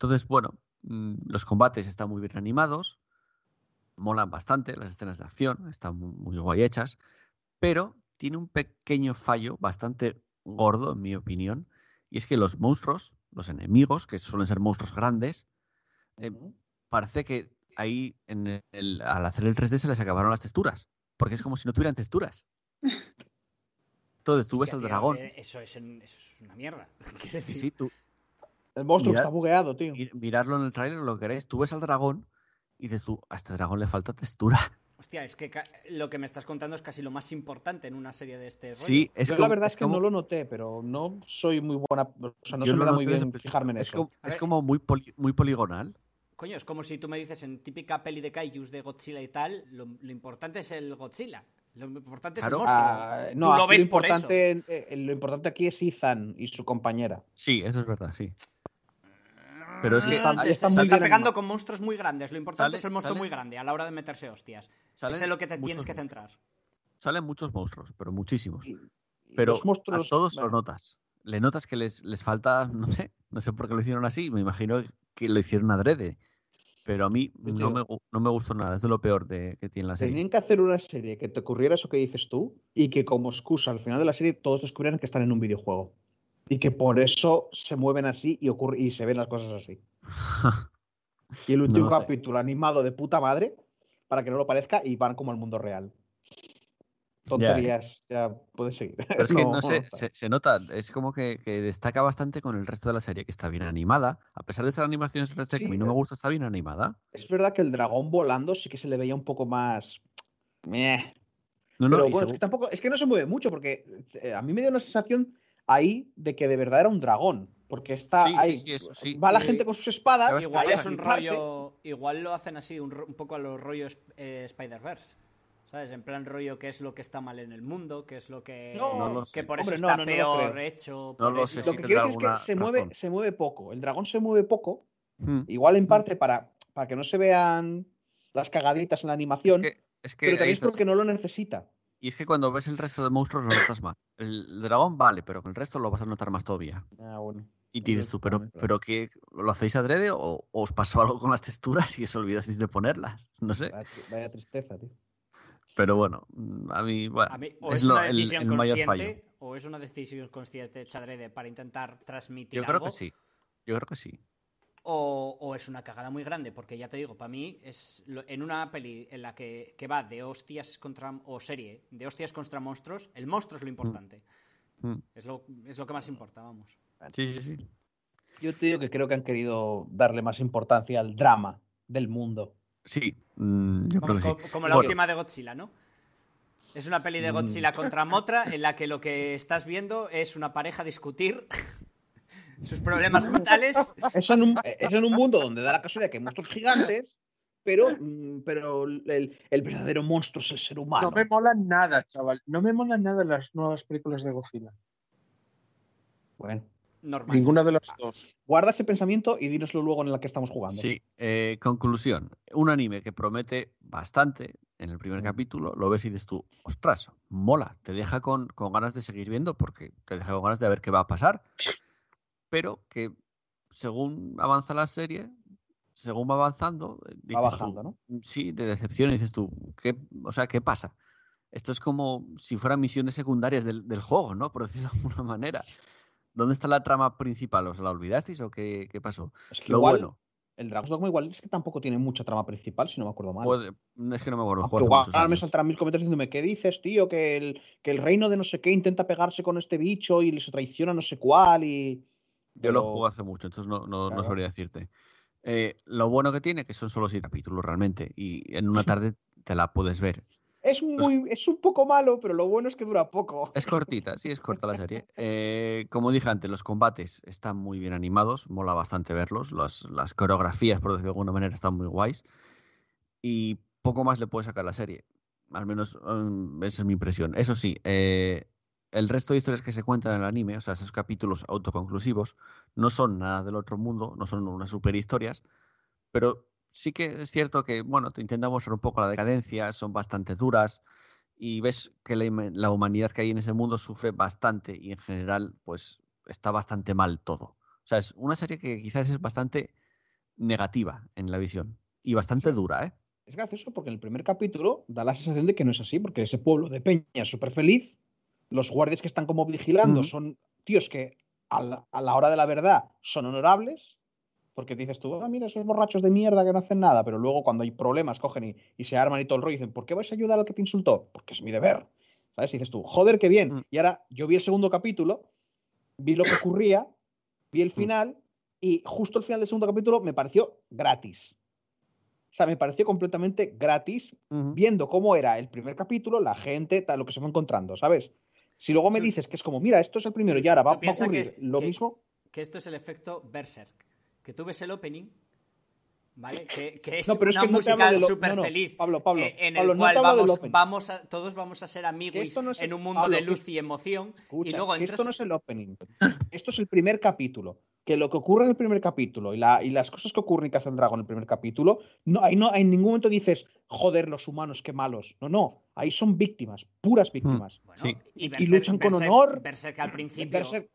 Entonces, bueno, mm, los combates están muy bien animados, molan bastante, las escenas de acción están mu- muy, guay hechas, pero tiene un pequeño fallo bastante gordo, en mi opinión, y es que los monstruos, los enemigos, que suelen ser monstruos grandes, eh, parece que ahí en el- al hacer el 3D se les acabaron las texturas. Porque es como si no tuvieran texturas. Entonces tú ves al dragón. eh, Eso es, en- eso es una mierda. Decir, sí, tú El monstruo está bugueado, tío. mi- mirarlo en el trailer, lo que queréis, tú ves al dragón y dices tú, a este dragón le falta textura. Hostia, es que lo que me estás contando es casi lo más importante en una serie de este rollo. Sí, es como, la verdad es, que como- no lo noté, pero no soy muy buena. O sea, no yo se me lo da muy bien fijarme en es eso. como, es como muy, poli- muy poligonal. Coño, es como si tú me dices en típica peli de kaijus de Godzilla y tal, lo, lo importante es el Godzilla. Lo importante Claro. es el monstruo. Ah, Tú no, lo lo ves por eso. importante, eh, lo importante aquí es Ethan y su compañera. Sí, eso es verdad, sí. Pero es que Está- Ah, hay- te- está se muy está bien pegando animado. con monstruos muy grandes. Lo importante Sale- es el monstruo sale- muy grande a la hora de meterse hostias. es lo que te tienes que centrar. Salen muchos monstruos, pero muchísimos. Y- y Pero los monstruos, a todos lo bueno, notas. Le notas que les, les falta, no sé, no sé por qué lo hicieron así, me imagino que lo hicieron adrede. Pero a mí no me, no me gustó nada, es de lo peor de, que tiene la serie. Tenían que hacer una serie que te ocurriera eso que dices tú y que como excusa al final de la serie todos descubrieran que están en un videojuego. Y que por eso se mueven así y, ocurre, y se ven las cosas así. Y el último sé. capítulo animado de puta madre para que no lo parezca y van como al mundo real. Tonterías, ya, puedes seguir. Pero es que no, sé, se, se nota, es como que, que destaca bastante con el resto de la serie, que está bien animada. A pesar de ser animación 3D, que a mí no me Sí. gusta, está bien animada. Es verdad que el dragón volando sí que se le veía un poco más. Meh. No, no, Pero bueno, es que tampoco, es que no se mueve mucho, porque eh, a mí me dio una sensación ahí de que de verdad era un dragón. Porque está Sí, ahí. sí, eso sí. Va la Y- gente con sus espadas. ¿Sabes Igual es un rollo. Igual lo hacen así, un, poco a los rollos eh, Spider-Verse. ¿Sabes? En plan rollo, qué es lo que está mal en el mundo, qué es lo que. No, No lo que sé. por eso Hombre, está no, no lo peor hecho. No por lo sé, Lo que quiero decir es que se mueve, se mueve poco. El dragón se mueve poco. Hmm. Igual en parte para, para que no se vean las cagaditas en la Es animación. que, es que pero también es porque no lo necesita. Y es que cuando ves el resto de monstruos lo notas más. El dragón vale, pero con el resto lo vas a notar más todavía. Ah, bueno. Y dices es tú, pero, pero que ¿lo hacéis adrede o, o os pasó algo con las texturas y os olvidasteis de ponerlas? No sé. Vaya, tri- vaya tristeza, tío. Pero bueno, mm, a mí, bueno, A mí, o es es, lo- una el, decisión el mayor fallo. consciente, o es una decisión consciente hecha adrede para intentar transmitir Yo creo algo. que sí. Yo creo que sí. O, o es una cagada muy grande, porque ya te digo, para mí es lo- en una peli en la que, que va de hostias contra, o serie, de hostias contra monstruos, el monstruo es lo importante. Mm. Es, lo, es lo que más importa, vamos. Sí, sí, sí. Yo te digo que creo que han querido darle más importancia al drama del mundo. Sí, mm, yo Vamos, creo co- que sí. como la Bueno, última de Godzilla, ¿no? Es una peli de Mm. Godzilla contra Motra en la que lo que estás viendo es una pareja discutir sus problemas mentales. Es en un, es en un mundo donde da la casualidad que hay monstruos gigantes, pero, mm, pero el, el verdadero monstruo es el ser humano. No me mola nada, chaval. No me molan nada las nuevas películas de Godzilla. Bueno, Normal. Ninguna de las dos. guarda ese pensamiento y dínoslo luego en la que estamos jugando. Sí, eh, conclusión. Un anime que promete bastante en el primer capítulo, lo ves y dices tú, ostras, mola, te deja con, con ganas de seguir viendo porque te deja con ganas de ver qué va a pasar, pero que según avanza la serie, según va avanzando, eh, dices Va tú, bajando, ¿no? Sí, de decepción dices tú, ¿qué, o sea, ¿qué pasa? Esto es como si fueran misiones secundarias del, del juego, ¿no? Por decirlo de alguna manera. ¿Dónde está la trama principal? ¿Os la olvidasteis o qué, qué pasó? Es que Lo igual, bueno. el Dragon's Dogma igual es que tampoco tiene mucha trama principal, si no me acuerdo mal. Puede- es que no me acuerdo. Juego igual muchos me saltarán mil comentarios diciéndome, ¿qué dices, tío? Que el, que el reino de no sé qué intenta pegarse con este bicho y les traiciona no sé cuál y... Yo lo jugué hace mucho, entonces no, no, no sabría decirte. Eh, lo bueno que tiene que son solo seis capítulos realmente y en una tarde te la puedes ver. Es, muy, es un poco malo, pero lo bueno es que dura poco. Es cortita, sí, es corta la serie. Eh, como dije antes, los combates están muy bien animados, mola bastante verlos. Las, las coreografías, por decirlo de alguna manera, están muy guays. Y poco más le puede sacar la serie. Al menos mm, esa es mi impresión. Eso sí, eh, el resto de historias que se cuentan en el anime, o sea, esos capítulos autoconclusivos, no son nada del otro mundo, no son unas super historias, pero sí que es cierto que, bueno, te intentan mostrar un poco la decadencia, son bastante duras y ves que la, la humanidad que hay en ese mundo sufre bastante y en general, pues está bastante mal todo. O sea, es una serie que quizás es bastante negativa en la visión y bastante dura, ¿eh? Es gracioso porque en el primer capítulo da la sensación de que no es así, porque ese pueblo de Peña es súper feliz, los guardias que están como vigilando Ujú. son tíos que a la, a la hora de la verdad son honorables, porque dices tú, ah, mira, esos borrachos de mierda que no hacen nada, pero luego cuando hay problemas cogen y, y se arman y todo el rollo y dicen, ¿por qué vais a ayudar al que te insultó? Porque es mi deber. ¿Sabes? Y dices tú, joder, qué bien. Mm. Y ahora yo vi el segundo capítulo, vi lo que ocurría, vi el final y justo el final del segundo capítulo me pareció gratis. O sea, me pareció completamente gratis viendo cómo era el primer capítulo, la gente, tal, lo que se fue encontrando, ¿sabes? Si luego me dices que es como, mira, esto es el primero y ahora va, a que ocurrir es- lo que- mismo. Que esto es el efecto Berserk. Que tú ves el opening, ¿vale? Que, que es No, pero es una que no musical lo- súper no, no, feliz. Pablo, Pablo, eh, en Pablo, el cual vamos, vamos a, todos vamos a ser amigos esto no es- en un mundo Pablo, de luz y emoción. Escucha, y luego entras... esto no es el opening. Esto es el primer capítulo. Que lo que ocurre en el primer capítulo y, la, y las cosas que ocurren y que hace el dragón en el primer capítulo, no, ahí no, en ningún momento dices, joder, los humanos, qué malos. No, no. Ahí son víctimas, puras víctimas. Bueno, Sí. y, Y luchan con honor. Berserk al principio. Berserk,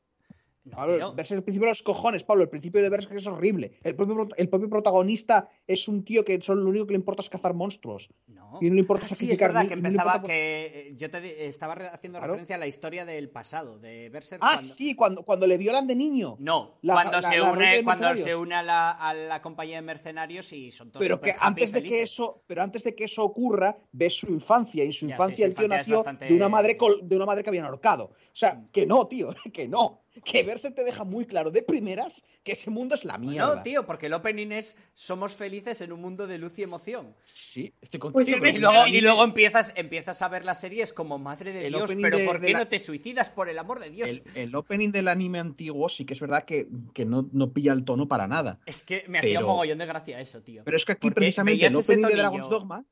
No, Pablo, el principio de los cojones, Pablo. El principio de Berserk es horrible. El propio, pro- el propio protagonista es un tío que solo lo único que le importa es cazar monstruos. No. Y no le importa Ah, sí, es verdad ni- que no empezaba que eh, yo te estaba haciendo Claro. referencia a la historia del pasado de Berserk Ah, cuando- sí, cuando, cuando le violan de niño. No, La- cuando la- se la une, cuando se une a la, a la compañía de mercenarios y son todos pero que antes de que eso pero antes de que eso ocurra ves su infancia y en su Ya, infancia el tío nació bastante- de una madre col- de una madre que habían ahorcado o sea que no tío que no que verse te deja muy claro de primeras que ese mundo es la mierda No, tío, porque el opening es somos felices en un mundo de luz y emoción. sí estoy Pues contigo es pero Y luego, y luego empiezas, empiezas a ver la serie, es como madre de El Dios, pero de- ¿por qué la- no te suicidas por el amor de Dios? El, el opening del anime antiguo sí que es verdad que, que no, no pilla el tono para nada. Es que me hacía un mogollón de gracia eso, tío. Pero es que aquí Porque precisamente el opening de. Dragon's Dogma,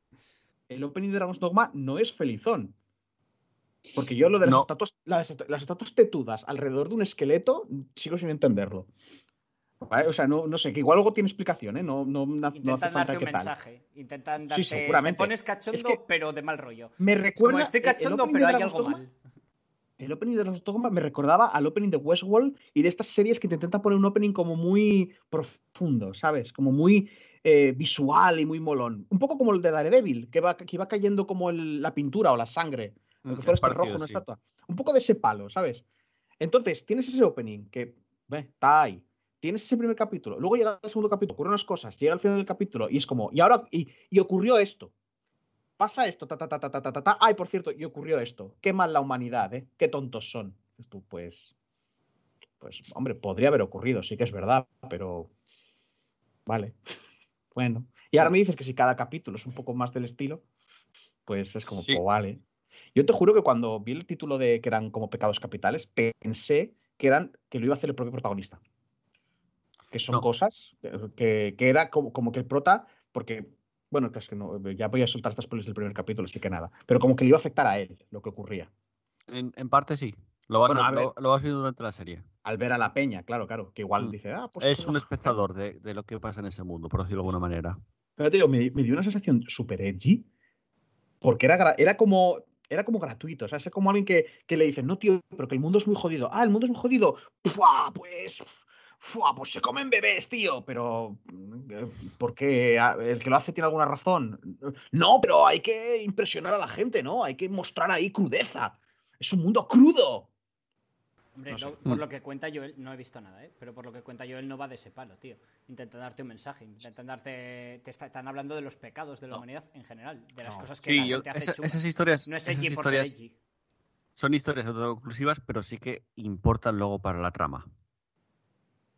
el opening de Dragon's Dogma no es felizón. Porque yo lo de las, No. estatuas, las, las estatuas tetudas alrededor de un esqueleto sigo sin entenderlo. ¿Vale? O sea, no, no sé, que igual luego tiene explicación, ¿eh? No, no, no hace Intentan falta darte un tal. mensaje. Intentan darte. seguramente. Te pones cachondo, Es que pero de mal rollo. Me Es como recuerda. estoy cachondo, opening pero de hay algo mal. El opening de Dragon's Dogma me recordaba al opening de Westworld y de estas series que te intentan poner un opening como muy profundo, ¿sabes? Como muy eh, visual y muy molón. Un poco como el de Daredevil, que va, que va cayendo como el- la pintura o la sangre. Aunque fuera rojo, una estatua. Un poco de ese palo, ¿sabes? Entonces, tienes ese opening que está ahí. Tienes ese primer capítulo. Luego llega el segundo capítulo, ocurren unas cosas, llega al final del capítulo y es como, y ahora, y, ocurrió esto. Pasa esto, ta, ta, ta, ta, ta, ta, ta. Ay, por cierto, y ocurrió esto. Qué mal la humanidad, ¿eh? Qué tontos son. Tú, pues. Pues, hombre, podría haber ocurrido, sí que es verdad, pero. Vale. Bueno. Y ahora me dices que si cada capítulo es un poco más del estilo, pues es como, sí. pues vale. Yo te juro que cuando vi el título de que eran como pecados capitales, pensé que eran que lo iba a hacer el propio protagonista. Que son No. cosas que, que era como, como que el prota, porque, bueno, es que no, ya voy a soltar estas spoilers del primer capítulo, así que nada. Pero como que le iba a afectar a él lo que ocurría. En, en parte sí. Lo vas, Bueno, a- a ver. lo, lo vas viendo durante la serie. Al ver a la peña, claro, claro, que igual Mm. dice, ah, pues. Es un va". espectador de, de lo que pasa en ese mundo, por decirlo de alguna manera. Pero te digo, me, me dio una sensación súper edgy, porque era, era como. Era como gratuito, o sea, es como alguien que, que le dice, no, tío, pero que el mundo es muy jodido. Ah, el mundo es muy jodido. Pues. ¡Fua! Pues se comen bebés, tío. Pero. eh, ¿Por qué? Ah, ¿El que lo hace tiene alguna razón? No, pero hay que impresionar a la gente, ¿no? Hay que mostrar ahí crudeza. Es un mundo crudo. Hombre, No sé. no- por Mm. lo que cuenta Joel, no he visto nada, ¿eh? Pero por lo que cuenta Joel no va de ese palo, tío. Intenta darte un mensaje, intentan darte... Te está- están hablando de los pecados de la No. humanidad en general, de las No. cosas que Sí, la yo- gente hace esa- esas historias, No es esas por ser historias edgy. son historias autoconclusivas, pero sí que importan luego para la trama.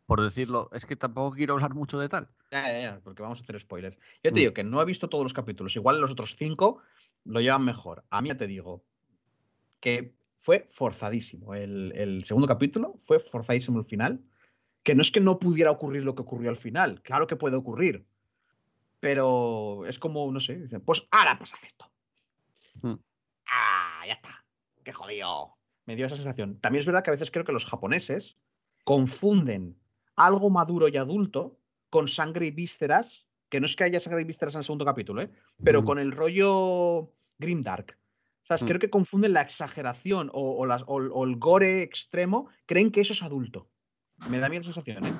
Por decirlo, es que tampoco quiero hablar mucho de tal. Ya, ya, ya, porque vamos a hacer spoilers. Yo te Mm. digo que no he visto todos los capítulos. Igual los otros cinco lo llevan mejor. A mí ya te digo que fue forzadísimo. El, el segundo capítulo fue forzadísimo el final. Que no es que no pudiera ocurrir lo que ocurrió al final. Claro que puede ocurrir. Pero es como, no sé, pues ahora pasa esto. Mm. Ah, ya está. Qué jodido. Me dio esa sensación. También es verdad que a veces creo que los japoneses confunden algo maduro y adulto con sangre y vísceras, que no es que haya sangre y vísceras en el segundo capítulo, ¿eh? pero Mm. con el rollo Grimdark. O sea, Mm. creo que confunden la exageración o, o las- o el- o el gore extremo, creen que eso es adulto. Me da la sensación, ¿eh?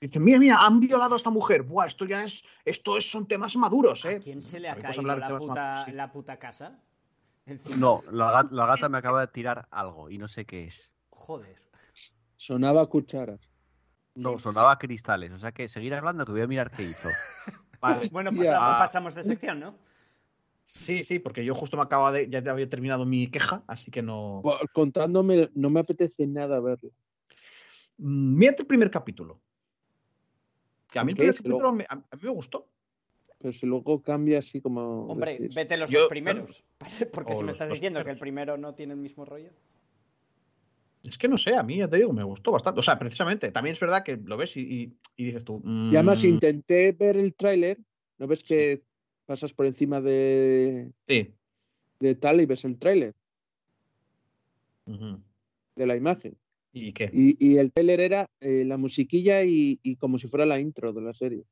Dicen, mira, mira, han violado a esta mujer. Buah, esto ya es, esto es, son temas maduros, ¿eh? ¿A quién se le ha caído la puta, maduros, sí. la puta casa? Encima. No, la, ga- la gata me acaba de tirar algo y no sé qué es. Joder. Sonaba cucharas. No, sonaba cristales. O sea que seguir hablando que voy a mirar qué hizo. Vale. Bueno, pasamos, pasamos de sección, ¿no? Sí, sí, porque yo justo me acaba de. Ya te había terminado mi queja, así que no. Contándome, no me apetece nada verlo. Mm, Mírate el primer capítulo. Que a mí el ¿Qué primer capítulo me- a, a mí me gustó. Pero si luego cambia así como. Hombre, decís. vete los Yo- dos primeros. Porque O si me estás diciendo que el primero no tiene el mismo rollo. Es que no sé, a mí ya te digo, me gustó bastante. O sea, precisamente, también es verdad que lo ves y, y- y dices tú. Y además mm, intenté ver el tráiler. ¿No ves que pasas por encima de, Sí. de tal y ves el tráiler ujú. de la imagen? ¿Y qué? Y, y el tráiler era eh, la musiquilla y, y como si fuera la intro de la serie.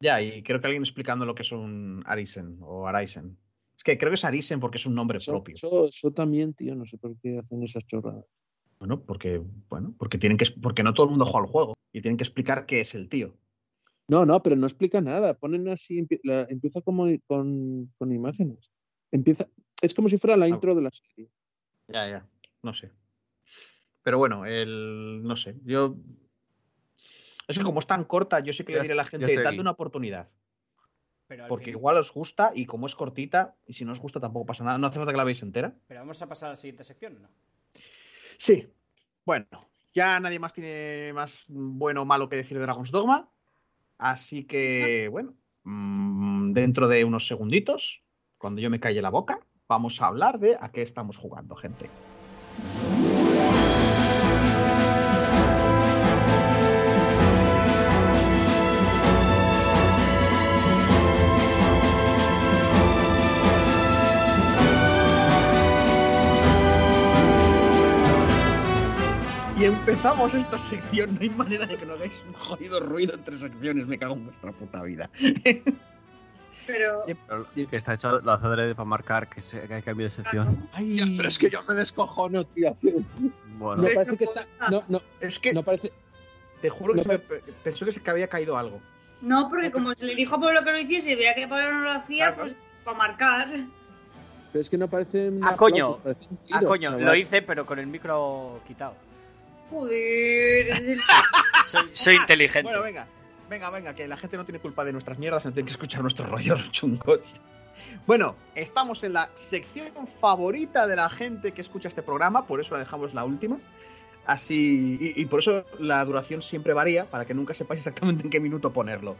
Ya, y creo que alguien explicando lo que es un Arisen o Arisen. Es que creo que es Arisen porque es un nombre Eso, propio. eso- eso también, tío, no sé por qué hacen esas chorradas. Bueno, porque, bueno, porque tienen que, porque no todo el mundo juega al juego y tienen que explicar qué es el tío. No, no, pero no explica nada. Ponen así, la- empieza como con, con imágenes. Empieza, es como si fuera la Ah. intro de la serie. Ya, ya, no sé. Pero bueno, el, no sé, yo... Es que como es tan corta, yo sí que le diré a la gente, dadle una oportunidad. Pero, Porque fin- igual os gusta y como es cortita, y si no os gusta tampoco pasa nada, no hace falta que la veáis entera. Pero vamos a pasar a la siguiente sección, ¿o ¿no? Sí, bueno, ya nadie más tiene más bueno o malo que decir de Dragon's Dogma. Así que, bueno, mm, dentro de unos segunditos, cuando yo me calle la boca, vamos a hablar de a qué estamos jugando, gente. Empezamos esta sección. No hay manera de que no hagáis un jodido ruido entre secciones. Me cago en vuestra puta vida. Pero Pero que está hecho la adrede para marcar que, se, que hay cambio de sección. Ay, Tía, pero es que yo me descojono, tío. Bueno, No parece que está. No, no, es que no parece. te juro que no se me pe- pensó que se que había caído algo. no, porque como se le dijo a Pablo que lo hiciese y veía que Pablo no lo hacía, Claro. pues para marcar. Pero es que no parece. Ah, coño. Ah, coño, lo hice. hice, pero con el micro quitado. Joder, el- Soy, soy inteligente. Bueno, venga, venga, venga, que la gente no tiene culpa de nuestras mierdas, no tiene que escuchar nuestros rollos chungos. Bueno, estamos en la sección favorita de la gente que escucha este programa, por eso la dejamos la última. Así, y, y por eso la duración siempre varía, para que nunca sepáis exactamente en qué minuto ponerlo.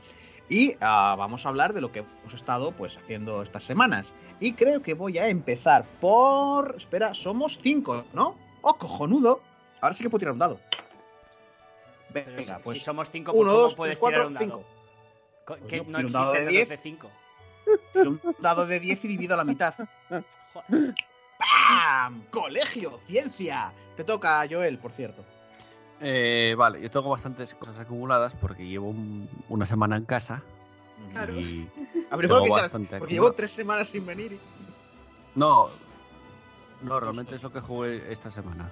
Y ah, vamos a hablar de lo que hemos estado pues haciendo estas semanas. Y creo que voy a empezar por. Espera, somos cinco, ¿no? ¡Oh, cojonudo! Ahora sí que puedo tirar un dado. Venga, si, pues. si somos cinco, uno, ¿cómo dos, puedes tres, cuatro, tirar un dado? cinco. Pues que no tiro un dado existen diez. de 5. un dado de 10 y divido a la mitad. ¡Pam! ¡Colegio! ¡Ciencia! Te toca, Joel, por cierto. Eh, vale, yo tengo bastantes cosas acumuladas porque llevo un- una semana en casa Claro. y A ver, Tengo ¿por qué te- bastante porque llevo tres semanas sin venir. y- no, no, realmente es lo que jugué esta semana.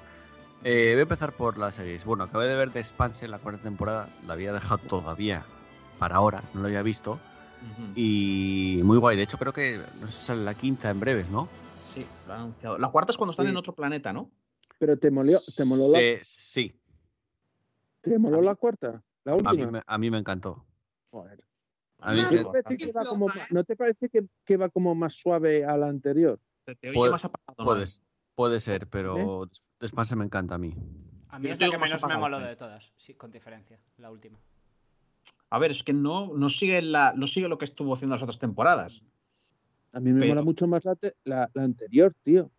Eh, voy a empezar por las series. Bueno, acabé de ver The Expanse la cuarta temporada, la había dejado todavía para ahora, no lo había visto y muy guay. De hecho, creo que sale la quinta en breves, ¿no? Sí, lo han anunciado. La cuarta es cuando están Sí. en otro planeta, ¿no? Pero te molió, te moló, la, Sí, sí, te moló la cuarta, la a mí, última. me, a mí me encantó. Joder. A mí ¿No te parece que va como ma- ¿No te parece que, que va como más suave a la anterior? Se te oye más apagado, ¿no? puede, puede ser, pero Expanse me encanta a mí. A mí Yo es la que menos me moló sí. de todas, sí, con diferencia, la última. A ver, es que no, no, sigue la, no sigue lo que estuvo haciendo las otras temporadas. A mí me Pero- mola mucho más la, te- la, la anterior, tío.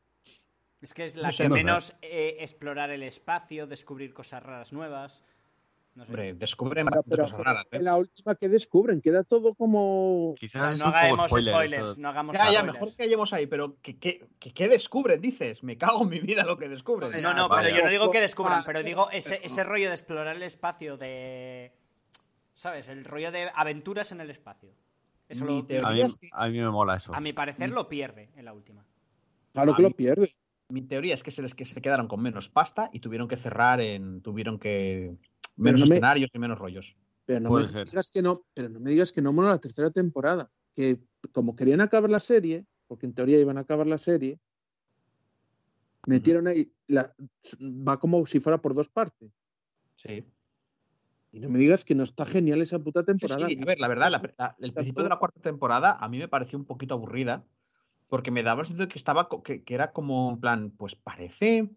Es que es la No que menos eh, explorar el espacio, descubrir cosas raras nuevas. No sé. Hombre, descubren Pero, pero cosas raras. ¿eh? en la última que descubren, queda todo como. Quizás no hagamos spoiler, spoilers, no hagamos Ya, ya, spoilers. mejor que lleguemos ahí, pero ¿qué, qué, qué- qué descubren, dices? Me cago en mi vida lo que descubren. No, no, Vaya. pero yo no digo que descubran, Ah, pero digo ese, ese rollo de explorar el espacio, de. ¿Sabes? El rollo de aventuras en el espacio. Eso Mi lo- teoría- A mí, es que- a mí me mola eso. a mi parecer lo pierde en la última. Claro A que lo pierde. Mi teoría es que se, les, que se quedaron con menos pasta y tuvieron que cerrar en. Tuvieron que. Menos no me- escenarios y menos rollos. Pero no, Puede me ser. digas que no, pero no me digas que no mola la tercera temporada. Que como querían acabar la serie, porque en teoría iban a acabar la serie, metieron ahí. La, va como si fuera por dos partes. Sí. Y no me digas que no está genial esa puta temporada. sí, a ver, la verdad, la- la- el principio de la cuarta temporada a mí me pareció un poquito aburrida porque me daba el sentido de que estaba que, que era como en plan, pues parece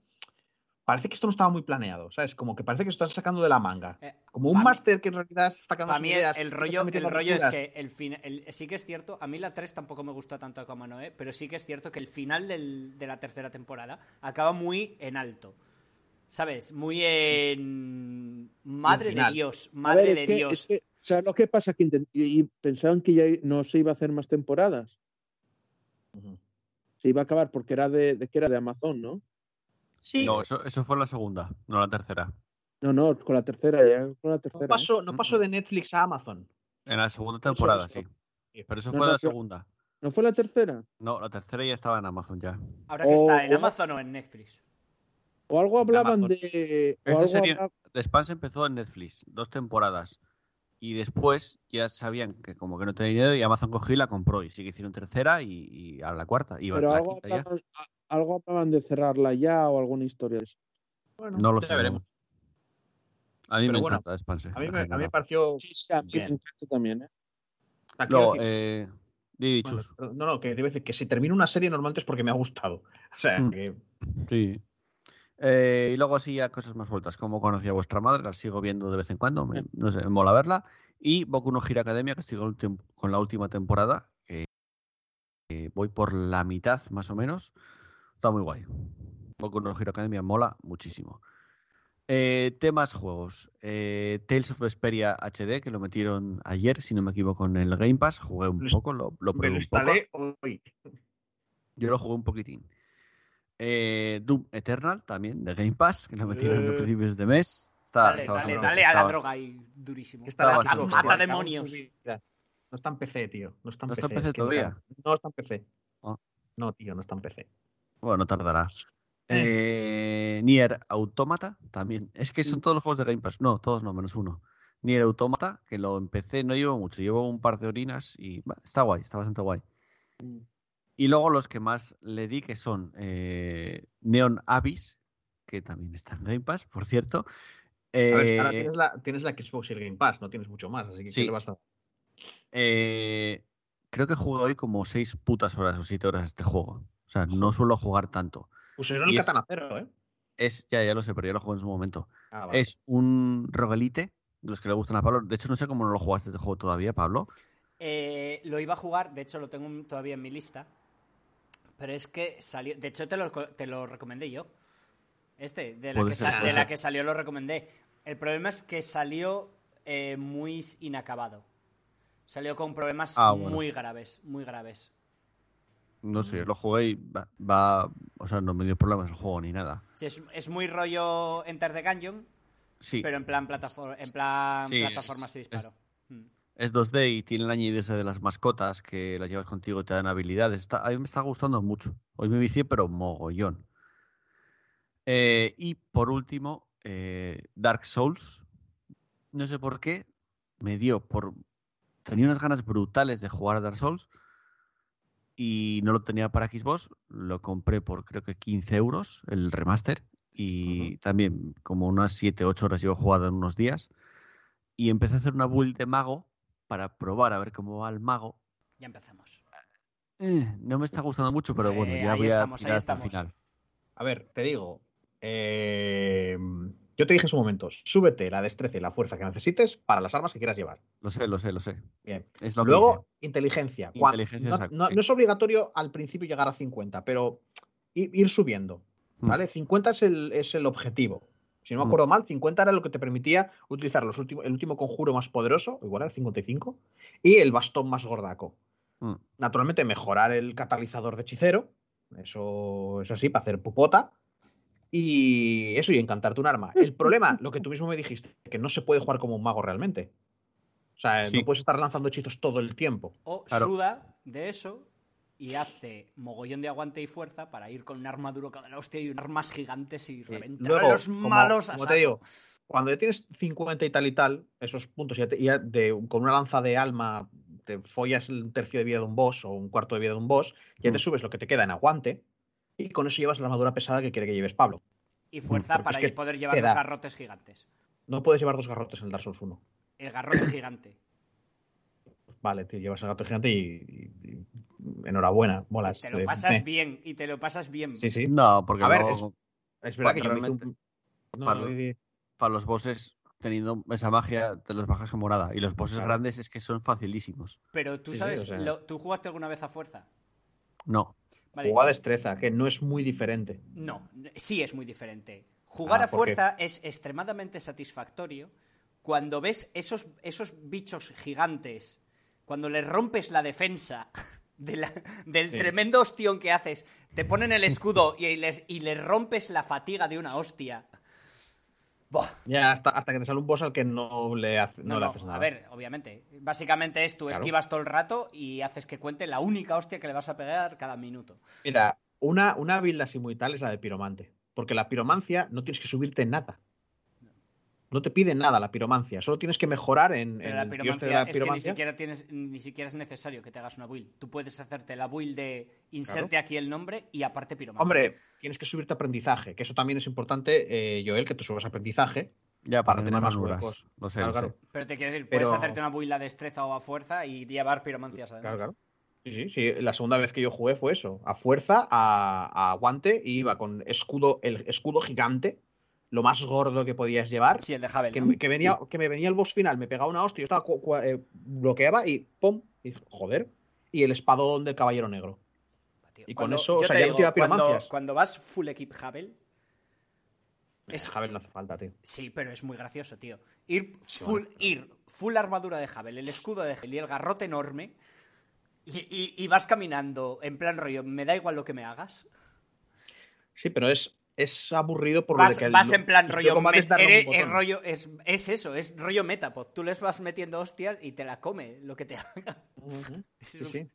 parece que esto no estaba muy planeado, ¿sabes? Como que parece que se están sacando de la manga, Eh, como un máster que en realidad está sacando Para mí el, ideas, el rollo, el rollo es que el fin, el- sí que es cierto, a mí la 3 tampoco me gustó tanto como a Noé, pero sí que es cierto que el final del- de la tercera temporada acaba muy en alto. ¿Sabes? Muy en... Madre de final. Dios, A madre ver, de que, Dios. es que, ¿sabes lo que pasa? Que intent- y, y pensaban que ya no se iba a hacer más temporadas. Se iba a acabar porque era de, de que era de Amazon, ¿no? Sí, No, eso, eso fue la segunda, no la tercera. No, no, con la tercera, ya con la tercera. No pasó, no pasó de Netflix a Amazon. En la segunda temporada, eso. sí. Pero eso No, fue no, la segunda. ¿No fue la tercera? No, la tercera ya estaba en Amazon ya. Ahora que o- está en o- Amazon o en Netflix. O algo hablaban Amazon. de. O Esa algo serie- habla- The Expanse empezó en Netflix, dos temporadas. Y después ya sabían que como que no tenía dinero y Amazon cogió y la compró. Y sí que hicieron tercera y, y a la cuarta. Pero la algo hablaban, a- algo hablaban de cerrarla ya o alguna historia de eso. Bueno, No lo sé. veremos. A mí Pero me bueno, encanta Expanse. A mí, me, a mí general. me pareció. Sí, sí, a mí me Bien. encanta también, ¿eh? No, decir, eh, bueno, no, no, que debe decir que si termino una serie normalmente es porque me ha gustado. O sea, Mm. que Sí. Eh, y luego así ya cosas más sueltas, como conocí a vuestra madre, la sigo viendo de vez en cuando, me, no sé, me mola verla. Y Boku no Hero Academia, que estoy con, la última temporada, que, que voy por la mitad más o menos. Está muy guay. Boku no Hero Academia mola muchísimo. Eh, temas juegos. Eh, Tales of Vesperia HD, que lo metieron ayer, si no me equivoco, en el Game Pass. Jugué un Lo- poco, lo, lo me probé lo un poco. instalé hoy. Yo lo jugué un poquitín. Eh, Doom Eternal también, de Game Pass, que lo metieron a Eh. principios de mes. Está, Dale, está dale, a la estaba- droga ahí, durísimo. Está la- mata demonios. No está en PC, tío. No está en ¿No está en PC. PC es que todavía? No está en PC. Ah. No, tío, no está en PC. Bueno, no tardará. Eh, Nier Automata también. Es que son todos los juegos de Game Pass. No, todos no, menos uno. Nier Automata, que lo empecé, no llevo mucho, llevo un par de orinas y bah, está guay, está bastante guay. Y luego los que más le di, que son eh, Neon Abyss, que también está en Game Pass, por cierto. A ver, ahora Eh, tienes la, tienes la Xbox y el Game Pass, no tienes mucho más, así que Sí. ¿qué le vas a eh, creo que he jugado hoy como seis putas horas o siete horas este juego. O sea, no suelo jugar tanto. Pusieron el es- Katana Cero, ¿eh? Es, ya, ya lo sé, pero ya lo jugué en su momento. Ah, vale. Es un roguelite, los que le gustan a Pablo. De hecho, no sé cómo no lo jugaste este juego todavía, Pablo. Eh, lo iba a jugar, de hecho lo tengo todavía en mi lista. Pero es que salió. De hecho, te lo, te lo recomendé yo. Este, de la, que, ser, de la que salió lo recomendé. El problema es que salió eh, muy inacabado. Salió con problemas Ah, bueno. muy graves, muy graves. No sé, lo jugué y va, va- O sea, no me dio problemas el juego ni nada. Sí, es, es muy rollo Enter the Gungeon, Sí, pero en plan, plataforma, en plan Sí, plataformas es- disparo. Mm. Es 2D y tiene el añadido de las mascotas que las llevas contigo y te dan habilidades. Está- a mí me está gustando mucho. Hoy me vicié, pero mogollón. Eh, y por último, eh, Dark Souls. No sé por qué. Me dio por. Tenía unas ganas brutales de jugar a Dark Souls. Y no lo tenía para Xbox. Lo compré por creo que 15 euros, el remaster. Y también como unas 7, 8 horas llevo jugado en unos días. Y empecé a hacer una build de mago para probar a ver cómo va el mago. Ya empezamos. Eh, no me está gustando mucho, pero bueno, Eh, ya ahí voy estamos, a ahí tirar hasta el estamos. final. A ver, te digo. eh, yo te dije en su momento, súbete la destreza y la fuerza que necesites para las armas que quieras llevar. Lo sé, lo sé, lo sé. Bien. Es lo Luego, inteligencia. Inteligencia, no, exacto, no- sí. no es obligatorio al principio llegar a 50, pero ir subiendo. Mm. ¿Vale? 50 es el, es el objetivo. Si no me acuerdo mal, 50 era lo que te permitía utilizar los últimos, el último conjuro más poderoso, igual era el 55, y el bastón más gordaco. Mm. Naturalmente, mejorar el catalizador de hechicero. Eso es así, para hacer pupota. Y eso, y encantarte un arma. El problema, lo que tú mismo me dijiste, que no se puede jugar como un mago realmente. O sea, Sí. no puedes estar lanzando hechizos todo el tiempo. O Claro. suda de eso y hazte mogollón de aguante y fuerza para ir con una armadura cada la hostia y unas armas gigantes y reventar Luego, a los como- malos a como te digo, cuando ya tienes 50 y tal y tal, esos puntos, ya, te- ya de, con una lanza de alma te follas un tercio de vida de un boss o un cuarto de vida de un boss, ya te Mm. subes lo que te queda en aguante y con eso llevas la armadura pesada que quiere que lleves Pablo. Y fuerza Porque para es que poder llevar te los garrotes gigantes. No puedes llevar dos garrotes en el Dark Souls 1. El garrote gigante. Vale, tío, llevas el gato gigante y, y- y enhorabuena, molas. Te lo Eh, pasas eh, bien y te lo pasas bien. Sí, sí. No, porque A ver, Es verdad que realmente, un... No, para- no, los bosses, teniendo esa magia, te los bajas como nada. Y los bosses Claro. grandes es que son facilísimos. Pero tú Sí, sí, sabes, o sea- lo- ¿tú jugaste alguna vez a fuerza? No. Vale. Juega destreza, que no es muy diferente. No, sí es muy diferente. Jugar Ah, a fuerza es extremadamente satisfactorio cuando ves esos, esos bichos gigantes, cuando les rompes la defensa de la- del Sí. tremendo ostión que haces, te ponen el escudo y les, y les rompes la fatiga de una hostia. Buah. Ya hasta, hasta que te sale un boss al que no le, hace- no No, le haces nada. a ver, obviamente. Básicamente es tú Claro. esquivas todo el rato y haces que cuente la única hostia que le vas a pegar cada minuto. Mira, una, una build así muy tal es la de piromante. Porque la piromancia no tienes que subirte nada. No te pide nada la piromancia. Solo tienes que mejorar en, Pero en la piromancia, de la es que ni siquiera, tienes, ni siquiera es necesario que te hagas una build. Tú puedes hacerte la build de inserte aquí el nombre y aparte piromancia. Hombre, tienes que subirte aprendizaje, que eso también es importante, eh, Joel, que te subas aprendizaje. Ya, Para tener más huecos. Lo sé, Claro, lo sé. claro. Pero te quiero decir, Pero- puedes hacerte una build a destreza o a fuerza y llevar piromancias además. Claro, claro. Sí, sí, sí. La segunda vez que yo jugué fue eso. A fuerza, a, a aguante, y iba con escudo, el escudo gigante, lo más gordo que podías llevar. Sí, el de Havel. que, ¿no? que venía, que me venía el boss final, me pegaba una hostia, yo estaba eh, bloqueaba y ¡pum! Y, joder. Y el espadón del caballero negro. Tío, y con eso, o sea, ya no digo, cuando, vas full equip Havel, Es... Javel no hace falta, tío. sí, pero es muy gracioso, tío. Ir Sí, full, ir full armadura de Havel, el escudo de Havel y el garrote enorme, y, y- y vas caminando en plan rollo, me da igual lo que me hagas. Sí, pero es, es aburrido por Vas, lo de que vas en plan rollo, es met- eres- es, botón. rollo es, es eso, es rollo Metapod. Tú les vas metiendo hostias y te la come lo que te haga. Sí, sí.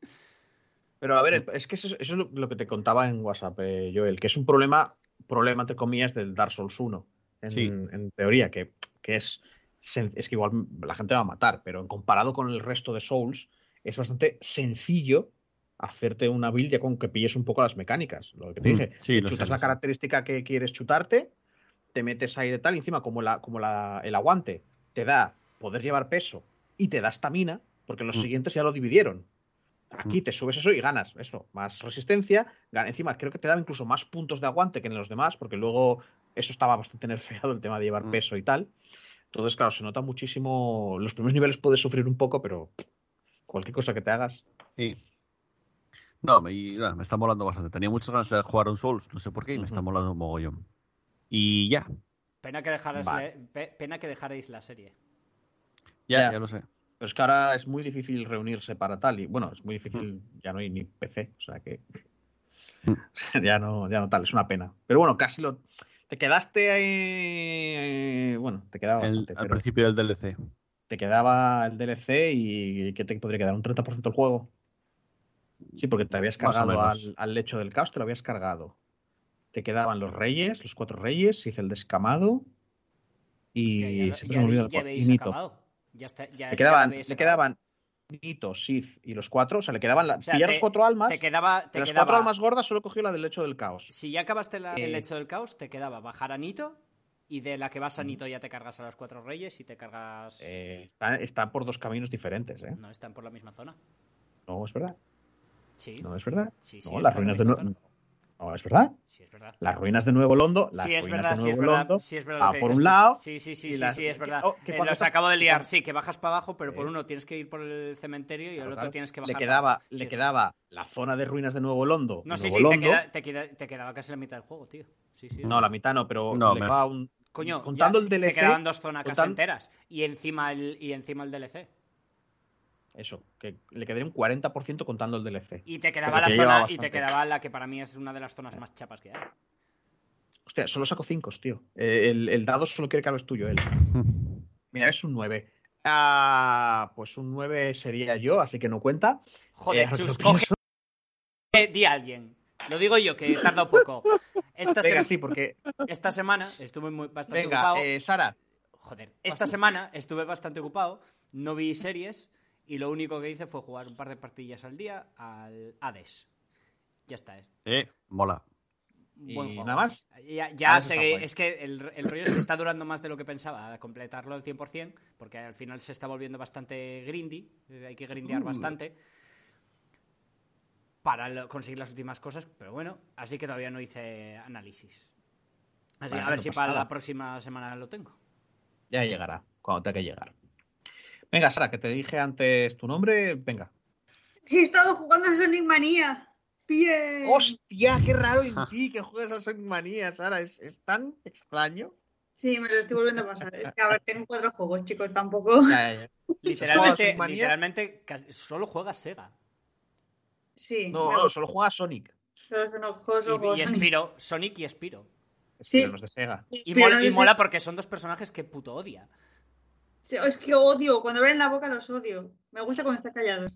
Pero a ver, es que eso, eso es lo, lo que te contaba en WhatsApp, eh, Joel, que es un problema, problema entre comillas, del Dark Souls 1. En, Sí. en teoría, que, que es, es que igual la gente va a matar, pero en comparado con el resto de Souls, es bastante sencillo hacerte una build ya con que pilles un poco las mecánicas. Lo que te Mm, dije, sí, sé, chutas lo la sé. característica que quieres chutarte te metes ahí de tal, y encima como, la, como la, el aguante te da poder llevar peso y te da estamina, porque los Mm. siguientes ya lo dividieron. Aquí Mm. te subes eso y ganas eso, más resistencia. Encima creo que te da incluso más puntos de aguante que en los demás, porque luego eso estaba bastante nerfeado, el tema de llevar Mm. peso y tal. Entonces, claro, se nota muchísimo. Los primeros niveles puedes sufrir un poco, pero cualquier cosa que te hagas. Sí. No, me, me está molando bastante. Tenía muchas ganas de jugar un Souls, no sé por qué, y me está molando un mogollón. Y ya, Pena que dejarais, Vale. pe- pena que dejarais la serie. ya, Ya. ya lo sé. Pero es que ahora es muy difícil reunirse para tal. Y bueno, es muy difícil, ya no hay ni PC, o sea que. ya, no, ya no tal, es una pena. Pero bueno, casi lo. Te quedaste ahí. Bueno, te quedaba El- bastante. al pero principio del DLC. te quedaba el DLC y ¿qué te podría quedar? ¿Un 30% del juego? Sí, porque te habías cargado al, al lecho del caos, te lo habías cargado. Te quedaban los reyes, los cuatro reyes, hice el descamado y ya- me olvido ya el Nito. Ya está, ya- Le quedaban, le Nito, Sith y los cuatro, o sea, le quedaban la, O sea, pillar te- las cuatro almas. Te quedaba, de te las quedaba cuatro almas gordas solo cogió la del lecho del caos. Si ya acabaste la- el Eh. hecho del caos, te quedaba bajar a Nito y de la que vas a Nito ya te cargas a los cuatro reyes y te cargas. Eh, está, está por dos caminos diferentes, ¿eh? No están por la misma zona. No es verdad. Sí, No es verdad. sí, sí. No, están las ruinas de Nuevo. No, es verdad. Sí, es verdad. Las ruinas de Nuevo Londo. Las Sí, es ruinas verdad, de sí, es Nuevo verdad. Londo. Sí, es verdad. va lo que por un tú. lado. Sí, sí, sí, sí, las- sí, es verdad. Oh, Eh, los acabo de liar. Sí, que bajas para abajo, pero por Sí. uno tienes que ir por el cementerio y el otro tienes que le bajar. para quedaba, le quedaba la zona de ruinas de Nuevo Londo. No, y sí, Nuevo sí, te, queda- te queda- te quedaba casi la mitad del juego, tío. Sí, sí. es No, la mitad no, pero No, le me- quedaba un. Coño, contando ya el DLC. te quedaban dos zonas contan- enteras y encima el y encima el DLC. Eso, que le quedaría un 40% contando el DLC. Y te quedaba la que zona y te quedaba la que para mí es una de las zonas más chapas que hay. Hostia, solo saco 5, tío. Eh, el, el dado solo quiere que hables tuyo, él. Mira, es un 9. Ah, pues un 9 sería yo, así que no cuenta. Joder, Eh, Chus, coge di a alguien. Lo digo yo que tarda un poco. Esta, Venga, sí, porque. esta semana estuve muy, bastante Venga, ocupado. eh, Sara. Joder, esta semana estuve bastante ocupado, no vi series y lo único que hice fue jugar un par de partidillas al día al Hades. Ya está, es Eh, mola. un ¿Y buen juego. nada más? Ya, sé, guay. es que el, el rollo es que está durando más de lo que pensaba completarlo al 100%, porque al final se está volviendo bastante grindy, eh, hay que grindear Uh. bastante para lo- conseguir las últimas cosas, pero bueno, así que todavía no hice análisis. Así, Bueno, a ver no si para nada. la próxima semana lo tengo. Ya llegará, cuando tenga que llegar. Venga, Sara, que te dije antes tu nombre. Venga. He estado jugando a Sonic Manía. Bien. ¡Hostia! ¡Qué raro en ti que juegas a Sonic Manía, Sara! Es, es tan extraño. Sí, me lo estoy volviendo a pasar. Es que, a ver, tengo cuatro juegos, chicos, tampoco. Ya, ya, ya. Literalmente, literalmente solo juega Sega. Sí. No, no, solo juega Sonic. Solo son los juegos, Y, solo juego y Sonic. Spiro, Sonic y Spiro. Sí. Los de Sega. Y, no y mola porque son dos personajes que puto odia. Es que odio, cuando abren la boca los odio. Me gusta cuando están callados.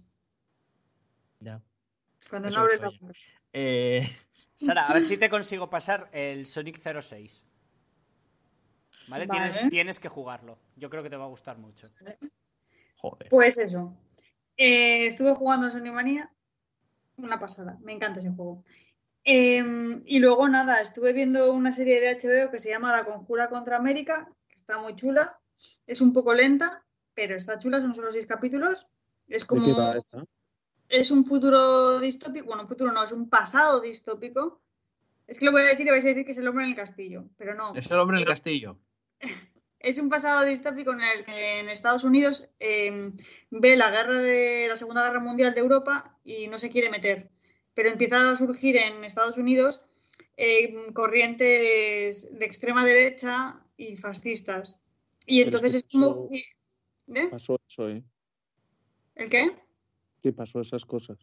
Ya. Cuando Eso no abren la boca. Eh, Sara, a ver si te consigo pasar el Sonic 06. ¿Vale? Vale. Tienes, tienes que jugarlo. Yo creo que te va a gustar mucho. joder. Pues eso. Eh, estuve jugando a Sonic Manía. Una pasada. Me encanta ese juego. Eh, y luego nada, estuve viendo una serie de HBO que se llama La Conjura contra América, que está muy chula. Es un poco lenta, pero está chula, son solo seis capítulos. Es ¿De como qué va esta? es un futuro distópico, bueno, un futuro no, es un pasado distópico. Es que lo voy a decir y vais a decir que es el hombre en el castillo, pero no. Es el hombre en el castillo. Es un pasado distópico en el que en Estados Unidos eh, ve la guerra de la Segunda Guerra Mundial de Europa y no se quiere meter. Pero empieza a surgir en Estados Unidos eh, corrientes de extrema derecha y fascistas. Y entonces es como. ¿Eh? Pasó eso, ¿eh? ¿El qué? ¿Qué pasó esas cosas?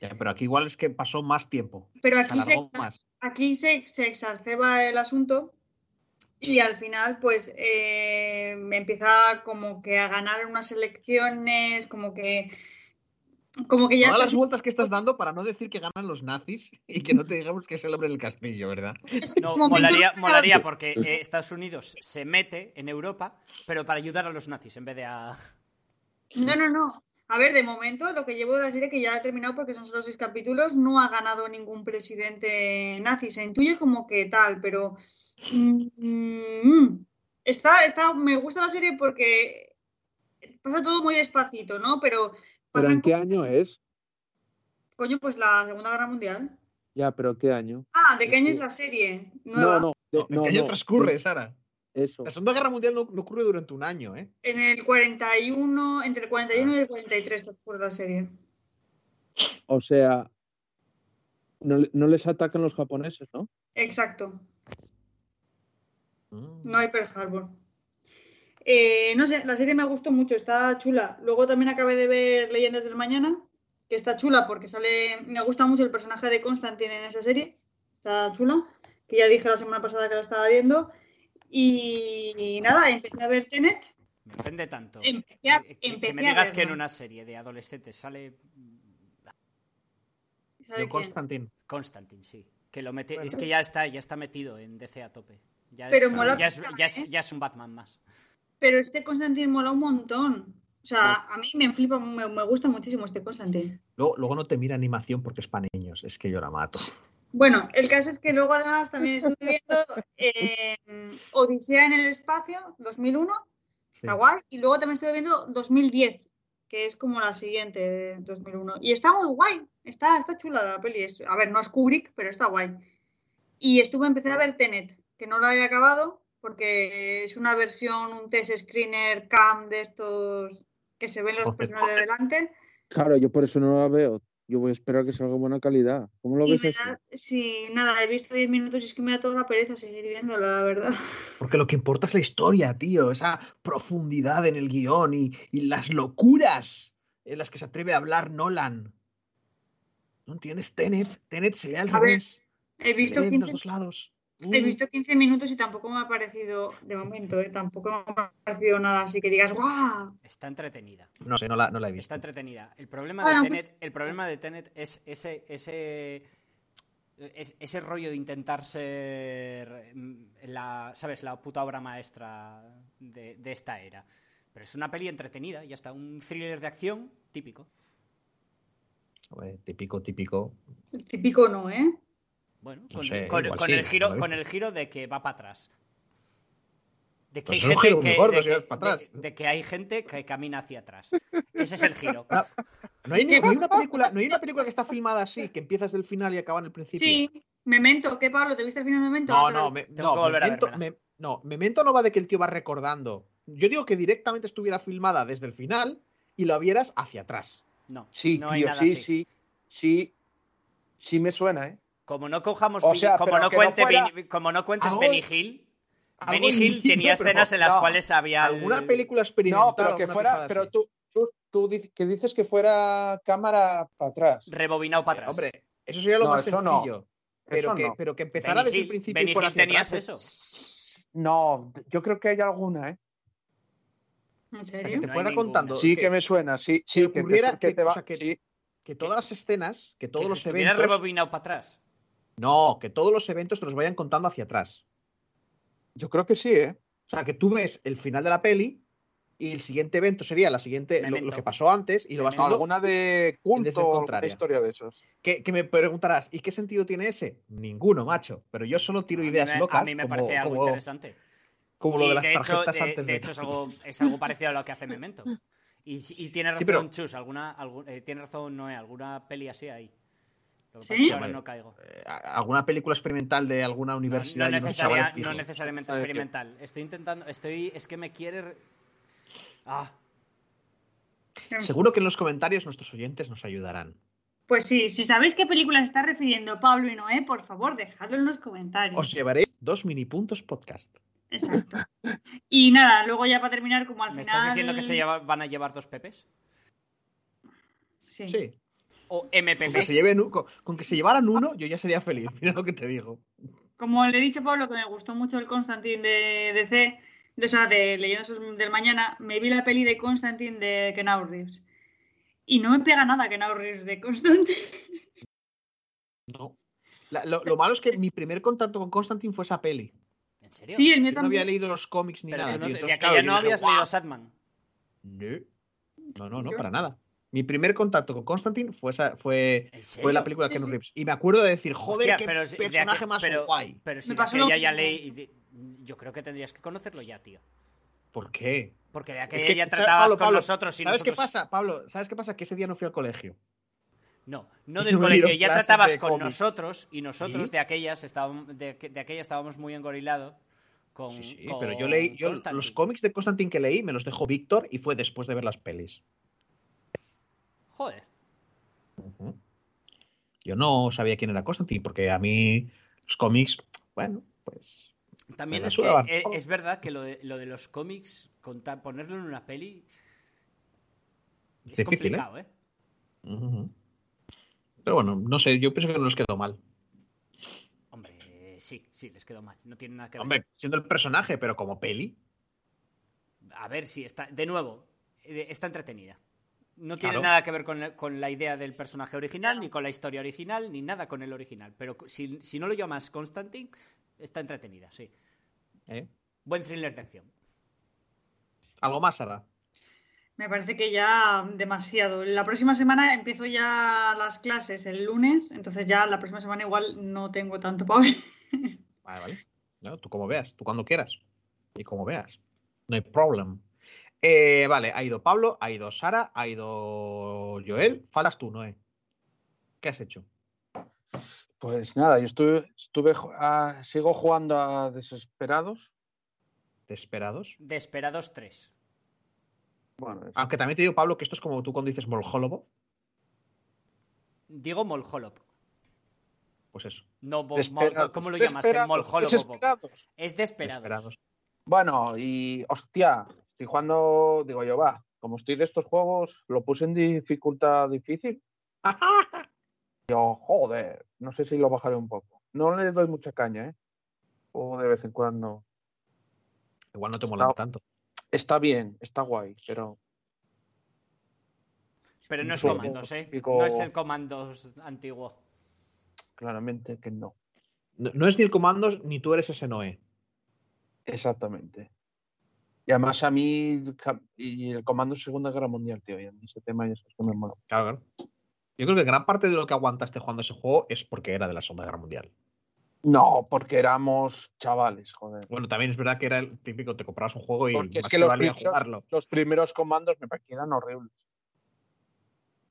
Ya, pero aquí igual es que pasó más tiempo. Pero Se aquí se, más. aquí se, se exacerba el asunto y al final pues eh, empieza como que a ganar unas elecciones, como que como que ya Todas las vueltas que estás dando para no decir que ganan los nazis y que no te digamos que es el hombre del castillo, ¿verdad? No, molaría, molaría porque eh, Estados Unidos se mete en Europa, pero para ayudar a los nazis en vez de a. No, no, no. A ver, de momento lo que llevo de la serie que ya he terminado porque son solo seis capítulos, no ha ganado ningún presidente nazi. Se intuye como que tal, pero Mm, está, está, me gusta la serie porque pasa todo muy despacito, ¿no? Pero, ¿Pero en qué año es? Coño, pues la Segunda Guerra Mundial. Ya, pero ¿qué año? Ah, ¿de qué año es la serie? No, Nueva. no. de- ¿En no, qué año no, transcurre, Sara? Eso. La Segunda Guerra Mundial no, no ocurre durante un año, ¿eh? En el 41, entre el 41 y el 43 transcurre la serie. O sea, no, le- no les atacan los japoneses, ¿no? Exacto. Mm. No hay Pearl Harbor. Eh, no sé, la serie me gustó mucho, está chula. Luego también acabé de ver Leyendas del Mañana, que está chula porque sale. Me gusta mucho el personaje de Constantine en esa serie. Está chula. Que ya dije la semana pasada que la estaba viendo. Y, y nada, empecé a ver Tenet. Me ofende tanto. Empecé a- que, me a digas que en una serie de adolescentes sale ¿Sabe John quién? Constantine. Constantine, sí. Que lo mete, Bueno. es que ya está, ya está metido en DC a tope. Ya Pero es, mola ya es, mucho, ya es- ¿eh? ya es un Batman más. Pero este Constantine mola un montón. O sea, a mí me flipa, me, me gusta muchísimo este Constantine. Luego, luego no te mira animación porque es para niños. Es que yo la mato. Bueno, el caso es que luego además también estuve viendo eh, Odisea en el espacio, 2001, está Sí. guay, y luego también estuve viendo 2010, que es como la siguiente de 2001, y está muy guay, está, está chula la peli, es- a ver, no es Kubrick, pero está guay. Y estuve, empecé a ver Tenet, que no la he acabado, porque es una versión, un test screener cam de estos que se ven las Joder. personas de delante, Claro, yo por eso no la veo. Yo voy a esperar que salga buena calidad. ¿Cómo lo y ves da, sí, nada, he visto 10 minutos y es que me da toda la pereza seguir viéndola, la verdad. Porque lo que importa es la historia, tío. Esa profundidad en el guion y, y las locuras en las que se atreve a hablar Nolan. ¿No entiendes? Tenet, Tenet se lee al revés. He se visto los 15 dos lados. He Mm. visto 15 minutos y tampoco me ha parecido, de momento, ¿eh? tampoco me ha parecido nada así que digas, ¡guau! Está entretenida. No sé, no la, no la he visto. Está entretenida. El problema Ah, de pues- Tenet, el problema de Tenet es ese, ese, es- ese rollo de intentar ser mm, la, ¿sabes? La puta obra maestra de, de esta era. Pero es una peli entretenida, ya está. Un thriller de acción típico. Típico, típico. El típico no, ¿eh? Bueno, No con, sé, con- con sí, el giro, con el giro de que va para atrás. De que, Pues hay gente que, atrás. de que hay gente que camina hacia atrás. Ese es el giro. Ah, No hay, ni- no hay una película, no hay una película que está filmada así, que empieza desde el final y acaba en el principio. Sí, Memento, ¿qué Pablo? ¿Te viste al final Memento? No, la no, me, no, que volver a Memento, me- no, Memento no va de que el tío va recordando. Yo digo que directamente estuviera filmada desde el final y lo vieras hacia atrás. No, Sí, no hay nada sí, así. sí, sí, sí me suena, ¿eh? Como no cojamos, O Billy- sea, como, no cuente fuera- como no cuentes Algo- Benny Hill, Benny Hill tenía escenas en las no. cuales había el- ¿Alguna película experimental? No, pero que fuera, pero tú, tú, tú di- que dices que fuera cámara para atrás. rebobinado para atrás. Hombre, eso sería lo No, más eso no. sencillo. Pero, Eso que, no. pero que empezara Benny desde el principio Benny Hill tenías atrás, eso. No, yo creo que hay alguna, ¿eh? ¿En o sea, que serio? te fuera contando Sí que, que me suena, sí, sí, que, te- ocurriera que que- te o va. sea, que- sí. que todas las escenas, que todos que los eventos... rebobinado para atrás. No, que todos los eventos te los vayan contando hacia atrás. Yo creo que sí, ¿eh? O sea, que tú ves el final de la peli y el siguiente evento sería la siguiente, lo, que pasó antes y lo vas viendo. Alguna de culto dirección o alguna contraria. historia de esos. Que, que me preguntarás, ¿y qué sentido tiene ese? Ninguno, macho. Pero yo solo tiro A ideas me- locas A mí me como, parece algo como- interesante. como lo Y de las de hecho, tarjetas de, antes de de... hecho es, algo, es algo parecido a lo que hace Memento. Y, y tiene razón Sí, pero- Chus, alguna, algún- eh, tiene razón Noé, alguna peli así ahí. Lo que ¿Sí? pasa es que ahora Vale. no caigo. Eh, ¿Alguna película experimental de alguna universidad? no necesaria- no necesariamente experimental. Estoy intentando, estoy, es que me quiere... re- Ah, Seguro que en los comentarios nuestros oyentes nos ayudarán. Pues sí, si sabéis qué película se está refiriendo Pablo y Noé, por favor, dejadlo en los comentarios. Os llevaré dos mini puntos podcast. Exacto. Y nada, luego ya para terminar, como al ¿me final. estás diciendo que se lleva- van a llevar dos pepes? Sí. Sí. ¿O Con que, se lleven, un- con, con que se llevaran uno, yo ya sería feliz. Mira lo que te digo. Como le he dicho a Pablo que me gustó mucho el Constantine de DC, de, o sea, de Leyendas del Mañana, me vi la peli de Constantine de Keanu Reeves. Y no me pega nada Keanu Reeves de Constantine. No. La- lo, lo malo es que mi primer contacto con Constantine fue esa peli. ¿En serio? Sí, el mío Yo no había también. leído los cómics ni Pero nada. no, tío. Entonces, claro, no dije, habías leído Sadman. No. No, no, no, para nada. Mi primer contacto con Constantine fue, esa, fue, ¿En fue la película de sí. Reeves. Y me acuerdo de decir, joder, Hostia, qué pero personaje más pero- guay. Pero si pasó lo aquella ya leí. Yo creo que tendrías que conocerlo ya, tío. ¿Por qué? Porque de Es aquella que, ya ¿sabes, tratabas Pablo, con Pablo, nosotros y ¿Sabes qué pasa, Pablo? ¿Sabes qué pasa? Que ese día no fui al colegio. No, no del no colegio, ya tratabas con cómics. nosotros y nosotros ¿Sí? de aquellas estábamos de, de aquella estábamos muy engorilados con, Sí, sí, con pero yo leí, yo los cómics de Constantine que leí me los dejó Víctor y fue después de ver las pelis. Joder. Yo no sabía quién era Constantine porque a mí los cómics, bueno, pues También es que sudaban. e- es, verdad que lo de, lo de los cómics, contar, ponerlo en una peli es Difícil, ¿eh? complicado, ¿eh? Pero bueno, no sé, yo pienso que no les quedó mal. Hombre, sí, sí, les quedó mal. No tiene nada que ver. Hombre, siendo el personaje, pero como peli. A ver si está. De nuevo, eh, está entretenida. No tiene Claro. nada que ver con la, con la idea del personaje original, ni con la historia original, ni nada con el original. Pero si, si no lo llamas Constantine, está entretenida, sí. ¿eh? Buen thriller de acción. ¿Algo más, Sara? Me parece que ya demasiado. La próxima semana empiezo ya las clases el lunes, entonces ya la próxima semana igual no tengo tanto para ver. Vale, vale. No, tú como veas, tú cuando quieras. Y como veas. No hay problema. Eh, vale, ha ido Pablo, ha ido Sara, ha ido Joel. Faltas tú, Noé. ¿Qué has hecho? Pues nada, yo estuve, estuve ju- a- sigo jugando a Desesperados. ¿Desesperados? Desperados 3. Bueno, es- Aunque también te digo, Pablo, que esto es como tú cuando dices Molholobo. Digo Molholop. Pues eso. No. Mol- ¿cómo lo llamaste? Molholop. Desesperados. Es. Desesperados. Bueno, y hostia, estoy jugando, digo yo, va, como estoy de estos juegos, lo puse en dificultad difícil. Yo, joder, no sé si lo bajaré un poco. No le doy mucha caña, ¿eh? O de vez en cuando. Igual no te mola tanto. Está bien, está guay, pero Pero no es Sí. comandos, ¿eh? Pico- No es el comandos antiguo. claramente que no. No, no es ni el Comandos ni tú eres ese Noé. Exactamente. Y además a mí, y el comando Segunda Guerra Mundial, tío, y a mí ese tema ya sabes que me mola. Claro, claro. Yo creo que gran parte de lo que aguantaste jugando ese juego es porque era de la Segunda Guerra Mundial. No, porque éramos chavales, joder. Bueno, también es verdad que era el típico, te comprabas un juego y Porque es que los primeros, jugarlo. los primeros comandos me parecían horribles.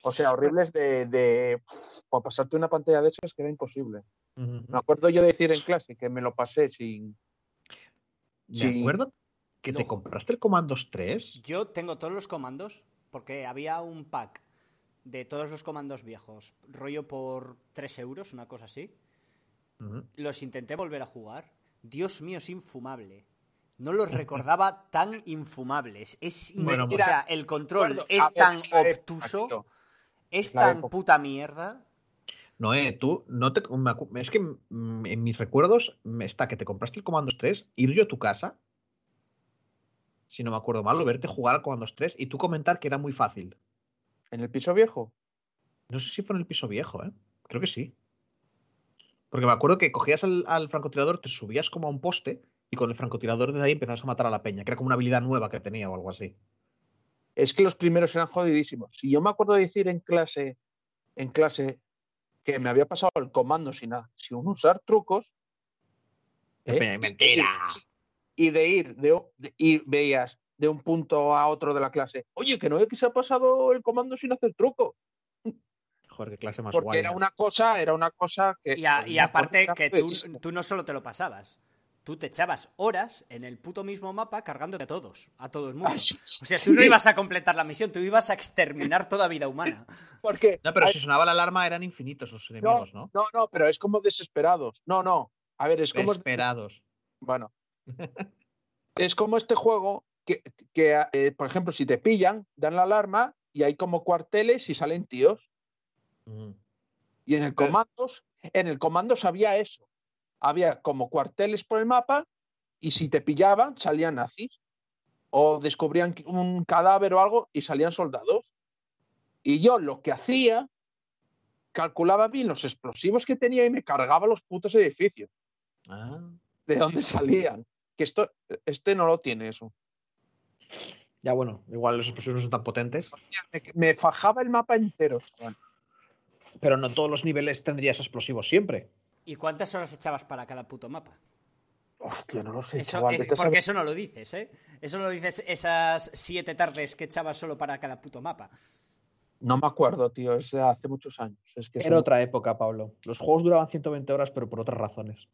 O sea, horribles de, de para pasarte una pantalla de esas que era imposible. Ujú. Me acuerdo yo decir en clase que me lo pasé sin. Me sí. acuerdo que te compraste el Comandos 3. Yo tengo todos los comandos porque había un pack de todos los comandos viejos, rollo por 3 euros, una cosa así. Los intenté volver a jugar. Dios mío, es infumable. No los recordaba tan infumables. Es in- Bueno, o mira, sea, el control es ver, tan obtuso, es la tan época. puta mierda. Noé, tú no te. es que mm, en mis recuerdos me está que te compraste el Comandos 3, ir yo a tu casa, si no me acuerdo mal, o verte jugar al Comandos 3 y tú comentar que era muy fácil. ¿En el piso viejo? No sé si fue en el piso viejo, ¿eh? Creo que sí. Porque me acuerdo que cogías al, al francotirador, te subías como a un poste y con el francotirador desde ahí empezabas a matar a la peña, que era como una habilidad nueva que tenía o algo así. Es que los primeros eran jodidísimos. Y yo me acuerdo de decir en clase, en clase, que me había pasado el comando sin, sin usar trucos. ¿eh? ¡Mentira! Y de ir, de, de- y veías de un punto a otro de la clase. Oye, que no es que se ha pasado el comando sin hacer truco. Joder, qué clase más Porque guay. era ¿no? una cosa, era una cosa que. Y, a- y una aparte que tú, no solo te lo pasabas, tú te echabas horas en el puto mismo mapa cargándote a todos, a todo el mundo. Ah, sí, O sea, sí. tú no ibas a completar la misión, tú ibas a exterminar toda vida humana. Porque. No, pero hay- si sonaba la alarma eran infinitos los enemigos, ¿no? no, no, pero es como desesperados. No, no. A ver, es como. Desesperados. Bueno. es como este juego que, que, eh, por ejemplo, si te pillan, dan la alarma y hay como cuarteles y salen tíos. Y en el comandos, en el comandos había eso. Había como cuarteles por el mapa y si te pillaban, salían nazis. O descubrían un cadáver o algo y salían soldados. Y yo lo que hacía, calculaba bien los explosivos que tenía y me cargaba los putos edificios. Ah. De dónde salían. Que esto, este no lo tiene eso. Ya bueno, igual los explosivos no son tan potentes, Me, me fajaba el mapa entero. pero no todos los niveles tendrías explosivos siempre. ¿Y cuántas horas echabas para cada puto mapa? Hostia, no lo sé, Eso, chaval. es- porque eso no lo dices, ¿eh? Eso lo dices esas siete tardes que echabas solo para cada puto mapa. No me acuerdo, tío. Es de hace muchos años. Es que Era son- otra época, Pablo. Los juegos duraban 120 horas, pero por otras razones.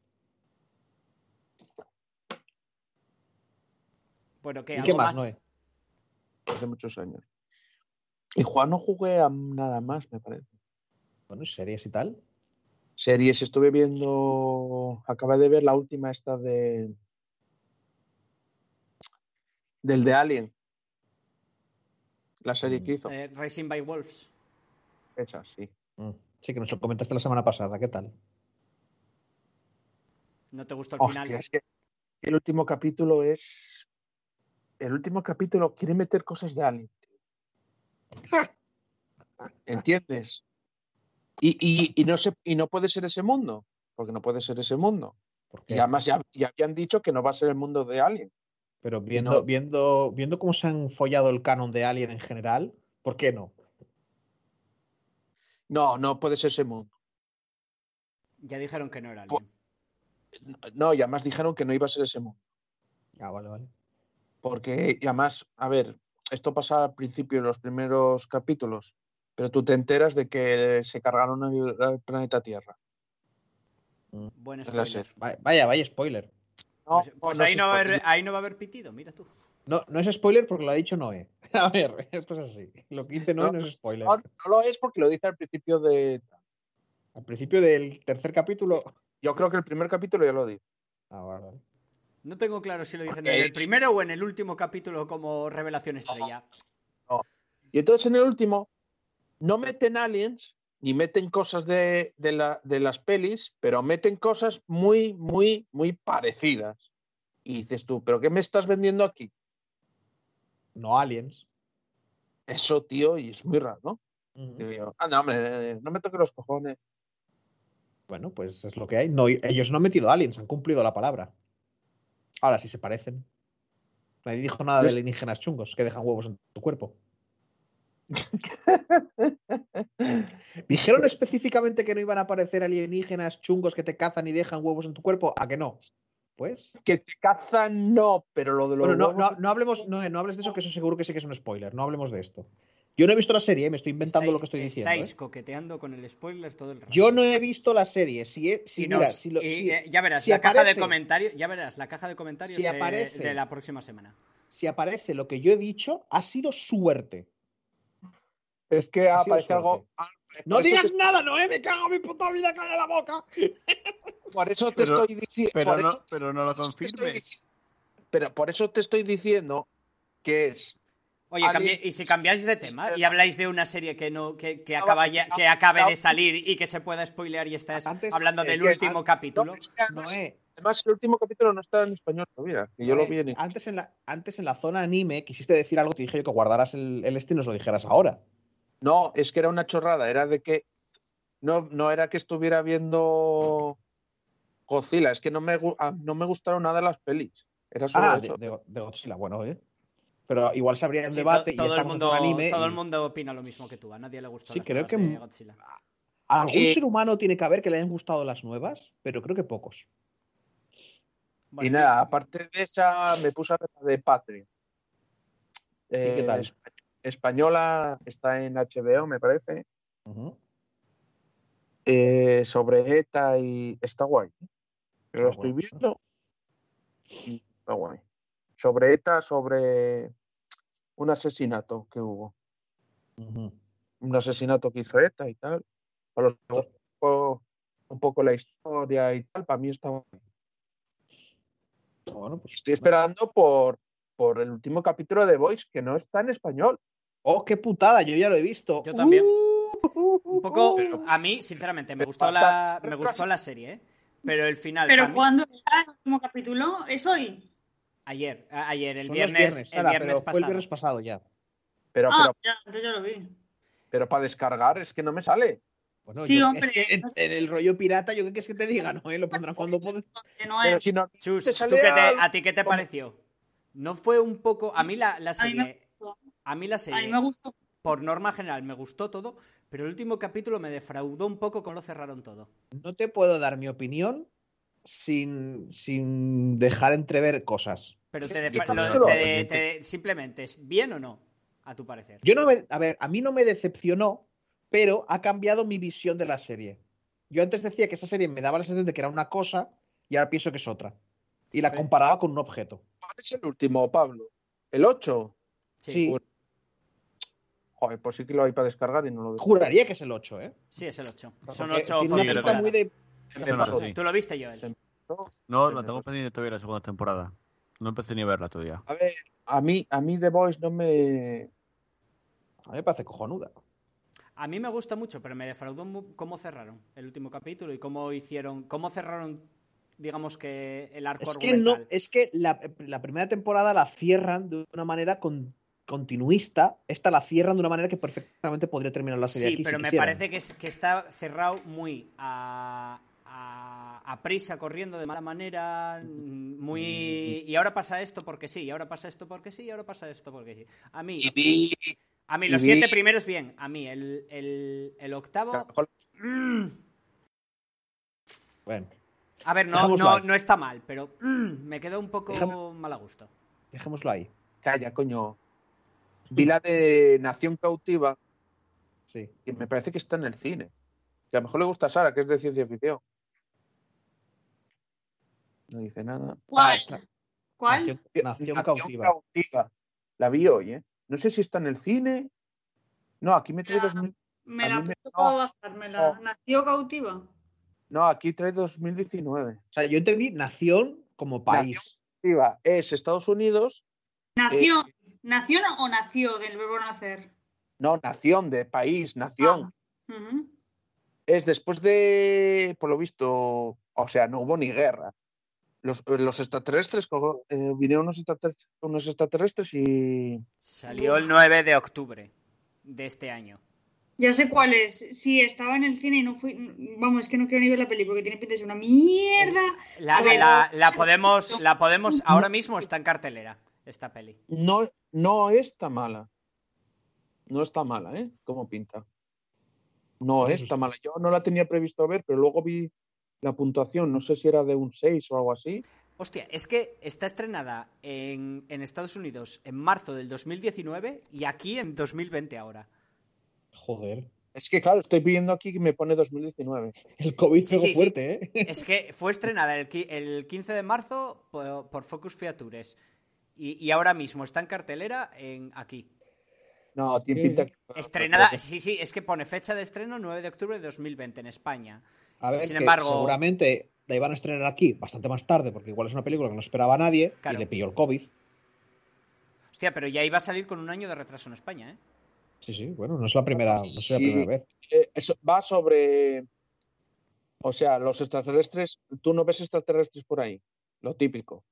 Bueno, ¿qué? ¿Y ¿Algo qué más, más? Noé? hace muchos años. Y Juan no jugué a nada más, me parece. Bueno, ¿y series y tal? Series, estuve viendo. Acabé de ver la última esta de. Del de Alien. La serie que hizo. Eh, Racing by Wolves. Esa, sí. Mm. Sí, que nos lo comentaste la semana pasada. ¿Qué tal? ¿No te gustó el Hostia, final? es que el último capítulo es. El último capítulo quiere meter cosas de Alien. ¿Entiendes? Y, y- y no se, y no puede ser ese mundo. Porque no puede ser ese mundo. Porque, Y además ya, ya habían dicho que no va a ser el mundo de Alien. pero viendo, no- viendo, viendo cómo se han follado el canon de Alien en general, ¿por qué no? No, no puede ser ese mundo. Ya dijeron que no era Alien. No, y además dijeron que no iba a ser ese mundo. Ah, vale, vale. Porque, y además, a ver, esto pasa al principio de los primeros capítulos, pero tú te enteras de que se cargaron el, el planeta Tierra. Buen Es la spoiler. Vaya, vaya spoiler. No, Pues, pues no ahí, es no va a haber, spoiler. ahí no va a haber pitido, mira tú. No, no es spoiler porque lo ha dicho Noé. A ver, esto es así. Lo que dice Noé no, No, es spoiler. No, no lo es porque lo dice al principio de. Al principio del tercer capítulo. Yo creo que el primer capítulo ya lo dice. Ah, vale, vale. No tengo claro si lo dicen en el primero o en el último capítulo como revelación estrella. Y entonces en el último no meten aliens ni meten cosas de, de la- de las pelis, pero meten cosas muy, muy, muy parecidas. Y dices tú, ¿pero qué me estás vendiendo aquí? No aliens. Eso, tío, y es muy raro, ¿no? Digo yo, anda, hombre, eh, no me toques los cojones. Bueno, pues es lo que hay. No, ellos no han metido aliens, han cumplido la palabra. Ahora sí se parecen. Nadie dijo nada de alienígenas chungos que dejan huevos en tu cuerpo. ¿Dijeron específicamente que no iban a aparecer alienígenas chungos que te cazan y dejan huevos en tu cuerpo? ¿A que no? Pues. Que te cazan, no, pero lo de los Bueno, no, huevos- no, no hablemos, no, no hables de eso, que eso seguro que sí que es un spoiler. No hablemos de esto. Yo no he visto la serie, me estoy inventando lo que estoy diciendo. estáis ¿eh? coqueteando con el spoiler todo el rato. Yo no he visto la serie. Si, he- si Y mira, nos- si lo- y, si- eh, ya verás, si la caja de aparece- comentarios, ya verás, la caja de comentarios Si de, aparece- de la próxima semana. si aparece lo que yo he dicho, ha sido suerte. Es que Ha aparece algo. ah, No digas te- nada, Noé, me cago en mi puta vida, cae la boca. Por eso te Pero- estoy diciendo. Pero no, pero no lo confirmes. Pero por eso te estoy diciendo que es. Oye, y si cambiáis de tema y habláis de una serie que no que, que No, acaba ya- no, que acabe no. de salir y que se pueda spoilear y estás Antes, hablando eh, del que- último no, capítulo. es que además, Noé, además, el último capítulo no está en español todavía. Que yo lo Noé, vi en inglés. antes, en la, antes en la zona anime quisiste decir algo, te dije yo que guardaras el, el este y nos lo dijeras ahora. No, es que era una chorrada. Era de que. No, no era que estuviera viendo Godzilla. Es que no me, ah, no me gustaron nada las pelis. Era solo Ah, de- de Godzilla, bueno, ¿eh? Pero igual se abría el Sí, debate to- y todo, el mundo, anime. todo y el mundo opina lo mismo que tú. A nadie le gustó Sí, las creo que- de Godzilla. Algún Eh, ser humano tiene que haber que le hayan gustado las nuevas, pero creo que pocos. Bueno, y nada, aparte de esa, me puse a ver la de Patria. qué tal? espa- Española está en HBO, me parece. Eh, sobre ETA y está guay. Yo lo estoy viendo y está guay. Sobre ETA, sobre un asesinato que hubo. Un asesinato que hizo ETA y tal. A los os explico un poco la historia y tal, para mí está. Bueno, pues Estoy esperando por, por el último capítulo de Voice, que no está en español. ¡Oh, qué putada! Yo ya lo he visto. Yo también. Uh, Un poco, uh, uh. a mí, sinceramente, me gustó la, me gustó la serie, ¿eh? Pero el final, Pero ¿cuándo está el último capítulo? ¿Es hoy? Ayer, a- ayer, el Son viernes, el Sara, viernes pero fue el pasado. viernes pasado ya. Pero, Ah, pero, ya, entonces ya lo vi. pero para descargar es que no me sale. Bueno, Sí, yo- hombre. es que en, en el rollo pirata, ¿yo qué quieres que te diga? No, ¿eh? lo pondrán cuando. Que no Pero si no Chus, te ¿tú sale qué te- al- ¿a ti qué te pareció? No fue un poco. A mí la, la A mí me serie. A mí la A mí serie. me gustó. Por norma general me gustó todo, pero el último capítulo me defraudó un poco con lo cerraron todo. No te puedo dar mi opinión sin, sin dejar entrever cosas. Pero te, ¿Qué defra- lo- capítulo? te- te- simplemente, ¿es bien o no? A tu parecer. Yo no me, a ver, a mí no me decepcionó, pero ha cambiado mi visión de la serie. Yo antes decía que esa serie me daba la sensación de que era una cosa y ahora pienso que es otra. Y la comparaba con un objeto. ¿Cuál es el último, Pablo? ¿El 8? Sí. Joder, pues sí que lo hay para descargar y no lo dejo. juraría que es el 8, ¿eh? sí, es el 8. Son Porque 8 tiene por una Sí, pinta temporada. muy de. Sí. ¿Tú lo viste, Joel? Pasó. No, la tengo pendiente todavía la segunda temporada. No empecé ni a verla todavía. A ver, a mí, a mí The Voice no me. A mí me parece cojonuda. A mí me gusta mucho, pero me defraudó cómo cerraron el último capítulo y cómo hicieron, cómo cerraron, digamos que el arco Es que, no, es que la, la primera temporada la cierran de una manera con- continuista. Esta la cierran de una manera que perfectamente podría terminar la serie Sí, aquí. pero si me quisieran. parece que, es- que está cerrado muy a, a- a prisa, corriendo de mala manera, mm, muy... Y ahora pasa esto porque sí, y ahora pasa esto porque sí, y ahora pasa esto porque sí. A mí, a mí los siete primeros bien, a mí el, el- el octavo... mm, Bueno, a ver, no, no, no está mal, pero mm, me quedó un poco mal a gusto. dejémoslo ahí. Calla, coño. Vi la de Nación Cautiva, Sí. que me parece que está en el cine. Que a lo mejor le gusta a Sara, que es de ciencia ficción. No dice nada. ¿Cuál? Ah. ¿Cuál? Nación, Nación cautiva. Cautiva. La vi hoy, ¿eh? No sé si está en el cine. No, aquí me trae Ya. 2000 Me a la me- no, bajármela. no. Nació cautiva. No, aquí trae 2019. O sea, yo entendí nación como país. Cautiva es Estados Unidos, Nació. ¿Nación o nació del verbo nacer? no, nación de país, nación. Ujú. Es después de, por lo visto, o sea, no hubo ni guerra. Los, los extraterrestres, eh, vinieron unos extraterrestres, unos extraterrestres y... Salió el 9 de octubre de este año. Ya sé cuál es. Sí, estaba en el cine y no fui. Vamos, es que no quiero ni ver la peli porque tiene pinta de ser una mierda. La, ver, la- podemos, la podemos, ahora mismo está en cartelera esta peli. No, no está mala. No está mala, ¿eh? ¿Cómo pinta? No está mala. Yo no la tenía previsto ver, pero luego vi la puntuación. No sé si era de un 6 o algo así. Hostia, es que está estrenada en, en Estados Unidos en marzo del 2019 y aquí en 2020 ahora. Joder. Es que, claro, estoy viendo aquí que me pone 2019. El COVID Sí, sí, sí. fuerte, ¿eh? Es que fue estrenada el, el 15 de marzo por, por Focus Features y, y ahora mismo está en cartelera en aquí. No, tiene pinta que... Estrenada, sí, sí, es que pone fecha de estreno 9 de octubre de 2020 en España. A ver, Sin que embargo- seguramente la iban a estrenar aquí bastante más tarde, porque igual es una película que no esperaba a nadie Claro. y le pilló el COVID. Hostia, pero ya iba a salir con un año de retraso en España, ¿eh? Sí, sí, bueno, no es la primera, no es la Sí. primera vez. Eh, eso va sobre... O sea, los extraterrestres... Tú no ves extraterrestres por ahí. Lo típico.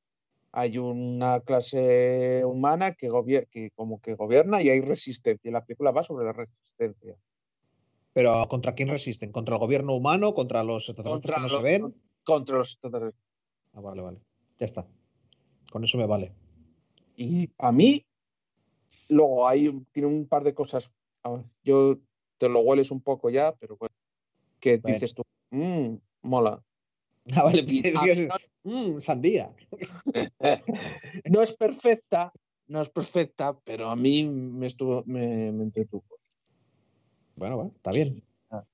Hay una clase humana que, gobier- que como que gobierna y hay resistencia. Y la película va sobre la resistencia. Pero ¿contra quién resisten? ¿Contra el gobierno humano? ¿Contra los extraterrestres Contra que no los- se ven? Contra los extraterrestres. Ah, vale, vale. Ya está. Con eso me vale. Y a mí, luego hay un- tiene un par de cosas. yo te lo hueles un poco ya, pero bueno, que dices tú, "Mm, mola. Ah, vale. Y es a que mí es- mm, sandía. No es perfecta, no es perfecta, pero a mí me estuvo, me, me entretuvo. Bueno, va, está bien.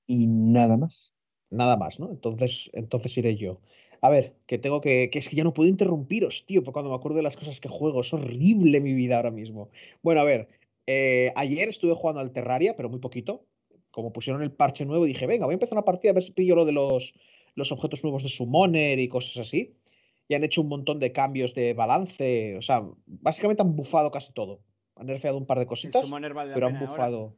Y nada más. Nada más, ¿no? Entonces, entonces iré yo. A ver, que tengo que. que es que ya no puedo interrumpiros, tío, porque cuando me acuerdo de las cosas que juego. Es horrible mi vida ahora mismo. Bueno, a ver. eh, ayer estuve jugando al Terraria, pero muy poquito. Como pusieron el parche nuevo, dije, venga, voy a empezar una partida a ver si pillo lo de los, los objetos nuevos de Summoner y cosas así. Y han hecho un montón de cambios de balance. O sea, básicamente han bufado casi todo. Han nerfeado un par de El cositas, Summoner vale la pero han ahora. bufado.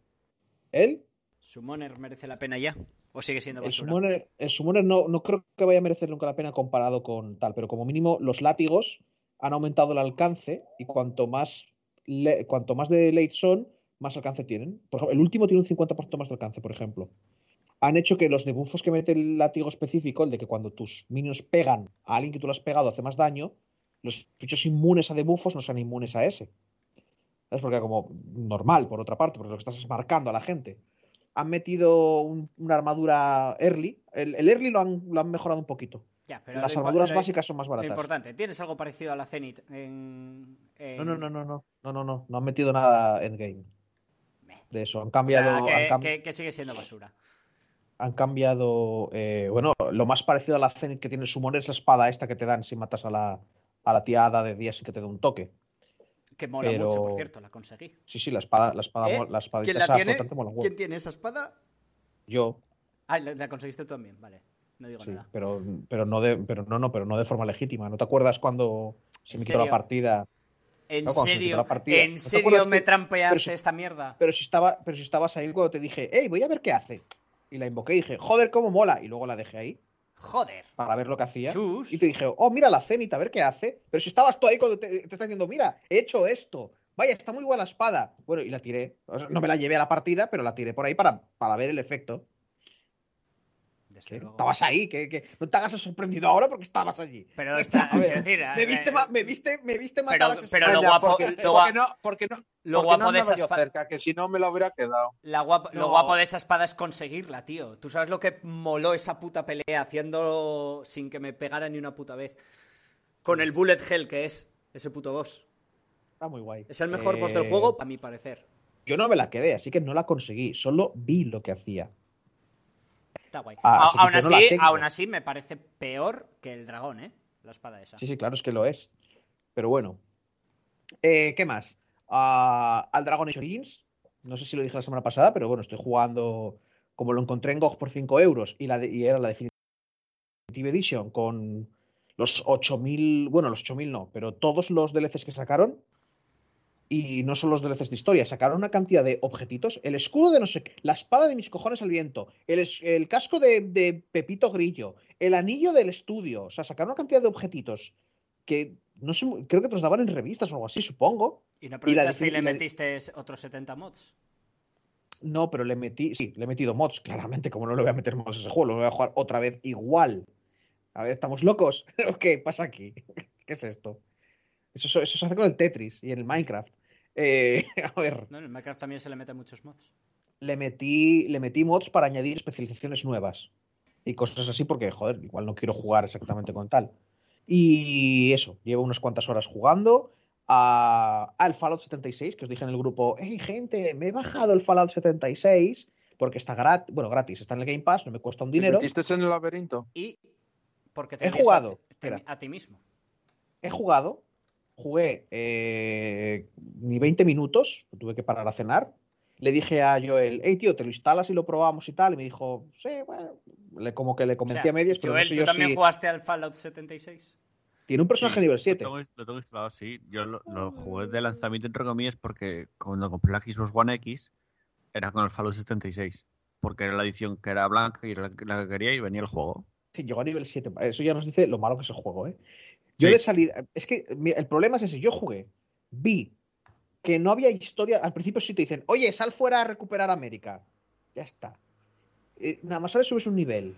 ¿Él? ¿Summoner merece la pena ya? ¿O sigue siendo El basura? Summoner, el Summoner no, no creo que vaya a merecer nunca la pena comparado con tal, pero como mínimo los látigos han aumentado el alcance y cuanto más, le- cuanto más de late son, más alcance tienen. Por ejemplo, el último tiene un 50% más de alcance, por ejemplo. Han hecho que los debuffos que mete el látigo específico, el de que cuando tus minions pegan a alguien que tú le has pegado hace más daño, los bichos inmunes a debuffos no sean inmunes a ese. ¿Sabes? Porque como normal, por otra parte, porque lo que estás es marcando a la gente. Han metido un- una armadura early. El, el early lo han, lo han mejorado un poquito. Ya, pero Las lo armaduras lo- básicas son más Lo baratas. importante, ¿tienes algo parecido a la Zenith en, en- No, no, no, no, no, no, no, no, no han metido nada endgame. De eso, han O sea, cambiado, que, han, cam- que- que sigue siendo basura. han cambiado, eh, bueno, lo más parecido a la Zenith que tiene Summoner es la espada esta que te dan si matas a la, a la tía hada de días y que te da un toque. Que mola Pero- mucho, por cierto, la conseguí. Sí, sí, la espada, la espada, ¿Eh? la espadita ¿Quién la tiene? mola un huevo. ¿Quién tiene esa espada? Yo, Ah, la, la conseguiste tú también, vale. No digo sí, nada. pero, pero no de, pero no, no, pero no de forma legítima. ¿No te acuerdas cuando se ¿En me quitó la partida? ¿En No, se serio? ¿No ¿En serio me que- trampeaste si- esta mierda? Pero si estaba, pero si estabas ahí cuando te dije, hey, voy a ver qué hace. Y la invoqué y dije, joder, cómo mola. Y luego la dejé ahí Joder. para ver lo que hacía. Chus. Y te dije, oh, mira la cenita, a ver qué hace. Pero si estabas tú ahí cuando te, te estás diciendo, mira, he hecho esto. Vaya, está muy buena la espada. Bueno, y la tiré. O sea, no me la llevé a la partida, pero la tiré por ahí para, para ver el efecto. Desde ¿Qué? luego. Estabas ahí, que, que no te hagas sorprendido ahora porque estabas allí. Pero A está, ver, decir, me eh, viste, ma- me viste, me viste matar pero- a pero lo guapo- porque, lo porque no, porque no, lo guapo no de esa yo espa- cerca, que si no me lo hubiera quedado. La Lo guapo de esa espada es conseguirla, tío. ¿Tú sabes lo que moló esa puta pelea haciendo sin que me pegara ni una puta vez? Con el Bullet Hell que es ese puto boss. Está muy guay. Es el mejor boss del Eh, juego, a mi parecer. Yo no me la quedé, así que no la conseguí. Solo vi lo que hacía. Está guay. Ah, A- aún, no así, aún así, me parece peor que el dragón, ¿eh? La espada esa. Sí, sí, claro, es que lo es. Pero bueno. Eh, ¿Qué más? Ah, al Dragon Age Origins. No sé si lo dije la semana pasada, pero bueno, estoy jugando. Como lo encontré en GOG por 5 euros y, la de- y era la Definitive Edition con los 8000. Bueno, los 8000 no, pero todos los DLCs que sacaron. Y no son los DLCs de historia, sacaron una cantidad de objetitos. El escudo de no sé qué, la espada de mis cojones al viento, el, casco de, de Pepito Grillo, el anillo del estudio. O sea, sacaron una cantidad de objetitos que no sé, creo que te los daban en revistas o algo así, supongo. ¿Y no y la aprovechaste y, le y la- metiste otros 70 mods? No, pero le metí, sí, le he metido mods, claramente, como no le voy a meter mods a ese juego, lo voy a jugar otra vez igual. A ver, ¿estamos locos? ¿O ¿Qué pasa aquí? ¿Qué es esto? Eso- eso se hace con el Tetris y en el Minecraft. Eh, a ver, No, en el Minecraft también se le meten muchos mods. le metí, le metí mods para añadir especializaciones nuevas y cosas así porque, joder, igual no quiero jugar exactamente con tal. Y eso, llevo unas cuantas horas jugando a, al Fallout 76, que os dije en el grupo, hey gente, me he bajado el Fallout 76 porque está gratis, bueno, gratis, está en el Game Pass, no me cuesta un ¿Te dinero. metiste en el laberinto? Y porque te He a jugado, te- a ti mismo. He jugado, jugué eh, ni 20 minutos, tuve que parar a cenar. Le dije a Joel, hey tío, te lo instalas y lo probamos y tal. Y me dijo, sí, bueno, le, como que le O convencí sea, a medias, pero Joel, no sé ¿tú yo también si- jugaste al Fallout 76? Tiene un personaje Sí, nivel 7. Lo tengo, lo tengo instalado, sí. Yo lo, lo jugué de lanzamiento, entre comillas, porque cuando compré la Xbox One X era con el Fallout 76. Porque era la edición que era blanca y era la que- la que quería y venía el juego. Sí, llegó a nivel 7. Eso ya nos dice lo malo que es el juego, ¿eh? Yo Sí. de salida. Es que el problema es ese. Yo jugué, vi que no había historia. Al principio sí te dicen, oye, sal fuera a recuperar América. Ya está. Eh, nada más sales, subes un nivel.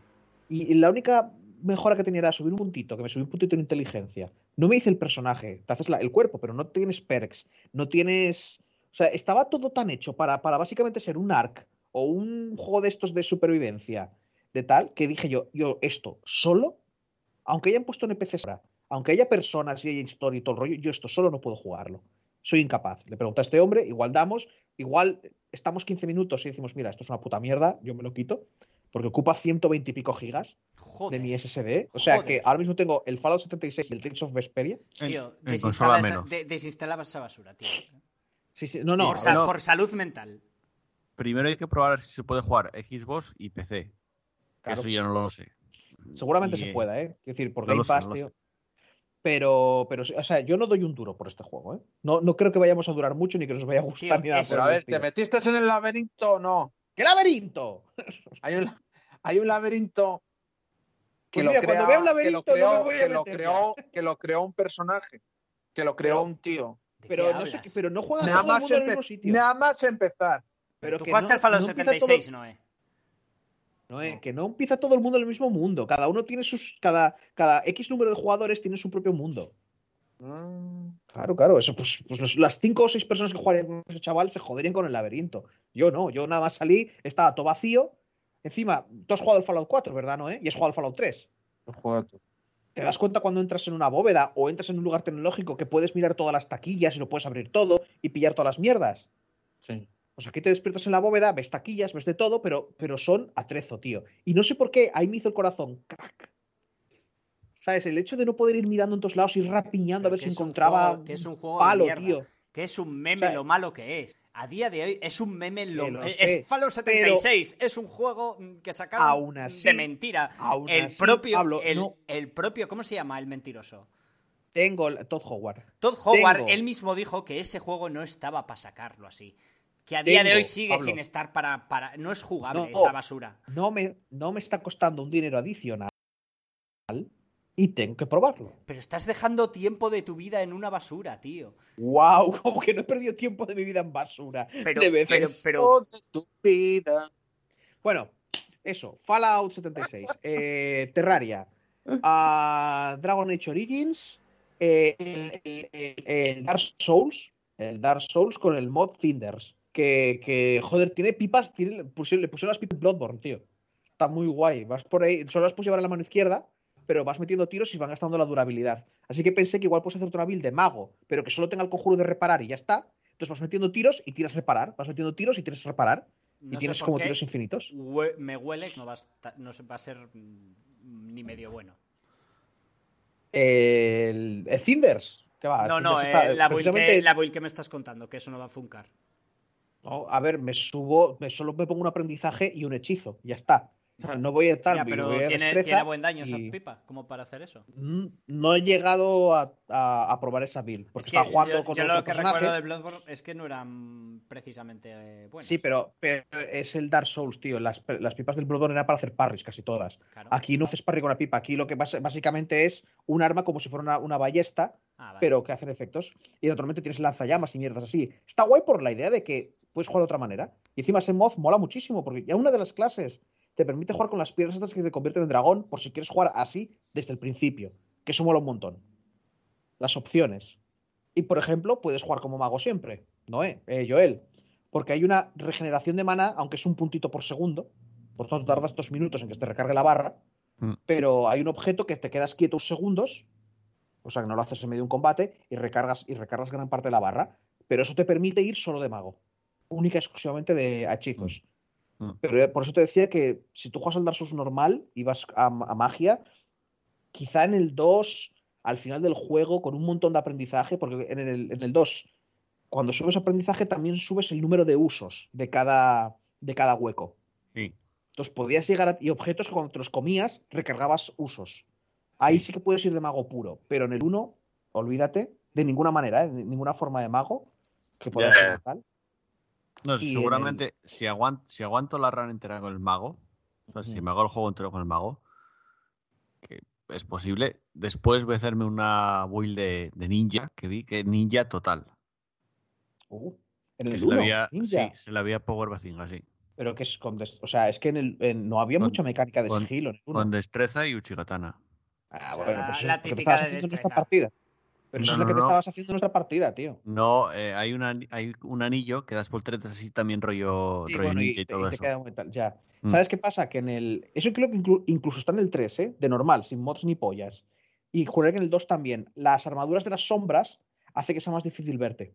Y, y la única mejora que tenía era subir un puntito, que me subí un puntito en inteligencia. No me hice el personaje, te haces la- el cuerpo, pero no tienes perks, no tienes. O sea, estaba todo tan hecho para, para básicamente ser un ARC o un juego de estos de supervivencia, de tal, que dije yo, yo esto solo, aunque hayan puesto NPCs ahora, aunque haya personas y haya historia y todo el rollo, yo esto solo no puedo jugarlo. Soy incapaz. Le pregunté a este hombre, igual damos, igual estamos 15 minutos y decimos, mira, esto es una puta mierda, yo me lo quito, porque ocupa 120 y pico gigas Joder. de mi SSD. O sea Joder. que ahora mismo tengo el Fallout 76 y el Tales of Vesperia. Tío, en desinstala consola esa, menos. de- desinstala esa basura, tío. Sí, sí, no, no. por, no. salud mental. Primero hay que probar si se puede jugar Xbox y PC. Que. Eso ya no lo sé. Seguramente Y, se eh, pueda, ¿eh? Es decir, por Game sé, Pass, tío. Pero, pero, o sea, yo no doy un duro por este juego, ¿eh? No, no creo que vayamos a durar mucho ni que nos vaya a gustar Tío, ni nada Pero a ver. ¿te metiste en el laberinto o no? ¡Qué laberinto! Hay un, hay un laberinto que, Pues lo mira, crea- cuando vea un que lo laberinto no creó, me voy a que lo creó, que lo creó un personaje, que lo creó Pero- un tío. ¿De Pero no, sé, pero no juega Nada todo el más, mundo en el mismo sitio. nada más empezar. Pero Tú que jugaste no- al Fallout no empieza todo- 76, ¿no, eh? No, eh, que no empieza todo el mundo en el mismo mundo. Cada uno tiene sus. Cada, cada X número de jugadores tiene su propio mundo. Mm, Claro, claro, eso, pues, pues los- las cinco o seis personas que jugarían con ese chaval se joderían con el laberinto. Yo no, yo nada más salí, estaba todo vacío. Encima, tú has jugado el Fallout 4, ¿verdad, no? Eh? Y has jugado el Fallout 3. no juega tú. ¿Te das cuenta cuando entras en una bóveda o entras en un lugar tecnológico que puedes mirar todas las taquillas y lo puedes abrir todo y pillar todas las mierdas? Sí. Pues aquí te despiertas en la bóveda, ves taquillas, ves de todo, pero, pero son atrezo, tío. Y no sé por qué, ahí me hizo el corazón, crack. ¿Sabes? El hecho de no poder ir mirando en todos lados, ir rapiñando a ver si encontraba juego- que es un juego palo, tío. Que es un meme lo malo que es. A día de hoy es un meme lo, lo es sé, Fallout 76. Es un juego mm, que sacaron Aún así- de mentira. aún el así, propio, Pablo, el, no. el propio, ¿cómo se llama el mentiroso? Tengo el Todd Howard. Todd Howard, Tengo. él mismo dijo que ese juego no estaba para sacarlo así. Que a día de hoy sigue Pablo. sin estar para, para. No es jugable No. esa basura. No me, no me está costando un dinero adicional y tengo que probarlo. Pero estás dejando tiempo de tu vida en una basura, tío. ¡Wow! Como que no he perdido tiempo de mi vida en basura. Pero, de veces. pero, pero, de tu vida. Bueno, eso. Fallout 76. eh, Terraria. ah, Dragon Age Origins. eh, el- el Dark Souls. El Dark Souls con el mod Finders. Que, que, joder, tiene pipas. Tiene, le pusieron, le pusieron las pipas Bloodborne, tío. Está muy guay. Vas por ahí. Solo las puedes llevar en la mano izquierda. Pero vas metiendo tiros y van gastando la durabilidad. Así que pensé que igual puedes hacer otra build de mago, pero que solo tenga el conjuro de reparar y ya está. Entonces vas metiendo tiros y tiras reparar. Vas metiendo tiros y tiras reparar. no y tienes como tiros infinitos. hue- me huele que no va a, no va a ser mm, ni medio bueno. El, el Cinders. ¿Qué va? No, no, eh, está- la, build que, la build que me estás contando, que eso no va a funcar. No, a ver, me subo, me solo me pongo un aprendizaje y un hechizo. Ya está. No voy a tal, Ya, voy pero a tiene, buen daño y- esa pipa, como para hacer eso. Mm, No he llegado a, a- a probar esa build. Porque Es que estaba jugando yo, con yo otro lo que personaje. recuerdo de Bloodborne es que no eran precisamente eh, buenas. Sí, pero, pero es el Dark Souls, tío. Las, las pipas del Bloodborne eran para hacer parries, casi todas. Claro. Aquí no haces parry con una pipa. Aquí lo que básicamente es un arma como si fuera una, una ballesta, Ah, vale. pero que hacen efectos. Y naturalmente tienes lanzallamas y mierdas así. Está guay por la idea de que puedes jugar de otra manera. Y encima ese mod mola muchísimo, porque ya una de las clases te permite jugar con las piedras estas que te convierten en dragón, por si quieres jugar así desde el principio. Que eso mola un montón. Las opciones. Y por ejemplo, puedes jugar como mago siempre. Noé, eh, Joel. Porque hay una regeneración de mana, aunque es un puntito por segundo. Por tanto, tardas dos minutos en que te recargue la barra. Mm. Pero hay un objeto que te quedas quieto unos segundos. O sea, que no lo haces en medio de un combate y recargas, y recargas gran parte de la barra. Pero eso te permite ir solo de mago. Única y exclusivamente de hechizos. Mm. Pero eh, por eso te decía que si tú juegas al Dark Souls normal y vas a, a magia, quizá en el 2, al final del juego, con un montón de aprendizaje, porque en el, en el 2, cuando subes aprendizaje, también subes el número de usos de cada, de cada hueco. Sí. Entonces podías llegar a. Y objetos que cuando te los comías, recargabas usos. Ahí sí que puedes ir de mago puro, pero en el 1, olvídate, de ninguna manera, ¿eh? de ninguna forma de mago que pueda ser tal. No, Y seguramente si, aguanto, si aguanto la run entera con el mago, o sea, si me hago el juego entero con el mago, que es posible, después voy a hacerme una build de, de ninja, que vi que ninja total. Uh, en el se la 1, había, ninja. sí, se la había Power Bazinga, sí. Pero que es con. des- O sea, es que en el, en- no había Con- mucha mecánica de con- sigilo en el uno. Con destreza y Uchigatana. Ah, O sea, bueno, la- pues la típica de destreza. partida. Pero eso No, es lo que te estabas haciendo en nuestra partida, tío. No, eh, hay, una, hay un anillo que das por tres así también rollo, Sí, rollo bueno, y, ninja y, te- todo y te eso. queda muy tal. Ya. Mm. ¿Sabes qué pasa? Que en el. Eso creo que inclu- incluso está en el 3, ¿eh? De normal, sin mods ni pollas. Y juré que en el 2 también. Las armaduras de las sombras hace que sea más difícil verte.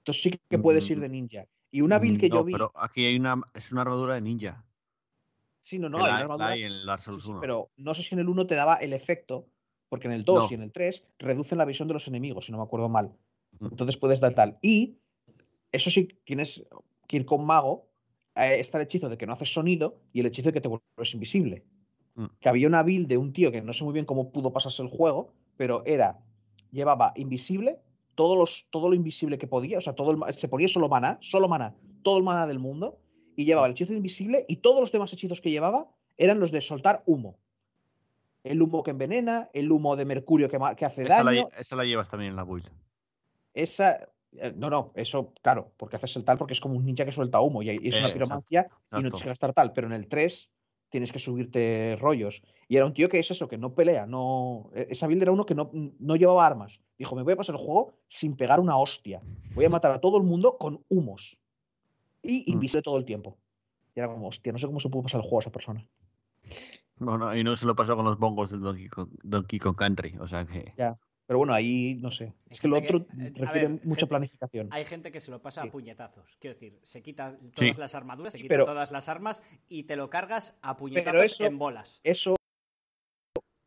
Entonces sí que puedes ir Mm. de ninja. Y una build que no, yo vi. pero aquí hay una, es una armadura de ninja. Sí, no, no, que hay la, una armadura. hay en el Sí, sí, 1. pero no sé si en el 1 te daba el efecto, porque en el 2 No. y en el 3 reducen la visión de los enemigos, si no me acuerdo mal. Mm. Entonces puedes dar tal. Y eso sí, tienes que ir con mago. eh, está el hechizo de que no haces sonido y el hechizo de que te vuelves invisible. Mm. Que había una build de un tío que no sé muy bien cómo pudo pasarse el juego, pero era, llevaba invisible, todos los, todo lo invisible que podía, o sea, todo el se ponía solo mana, solo mana, todo el mana del mundo, y llevaba el hechizo de invisible y todos los demás hechizos que llevaba eran los de soltar humo. El humo que envenena, el humo de mercurio que, hace esa, la, daño. lle- esa la llevas también en la build. Esa. eh, No, no, eso, claro, porque haces el tal porque es como un ninja que suelta humo y, y es una Eh, piromancia y no tienes que gastar tal. Pero en el 3 tienes que subirte rollos. Y era un tío que es eso, que no pelea, no. e- Esa build era uno que no, no llevaba armas. Dijo, me voy a pasar el juego sin pegar una hostia. Voy a matar a todo el mundo con humos. Y invisible todo el tiempo. Y era como, hostia, no sé cómo se pudo pasar el juego a esa persona. Bueno, y no se lo pasó con los bongos del Donkey Kong, Donkey Kong Country. O sea que. Pero bueno, ahí no sé. Hay Es que lo otro que- eh, requiere ver, mucha gente- planificación. Hay gente que se lo pasa Sí. a puñetazos. Quiero decir, se quita todas Sí. las armaduras, se quita pero- todas las armas y te lo cargas a puñetazos eso- en bolas. Eso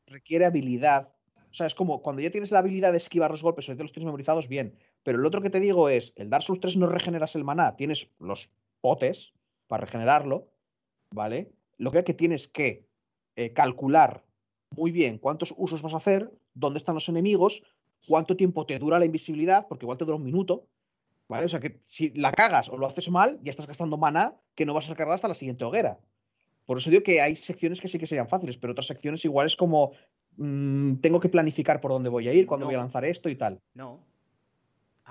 requiere habilidad. O sea, es como cuando ya tienes la habilidad de esquivar los golpes o ya los tienes memorizados, bien. Pero el otro que te digo es, el Dark Souls 3 no regeneras el maná, tienes los potes para regenerarlo, ¿vale? Lo que hay que tienes que eh, calcular muy bien cuántos usos vas a hacer, dónde están los enemigos, cuánto tiempo te dura la invisibilidad, porque igual te dura un minuto, ¿vale? O sea que si la cagas o lo haces mal, ya estás gastando maná que no vas a recargar hasta la siguiente hoguera. Por eso digo que hay secciones que sí que serían fáciles, pero otras secciones igual es como mm, tengo que planificar por dónde voy a ir, cuándo No. voy a lanzar esto y tal. No.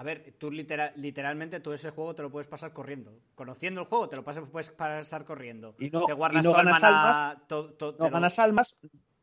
A ver, tú litera- literalmente tú ese juego te lo puedes pasar corriendo. Conociendo el juego, te lo pasas- puedes pasar corriendo. Y no, te guardas y no ganas maná, almas, to- to- No lo- ganas almas,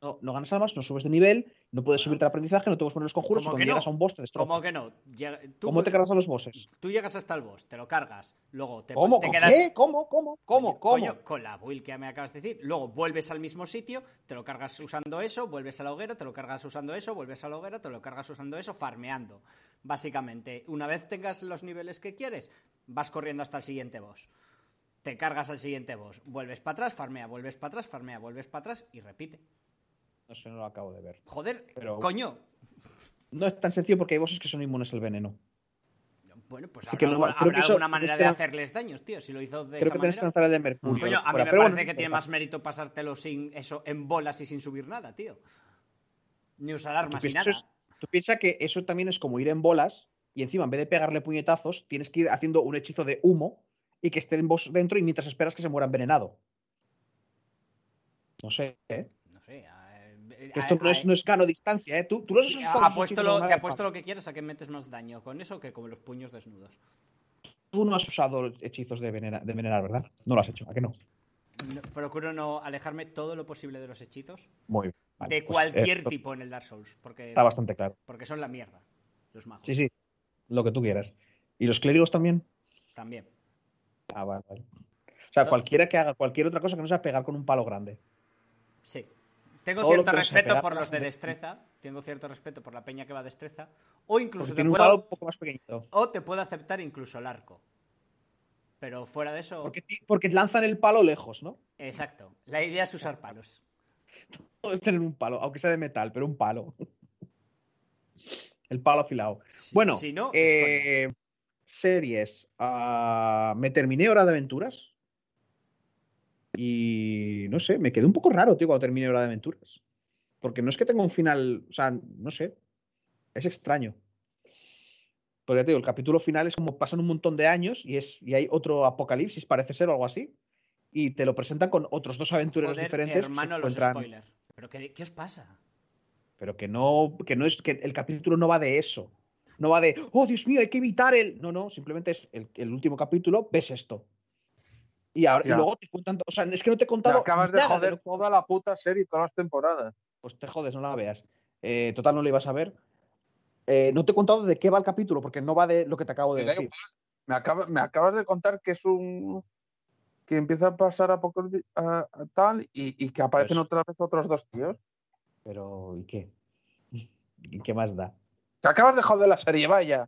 no, no ganas almas, no subes de nivel, no puedes subirte al aprendizaje, no te puedes poner los conjuros y ¿Cómo cuando que no? llegas a un boss te destroza. ¿Cómo que no? Llega- tú, ¿Cómo te cargas a los bosses? tú llegas hasta el boss, te lo cargas, luego te, ¿Cómo? te ¿Con quedas... ¿Qué? ¿Cómo? ¿Cómo? ¿Cómo? ¿Cómo? coño, con la build que me acabas de decir. Luego vuelves al mismo sitio, te lo cargas usando eso, vuelves al hoguero, te lo cargas usando eso, vuelves al hoguero, te lo cargas usando eso, farmeando. Básicamente, una vez tengas los niveles que quieres, vas corriendo hasta el siguiente boss. Te cargas al siguiente boss, vuelves para atrás, farmea, vuelves para atrás, farmea, vuelves para atrás y repite. No sé, no lo acabo de ver. Joder, Pero- coño. No es tan sencillo porque hay bosses que son inmunes al veneno. Bueno, pues habrá, que no- alguna- que eso- manera este de hacerles daños, tío. Si lo hizo de Creo esa que tienes que manera. lanzar el de Mercurio. Coño, a mí me parece bueno, que tiene más mérito pasártelo sin eso en bolas y sin subir nada, tío. Ni usar armas ni nada. es- tú piensas que eso también es como ir en bolas y encima en vez de pegarle puñetazos tienes que ir haciendo un hechizo de humo y que esté el boss dentro y mientras esperas que se muera envenenado. No sé, ¿eh? No sé. Que esto eh, no es, eh, no es gano distancia, ¿eh? Tú, tú sí, esos apuesto lo- te apuesto lo que quieras a que metes más daño con eso que con los puños desnudos. Tú no has usado hechizos de, venena- de envenenar, ¿verdad? No lo has hecho, ¿a qué no? No, procuro no alejarme todo lo posible de los hechizos. Muy bien. Vale, de pues, cualquier esto tipo en el Dark Souls. Porque, Está bastante claro. porque son la mierda. Los magos. Sí, sí. Lo que tú quieras. ¿Y los clérigos también? También. Ah, vale, vale. O sea, Todo- cualquiera que haga cualquier otra cosa que no sea pegar con un palo grande. Sí. Tengo Todo cierto respeto por los de destreza. Tengo cierto respeto por la peña que va a destreza. O incluso te puedo, un poco más pequeñito. o te puedo aceptar incluso el arco. Pero fuera de eso. Porque, porque lanzan el palo lejos, ¿no? Exacto. La idea es usar palos. Todo es tener un palo, aunque sea de metal, pero un palo. El palo afilado. Si- Bueno, si no, eh, series. Ah, me terminé Hora de Aventuras. Y no sé, me quedé un poco raro, tío, cuando terminé Hora de Aventuras. Porque no es que tenga un final, o sea, no sé. Es extraño. Ya te digo, el capítulo final es como pasan un montón de años y, es, y hay otro apocalipsis, parece ser, o algo así. Y te lo presentan con otros dos aventureros Joder, diferentes. que los spoilers. ¿Pero qué, qué os pasa? pero que no, que no es, que el capítulo no va de eso. No va de, oh Dios mío, hay que evitar el. No, no, simplemente es el, el último capítulo, ves esto. Y, ahora, y luego te cuentan. O sea, es que no te he Te contado. acabas de joder toda la puta serie, todas las temporadas. Pues te jodes, no la veas. Eh, total, no la ibas a ver. Eh, no te he contado de qué va el capítulo, porque no va de lo que te acabo de Me decir. Me, acaba- me acabas de contar que es un. que empieza a pasar a poco a, a tal y, y que aparecen Pues- otra vez otros dos tíos. Pero, ¿y qué? ¿Y qué más da? Te acabas de joder la serie, vaya.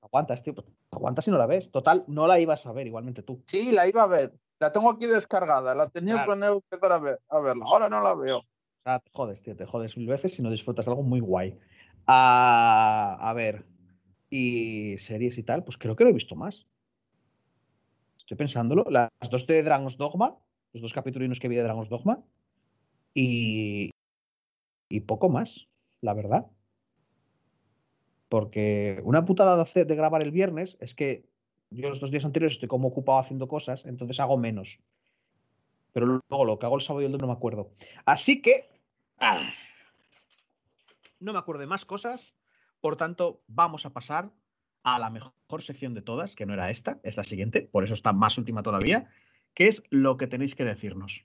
Aguantas, tío. pues, aguantas si no la ves. Total, no la ibas a ver igualmente tú. Sí, la iba a ver. La tengo aquí descargada. La tenía Claro. planeado empezar a, ver, a verla. Ahora no la veo. Sea, te jodes, tío, te jodes mil veces si no disfrutas algo muy guay. Ah, a ver, y series y tal, pues creo que lo he visto más. Estoy pensándolo. Las dos de Dragon's Dogma, los dos capítulos que vi de Dragon's Dogma, y, y poco más, la verdad. Porque una putada de, hacer- de grabar el viernes es que yo los dos días anteriores estoy como ocupado haciendo cosas, entonces hago menos. Pero luego lo que hago el sábado y el domingo no me acuerdo. Así que. ah, no me acuerdo de más cosas. Por tanto, vamos a pasar a la mejor sección de todas, que no era esta, es la siguiente, por eso está más última todavía, que es lo que tenéis que decirnos.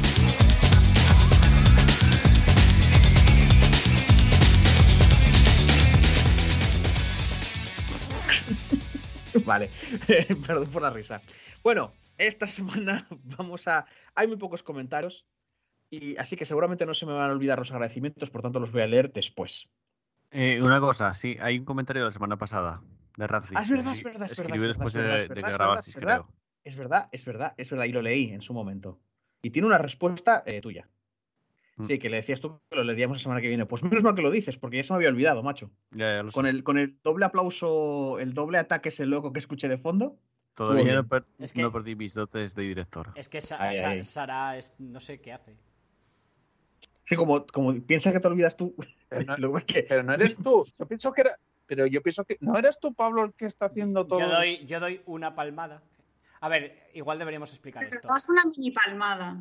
Vale, perdón por la risa. Bueno, esta semana vamos a... Hay muy pocos comentarios y así que seguramente no se me van a olvidar los agradecimientos, por tanto los voy a leer después. Eh, una cosa, sí, hay un comentario de la semana pasada de. Ah, es verdad, es verdad, es verdad. Escribió después de, que creo. Es verdad, es verdad, es verdad, y lo leí en su momento. Y tiene una respuesta eh, tuya. Mm. Sí, que le decías tú que lo leeríamos la semana que viene. Pues menos mal que lo dices, porque ya se me había olvidado, macho. Ya, ya lo sé. Con el, con el doble aplauso, el doble ataque ese loco que escuché de fondo. Todavía no, per- Es que- no perdí mis dotes de director. Es que Sa- Ay, Sa- ay. Sara es- no sé qué hace. Sí, como, como piensa que te olvidas tú. Pero no, luego es que- pero no eres tú. Yo pienso que era. Pero yo pienso que. ¿No eres tú, Pablo, el que está haciendo todo? Yo doy, yo doy una palmada. A ver, igual deberíamos explicar Pero esto. das una mini palmada.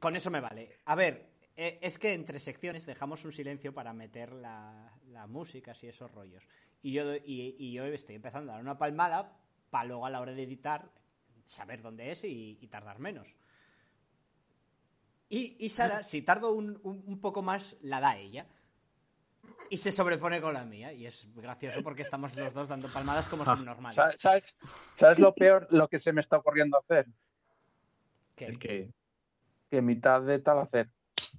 Con eso me vale. A ver, eh, es que entre secciones dejamos un silencio para meter la, la música y esos rollos. Y yo, doy- y, y yo estoy empezando a dar una palmada para luego a la hora de editar saber dónde es y, y tardar menos. Y, y Sara, si tardo un, un- un poco más, la da ella. Y se sobrepone con la mía. Y es gracioso porque estamos los dos dando palmadas como subnormales. Sa- ¿Sabes, ¿Sabes lo peor, lo que se me está ocurriendo hacer? ¿Qué? Que mitad de tal hacer. sí,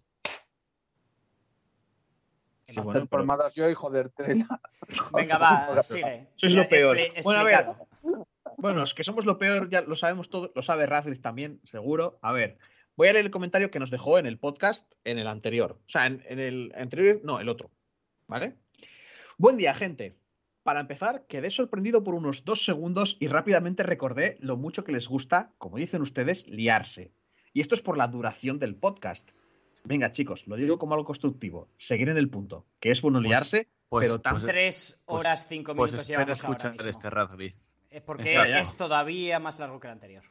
hacer bueno, pero- palmadas yo y joderte. la- Venga, va, sigue. Sois lo peor. Bueno, a ver. Bueno, es que somos lo peor, ya lo sabemos todos, lo sabe Radcliffe también, seguro. A ver, voy a leer el comentario que nos dejó en el podcast en el anterior. O sea, en, en el anterior, no, el otro. ¿Vale? Buen día, gente. Para empezar, quedé sorprendido por unos dos segundos y rápidamente recordé lo mucho que les gusta, como dicen ustedes, liarse. Y esto es por la duración del podcast. Venga, chicos, lo digo como algo constructivo. Seguir en el punto. Que es bueno Pues- liarse, Pues, pero tan- pues- Tres pues- horas, cinco pues minutos espera llevamos ahora escuchar mismo. este Radcliffe. Eh, Porque Ya, ya. es todavía más largo que el anterior.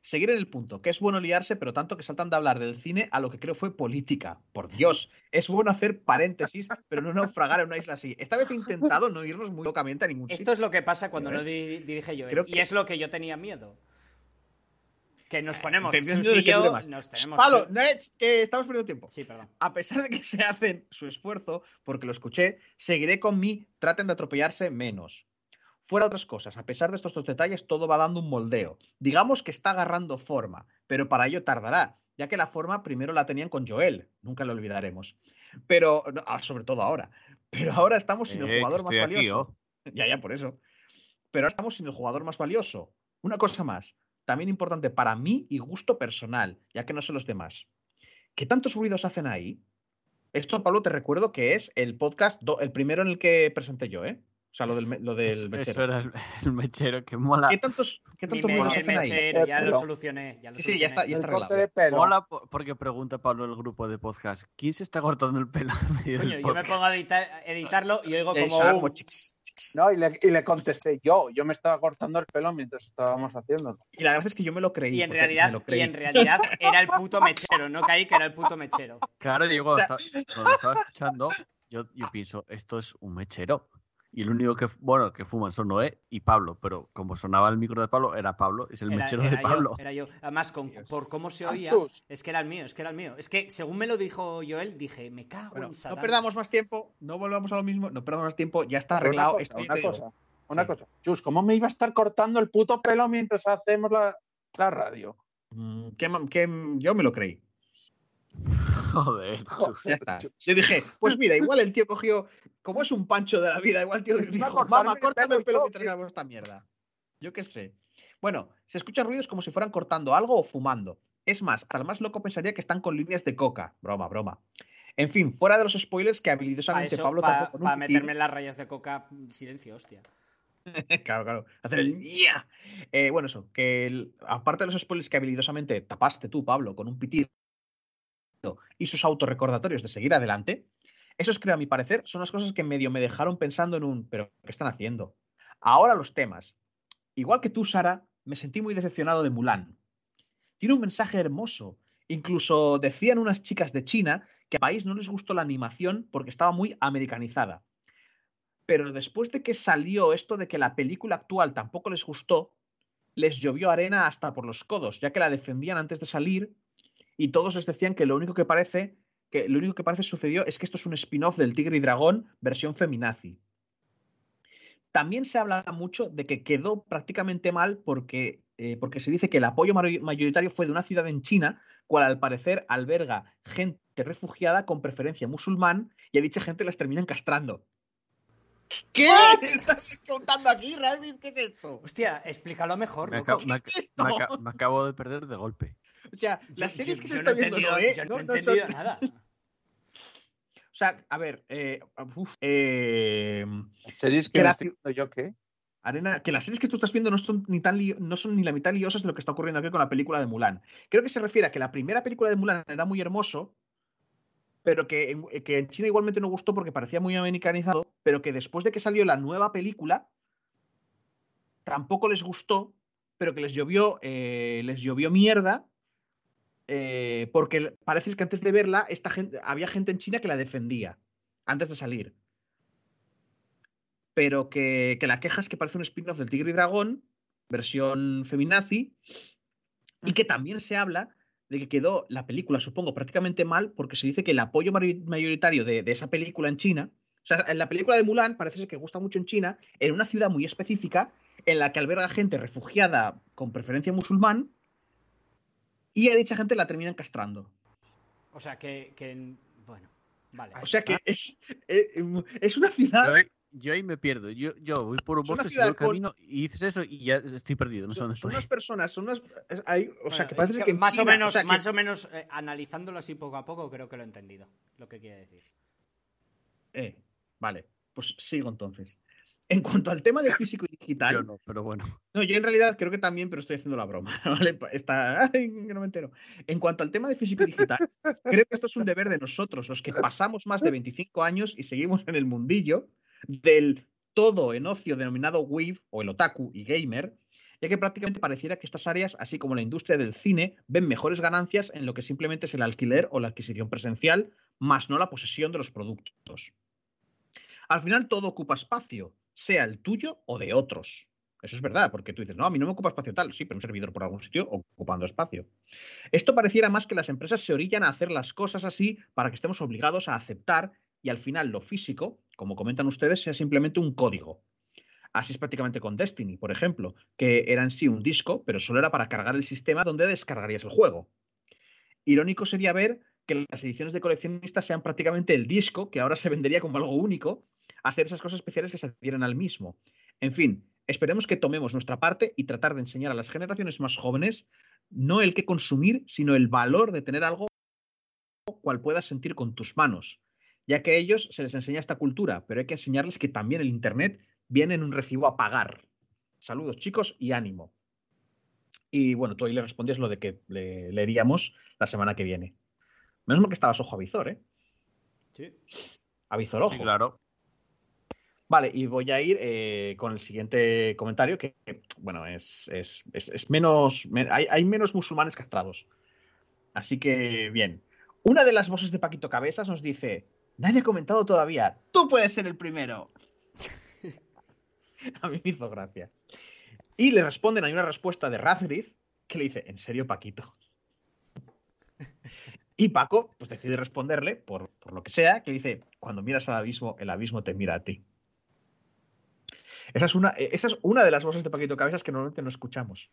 Seguir en el punto, que es bueno liarse, pero tanto que saltan de hablar del cine a lo que creo fue política. Por Dios, es bueno hacer paréntesis, pero no naufragar en una isla así. Esta vez he intentado no irnos muy locamente a ningún Esto sitio. es lo que pasa cuando Creo- no di- dirige yo. Y que- es lo que yo tenía miedo. Que nos ponemos dure más. nos tenemos... Pablo, Nets, que estamos perdiendo tiempo. Sí, perdón. A pesar de que se hacen su esfuerzo, porque lo escuché, seguiré con mi traten de atropellarse menos. Fuera otras cosas, a pesar de estos dos detalles, todo va dando un moldeo. Digamos que está agarrando forma, pero para ello tardará, ya que la forma primero la tenían con Joel, nunca lo olvidaremos. Pero, no, ah, sobre todo ahora. Pero ahora estamos sin Eh, el que jugador más aquí, valioso. oh. Ya, ya, por eso. Pero ahora estamos sin el jugador más valioso. Una cosa más, también importante para mí y gusto personal, ya que no sé los demás. ¿Qué tantos ruidos hacen ahí? Esto, Pablo, te recuerdo que es el podcast, do- el primero en el que presenté yo, ¿eh? O sea, lo del, lo del Eso, mechero. eso era el, el mechero que mola. ¿Qué tantos, qué tantos me- ruidos el hacen ahí? mechero, ya lo solucioné. Ya lo Sí, sí, ya está, solucioné. ya está arreglado. de pelo. Mola po- porque pregunta Pablo el grupo de podcast. ¿Quién se está cortando el pelo Coño, yo me pongo a editar- editarlo y oigo ahí como No, y le, y le contesté yo. Yo me estaba cortando el pelo mientras estábamos haciéndolo. Y la verdad es que yo me lo creí. Y en realidad, me lo y en realidad era el puto mechero, no caí que era el puto mechero. Claro, yo cuando, estaba, cuando estaba escuchando, yo, yo pienso, esto es un mechero. Y el único que, bueno, que fuman son Noé y Pablo, pero como sonaba el micro de Pablo, era Pablo, es el Era- mechero era de yo, Pablo. era yo. Además, con- por cómo se oía, es que era el mío, es que era el mío. Es que según me lo dijo Joel, dije, me cago Bueno, en no Satán. perdamos más tiempo, no volvamos a lo mismo, no perdamos más tiempo, ya está arreglado. Una esto cosa, una cosa, una Sí. cosa. Chus, ¿cómo me iba a estar cortando el puto pelo mientras hacemos la, la radio? Mm, que que, yo me lo creí. Joder, chus. Ya está. Yo dije, pues mira, igual el tío cogió, como es un pancho de la vida, igual el tío dijo, mamá, el córtame pelo el pelo mientras que-". grabamos esta mierda. Yo qué sé. Bueno, se escuchan ruidos como si fueran cortando algo o fumando. Es más, el más loco pensaría que están con líneas de coca. Broma, broma. En fin, fuera de los spoilers que Para habilidosamente eso, Pablo para tapó con un pitido. meterme en las rayas de coca, silencio, hostia. claro, claro. Hacer el ¡ya! Eh, bueno, eso, que el- aparte de los spoilers que habilidosamente tapaste tú, Pablo, con un pitido y sus autorrecordatorios de seguir adelante, esos creo, a mi parecer, son las cosas que medio me dejaron pensando en un, pero ¿qué están haciendo? Ahora los temas. Igual que tú, Sara, me sentí muy decepcionado de Mulan. Tiene un mensaje hermoso. Incluso decían unas chicas de China que al país no les gustó la animación porque estaba muy americanizada. Pero después de que salió esto de que la película actual tampoco les gustó, les llovió arena hasta por los codos, ya que la defendían antes de salir y todos les decían que lo único que parece que lo único que parece sucedió es que esto es un spin-off del Tigre y Dragón versión feminazi. También se habla mucho de que quedó prácticamente mal porque, eh, porque se dice que el apoyo mayoritario fue de una ciudad en China, cual al parecer alberga gente refugiada con preferencia musulmán y a dicha gente las terminan castrando. ¿Qué estás contando aquí, Raditz? ¿Qué es esto? Hostia, explícalo mejor. Me, acabo de perder de golpe. O sea, Yo- las series yo- que yo se no están viendo, entendido- no, ¿eh? yo no No, he no son- entendido nada. O sea, a ver, eh, uf, eh, ¿Series que la yo qué? Arena, que las series que tú estás viendo no son ni tan lío- no son ni la mitad liosas de lo que está ocurriendo aquí con la película de Mulan. Creo que se refiere a que la primera película de Mulan era muy hermoso, pero que en, que en China igualmente no gustó porque parecía muy americanizado, pero que después de que salió la nueva película tampoco les gustó, pero que les llovió, eh, les llovió mierda. Eh, porque parece que antes de verla, esta gente, había gente en China que la defendía antes de salir. Pero que, que la queja es que parece un spin-off del Tigre y Dragón, versión feminazi, y que también se habla de que quedó la película, supongo, prácticamente mal, porque se dice que el apoyo mayoritario de, de esa película en China, o sea, en la película de Mulan parece ser que gusta mucho en China, en una ciudad muy específica, en la que alberga gente refugiada con preferencia musulmán, y a dicha gente la terminan castrando. O sea, que, que- Bueno, vale. O sea que es, eh, es una ciudad Yo ahí, me pierdo. Yo, yo voy por un bosque, sigo el con- camino y dices eso y ya estoy perdido. No sé son, dónde son estoy. unas personas, son unas. hay- o sea, que parece es que. más o menos, sea, que- más o menos eh, analizándolo así poco a poco, creo que lo he entendido. Lo que quiere decir. eh, vale, pues sigo entonces. En cuanto al tema de físico y digital, Yo no, pero bueno. no, yo en realidad creo que también, pero estoy haciendo la broma, ¿vale? Está, ay, que no me entero. En cuanto al tema de físico y digital, creo que esto es un deber de nosotros, los que pasamos más de 25 años y seguimos en el mundillo del todo en ocio denominado Weave o el otaku y gamer, ya que prácticamente pareciera que estas áreas, así como la industria del cine, ven mejores ganancias en lo que simplemente es el alquiler o la adquisición presencial, más no la posesión de los productos. Al final todo ocupa espacio, sea el tuyo o de otros. Eso es verdad, porque tú dices, no, a mí no me ocupa espacio tal, sí, pero un servidor por algún sitio ocupando espacio. Esto pareciera más que las empresas se orillan a hacer las cosas así para que estemos obligados a aceptar y al final lo físico, como comentan ustedes, sea simplemente un código. Así es prácticamente con Destiny, por ejemplo, que era en sí un disco, pero solo era para cargar el sistema donde descargarías el juego. Irónico sería ver que las ediciones de coleccionistas sean prácticamente el disco, que ahora se vendería como algo único, a ser esas cosas especiales que se adhieren al mismo. En fin, esperemos que tomemos nuestra parte y tratar de enseñar a las generaciones más jóvenes no el que consumir, sino el valor de tener algo cual puedas sentir con tus manos, ya que a ellos se les enseña esta cultura, pero hay que enseñarles que también el Internet viene en un recibo a pagar. Saludos chicos y ánimo. Y bueno, tú ahí le respondías lo de que le leeríamos la semana que viene. Menos mal que estabas ojo a visor, ¿eh? Sí. A visor ojo. Sí, claro. Vale, y voy a ir eh, con el siguiente comentario, que, bueno, es, es- es- menos. me- hay, hay menos musulmanes castrados. Así que, bien. Una de las voces de Paquito Cabezas nos dice: Nadie ha comentado todavía. Tú puedes ser el primero. a mí me hizo gracia. Y le responden, hay una respuesta de Razgrif que le dice: ¿En serio, Paquito? Y Paco, pues decide responderle, por, por lo que sea, que dice: Cuando miras al abismo, el abismo te mira a ti. Esa es una, eh, esa es una de las voces de Paquito Cabezas que normalmente no escuchamos.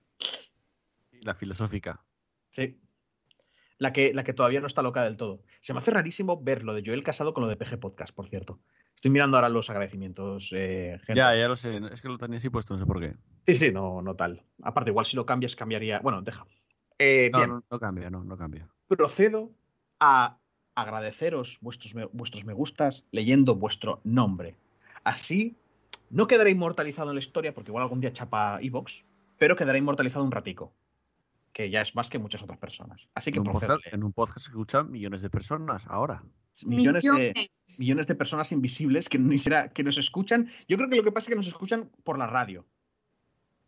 La filosófica. Sí. La que, la que todavía no está loca del todo. Se me hace rarísimo ver lo de Joel Casado con lo de PG Podcast, por cierto. Estoy mirando ahora los agradecimientos. eh, gente. Ya, ya lo sé. Es que lo tenía así puesto, no sé por qué. Sí, sí, no, no tal. Aparte, igual si lo cambias, cambiaría. Bueno, deja. Eh, No, bien, no, no cambia, no, no cambia. procedo a agradeceros vuestros me, vuestros me gustas leyendo vuestro nombre. Así no quedará inmortalizado en la historia, porque igual algún día chapa Evox, pero quedará inmortalizado un ratico. Que ya es más que muchas otras personas. Así que En un, podcast, en un podcast que escuchan millones de personas ahora. Millones de, Millones. de personas invisibles que ni siquiera que nos escuchan. Yo creo que lo que pasa es que nos escuchan por la radio.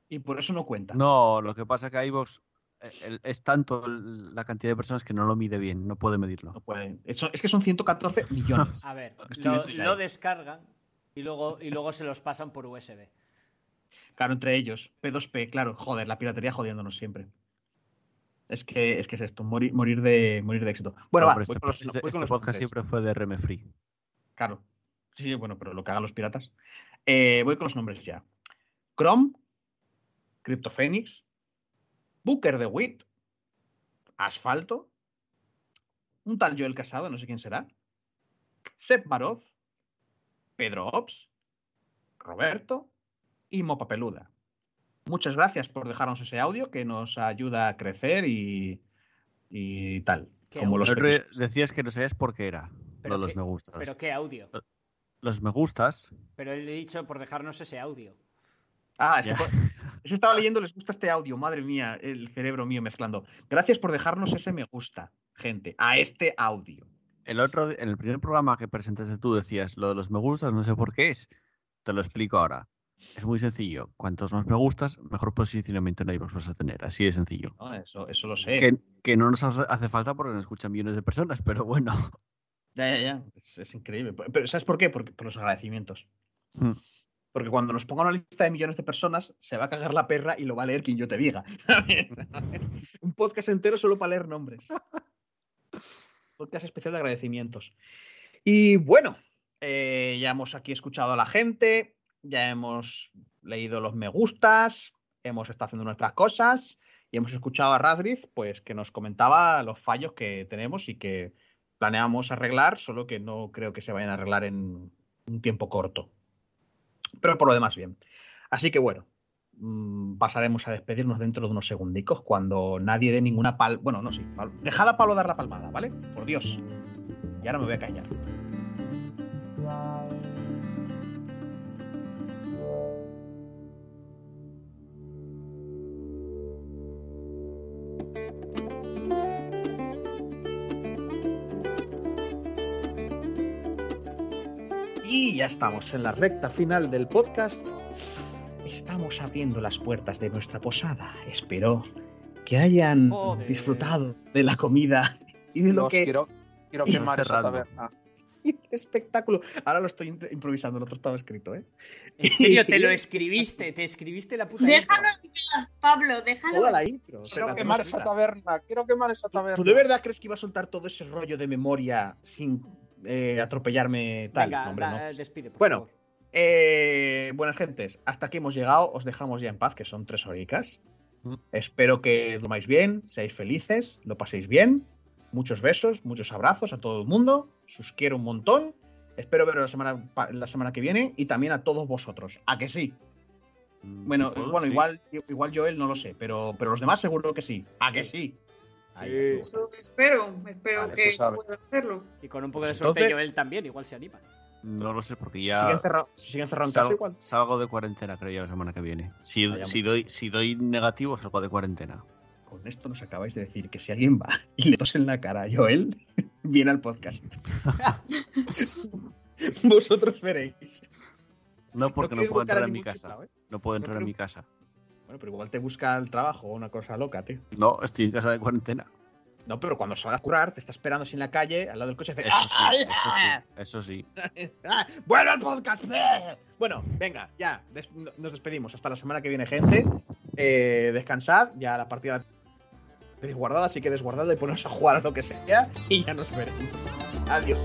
Y por eso no cuenta. No, lo que pasa es que iVoox eh, es tanto la cantidad de personas que no lo mide bien, no puede medirlo. No pueden. Es que son 114 millones. A ver, lo descargan y luego, y luego se los pasan por USB. Claro, entre ellos. P2P, claro. Joder, la piratería jodiéndonos siempre. Es que es, que es esto, morir, morir, de, morir de éxito. Bueno, No, va, este, con los- este- este podcast nombres. siempre fue de RM Free. Claro. Sí, bueno, pero lo que hagan los piratas. Eh, voy con los nombres ya. Chrome, CryptoPhoenix, Booker de Wit, Asfalto, un tal Joel Casado, no sé quién será, Seb Maroz, Pedro Ops, Roberto y Mopa Peluda. Muchas gracias por dejarnos ese audio que nos ayuda a crecer y, y tal. ¿Qué Como los decías que no sabías por qué era. Pero de los qué- me gustas. Pero qué audio. Los me gustas. Pero él le he dicho por dejarnos ese audio. Ah, que, es que estaba leyendo, les gusta este audio, madre mía, el cerebro mío mezclando. Gracias por dejarnos ese me gusta, gente, a este audio. El otro, en el primer programa que presentaste tú decías lo de los me gustas, no sé por qué es. Te lo explico ahora. Es muy sencillo. Cuantos más me gustas, mejor posicionamiento en iVoox vas a tener. Así de sencillo. ¿no? Eso, eso lo sé. Que, que no nos hace, hace falta porque nos escuchan millones de personas, pero bueno. Ya, ya, ya. Es, es increíble. Pero ¿sabes por qué? Porque, por los agradecimientos. Hmm. Porque cuando nos pongan una lista de millones de personas, se va a cagar la perra y lo va a leer quien yo te diga. Un podcast entero solo para leer nombres. Especial de agradecimientos. Y bueno, eh, ya hemos aquí escuchado a la gente, ya hemos leído los me gustas, hemos estado haciendo nuestras cosas y hemos escuchado a Radriz, pues que nos comentaba los fallos que tenemos y que planeamos arreglar, solo que no creo que se vayan a arreglar en un tiempo corto. Pero por lo demás, bien. Así que bueno, pasaremos a despedirnos dentro de unos segundicos cuando nadie dé ninguna pal... Bueno, no, sí. Dejad a Pablo dar la palmada, ¿vale? Por Dios. Y ahora me voy a callar. Y ya estamos en la recta final del podcast. Estamos abriendo las puertas de nuestra posada. Espero que hayan Joder. disfrutado de la comida y de lo que quiero, quiero quemar esa taberna. ¡Qué espectáculo! Ahora lo estoy impro- improvisando, el otro estaba escrito, ¿eh? En serio, te lo escribiste, te escribiste la puta intro. Déjalo Pablo, déjalo. Toda la intro. Quiero quemar esa escrita. taberna. Quiero quemar esa taberna. ¿Tú de verdad crees que iba a soltar todo ese rollo de memoria sin eh, atropellarme tal? Venga, No, hombre, da- no. despide, por Bueno, favor. Eh, buenas gentes, hasta aquí hemos llegado. Os dejamos ya en paz, que son tres horicas. Mm. Espero que durmáis bien, seáis felices, lo paséis bien. Muchos besos, muchos abrazos a todo el mundo. Os quiero un montón. Espero veros la semana, la semana que viene y también a todos vosotros. ¿A que sí? Mm, Bueno, si puedo, bueno sí. igual, igual Joel no lo sé, pero, pero los demás seguro que sí. ¿A que sí? Ahí. Eso espero, espero Vale, que pueda hacerlo. Y con un poco de suerte Entonces- Joel también, igual se anima. No lo sé, porque ya sigue encerrado, si sigue encerrado en casa igual. salgo de cuarentena, creo, ya la semana que viene. Si, si, doy, si doy negativo, salgo de cuarentena. Con esto nos acabáis de decir que si alguien va y le tose en la cara a Joel, viene al podcast. Vosotros veréis. No, porque no, puedo entrar en mi casa. chiflado, ¿eh? No puedo entrar en mi casa. Bueno, pero igual te busca el trabajo o una cosa loca, tío. No, estoy en casa de cuarentena. No, pero cuando salgas a curar, te está esperando así en la calle, al lado del coche, Eso sí, ¡Ah, eso sí, eso sí. ¡Ah! ¡Vuelve al podcast! ¡Eh! Bueno, venga, ya, des- nos despedimos. Hasta la semana que viene, gente. Eh, descansad, ya la partida la tenéis guardada, así que desguardada y poneros a jugar a lo que sea y ya nos veremos. Adiós.